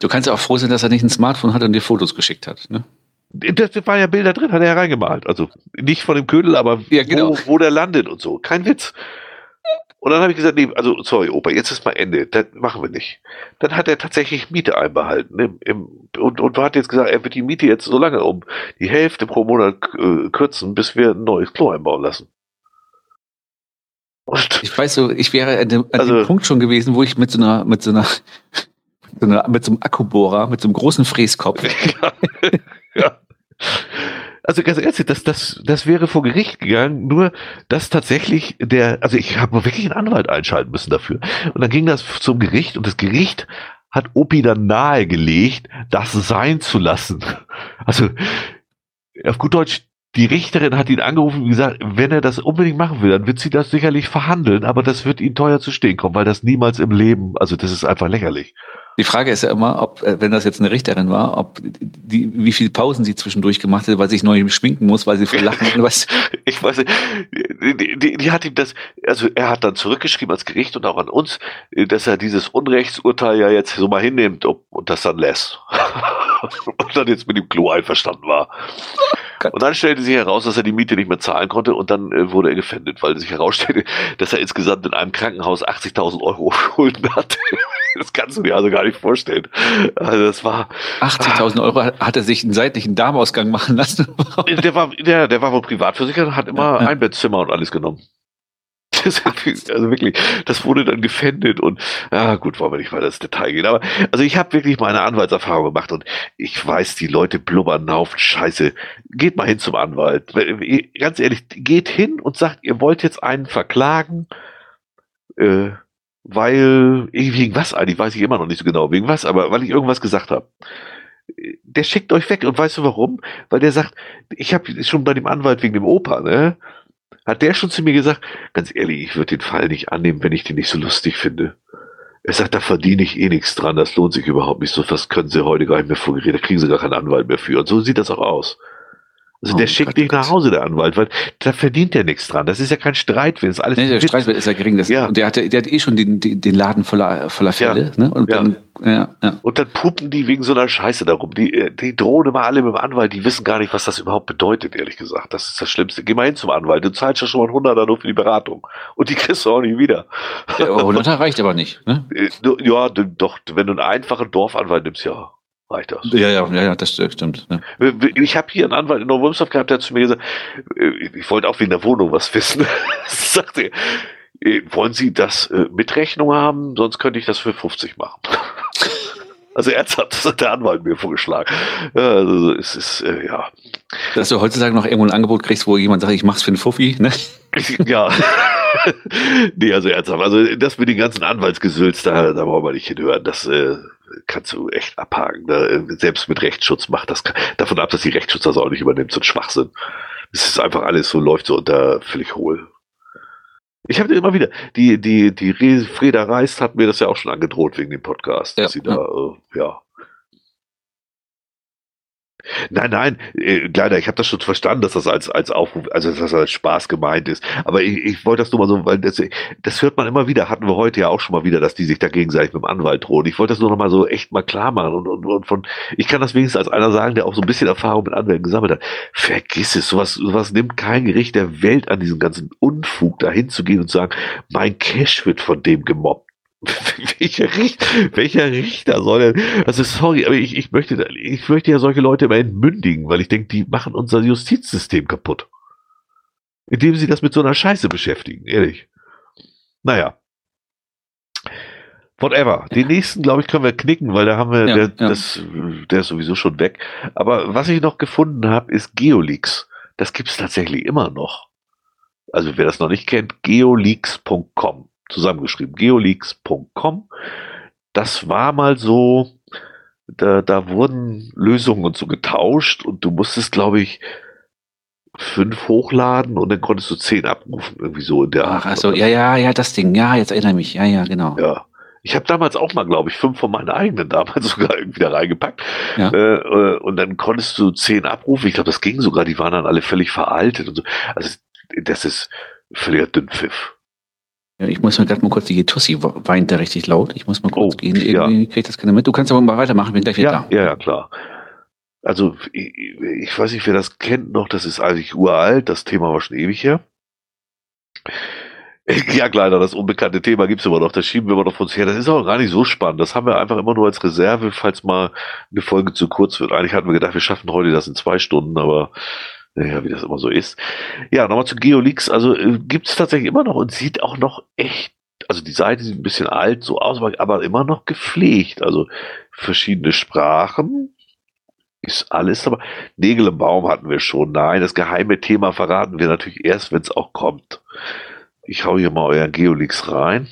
Du kannst ja auch froh sein, dass er nicht ein Smartphone hat und dir Fotos geschickt hat. Ne? Das das war ja Bilder drin, hat er ja reingemalt. Also nicht von dem Ködel, aber Ja, genau. wo, wo der landet und so. Kein Witz. Und dann habe ich gesagt, nee, also sorry, Opa, jetzt ist mal Ende. Das machen wir nicht. Dann hat er tatsächlich Miete einbehalten. Im, im, und, und hat jetzt gesagt, er wird die Miete jetzt so lange um die Hälfte pro Monat äh, kürzen, bis wir ein neues Klo einbauen lassen. Und Ich weiß so, ich wäre an dem, an Also- dem Punkt schon gewesen, wo ich mit so einer, mit so einer, mit so, einer, mit so einem Akkubohrer, mit so einem großen Fräskopf. ja. ja. Also ganz ehrlich, das, das, das wäre vor Gericht gegangen, nur dass tatsächlich der, also ich habe wirklich einen Anwalt einschalten müssen dafür. Und dann ging das zum Gericht und das Gericht hat Opi dann nahegelegt, das sein zu lassen. Also auf gut Deutsch, die Richterin hat ihn angerufen und gesagt, wenn er das unbedingt machen will, dann wird sie das sicherlich verhandeln, aber das wird ihm teuer zu stehen kommen, weil das niemals im Leben, also das ist einfach lächerlich. Die Frage ist ja immer, ob, äh, wenn das jetzt eine Richterin war, ob die, wie viele Pausen sie zwischendurch gemacht hat, weil sie sich neu schminken muss, weil sie vor Lachen, was, Ich weiß nicht, die, die, die hat ihm das, also er hat dann zurückgeschrieben als Gericht und auch an uns, dass er dieses Unrechtsurteil ja jetzt so mal hinnimmt und, und das dann lässt. und dann jetzt mit dem Klo einverstanden war. Und dann stellte sich heraus, dass er die Miete nicht mehr zahlen konnte und dann äh, wurde er gefändet, weil sich herausstellte, dass er insgesamt in einem Krankenhaus 80.000 Euro Schulden hatte. Das kannst du dir also gar nicht vorstellen. Also das war, 80.000 Euro hat er sich einen seitlichen Darmausgang machen lassen. der war, der, der war wohl privatversichert und hat immer Ja, ja. ein Bettzimmer und alles genommen. Das, also wirklich, das wurde dann gefändet und ja gut, wollen wir nicht weiter ins Detail gehen. Aber also ich habe wirklich meine Anwaltserfahrung gemacht und ich weiß, die Leute blubbern Haufen Scheiße. Geht mal hin zum Anwalt. Weil, Ganz ehrlich, geht hin und sagt, ihr wollt jetzt einen verklagen, äh, weil wegen was eigentlich, weiß ich immer noch nicht so genau, wegen was, aber weil ich irgendwas gesagt habe. Der schickt euch weg und weißt du warum? Weil der sagt, ich habe schon bei dem Anwalt wegen dem Opa, ne? Hat der schon zu mir gesagt, ganz ehrlich, ich würde den Fall nicht annehmen, wenn ich den nicht so lustig finde. Er sagt, da verdiene ich eh nichts dran, das lohnt sich überhaupt nicht. So was können sie heute gar nicht mehr vorgereden, da kriegen sie gar keinen Anwalt mehr für. Und so sieht das auch aus. Also Oh der schickt oh dich nach Gott. Hause, der Anwalt, weil da verdient der nichts dran. Das ist ja kein Streitwert, ist alles Nee, der. Streitwert ist ja gering. Das, Ja. Und der, hatte, der hat eh schon den, den den Laden voller, voller Ja. Fälle. Ne? Und Ja. dann Ja, ja. Und dann pupen die wegen so einer Scheiße darum. Die, äh, die drohen immer alle mit dem Anwalt, die wissen gar nicht, was das überhaupt bedeutet, ehrlich gesagt. Das ist das Schlimmste. Geh mal hin zum Anwalt, du zahlst ja schon mal 100 nur für die Beratung. Und die kriegst du auch nicht wieder. ja 100 reicht aber nicht. Ne? Äh, Ja, doch, wenn du einen einfachen Dorfanwalt nimmst, ja, reicht das. Ja, ja, ja, ja, das stimmt. Ne? Ich habe hier einen Anwalt in Neuwolfsdorf gehabt, der hat zu mir gesagt, äh, ich wollte auch wegen der Wohnung was wissen. sagte, äh, wollen Sie das äh, mit Rechnung haben? Sonst könnte ich das für 50 machen. Also ernsthaft, das hat der Anwalt mir vorgeschlagen. Ja, Also es ist, äh, ja. Dass du heutzutage noch irgendwo ein Angebot kriegst, wo jemand sagt, ich mach's für einen Fuffi, ne? ja. nee, also ernsthaft. Also das mit den ganzen Anwaltsgesülz, da, da wollen wir nicht hinhören. Das äh, kannst du echt abhaken. Ne? Selbst mit Rechtsschutz macht das. Davon ab, dass die Rechtsschutz das auch nicht übernimmt, so ein Schwachsinn. Es ist einfach alles so, läuft so unter völlig hohl. Ich habe immer wieder, die, die, die Re- Freda Reist hat mir das ja auch schon angedroht wegen dem Podcast, dass Ja, sie da, äh, ja. Nein, nein, äh, leider, ich habe das schon verstanden, dass das als, als Aufruf, also dass das als Spaß gemeint ist. Aber ich, ich wollte das nur mal so, weil das, das hört man immer wieder, hatten wir heute ja auch schon mal wieder, dass die sich da gegenseitig mit dem Anwalt drohen. Ich wollte das nur noch mal so echt mal klar machen und, und, und von, ich kann das wenigstens als einer sagen, der auch so ein bisschen Erfahrung mit Anwälten gesammelt hat. Vergiss es, sowas, sowas nimmt kein Gericht der Welt an, diesen ganzen Unfug dahin zu gehen und zu sagen, mein Cash wird von dem gemobbt. welcher, Richter, welcher Richter soll denn, also sorry, aber ich, ich möchte, ich möchte ja solche Leute immer entmündigen, weil ich denke, die machen unser Justizsystem kaputt. Indem sie das mit so einer Scheiße beschäftigen, ehrlich. Naja. Whatever. Den nächsten, glaube ich, können wir knicken, weil da haben wir, Ja, der, ja. Das, der ist sowieso schon weg. Aber was ich noch gefunden habe, ist Geoleaks. Das gibt es tatsächlich immer noch. Also wer das noch nicht kennt, geoleaks.com. Zusammengeschrieben, geoleaks.com. Das war mal so, da, da wurden Lösungen und so getauscht und du musstest, glaube ich, fünf hochladen und dann konntest du zehn abrufen, irgendwie so in der Ach, also, ja, ja, ja, das Ding. Ja, jetzt erinnere ich mich. Ja, ja, genau. Ja. Ich habe damals auch mal, glaube ich, fünf von meinen eigenen damals sogar irgendwie da reingepackt. Ja. Äh, äh, und dann konntest du zehn abrufen. Ich glaube, das ging sogar. Die waren dann alle völlig veraltet und so. Also das ist völliger Dünnpfiff. Ja, ich muss mal gerade mal kurz, die Tussi weint da richtig laut. Ich muss mal kurz Oh, gehen. ja. Irgendwie kriege ich das keiner mit. Du kannst aber mal weitermachen, bin gleich wieder Ja, da. ja, ja, klar. Also ich, ich weiß nicht, wer das kennt noch. Das ist eigentlich uralt. Das Thema war schon ewig her. Ja, kleiner, das unbekannte Thema gibt's immer noch. Das schieben wir immer noch von uns her. Das ist auch gar nicht so spannend. Das haben wir einfach immer nur als Reserve, falls mal eine Folge zu kurz wird. Eigentlich hatten wir gedacht, wir schaffen heute das in zwei Stunden, aber naja, wie das immer so ist. Ja, nochmal zu Geoleaks. Also äh, gibt's tatsächlich immer noch und sieht auch noch echt, also die Seite sieht ein bisschen alt so aus, aber, immer noch gepflegt. Also verschiedene Sprachen. Ist alles, aber Nägel im Baum hatten wir schon. Nein, das geheime Thema verraten wir natürlich erst, wenn es auch kommt. Ich hau hier mal euren Geoleaks rein.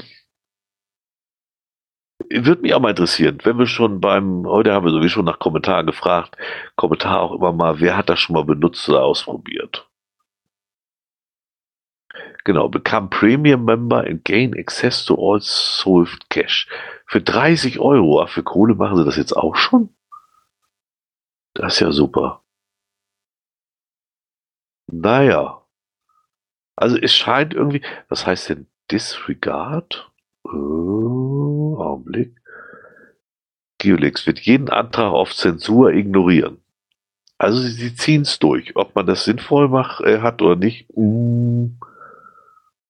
Würde mich auch mal interessieren, wenn wir schon beim, heute haben wir sowieso schon nach Kommentaren gefragt, Kommentar auch immer mal, wer hat das schon mal benutzt oder ausprobiert? Genau, become Premium Member and gain access to all Solved Cash. Für 30 Euro, ach, für Kohle machen sie das jetzt auch schon? Das ist ja super. Naja. Also es scheint irgendwie, was heißt denn Disregard? Oh, Augenblick. Geolex wird jeden Antrag auf Zensur ignorieren. Also sie, sie ziehen es durch. Ob man das sinnvoll macht, äh, hat oder nicht. mm,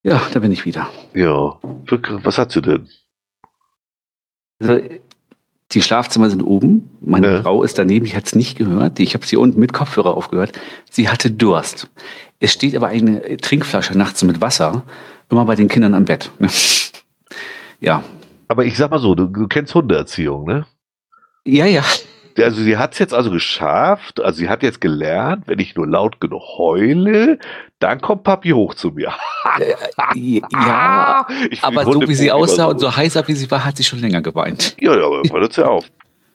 Ja, da bin ich wieder. ja. Was hat sie denn? Also, die Schlafzimmer sind oben. Meine Ja. Frau ist daneben, die hat es nicht gehört. Ich habe sie unten mit Kopfhörer aufgehört. Sie hatte Durst. Es steht aber eine Trinkflasche nachts mit Wasser immer bei den Kindern am Bett. ja. Aber ich sag mal so, du, du kennst Hundeerziehung, ne? Ja, ja. Also sie hat es jetzt also geschafft, also sie hat jetzt gelernt, wenn ich nur laut genug heule, dann kommt Papi hoch zu mir. ja, Ich find aber so wie sie aussah und so heißer wie sie war, hat sie schon länger geweint. Ja, ja, aber hört ja auf.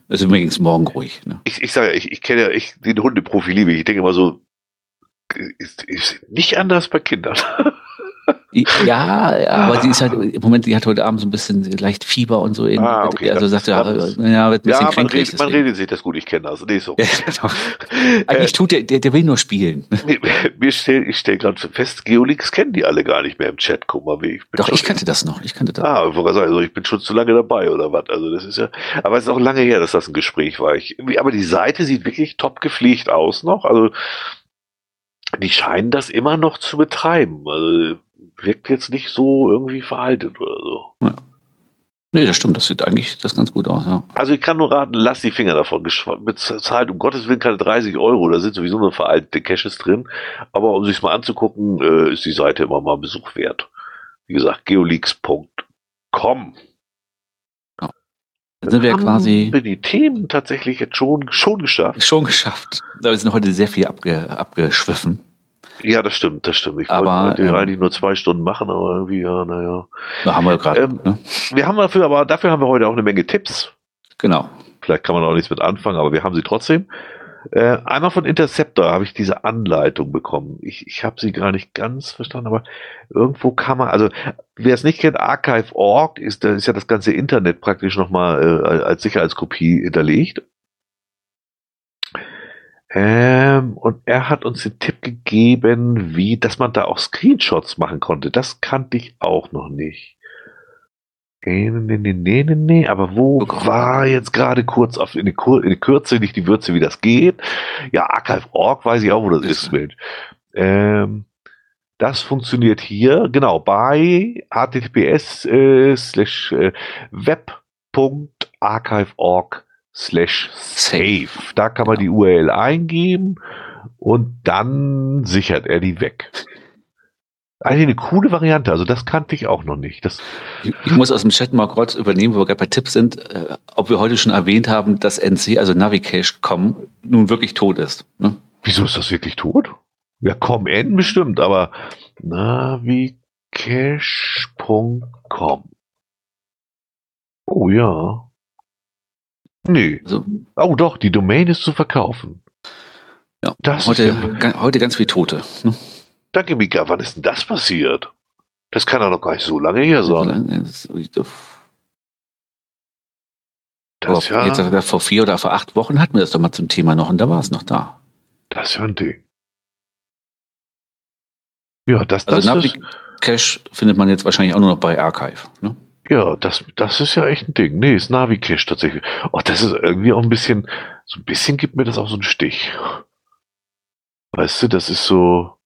Das ist übrigens morgen ruhig. Ne? Ich, ich sage ja, ich, ich kenne ja, ich, den Hundeprofi liebe ich. Ich denke immer so, ist, ist nicht anders bei Kindern. Ja, aber sie ist halt im Moment, die hat heute Abend so ein bisschen leicht Fieber und so. Ah, okay. Also sagt ja, ja, wird ein bisschen Ja, man redet, man redet sich das gut, ich kenne das. Nee, so. Ja, genau. Eigentlich tut der, der, der will nur spielen. Nee, mir stell, ich stelle gerade fest, Geolix kennen die alle gar nicht mehr im Chat. Guck mal, wie ich bin. Doch, ich kannte das noch. Ich kannte das. Ah, ich sagen, also ich bin schon zu lange dabei oder was. Also das ist ja, aber es ist auch lange her, dass das ein Gespräch war. Ich, aber die Seite sieht wirklich top gepflegt aus noch. Also die scheinen das immer noch zu betreiben. Also wirkt jetzt nicht so irgendwie veraltet oder so. Nee, das stimmt. Das sieht eigentlich das ganz gut aus, ja. Also ich kann nur raten, lass die Finger davon. Bezahlt um Gottes Willen keine 30 Euro, da sind sowieso nur veraltete Caches drin. Aber um sich's mal anzugucken, äh, ist die Seite immer mal Besuch wert. Wie gesagt, geoleaks.com. Dann sind wir ja Haben quasi wir die Themen tatsächlich jetzt schon, schon geschafft. schon geschafft. Da sind heute sehr viel abge, abgeschwiffen. Ja, das stimmt, das stimmt. Ich Aber, wollte ähm, eigentlich nur zwei Stunden machen, aber irgendwie, ja, naja. Da haben wir gerade. Ähm, ne? Wir haben dafür, aber dafür haben wir heute auch eine Menge Tipps. Genau. Vielleicht kann man auch nichts mit anfangen, aber wir haben sie trotzdem. Äh, einmal von Interceptor habe ich diese Anleitung bekommen. Ich, ich habe sie gar nicht ganz verstanden, aber irgendwo kann man, also wer es nicht kennt, Archive.org ist, da ist ja das ganze Internet praktisch nochmal äh, als Sicherheitskopie hinterlegt. Ähm, und er hat uns den Tipp gegeben, wie, dass man da auch Screenshots machen konnte. Das kannte ich auch noch nicht. Nee, nee, nee, nee, nee, nee, aber wo Oh war jetzt gerade kurz auf in die, Kur in die Kürze, nicht die Würze, wie das geht? Ja, Archive.org weiß ich auch, wo das Ist- ist, Mensch. Ähm, das funktioniert hier, genau, bei https äh, slash äh, web.archive.org slash safe. Da kann man Genau. die URL eingeben und dann sichert er die weg. Eigentlich eine coole Variante, also das kannte ich auch noch nicht. Das, Ich, ich muss aus dem Chat mal kurz übernehmen, wo wir gerade bei Tipps sind, äh, ob wir heute schon erwähnt haben, dass NC, also Navicache.com, nun wirklich tot ist. Ne? wieso ist das wirklich tot? Ja, komm, N bestimmt, aber navicache.com. Oh ja. Nee. Also Oh doch, die Domain ist zu verkaufen. Ja, Das heute, ja, heute ganz viel Tote. Ne? danke Mika, wann ist denn das passiert? Das kann doch noch gar nicht so lange her sein. Das, ja, jetzt, vor vier oder vor acht Wochen hatten wir das doch mal zum Thema noch und da war es noch da. das ist ja ein Ding. Ja, das, Also das ist, Navicache findet man jetzt wahrscheinlich auch nur noch bei Archive. Ne? Ja, das, das ist ja echt ein Ding. Nee, ist Navicache tatsächlich. Oh, das ist irgendwie auch ein bisschen, so ein bisschen gibt mir das auch so einen Stich. Weißt du, das ist so,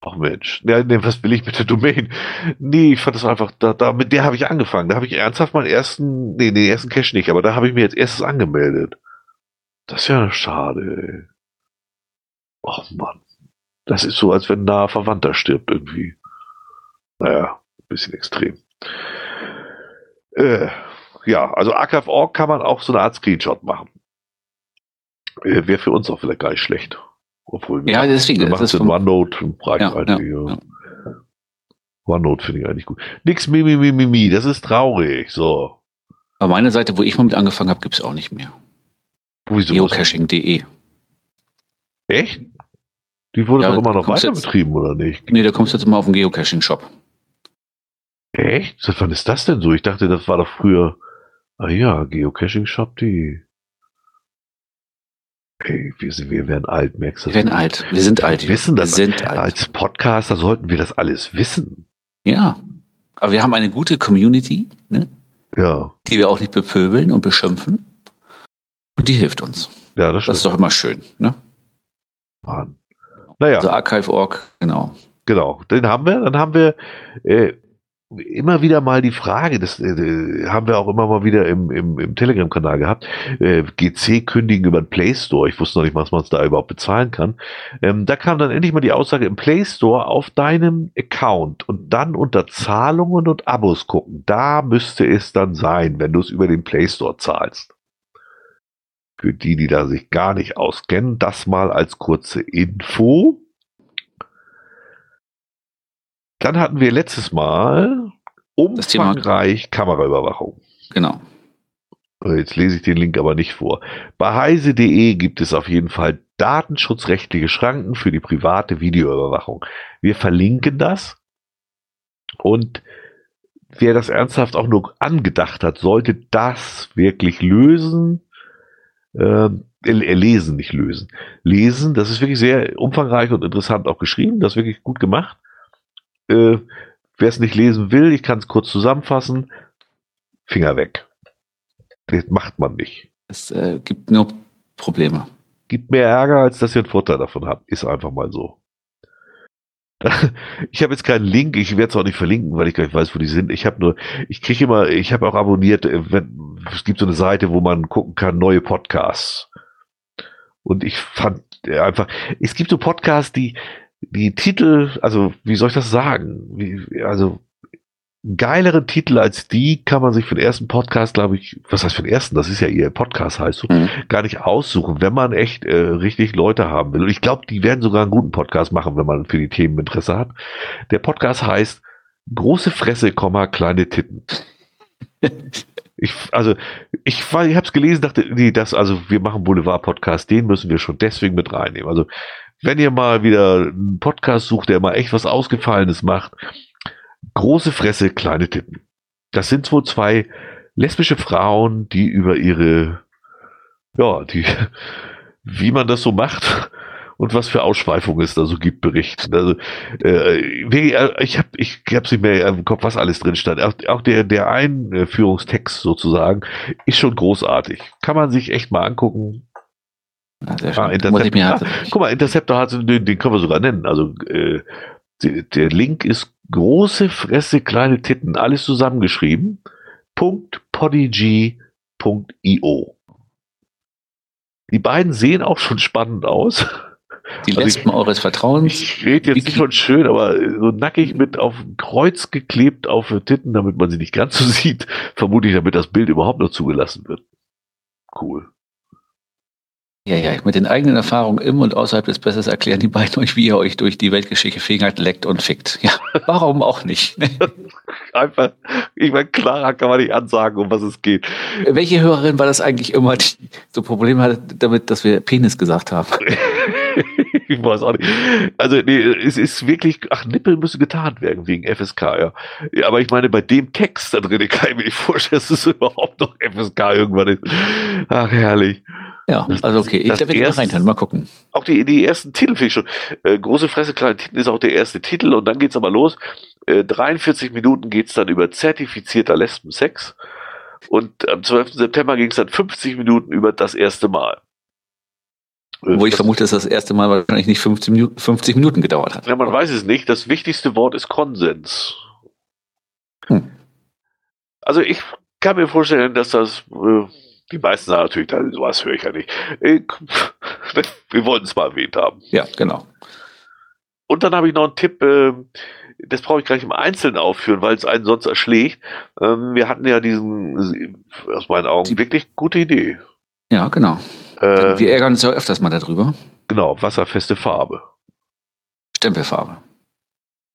ach Mensch, ja, nee, was will ich mit der Domain? Nee, ich fand das einfach, da, da, mit der habe ich angefangen. Da habe ich ernsthaft meinen ersten, nee, den ersten Cache nicht, aber da habe ich mir jetzt erstes angemeldet. Das ist ja schade, ey. Och Mann. Das ist so, als wenn ein naher Verwandter stirbt irgendwie. Naja, ein bisschen extrem. Äh, ja, also Archive.org kann man auch so eine Art Screenshot machen. Äh, Wäre für uns auch vielleicht gar nicht schlecht. Obwohl, Ja, deswegen, wir das machen es in OneNote und Breitseite. Ja, Ja, ja, OneNote finde ich eigentlich gut. Nix Mimi, Mimi, Mimi, das ist traurig. So. Aber meine Seite, wo ich mal mit angefangen habe, gibt es auch nicht mehr. Wieso? Geocaching.de. Echt? Die wurde Ja, doch immer noch weiter betrieben, oder nicht? Nee, da kommst du jetzt mal auf den Geocaching-Shop. Echt? Seit wann ist das denn so? Ich dachte, das war doch früher. Ah ja, Geocaching-Shop.de. Ey, wir, sind, wir werden alt, merkst du Wir werden alt. Wir sind alt. Wir wissen das. Wir sind alt. Als Podcaster sollten wir das alles wissen. Ja. Aber wir haben eine gute Community, ne? Ja, die wir auch nicht bepöbeln und beschimpfen. Und die hilft uns. ja, das Das ist doch immer schön. Ne? Mann. Naja, Also Archive.org, genau. genau. Den haben wir. Dann haben wir äh, immer wieder mal die Frage, das äh, haben wir auch immer mal wieder im, im, im Telegram-Kanal gehabt. Äh, GC kündigen über den Play Store. Ich wusste noch nicht, was man es da überhaupt bezahlen kann. Ähm, da kam dann endlich mal die Aussage im Play Store auf deinem Account und dann unter Zahlungen und Abos gucken. Da müsste es dann sein, wenn du es über den Play Store zahlst. Für die, die da sich gar nicht auskennen, das mal als kurze Info. Dann hatten wir letztes Mal Das Thema- umfangreich Kameraüberwachung. Genau. Äh, Jetzt lese ich den Link aber nicht vor. Bei heise.de gibt es auf jeden Fall datenschutzrechtliche Schranken für die private Videoüberwachung. Wir verlinken das. Und wer das ernsthaft auch nur angedacht hat, sollte das wirklich lösen. Ähm, äh, lesen, nicht lösen. Lesen, das ist wirklich sehr umfangreich und interessant auch geschrieben, das ist wirklich gut gemacht. Äh, wer es nicht lesen will, ich kann es kurz zusammenfassen, Finger weg. Das macht man nicht. Es äh, gibt nur Probleme. Gibt mehr Ärger, als dass ihr einen Vorteil davon habt. Ist einfach mal so. Ich habe jetzt keinen Link, ich werde es auch nicht verlinken, weil ich gar nicht weiß, wo die sind. Ich habe nur, ich kriege immer, ich habe auch abonniert, äh, wenn, es gibt so eine Seite, wo man gucken kann, neue Podcasts. Und ich fand einfach, es gibt so Podcasts, die, die Titel, also wie soll ich das sagen? Wie, also geileren Titel als die kann man sich für den ersten Podcast, glaube ich, was heißt für den ersten, das ist ja ihr Podcast heißt so, mhm. gar nicht aussuchen, wenn man echt äh, richtig Leute haben will. Und ich glaube, die werden sogar einen guten Podcast machen, wenn man für die Themen Interesse hat. Der Podcast heißt Große Fresse, kleine Titten. Ich, also, ich, ich habe es gelesen, dachte, nee, das, also wir machen Boulevard-Podcast, den müssen wir schon deswegen mit reinnehmen. Also, wenn ihr mal wieder einen Podcast sucht, der mal echt was Ausgefallenes macht, große Fresse, kleine Titten. Das sind so zwei lesbische Frauen, die über ihre, ja, die, wie man das so macht und was für Ausschweifungen es da so gibt, berichten. Also äh, ich habe ich hab's nicht mehr im Kopf, was alles drin stand. Auch, auch der, der Einführungstext sozusagen ist schon großartig. Kann man sich echt mal angucken. Ah, ah, Interceptor, ah, guck mal, Interceptor hat den, den können wir sogar nennen. Also äh, der, der Link ist große Fresse, kleine Titten, alles zusammengeschrieben. .podigy.io. Die beiden sehen auch schon spannend aus. Die also Lesben ich, eures Vertrauens. Ich rede jetzt nicht von schön, aber so nackig mit auf ein Kreuz geklebt auf Titten, damit man sie nicht ganz so sieht. Vermutlich, damit das Bild überhaupt noch zugelassen wird. Cool. Ja, ja, mit den eigenen Erfahrungen im und außerhalb des Bessers erklären die beiden euch, wie ihr euch durch die Weltgeschichte fingert, leckt und fickt. Ja, warum auch nicht? Einfach, ich meine, klarer kann man nicht ansagen, um was es geht. Welche Hörerin war das eigentlich immer, die so Probleme hatte damit, dass wir Penis gesagt haben? ich weiß auch nicht. Also, nee, es ist wirklich, ach, Nippel müssen getarnt werden wegen FSK, ja. ja aber ich meine, bei dem Text da drin kann ich mir nicht vorstellen, dass es überhaupt noch FSK irgendwann ist. Ach, herrlich. Ja, also okay, ich werde wieder reinhören, mal gucken. Auch die, die ersten Titel finde ich schon. Äh, Große Fresse, kleine Titten ist auch der erste Titel und dann geht's aber los. Äh, 43 Minuten geht's dann über zertifizierter Lesbensex und am 12. September ging es dann 50 Minuten über das erste Mal. Äh, Wo ich vermute, dass das erste Mal wahrscheinlich nicht 50 Minuten, 50 Minuten gedauert hat. Ja, man weiß es nicht. Das wichtigste Wort ist Konsens. Hm. Also ich kann mir vorstellen, dass das äh, die meisten sagen natürlich, sowas höre ich ja nicht. Ich, wir wollten es mal erwähnt haben. Ja, genau. Und dann habe ich noch einen Tipp, äh, das brauche ich gleich im Einzelnen aufführen, weil es einen sonst erschlägt. Ähm, wir hatten ja diesen, aus meinen Augen, die, wirklich gute Idee. Ja, genau. Äh, wir ärgern uns ja öfters mal darüber. Genau, wasserfeste Farbe. Stempelfarbe.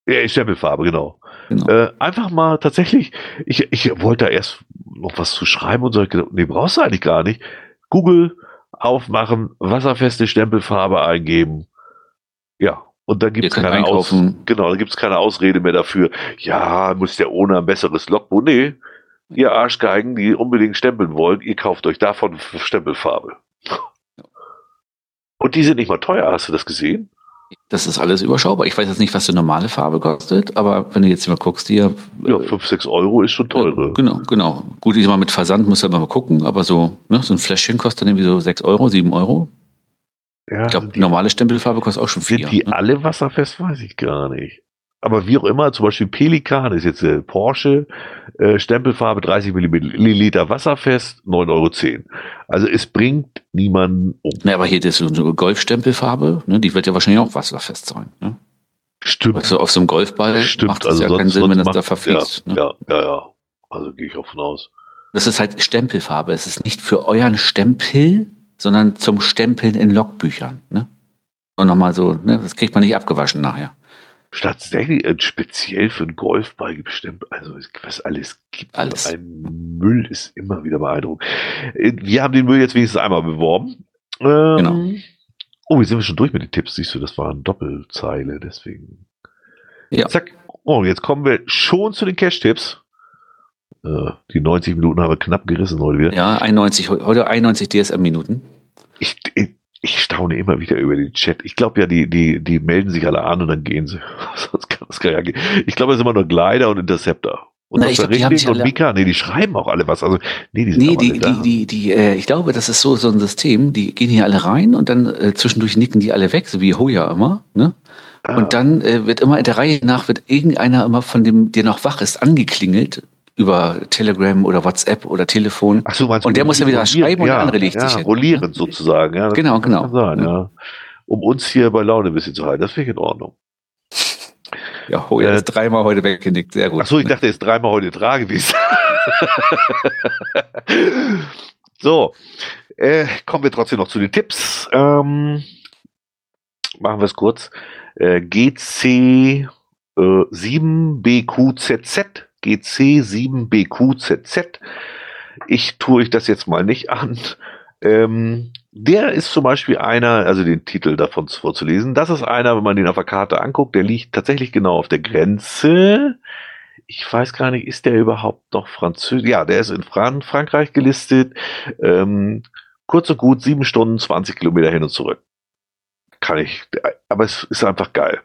Ja, Stempelfarbe, genau. genau. Äh, einfach mal tatsächlich, ich, ich wollte da erst noch was zu schreiben und so. Nee, brauchst du eigentlich gar nicht. Google aufmachen, wasserfeste Stempelfarbe eingeben. Ja, und dann gibt es keine Aus genau, dann gibt's keine Ausrede mehr dafür. Ja, muss der ohne ein besseres Logbuch. Nee, ihr Arschgeigen, die unbedingt stempeln wollen, ihr kauft euch davon Stempelfarbe. Und die sind nicht mal teuer, hast du das gesehen? Das ist alles überschaubar. Ich weiß jetzt nicht, was die normale Farbe kostet, aber wenn du jetzt mal guckst, hier. Ja, 5, 6 Euro ist schon teure. genau, genau. Gut, ich mal mit Versand muss man mal gucken, aber so, ne, so ein Fläschchen kostet dann irgendwie so 6 Euro, 7 Euro. Ja, ich glaube, normale Stempelfarbe kostet auch schon viel. Sind die ne? alle wasserfest? Weiß ich gar nicht. Aber wie auch immer, zum Beispiel Pelikan ist jetzt äh, Porsche, äh, Stempelfarbe 30 Milliliter wasserfest, 9,10 Euro. Also es bringt niemanden um. Na, aber hier ist so eine Golfstempelfarbe, ne, die wird ja wahrscheinlich auch wasserfest sein. Ne? Stimmt. Also auf so einem Golfball Stimmt. macht es also ja sonst, keinen Sinn, wenn das da verfließt. Ja, ne? ja, ja, ja. Also gehe ich auch von aus. Das ist halt Stempelfarbe. Es ist nicht für euren Stempel, sondern zum Stempeln in Logbüchern. Ne? Und nochmal so, ne, das kriegt man nicht abgewaschen nachher tatsächlich äh, speziell für einen Golfball bestimmt, also was alles gibt. Alles. Ein Müll ist immer wieder beeindruckend. Äh, wir haben den Müll jetzt wenigstens einmal beworben. Ähm, genau. Oh, jetzt sind wir schon durch mit den Tipps. Siehst du, das war eine Doppelzeile, deswegen. Ja. Zack. Oh, jetzt kommen wir schon zu den Cash-Tipps. Äh, die 90 Minuten haben wir knapp gerissen heute wieder. Ja, 91, heute 91 DSM-Minuten. Ich, ich, ich, staune immer wieder über den Chat. Ich glaube ja, die, die, die melden sich alle an und dann gehen sie. Sonst kann das gar nicht gehen. Ich glaube, es sind immer nur Glider und Interceptor. Und Na, ich glaub, die und Mika, nee, die schreiben auch alle was. Also, nee, die sind nee, die, die, die, die, äh, ich glaube, das ist so, so ein System, die gehen hier alle rein und dann äh, zwischendurch nicken die alle weg, so wie Hoya immer, ne? Ah. Und dann äh, wird immer in der Reihe nach, wird irgendeiner immer von dem, der noch wach ist, angeklingelt über Telegram oder WhatsApp oder Telefon. Ach so, meinst und der muss ja wieder schreiben und ja, der andere legt ja, sich hin. Rollierend sozusagen, ja. Genau, genau. Sein, ja. Um uns hier bei Laune ein bisschen zu halten. Das finde ich in Ordnung. Ja, oh, er äh, ist dreimal heute weggenickt, sehr gut. Ach so, ich dachte, er ist dreimal heute dran gewesen. so, äh, kommen wir trotzdem noch zu den Tipps. Ähm, machen wir es kurz. Äh, GC äh, 7BQZZ, GC 7BQZZ. Ich tue euch das jetzt mal nicht an. Ähm, der ist zum Beispiel einer, also den Titel davon vorzulesen, das ist einer, wenn man den auf der Karte anguckt, der liegt tatsächlich genau auf der Grenze. Ich weiß gar nicht, ist der überhaupt noch französisch? Ja, der ist in Fran Frankreich gelistet. Ähm, kurz und gut, sieben Stunden, 20 Kilometer hin und zurück. Kann ich, aber es ist einfach geil.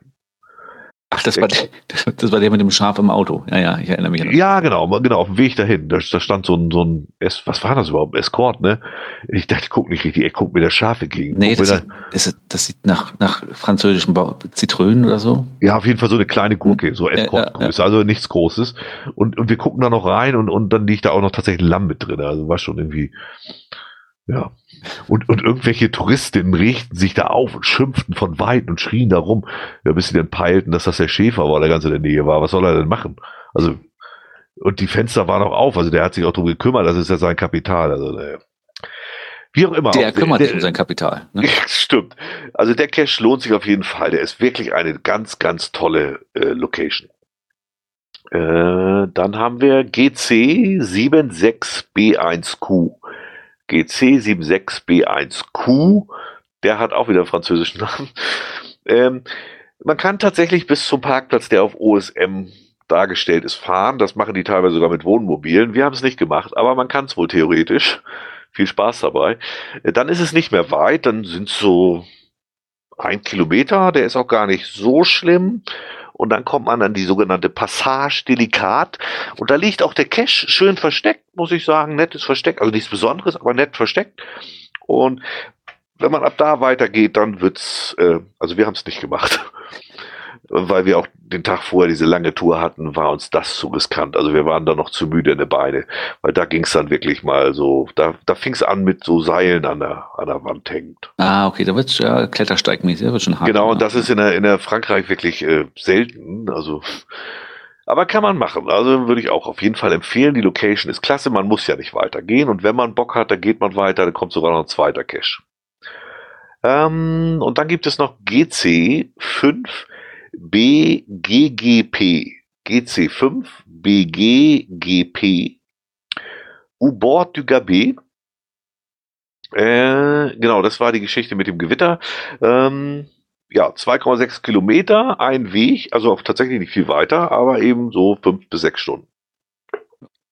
Ach, das war, der, das war der mit dem Schaf im Auto. Ja, ja, ich erinnere mich. An das. Ja, genau, genau, auf dem Weg dahin. Da, da stand so ein, so ein, es, was war das überhaupt? Escort, ne? Ich dachte, ich guck nicht richtig, ich guck mir der Schafe gegen. Nee, das sieht, das, das sieht nach, nach französischen Zitrönen oder so. Ja, auf jeden Fall so eine kleine Gurke, so Escort-Größe, ja, ja, also nichts Großes. Und, und wir gucken da noch rein und, und dann liegt da auch noch tatsächlich Lamm mit drin. Also war schon irgendwie, ja, und, und irgendwelche Touristinnen richten sich da auf und schimpften von weit und schrien da rum, ja, bis sie dann peilten, dass das der Schäfer war, der ganz in der Nähe war. Was soll er denn machen? Also, und die Fenster waren auch auf, also der hat sich auch darum gekümmert, das ist ja sein Kapital. Also. Wie auch immer. Der auch, kümmert der, sich um sein Kapital. Ne? Stimmt. Also der Cache lohnt sich auf jeden Fall. Der ist wirklich eine ganz, ganz tolle äh, Location. Äh, dann haben wir GC 76B1Q. GC76B1Q, der hat auch wieder einen französischen Namen. Ähm, man kann tatsächlich bis zum Parkplatz, der auf OSM dargestellt ist, fahren. Das machen die teilweise sogar mit Wohnmobilen. Wir haben es nicht gemacht, aber man kann es wohl theoretisch. Viel Spaß dabei. Äh, dann ist es nicht mehr weit, dann sind es so ein Kilometer, der ist auch gar nicht so schlimm. Und dann kommt man an die sogenannte Passage Delikat. Und da liegt auch der Cache schön versteckt, muss ich sagen. Nettes Versteck. Also nichts Besonderes, aber nett versteckt. Und wenn man ab da weitergeht, dann wird's, äh, also wir haben es nicht gemacht weil wir auch den Tag vorher diese lange Tour hatten, war uns das zu riskant. Also wir waren da noch zu müde in der Beine, weil da ging es dann wirklich mal so, da, da fing es an mit so Seilen an der, an der Wand hängend. Ah, okay, da wird es ja klettersteigmäßig, da wird schon hart. Genau, und das ist in der, in der Frankreich wirklich äh, selten, also aber kann man machen. Also würde ich auch auf jeden Fall empfehlen. Die Location ist klasse. Man muss ja nicht weitergehen. Und wenn man Bock hat, dann geht man weiter. Dann kommt sogar noch ein zweiter Cache. Ähm, und dann gibt es noch GC5 BGGP, GC5, BGGP, U-Bord du Gabé. Äh, genau, das war die Geschichte mit dem Gewitter. Ähm, ja, 2,6 Kilometer, ein Weg, also auch tatsächlich nicht viel weiter, aber eben so fünf bis sechs Stunden.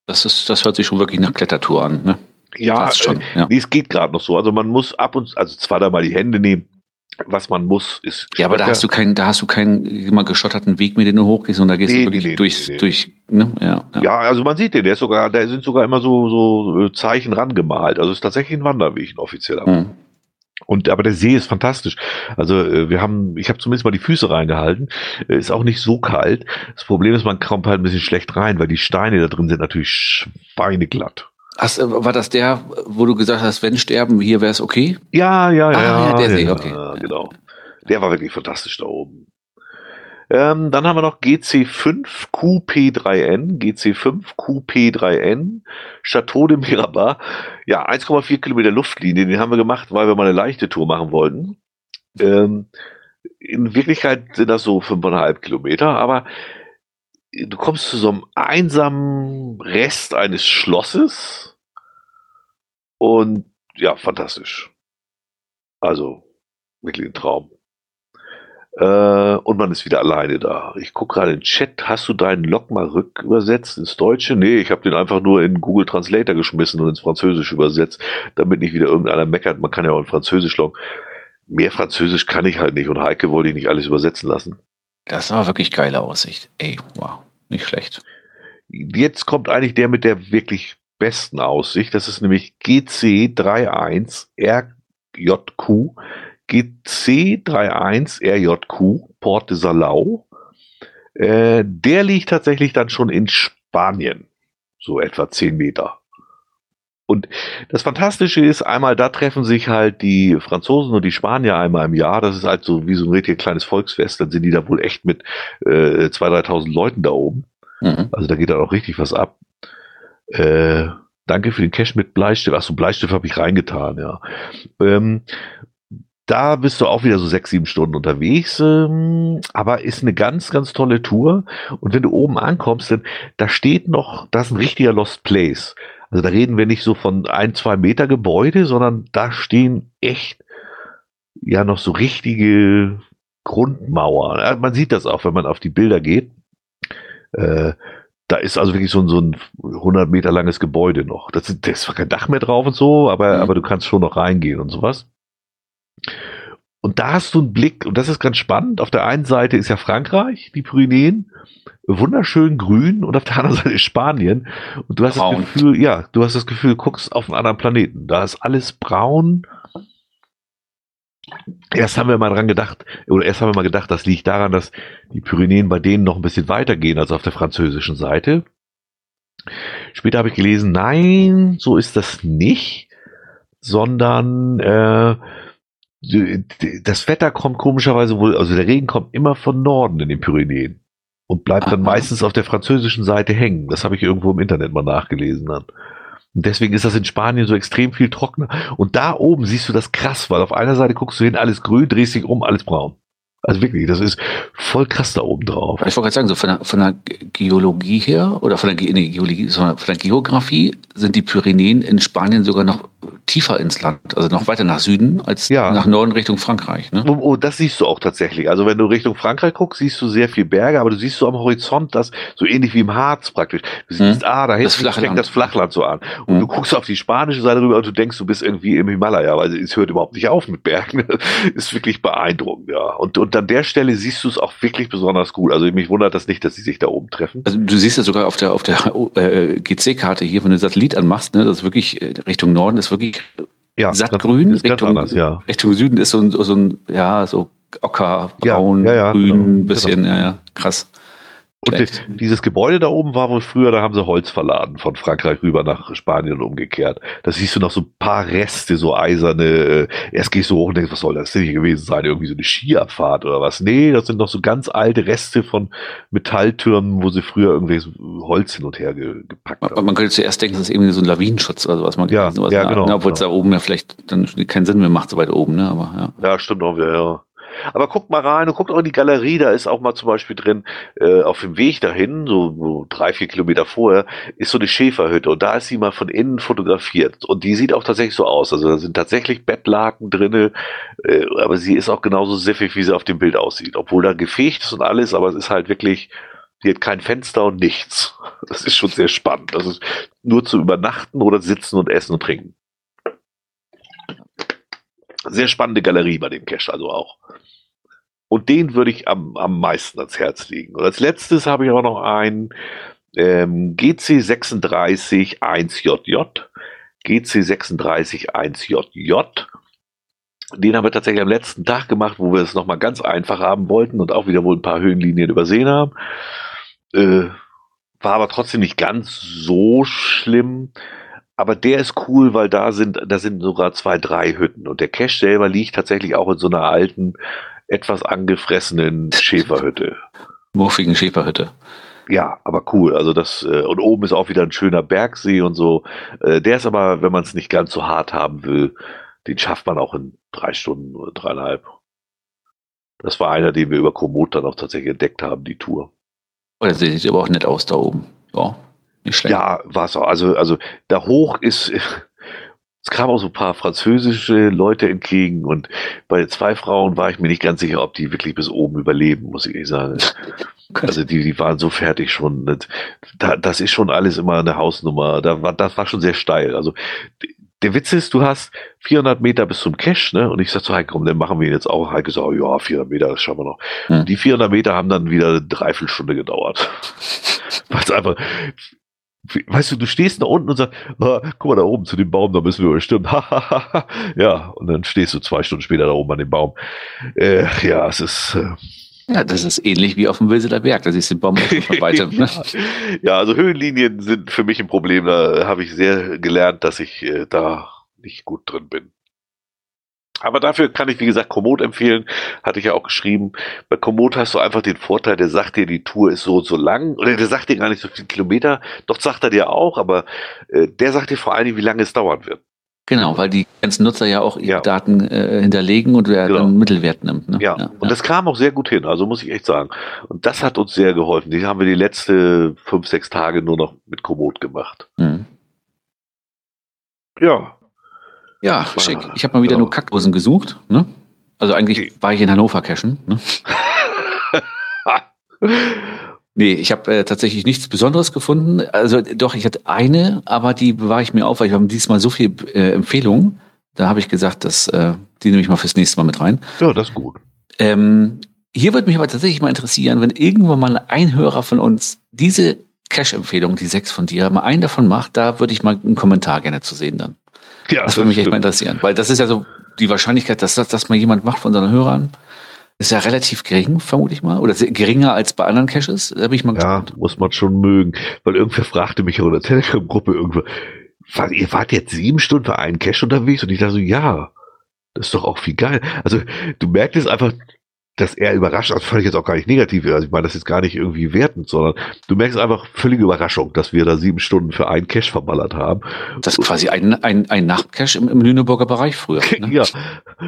Das ist, das hört sich schon wirklich nach Klettertour an, ne? Ja, schon, äh, ja. Nee, es geht gerade noch so. Also man muss ab und also zwar da mal die Hände nehmen, was man muss, ist. Ja, aber da hast du keinen, da hast du keinen immer geschotterten Weg, mit dem du hochgehst, und da gehst nee, du wirklich nee, durchs, nee, durch, ne? Ja, ja. ja, also man sieht den, der ist sogar, da sind sogar immer so, so äh, Zeichen rangemalt. Also es ist tatsächlich ein Wanderweg, ein offizieller. Mhm. Und aber der See ist fantastisch. Also äh, wir haben, ich habe zumindest mal die Füße reingehalten. Äh, ist auch nicht so kalt. Das Problem ist, man kommt halt ein bisschen schlecht rein, weil die Steine da drin sind natürlich schweineglatt. Hast, äh, war das der, wo du gesagt hast, wenn sterben, hier wäre es okay? Ja, ja, ah, ja. ja, der See, okay. Ja, genau. Der war wirklich fantastisch da oben. Ähm, dann haben wir noch GC5QP3N, GC5QP3N, Chateau de Mirabat. Ja, 1,4 Kilometer Luftlinie, den haben wir gemacht, weil wir mal eine leichte Tour machen wollten. Ähm, in Wirklichkeit sind das so 5,5 Kilometer, aber du kommst zu so einem einsamen Rest eines Schlosses und ja, fantastisch. Also, wirklich ein Traum. Äh, und man ist wieder alleine da. Ich gucke gerade in den Chat. Hast du deinen Log mal rückübersetzt ins Deutsche? Nee, ich habe den einfach nur in Google Translator geschmissen und ins Französische übersetzt, damit nicht wieder irgendeiner meckert. Man kann ja auch in Französisch loggen. Mehr Französisch kann ich halt nicht und Heike wollte ich nicht alles übersetzen lassen. Das war wirklich geile Aussicht. Ey, wow, nicht schlecht. Jetzt kommt eigentlich der mit der wirklich besten Aussicht. Das ist nämlich GC31RJQ. GC31RJQ, Port de Salau. Äh, der liegt tatsächlich dann schon in Spanien. So etwa 10 Meter. Und das Fantastische ist, einmal da treffen sich halt die Franzosen und die Spanier einmal im Jahr. Das ist halt so wie so ein richtig kleines Volksfest. Dann sind die da wohl echt mit äh, 2.000, 3.000 Leuten da oben. Mhm. Also da geht dann auch richtig was ab. Äh, danke für den Cash mit Bleistift. Achso, Bleistift habe ich reingetan, ja. Ähm, da bist du auch wieder so sechs, sieben Stunden unterwegs, ähm, aber ist eine ganz, ganz tolle Tour. Und wenn du oben ankommst, dann da steht noch, das ist ein richtiger Lost Place. Also da reden wir nicht so von ein, zwei Meter Gebäude, sondern da stehen echt ja noch so richtige Grundmauern. Man sieht das auch, wenn man auf die Bilder geht. Äh, da ist also wirklich so ein, so ein 100 Meter langes Gebäude noch. Das, ist, da ist zwar kein Dach mehr drauf und so, aber, mhm. aber du kannst schon noch reingehen und sowas. Und da hast du einen Blick, und das ist ganz spannend. Auf der einen Seite ist ja Frankreich, die Pyrenäen, wunderschön grün, und auf der anderen Seite ist Spanien. Und du hast braun. das Gefühl, ja, du hast das Gefühl, du guckst auf einen anderen Planeten. Da ist alles braun. Erst haben wir mal dran gedacht, oder erst haben wir mal gedacht, das liegt daran, dass die Pyrenäen bei denen noch ein bisschen weiter gehen als auf der französischen Seite. Später habe ich gelesen, nein, so ist das nicht, sondern äh, das Wetter kommt komischerweise wohl, also der Regen kommt immer von Norden in den Pyrenäen und bleibt Aha. dann meistens auf der französischen Seite hängen. Das habe ich irgendwo im Internet mal nachgelesen dann. Und deswegen ist das in Spanien so extrem viel trockener. Und da oben siehst du das krass, weil auf einer Seite guckst du hin, alles grün, drehst dich um, alles braun. Also wirklich, das ist voll krass da oben drauf. Ich wollte gerade sagen, so von der, von der Geologie her oder von der, nee, Geologie, sondern von der Geografie sind die Pyrenäen in Spanien sogar noch tiefer ins Land, also noch weiter nach Süden als ja. nach Norden Richtung Frankreich. Ne? Oh, oh, das siehst du auch tatsächlich. Also wenn du Richtung Frankreich guckst, siehst du sehr viel Berge, aber du siehst so am Horizont das so ähnlich wie im Harz praktisch. Du siehst, hm. ah, da hinten fängt das Flachland so an. Und hm. du guckst auf die spanische Seite rüber und du denkst, du bist irgendwie im Himalaya, weil es hört überhaupt nicht auf mit Bergen. ist wirklich beeindruckend, ja. Und, und an der Stelle siehst du es auch wirklich besonders gut. Also mich wundert das nicht, dass sie sich da oben treffen. Also du siehst ja sogar auf der auf der äh, GC-Karte hier, wenn du Satellit anmachst, ne, das ist wirklich äh, Richtung Norden ist wirklich ja, sattgrün. Richtung, anders, ja. Richtung Süden ist so ein, so ein ja, so ocker, braun, ja, ja, grün, genau, bisschen, genau. ja, ja, krass. Und Vielleicht. dieses Gebäude da oben war wohl früher, da haben sie Holz verladen von Frankreich rüber nach Spanien und umgekehrt. Da siehst du noch so ein paar Reste, so eiserne. Äh, erst gehst du hoch und denkst, was soll das denn hier gewesen sein? Irgendwie so eine Skiabfahrt oder was? Nee, das sind noch so ganz alte Reste von Metalltürmen, wo sie früher irgendwelches Holz hin und her ge gepackt haben. Man, könnte zuerst denken, das ist irgendwie so ein Lawinenschutz oder sowas. Man ja, ja, genau. Obwohl es genau. da oben ja vielleicht dann keinen Sinn mehr macht, so weit oben, ne? Aber ja. Ja, stimmt auch wieder, ja. Aber guckt mal rein und guckt auch in die Galerie, da ist auch mal zum Beispiel drin, äh, auf dem Weg dahin, so, so drei, vier Kilometer vorher, ist so eine Schäferhütte und da ist sie mal von innen fotografiert. Und die sieht auch tatsächlich so aus. Also da sind tatsächlich Bettlaken drinne, äh, aber sie ist auch genauso siffig, wie sie auf dem Bild aussieht. Obwohl da gefegt ist und alles, aber es ist halt wirklich, die hat kein Fenster und nichts. Das ist schon sehr spannend. Das ist nur zu übernachten oder sitzen und essen und trinken. Sehr spannende Galerie bei dem Cache also auch. Und den würde ich am, am meisten ans Herz legen. Und als letztes habe ich auch noch einen ähm, GC36 1JJ. GC36 1JJ. Den haben wir tatsächlich am letzten Tag gemacht, wo wir es nochmal ganz einfach haben wollten und auch wieder wohl ein paar Höhenlinien übersehen haben. Äh, war aber trotzdem nicht ganz so schlimm. Aber der ist cool, weil da sind, da sind sogar zwei, drei Hütten. Und der Cache selber liegt tatsächlich auch in so einer alten etwas angefressenen Schäferhütte. Muffigen Schäferhütte. Ja, aber cool. Also das, äh, und oben ist auch wieder ein schöner Bergsee und so. Äh, der ist aber, wenn man es nicht ganz so hart haben will, den schafft man auch in drei Stunden oder dreieinhalb. Das war einer, den wir über Komoot dann auch tatsächlich entdeckt haben, die Tour. Oh, der sieht aber auch nett aus da oben. Ja, nicht schlecht. Ja, war es auch. Also, also da hoch ist, es kamen auch so ein paar französische Leute entgegen und bei zwei Frauen war ich mir nicht ganz sicher, ob die wirklich bis oben überleben, muss ich sagen. Also die, die waren so fertig schon. Das, das ist schon alles immer eine Hausnummer. Da war, das war schon sehr steil. Also der Witz ist, du hast 400 Meter bis zum Cache, ne? Und ich sag so, Heike, komm, dann machen wir ihn jetzt auch. Heike sagt, ja, 400 Meter, das schaffen wir noch. Hm. Die 400 Meter haben dann wieder eine Dreiviertelstunde gedauert. Weil es einfach, weißt du, du stehst da unten und sagst, ah, guck mal da oben zu dem Baum, da müssen wir bestimmt. ja, und dann stehst du zwei Stunden später da oben an dem Baum. Äh, ja, es ist. Äh, ja, das ist ähnlich wie auf dem Wilseler Berg, da siehst du den Baum von weitem. Ne? ja, also Höhenlinien sind für mich ein Problem. Da habe ich sehr gelernt, dass ich äh, da nicht gut drin bin. Aber dafür kann ich, wie gesagt, Komoot empfehlen. Hatte ich ja auch geschrieben. Bei Komoot hast du einfach den Vorteil, der sagt dir, die Tour ist so und so lang. Oder der sagt dir gar nicht so viele Kilometer. Doch sagt er dir auch, aber äh, der sagt dir vor allen Dingen, wie lange es dauern wird. Genau, weil die ganzen Nutzer ja auch ihre ja. Daten äh, hinterlegen und wer genau. dann Mittelwert nimmt. Ne? Ja. ja. und das kam auch sehr gut hin, also muss ich echt sagen. Und das hat uns sehr geholfen. Die haben wir die letzten fünf, sechs Tage nur noch mit Komoot gemacht. Mhm. Ja, ja, schick. Ich habe mal wieder genau. nur Kackdosen gesucht. Ne? Also eigentlich war ich in Hannover cashen. Ne? nee, ich habe äh, tatsächlich nichts Besonderes gefunden. Also doch, ich hatte eine, aber die bewahre ich mir auf, weil ich habe diesmal so viel äh, Empfehlungen. Da habe ich gesagt, dass äh, die nehme ich mal fürs nächste Mal mit rein. Ja, das ist gut. Ähm, hier würde mich aber tatsächlich mal interessieren, wenn irgendwann mal ein Hörer von uns diese Cash-Empfehlung, die sechs von dir, mal einen davon macht, da würde ich mal einen Kommentar gerne zu sehen dann. Ja, das würde mich echt mal interessieren, weil das ist ja so die Wahrscheinlichkeit, dass das dass mal jemand macht von seinen Hörern, ist ja relativ gering, vermute ich mal. Oder geringer als bei anderen Caches. Da bin ich mal Ja, gespannt. muss man schon mögen. Weil irgendwer fragte mich auch in der Telegram-Gruppe irgendwo, ihr wart jetzt sieben Stunden für einen Cache unterwegs? Und ich dachte so, ja, das ist doch auch viel geil. Also du merkst es einfach, dass er überrascht, also ich jetzt auch gar nicht negativ, also ich meine das jetzt gar nicht irgendwie wertend, sondern du merkst einfach völlige Überraschung, dass wir da sieben Stunden für einen Cash verballert haben. Das ist quasi ein, ein, ein Nachtcash im, im Lüneburger Bereich früher. Ne? ja,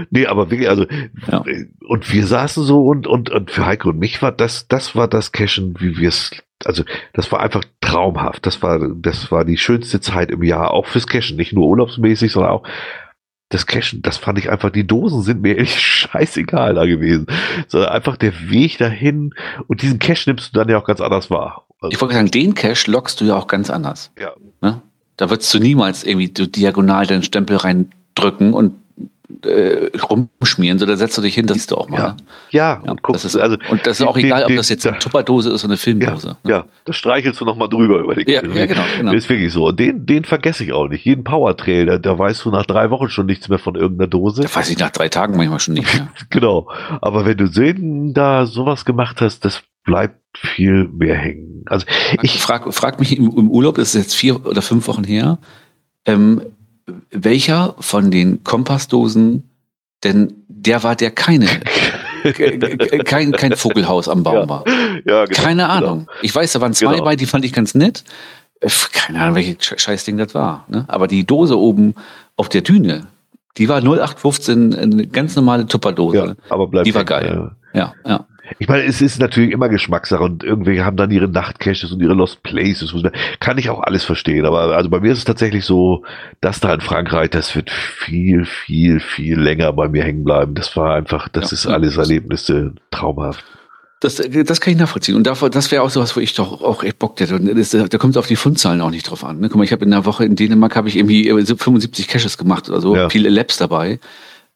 nee, aber wirklich, also ja. und wir saßen so und, und, und für Heike und mich war das, das war das Cashen, wie wir es also das war einfach traumhaft. Das war, das war die schönste Zeit im Jahr, auch fürs Cashen, nicht nur urlaubsmäßig, sondern auch das Cashen, das fand ich einfach, die Dosen sind mir echt scheißegal da gewesen. Sondern einfach der Weg dahin und diesen Cache nimmst du dann ja auch ganz anders wahr. Also ich wollte sagen, den Cache lockst du ja auch ganz anders. Ja. Ne? Da würdest du niemals irgendwie diagonal deinen Stempel reindrücken und äh, rumschmieren, sondern setzt du dich hin, das siehst du auch mal. Ja, ne? ja, ja und guckst, das ist, also, und das ist auch egal, ob das jetzt eine Tupperdose ist oder eine Filmdose. Ja, ne? ja das streichelst du nochmal drüber über den ja, ja, genau, genau. Ist wirklich so. Und den, den vergesse ich auch nicht. Jeden Powertrail, da, da weißt du nach drei Wochen schon nichts mehr von irgendeiner Dose. Da weiß ich nach drei Tagen manchmal schon nicht mehr. genau. Aber wenn du sehen, da sowas gemacht hast, das bleibt viel mehr hängen. Also ich frage frag mich im, im Urlaub, das ist jetzt vier oder fünf Wochen her, ähm, welcher von den Kompassdosen denn der war, der keine, kein, kein Vogelhaus am Baum ja. war. Ja, genau, keine genau. Ahnung. Genau. Ich weiß, da waren zwei genau. bei, die fand ich ganz nett. Keine Ahnung, welches Scheißding das war. Ne? Aber die Dose oben auf der Düne, die war 0815, eine ganz normale Tupperdose. Ja, aber bleibt die war geil. Ja, ja. Ich meine, es ist natürlich immer Geschmackssache und irgendwelche haben dann ihre Nachtcaches und ihre Lost Places. Kann ich auch alles verstehen. Aber also bei mir ist es tatsächlich so, dass da in Frankreich, das wird viel, viel, viel länger bei mir hängen bleiben. Das war einfach, das ja, ist alles Erlebnisse traumhaft. Das, das kann ich nachvollziehen. Und davor, das wäre auch sowas, wo ich doch auch echt Bock hätte. Und das, da kommt es auf die Fundzahlen auch nicht drauf an. Ne? Guck mal, ich habe in der Woche in Dänemark habe ich irgendwie 75 Caches gemacht oder so, ja. viele Labs dabei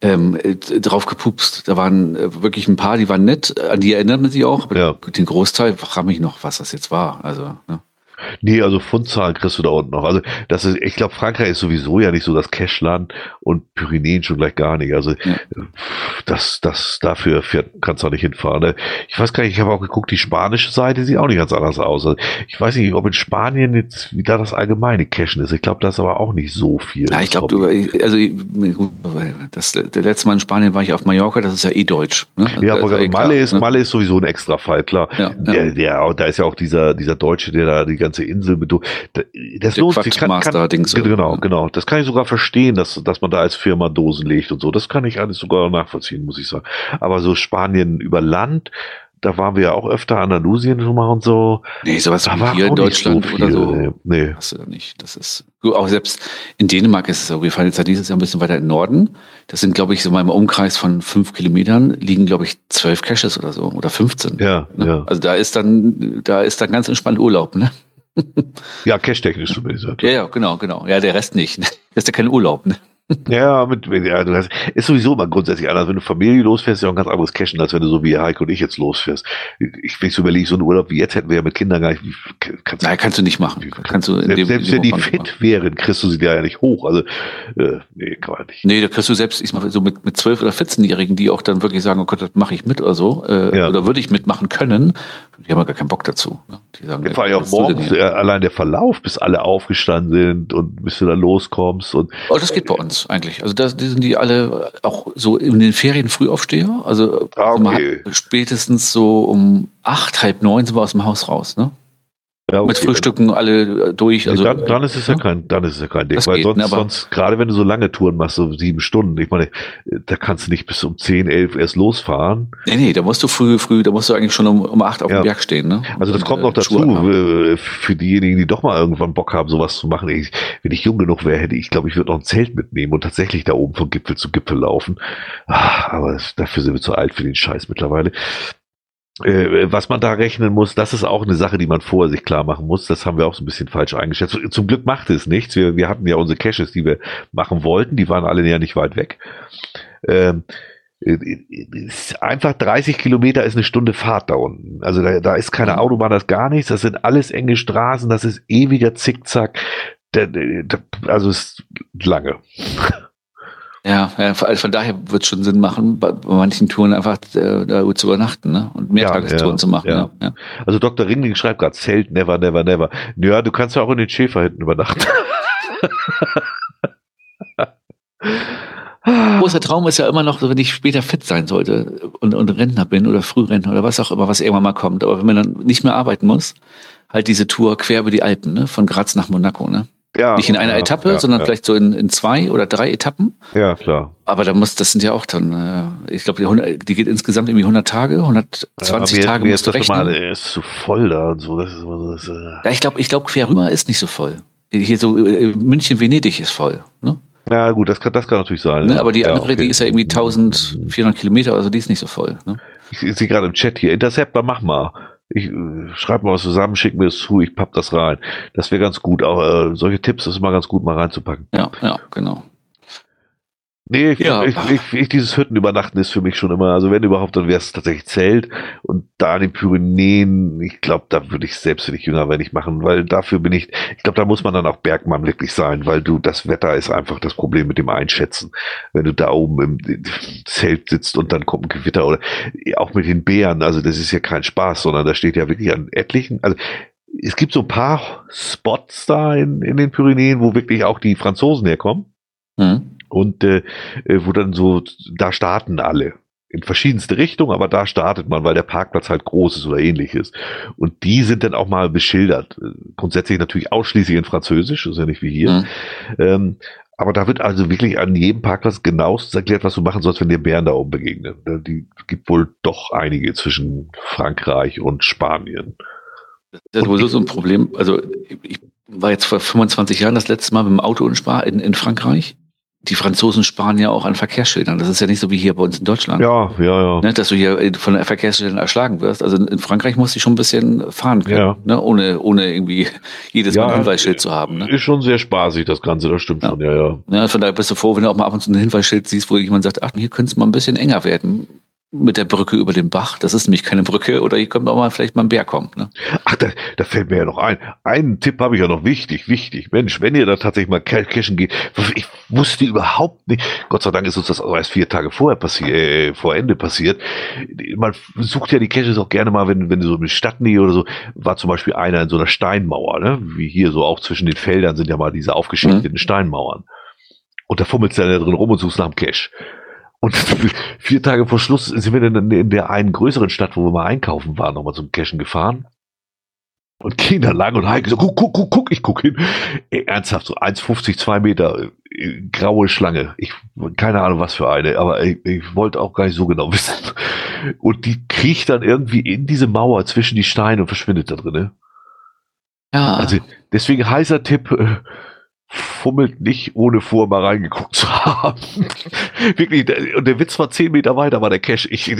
ähm, äh, drauf gepupst. Da waren äh, wirklich ein paar, die waren nett, an die erinnert man sich auch. Ja. Den Großteil frage mich noch, was das jetzt war. Also, ne? Nee, also Fundzahlen kriegst du da unten noch. Also das ist, ich glaube, Frankreich ist sowieso ja nicht so das Cashland und Pyrenäen schon gleich gar nicht. Also ja. das, das dafür fährt, kannst du auch nicht hinfahren. Ne? Ich weiß gar nicht, ich habe auch geguckt, die spanische Seite sieht auch nicht ganz anders aus. Also ich weiß nicht, ob in Spanien jetzt wie da das allgemeine Cashen ist. Ich glaube, das ist aber auch nicht so viel. Ja, ich glaube, du, also das, der letzte Mal in Spanien war ich auf Mallorca, das ist ja eh deutsch. Ne? Ja, aber ist Malle, ist, ne? Malle ist sowieso ein extra Fall, klar. Ja, ja. Der, der, da ist ja auch dieser, dieser Deutsche, der da die ganze Insel mit das Der lohnt sich. Kann, kann, genau, genau. Das kann ich sogar verstehen, dass, dass man da als Firma Dosen legt und so. Das kann ich alles sogar nachvollziehen, muss ich sagen. Aber so Spanien über Land, da waren wir ja auch öfter, Andalusien schon mal und so. Nee, sowas Da wie war hier auch in Deutschland so oder so. Nee, nee. Hast du da nicht. Das ist, auch selbst in Dänemark ist es so. Wir fahren jetzt ja dieses Jahr ein bisschen weiter in den Norden. Das sind, glaube ich, so mal im Umkreis von fünf Kilometern liegen, glaube ich, zwölf Caches oder so oder 15. Ja, Ne? ja. Also da ist dann, da ist dann ganz entspannt Urlaub, ne? Ja, cash-technisch zumindest. Ja, ja, genau, genau. Ja, der Rest nicht. Das ist ja kein Urlaub, ne? Ja, mit, ja, du hast, ist sowieso immer grundsätzlich anders. Wenn du Familie losfährst, ist ja auch ein ganz anderes Cashen, als wenn du so wie Heiko und ich jetzt losfährst. Ich, wenn ich so überlege, so einen Urlaub wie jetzt hätten wir ja mit Kindern gar nicht, wie, kannst Nein, kannst du nicht machen. Kannst du selbst, dem, selbst wenn die nicht machen. fit wären, kriegst du sie da ja nicht hoch. Also, äh, nee, kann man nicht. Nee, da kriegst du selbst, ich mache so mit, mit 12- oder 14-Jährigen, die auch dann wirklich sagen, oh Gott, das mache ich mit oder so, äh, Ja. oder würde ich mitmachen können, die haben ja gar keinen Bock dazu. Ne? Die sagen, Ja, vor allem auch morgens, äh, allein der Verlauf, bis alle aufgestanden sind und bis du dann loskommst und Oh, das geht bei uns eigentlich. Also das, die sind die alle auch so in den Ferien Frühaufsteher. Also Ah, okay. spätestens so um acht, halb neun sind wir aus dem Haus raus. Ne? Ja, Mit okay. Frühstücken alle äh, durch. Also, dann, dann ist es ja ja. kein, dann ist es ja kein Ding, Das weil geht, sonst, ne, sonst, gerade wenn du so lange Touren machst, so sieben Stunden, ich meine, äh, da kannst du nicht bis um 10, 11 erst losfahren. Nee, nee, da musst du früh, früh, da musst du eigentlich schon um, um acht auf Ja. dem Berg stehen. Ne? Also das Und, kommt äh, noch dazu, äh, für diejenigen, die doch mal irgendwann Bock haben, sowas zu machen. Ich, wenn ich jung genug wäre, hätte ich, glaube ich, würde noch ein Zelt mitnehmen und tatsächlich da oben von Gipfel zu Gipfel laufen. Ah, aber dafür sind wir zu alt für den Scheiß mittlerweile. Äh, was man da rechnen muss, das ist auch eine Sache, die man vorher sich klar machen muss. Das haben wir auch so ein bisschen falsch eingeschätzt. Zum Glück macht es nichts. Wir, wir hatten ja unsere Caches, die wir machen wollten. Die waren alle ja nicht weit weg. Ähm, äh, einfach 30 Kilometer ist eine Stunde Fahrt da unten. Also da, da ist keine Mhm. Autobahn, das ist gar nichts. Das sind alles enge Straßen, das ist ewiger Zickzack. Also es ist lange. Ja, ja von daher wird es schon Sinn machen, bei, manchen Touren einfach äh, da zu übernachten ne? und Mehrtagestouren ja, zu machen. ja. Ja. Ja. Also Dr. Ringling schreibt gerade Zelt, never, never, never. Ja, du kannst ja auch in den Schäfer hinten übernachten. Großer Traum ist ja immer noch, wenn ich später fit sein sollte und, und Rentner bin oder Frührentner oder was auch immer, was irgendwann mal kommt. Aber wenn man dann nicht mehr arbeiten muss, halt diese Tour quer über die Alpen, ne? von Graz nach Monaco. Ne? Ja, Nicht in einer ja, Etappe, ja, sondern vielleicht so in, in zwei oder drei Etappen. Ja, klar. Aber da muss, das sind ja auch dann, äh, ich glaube, die, 100 die geht insgesamt irgendwie 100 Tage, 120 ja, mir, Tage musst ist du rechnen. immer, er ist zu voll da und so. Das ist das, äh Ja, ich glaube, ich glaube, quer rüber ist nicht so voll. Hier so äh, München, Venedig ist voll. Ne? ja, gut, das kann, das kann natürlich sein. Ne? Aber die andere, okay. die ist ja irgendwie 1400 Kilometer, also die ist nicht so voll. Ne? Ich, ich sehe gerade im Chat hier, Interceptor, mach mal. Ich äh, schreib mal was zusammen, schick mir das zu, ich papp das rein. Das wäre ganz gut. Auch äh, solche Tipps ist immer ganz gut, mal reinzupacken. Ja, ja, genau. Nee, ich, Ja. ich, ich, ich, dieses Hüttenübernachten ist für mich schon immer, also wenn überhaupt, dann wäre es tatsächlich Zelt. Und da in den Pyrenäen, ich glaube, da würde ich selbst, wenn ich jünger wäre, nicht machen, weil dafür bin ich, ich glaube, da muss man dann auch Bergmann wirklich sein, weil du, das Wetter ist einfach das Problem mit dem Einschätzen. Wenn du da oben im, Zelt sitzt und dann kommt ein Gewitter oder auch mit den Bären, also das ist ja kein Spaß, sondern da steht ja wirklich an etlichen, also es gibt so ein paar Spots da in, in den Pyrenäen, wo wirklich auch die Franzosen herkommen Hm. Und äh, äh, wo dann so, da starten alle in verschiedenste Richtungen, aber da startet man, weil der Parkplatz halt groß ist oder ähnliches. Und die sind dann auch mal beschildert. Äh, Grundsätzlich natürlich ausschließlich in Französisch, ist ja nicht wie hier. Hm. Ähm, aber da wird also wirklich an jedem Parkplatz genauestens erklärt, was du machen sollst, wenn dir Bären da oben begegnen. Die gibt wohl doch einige zwischen Frankreich und Spanien. Das ist sowieso so ein Problem. Also ich war jetzt vor 25 Jahren das letzte Mal mit dem Auto in, Spa in, in Frankreich. Die Franzosen sparen ja auch an Verkehrsschildern. Das ist ja nicht so wie hier bei uns in Deutschland. Ja, ja, ja. Ne, dass du hier von den Verkehrsschildern erschlagen wirst. Also in Frankreich musst du schon ein bisschen fahren können, Ja. ne, ohne, ohne irgendwie jedes Mal Ja, ein Hinweisschild zu haben. Ne? Ist schon sehr spaßig, das Ganze, das stimmt Ja. schon, ja, ja. Ja, von daher bist du froh, wenn du auch mal ab und zu ein Hinweisschild siehst, wo jemand sagt, ach, hier könnte es mal ein bisschen enger werden mit der Brücke über den Bach. Das ist nämlich keine Brücke. Oder hier kommt auch mal vielleicht mal ein Bär kommt. Ne? Ach, da, da fällt mir ja noch ein. Einen Tipp habe ich ja noch wichtig, wichtig. Mensch, wenn ihr da tatsächlich mal ca- cashen geht, ich wusste überhaupt nicht, Gott sei Dank ist uns das auch erst vier Tage vorher passiert, äh, vor Ende passiert. Man sucht ja die Caches auch gerne mal, wenn, wenn du so eine Stadtnähe oder so, war zum Beispiel einer in so einer Steinmauer, ne? Wie hier so auch zwischen den Feldern sind ja mal diese aufgeschichteten Steinmauern. Und da fummelst du dann da drin rum und suchst nach dem Cache. Und vier Tage vor Schluss sind wir dann in der einen größeren Stadt, wo wir mal einkaufen waren, nochmal zum Cashen gefahren. und ging da lang und Heike so, guck, guck, guck, guck, ich guck hin. Ey, ernsthaft, so 1,50, 2 Meter, äh, graue Schlange. Ich, keine Ahnung, was für eine, aber ich, ich wollte auch gar nicht so genau wissen. Und die kriecht dann irgendwie in diese Mauer zwischen die Steine und verschwindet da drin. Ne? Ja. Also deswegen heißer Tipp, äh, fummelt nicht, ohne vorher mal reingeguckt zu haben. Wirklich, der, und der Witz war zehn Meter weiter, war der Cash. Ich,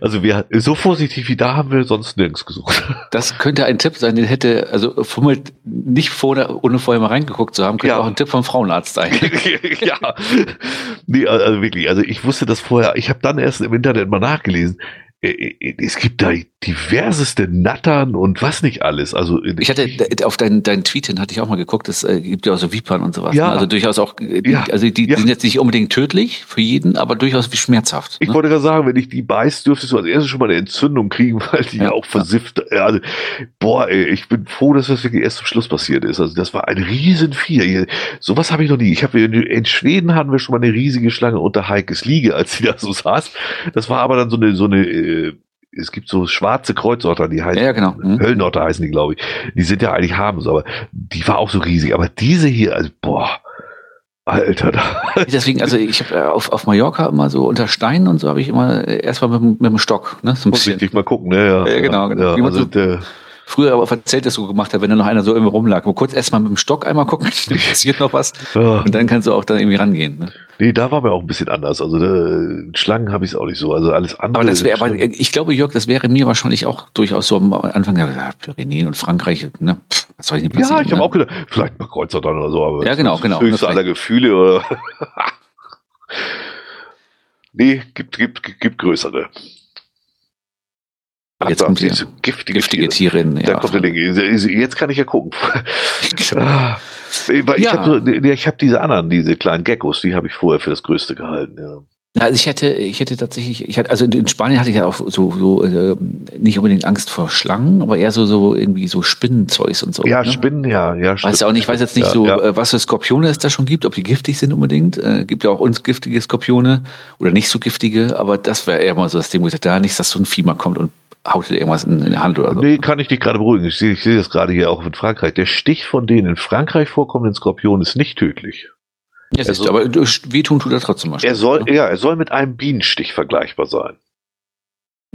also wir, so vorsichtig wie da haben wir sonst nirgends gesucht. Das könnte ein Tipp sein, den hätte, also fummelt nicht vorher, ohne vorher mal reingeguckt zu haben, könnte Ja. auch ein Tipp vom Frauenarzt sein. ja. Nee, also wirklich, also ich wusste das vorher, ich habe dann erst im Internet mal nachgelesen. Äh, äh, Es gibt da diverseste Nattern und was nicht alles. Also Ich hatte auf deinen, deinen Tweet hin hatte ich auch mal geguckt, es äh, gibt ja auch so Vipern und sowas. Ja. Ne? Also durchaus auch, äh, die, Ja. also die, die Ja. sind jetzt nicht unbedingt tödlich für jeden, aber durchaus wie schmerzhaft. Ich ne? wollte gerade sagen, wenn ich die beiß, dürftest du als erstes schon mal eine Entzündung kriegen, weil die ja, Ja. auch versifft. äh, Also, boah, ey, ich bin froh, dass das wirklich erst zum Schluss passiert ist. Also das war ein Riesenvieh. Sowas habe ich noch nie. Ich habe in, in Schweden hatten wir schon mal eine riesige Schlange unter Heikes Liege, als sie da so saß. Das war aber dann so eine, so eine, äh, es gibt so schwarze Kreuzotter, die heißen Ja, genau. Mhm. Höllenotter heißen die, glaube ich. Die sind ja eigentlich harmlos, aber die war auch so riesig. Aber diese hier, also boah, Alter, da, Deswegen, also ich habe äh, auf, auf Mallorca immer so unter Steinen und so habe ich immer äh, erstmal mit, dem- mit dem Stock, ne? So ein bisschen. vorsichtig mal gucken, ne? Ja, Ja, genau, genau. Ja, also so- der, Früher aber erzählt das so gemacht hat, wenn da noch einer so irgendwie rumlag. Aber kurz erstmal mit dem Stock einmal gucken, passiert noch was. Und dann kannst du auch da irgendwie rangehen. Ne? Nee, da war mir auch ein bisschen anders. Also äh, Schlangen habe ich es auch nicht so. Also alles andere. Aber das wäre, aber ich glaube, Jörg, das wäre mir wahrscheinlich auch durchaus so am Anfang ja, Pyrenäen und Frankreich, ne? Pff, was soll ich denn ja, passieren? ich habe ne? auch gedacht, vielleicht mal Kreuzer dann oder so. Aber Ja, genau, genau. Höchste aller Gefühle oder. nee, gibt, gibt, gibt größere. Jetzt da, kommt diese giftige, giftige Tiere. Tiere. Da kommt der. Jetzt kann ich ja gucken. Ah, ich Ja. habe so, hab diese anderen, diese kleinen Geckos, die habe ich vorher für das Größte gehalten. Ja. Also ich hätte, ich hätte tatsächlich, ich hatte, also in Spanien hatte ich ja auch so, so äh, nicht unbedingt Angst vor Schlangen, aber eher so, so irgendwie so Spinnenzeugs und so. Ja, ne? Spinnen, ja, ja. Weiß stimmt. ja auch nicht, ich weiß jetzt nicht ja, so, Ja. äh, was für Skorpione es da schon gibt, ob die giftig sind unbedingt. Äh, gibt ja auch uns giftige Skorpione oder nicht so giftige, aber das wäre eher mal so das Ding, wo ich dachte, da nicht, dass so ein Vieh mal kommt und haut dir irgendwas in, in die Hand oder so. Nee, kann ich dich gerade beruhigen. Ich sehe ich sehe das gerade hier auch in Frankreich. Der Stich von den in Frankreich vorkommenden Skorpionen ist nicht tödlich. Ja, siehst also- du, aber du- wehtun tut er trotzdem mal. Er soll, ne? ja, er soll mit einem Bienenstich vergleichbar sein.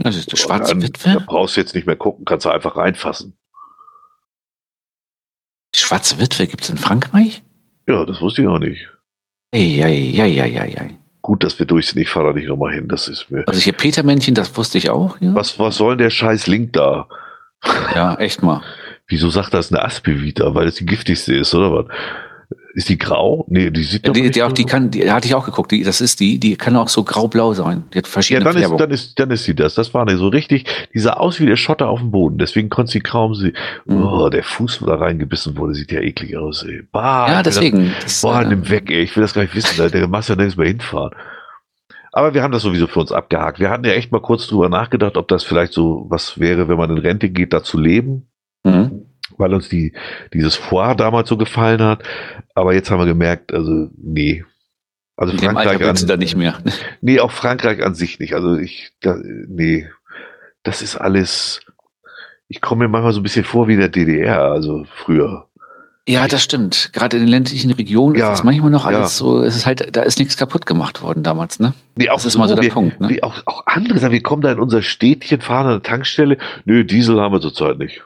Ja, siehst du, schwarze Da Witwe? brauchst du jetzt nicht mehr gucken, kannst du einfach reinfassen. Schwarze Witwe gibt's in Frankreich? Ja, das wusste ich auch nicht. Ey, ey, ey, ey. Gut, dass wir durch sind. Ich fahre da nicht nochmal hin. Das ist mir. Also hier Petermännchen, das wusste ich auch. Ja, Was, was soll denn der scheiß Link da? ja echt mal. Wieso sagt das eine Aspivita? Weil das die giftigste ist, oder was? Ist die grau? Nee, die sieht doch Die, nicht die, auch, die kann, die hatte ich auch geguckt. Die, das ist die, die kann auch so grau-blau sein. Die hat Ja, verschiedene dann ist, Färbungen. dann ist, dann ist sie das. Das war nicht so richtig. Die sah aus wie der Schotter auf dem Boden. Deswegen konnte sie kaum sehen. Mhm. Oh, der Fuß, wo da reingebissen wurde, sieht ja eklig aus, ey. Bah, ja, deswegen. Das, Das, boah, äh, nimm weg, ey. Ich will das gar nicht wissen. Da, der machst ja nirgends mehr hinfahren. Aber wir haben das sowieso für uns abgehakt. Wir hatten ja echt mal kurz drüber nachgedacht, ob das vielleicht so was wäre, wenn man in Rente geht, da zu leben. mhm. Weil uns die, dieses Foire damals so gefallen hat. Aber jetzt haben wir gemerkt, also, nee. Also In Frankreich du da an, nicht mehr. nee, auch Frankreich an sich nicht. Also ich, da, nee. Das ist alles, ich komme mir manchmal so ein bisschen vor wie der DDR, also früher. Ja, das stimmt. Gerade in den ländlichen Regionen Ja, ist es manchmal noch ja. alles so, es ist halt, da ist nichts kaputt gemacht worden damals, ne? Nee, Das ist mal so der wir, Punkt, ne? Auch, auch andere sagen, wir kommen da in unser Städtchen, fahren an eine Tankstelle. Nö, Diesel haben wir zurzeit nicht.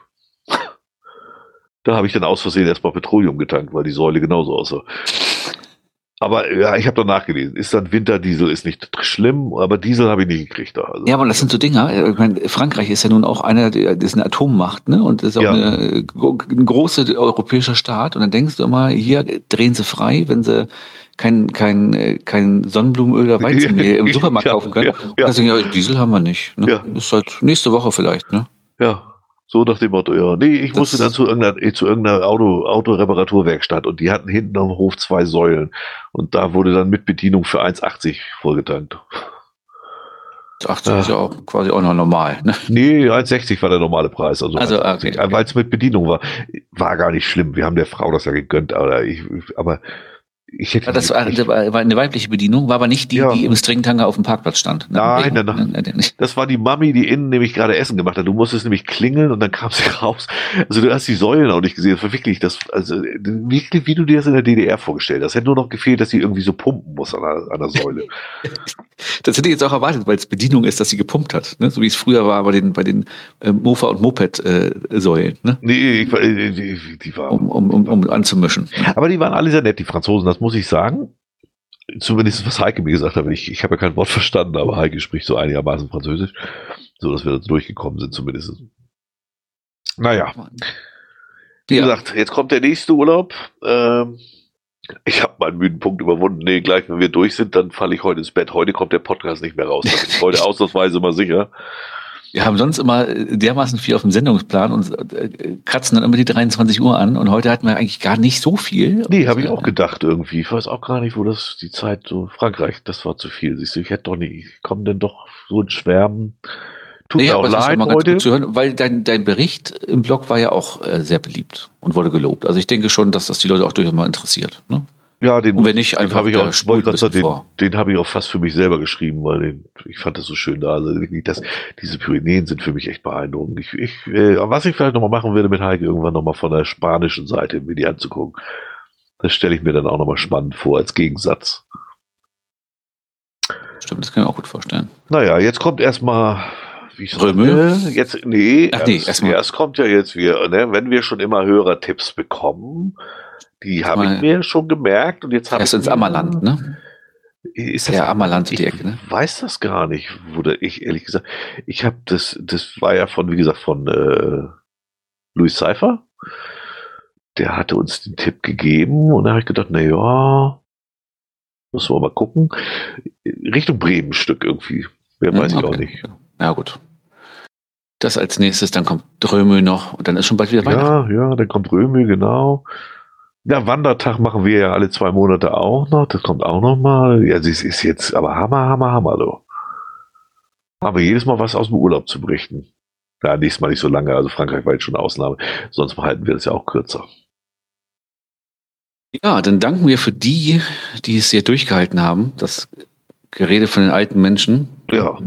Da habe ich dann aus Versehen erstmal Petroleum getankt, weil die Säule genauso aussah. Aber ja, ich habe da nachgelesen. Ist dann Winterdiesel, ist nicht schlimm, aber Diesel habe ich nicht gekriegt da. Also. Ja, aber das sind so Dinger. Ich meine, Frankreich ist ja nun auch einer, der ist eine Atommacht, ne? Und das ist auch Ja. eine, ein großer europäischer Staat. Und dann denkst du immer, hier drehen sie frei, wenn sie kein, kein, kein Sonnenblumenöl oder Weizenmehl im Supermarkt Ja, kaufen können. ja, Und ja. dann sagen, ja, Diesel haben wir nicht. Ne? Ja. Das ist halt nächste Woche vielleicht, ne? Ja, so nach dem Motto, ja. Nee, ich Das- musste dann zu irgendeiner, eh, zu irgendeiner Auto, Autoreparaturwerkstatt und die hatten hinten am Hof zwei Säulen. Und da wurde dann mit Bedienung für 1,80 vollgetankt. 80 ist ja auch quasi auch noch normal, ne? Nee, 1,60 war der normale Preis. Also, Also, 1,80. okay, okay. weil es mit Bedienung war. War gar nicht schlimm. Wir haben der Frau das ja gegönnt, aber ich, aber Ich hätte das war, war eine weibliche Bedienung, war aber nicht die, Ja. die im Stringtanger auf dem Parkplatz stand. Nein, nein. Das war die Mami, die innen nämlich gerade Essen gemacht hat. Du musstest nämlich klingeln und dann kam sie raus. Also du hast die Säulen auch nicht gesehen. Das war wirklich das, also wirklich, wie du dir das in der DDR vorgestellt hast. Hätte nur noch gefehlt, dass sie irgendwie so pumpen muss an der, an der Säule. Das hätte ich jetzt auch erwartet, weil es Bedienung ist, dass sie gepumpt hat. Ne? So wie es früher war bei den, bei den äh, Mofa- und Moped-Säulen, ne? nee, ich, äh, die, die war. um, um, um, um anzumischen. Aber die waren alle sehr nett, die Franzosen, das muss ich sagen. Zumindest was Heike mir gesagt hat. Ich, ich habe ja kein Wort verstanden, aber Heike spricht so einigermaßen Französisch, so dass wir da durchgekommen sind zumindest. Naja, wie Ja. gesagt, jetzt kommt der nächste Urlaub. Ähm, ich habe meinen müden Punkt überwunden. Nee, gleich, wenn wir durch sind, dann falle ich heute ins Bett. Heute kommt der Podcast nicht mehr raus. Da bin ich heute ausnahmsweise mal sicher. Wir haben sonst immer äh, dermaßen viel auf dem Sendungsplan und äh, kratzen dann immer die 23 Uhr an und heute hatten wir eigentlich gar nicht so viel. Nee, habe ich auch gedacht irgendwie. Ich weiß auch gar nicht, wo das die Zeit so. Frankreich, das war zu viel. Siehst du, ich hätte doch nicht. Ich komme denn doch so in Schwärmen. Tut Nee, mir aber auch leid mal ganz gut zu hören, weil dein, dein Bericht im Blog war ja auch äh, sehr beliebt und wurde gelobt. Also ich denke schon, dass das die Leute auch durchaus mal interessiert. Ne? Ja, den, Und wenn nicht, den habe ich auch, sagen, den, den habe ich auch fast für mich selber geschrieben, weil den, ich fand das so schön da. Also das, diese Pyrenäen sind für mich echt beeindruckend. Ich, ich, äh, was ich vielleicht nochmal machen würde mit Heike, irgendwann nochmal von der spanischen Seite mir die anzugucken. Das stelle ich mir dann auch nochmal spannend vor als Gegensatz. Stimmt, das kann ich mir auch gut vorstellen. Naja, jetzt kommt erstmal, wie ich sagte, jetzt, nee, Ach nee, erst, erstmal. erst kommt ja jetzt wir, ne, wenn wir schon immer Hörertipps bekommen, die habe ich mir schon gemerkt und jetzt habe ich ins Ammerland, ne? Ist das Ja, Ammerland, ich die Ecke, ne? weiß das gar nicht, wo der, ich ehrlich gesagt, ich habe das, das war ja von, wie gesagt, von äh, Louis Seifer. Der hatte uns den Tipp gegeben und da habe ich gedacht, na ja, müssen wir mal gucken. Richtung Bremen Stück irgendwie. Wer weiß ich Hm, auch okay. nicht. Ja, gut. Das als nächstes, dann kommt Drömel noch und dann ist schon bald wieder Weihnachten. Ja, ja, dann kommt Römel, genau. Ja, Wandertag machen wir ja alle zwei Monate auch noch. Das kommt auch noch mal. Ja, es ist jetzt aber Hammer, Hammer, Hammer, du. Haben wir jedes Mal was aus dem Urlaub zu berichten. Ja, nächstes Mal nicht so lange. Also Frankreich war jetzt schon eine Ausnahme. Sonst halten wir das ja auch kürzer. Ja, dann danken wir für die, die es hier durchgehalten haben. Das Gerede von den alten Menschen. Ja.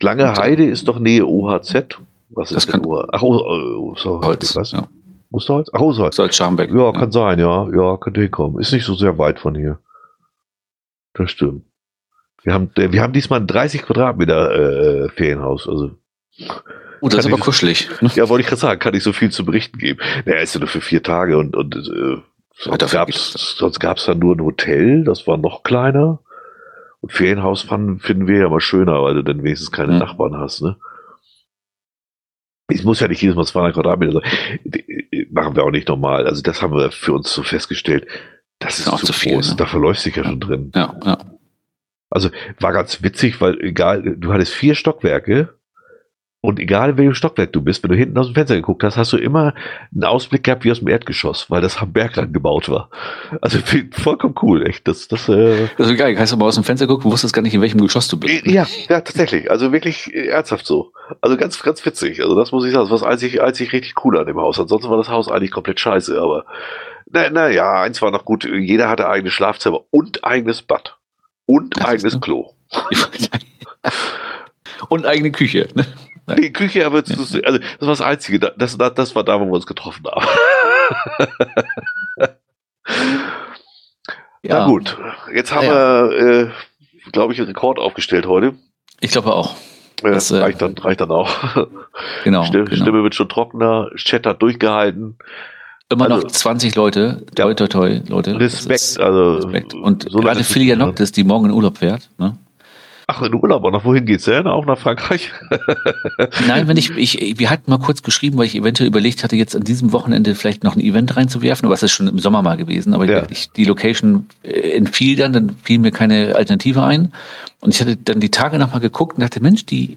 Lange Heide ist doch Nähe OHZ. Was Das ist denn OH? Ach, oh, oh, so, Holz. Was? Ja. Osterholz? Ach, Osterholz. So als Scharmbeck. Ja, kann sein, ja. Ja, könnte hinkommen. Ist nicht so sehr weit von hier. Das stimmt. Wir haben, äh, wir haben diesmal ein 30 Quadratmeter äh, Ferienhaus. Also, Oh, das ist aber kuschelig. ne? ja, wollte ich gerade sagen, kann ich so viel zu berichten geben. Naja, ist ja nur für vier Tage und, und äh, sonst sonst gab's dann nur ein Hotel, das war noch kleiner. Und Ferienhaus fanden, finden wir ja mal schöner, weil du dann wenigstens keine Mhm. Nachbarn hast, ne? Es muss ja nicht jedes Mal 200 Quadratmeter sein. Die- Machen wir auch nicht normal. Also das haben wir für uns so festgestellt. Das ist auch zu zu viel, groß. ne? Da verläuft sich ja schon drin. Ja, ja. War ganz witzig, weil egal, du hattest vier Stockwerke und egal in welchem Stockwerk du bist, wenn du hinten aus dem Fenster geguckt hast, hast du immer einen Ausblick gehabt wie aus dem Erdgeschoss, weil das am Bergrand gebaut war. Also vollkommen cool, echt. Das, das, äh, Das ist geil. Hast du mal aus dem Fenster geguckt, wusstest gar nicht, in welchem Geschoss du bist. ja, ja, tatsächlich. Also wirklich äh, ernsthaft so. Also ganz, ganz witzig. Also das muss ich sagen, das war das einzig, einzig richtig cool an dem Haus. Ansonsten war das Haus eigentlich komplett scheiße, aber na, na ja, eins war noch gut. Jeder hatte eigenes Schlafzimmer und eigenes Bad. Und Das eigenes. Klo. Und eigene Küche. Ne? Die Küche, aber das, also das war das Einzige. Das, das, das war da, wo wir uns getroffen haben. Ja, Na gut, jetzt haben Ja, wir, äh, glaube ich, einen Rekord aufgestellt heute. Ich glaube auch. Äh, Das, äh, reicht, dann, reicht dann auch. Genau. Stimme, genau. Stimme wird schon trockener, Chat hat durchgehalten. Immer noch also- 20 Leute. Toi, toi, toi, Leute. Respekt, ist- also. Respekt. Und so gerade ist es Philia schon dran. Noctis, die morgen in Urlaub fährt. Ne? Ach, in Urlaub auch noch. Wohin geht's denn? Auch nach Frankreich? Nein, wenn ich, ich, wir hatten mal kurz geschrieben, weil ich eventuell überlegt hatte, jetzt an diesem Wochenende vielleicht noch ein Event reinzuwerfen, aber es ist schon im Sommer mal gewesen. Aber Ja. ich, die Location äh, entfiel dann, dann fiel mir keine Alternative ein. Und ich hatte dann die Tage nochmal geguckt und dachte, Mensch, die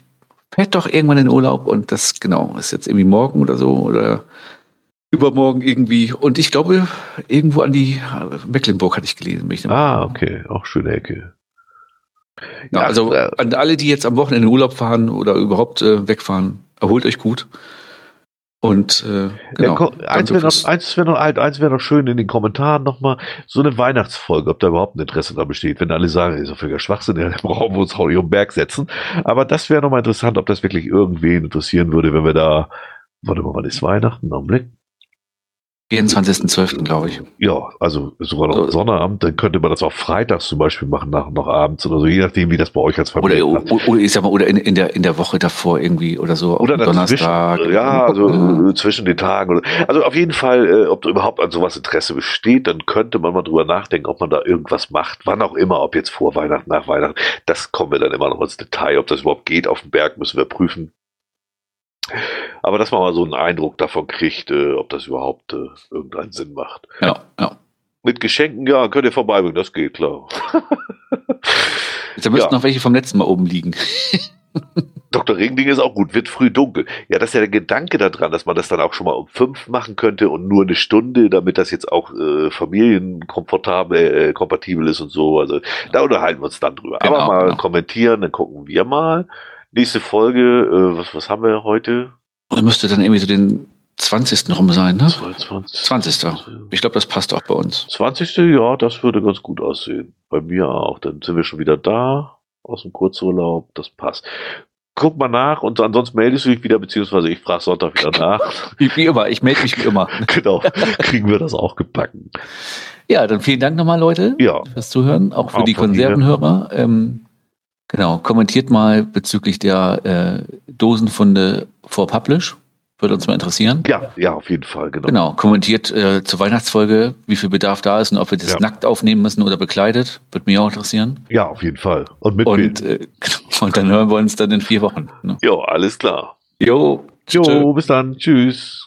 fährt doch irgendwann in Urlaub und das, genau, ist jetzt irgendwie morgen oder so oder übermorgen irgendwie. Und ich glaube, irgendwo an die äh, Mecklenburg hatte ich gelesen. Bin ich der ah, okay. Auch schöne Ecke. Ja, also äh, an alle, die jetzt am Wochenende in Urlaub fahren oder überhaupt äh, wegfahren, erholt euch gut. Und äh, genau. Ja, eins wäre noch, eins wär noch, eins wär noch schön in den Kommentaren nochmal so eine Weihnachtsfolge, ob da überhaupt ein Interesse da besteht. Wenn alle sagen, ist doch völliger Schwachsinn, dann brauchen wir uns auch nicht um den Berg setzen. Aber das wäre nochmal interessant, ob das wirklich irgendwen interessieren würde, wenn wir da, warte mal, wann ist Weihnachten? Augenblick. 24.12. glaube ich. Ja, also sogar noch so. Sonnabend, dann könnte man das auch freitags zum Beispiel machen, nach, noch abends oder so, je nachdem, wie das bei euch als Familie oder, oder, oder, ich sag mal, oder in, in, der, in der Woche davor irgendwie oder so. Oder Donnerstag. Ja, also ja. zwischen den Tagen. Oder, also auf jeden Fall, äh, ob überhaupt an sowas Interesse besteht, dann könnte man mal drüber nachdenken, ob man da irgendwas macht, wann auch immer, ob jetzt vor Weihnachten, nach Weihnachten. Das kommen wir dann immer noch ins Detail. Ob das überhaupt geht auf dem Berg, müssen wir prüfen. Aber dass man mal so einen Eindruck davon kriegt, äh, ob das überhaupt äh, irgendeinen Sinn macht. Ja, ja. Mit Geschenken, ja, könnt ihr vorbeibringen, das geht, klar. da müssten ja. noch welche vom letzten Mal oben liegen. Dr. Ringding ist auch gut, wird früh dunkel. Ja, das ist ja der Gedanke daran, dass man das dann auch schon mal um fünf machen könnte und nur eine Stunde, damit das jetzt auch äh, familienkomfortabel, äh, kompatibel ist und so. Also da unterhalten wir uns dann drüber. Genau, Aber mal genau. kommentieren, dann gucken wir mal. Nächste Folge, äh, was, was haben wir heute? Da müsste dann irgendwie so den 20. rum sein, ne? 22. 20. Ich glaube, das passt auch bei uns. 20. Ja, das würde ganz gut aussehen. Bei mir auch. Dann sind wir schon wieder da aus dem Kurzurlaub. Das passt. Guck mal nach und ansonsten meldest du dich wieder, beziehungsweise ich frage Sonntag wieder nach. wie, wie immer, ich melde mich wie immer. genau, kriegen wir das auch gebacken. Ja, dann vielen Dank nochmal, Leute, ja. fürs Zuhören, auch für auch die Konservenhörer. Ähm, Genau, kommentiert mal bezüglich der äh, Dosenfunde vor Publish. Würde uns mal interessieren. Ja, ja, auf jeden Fall, genau. Genau, kommentiert äh, zur Weihnachtsfolge, wie viel Bedarf da ist und ob wir das ja. nackt aufnehmen müssen oder bekleidet. Würde mich auch interessieren. Ja, auf jeden Fall. Und mit und, äh, und dann hören wir uns dann in vier Wochen. Ne? Jo, alles klar. Jo. Jo, bis dann. Tschüss.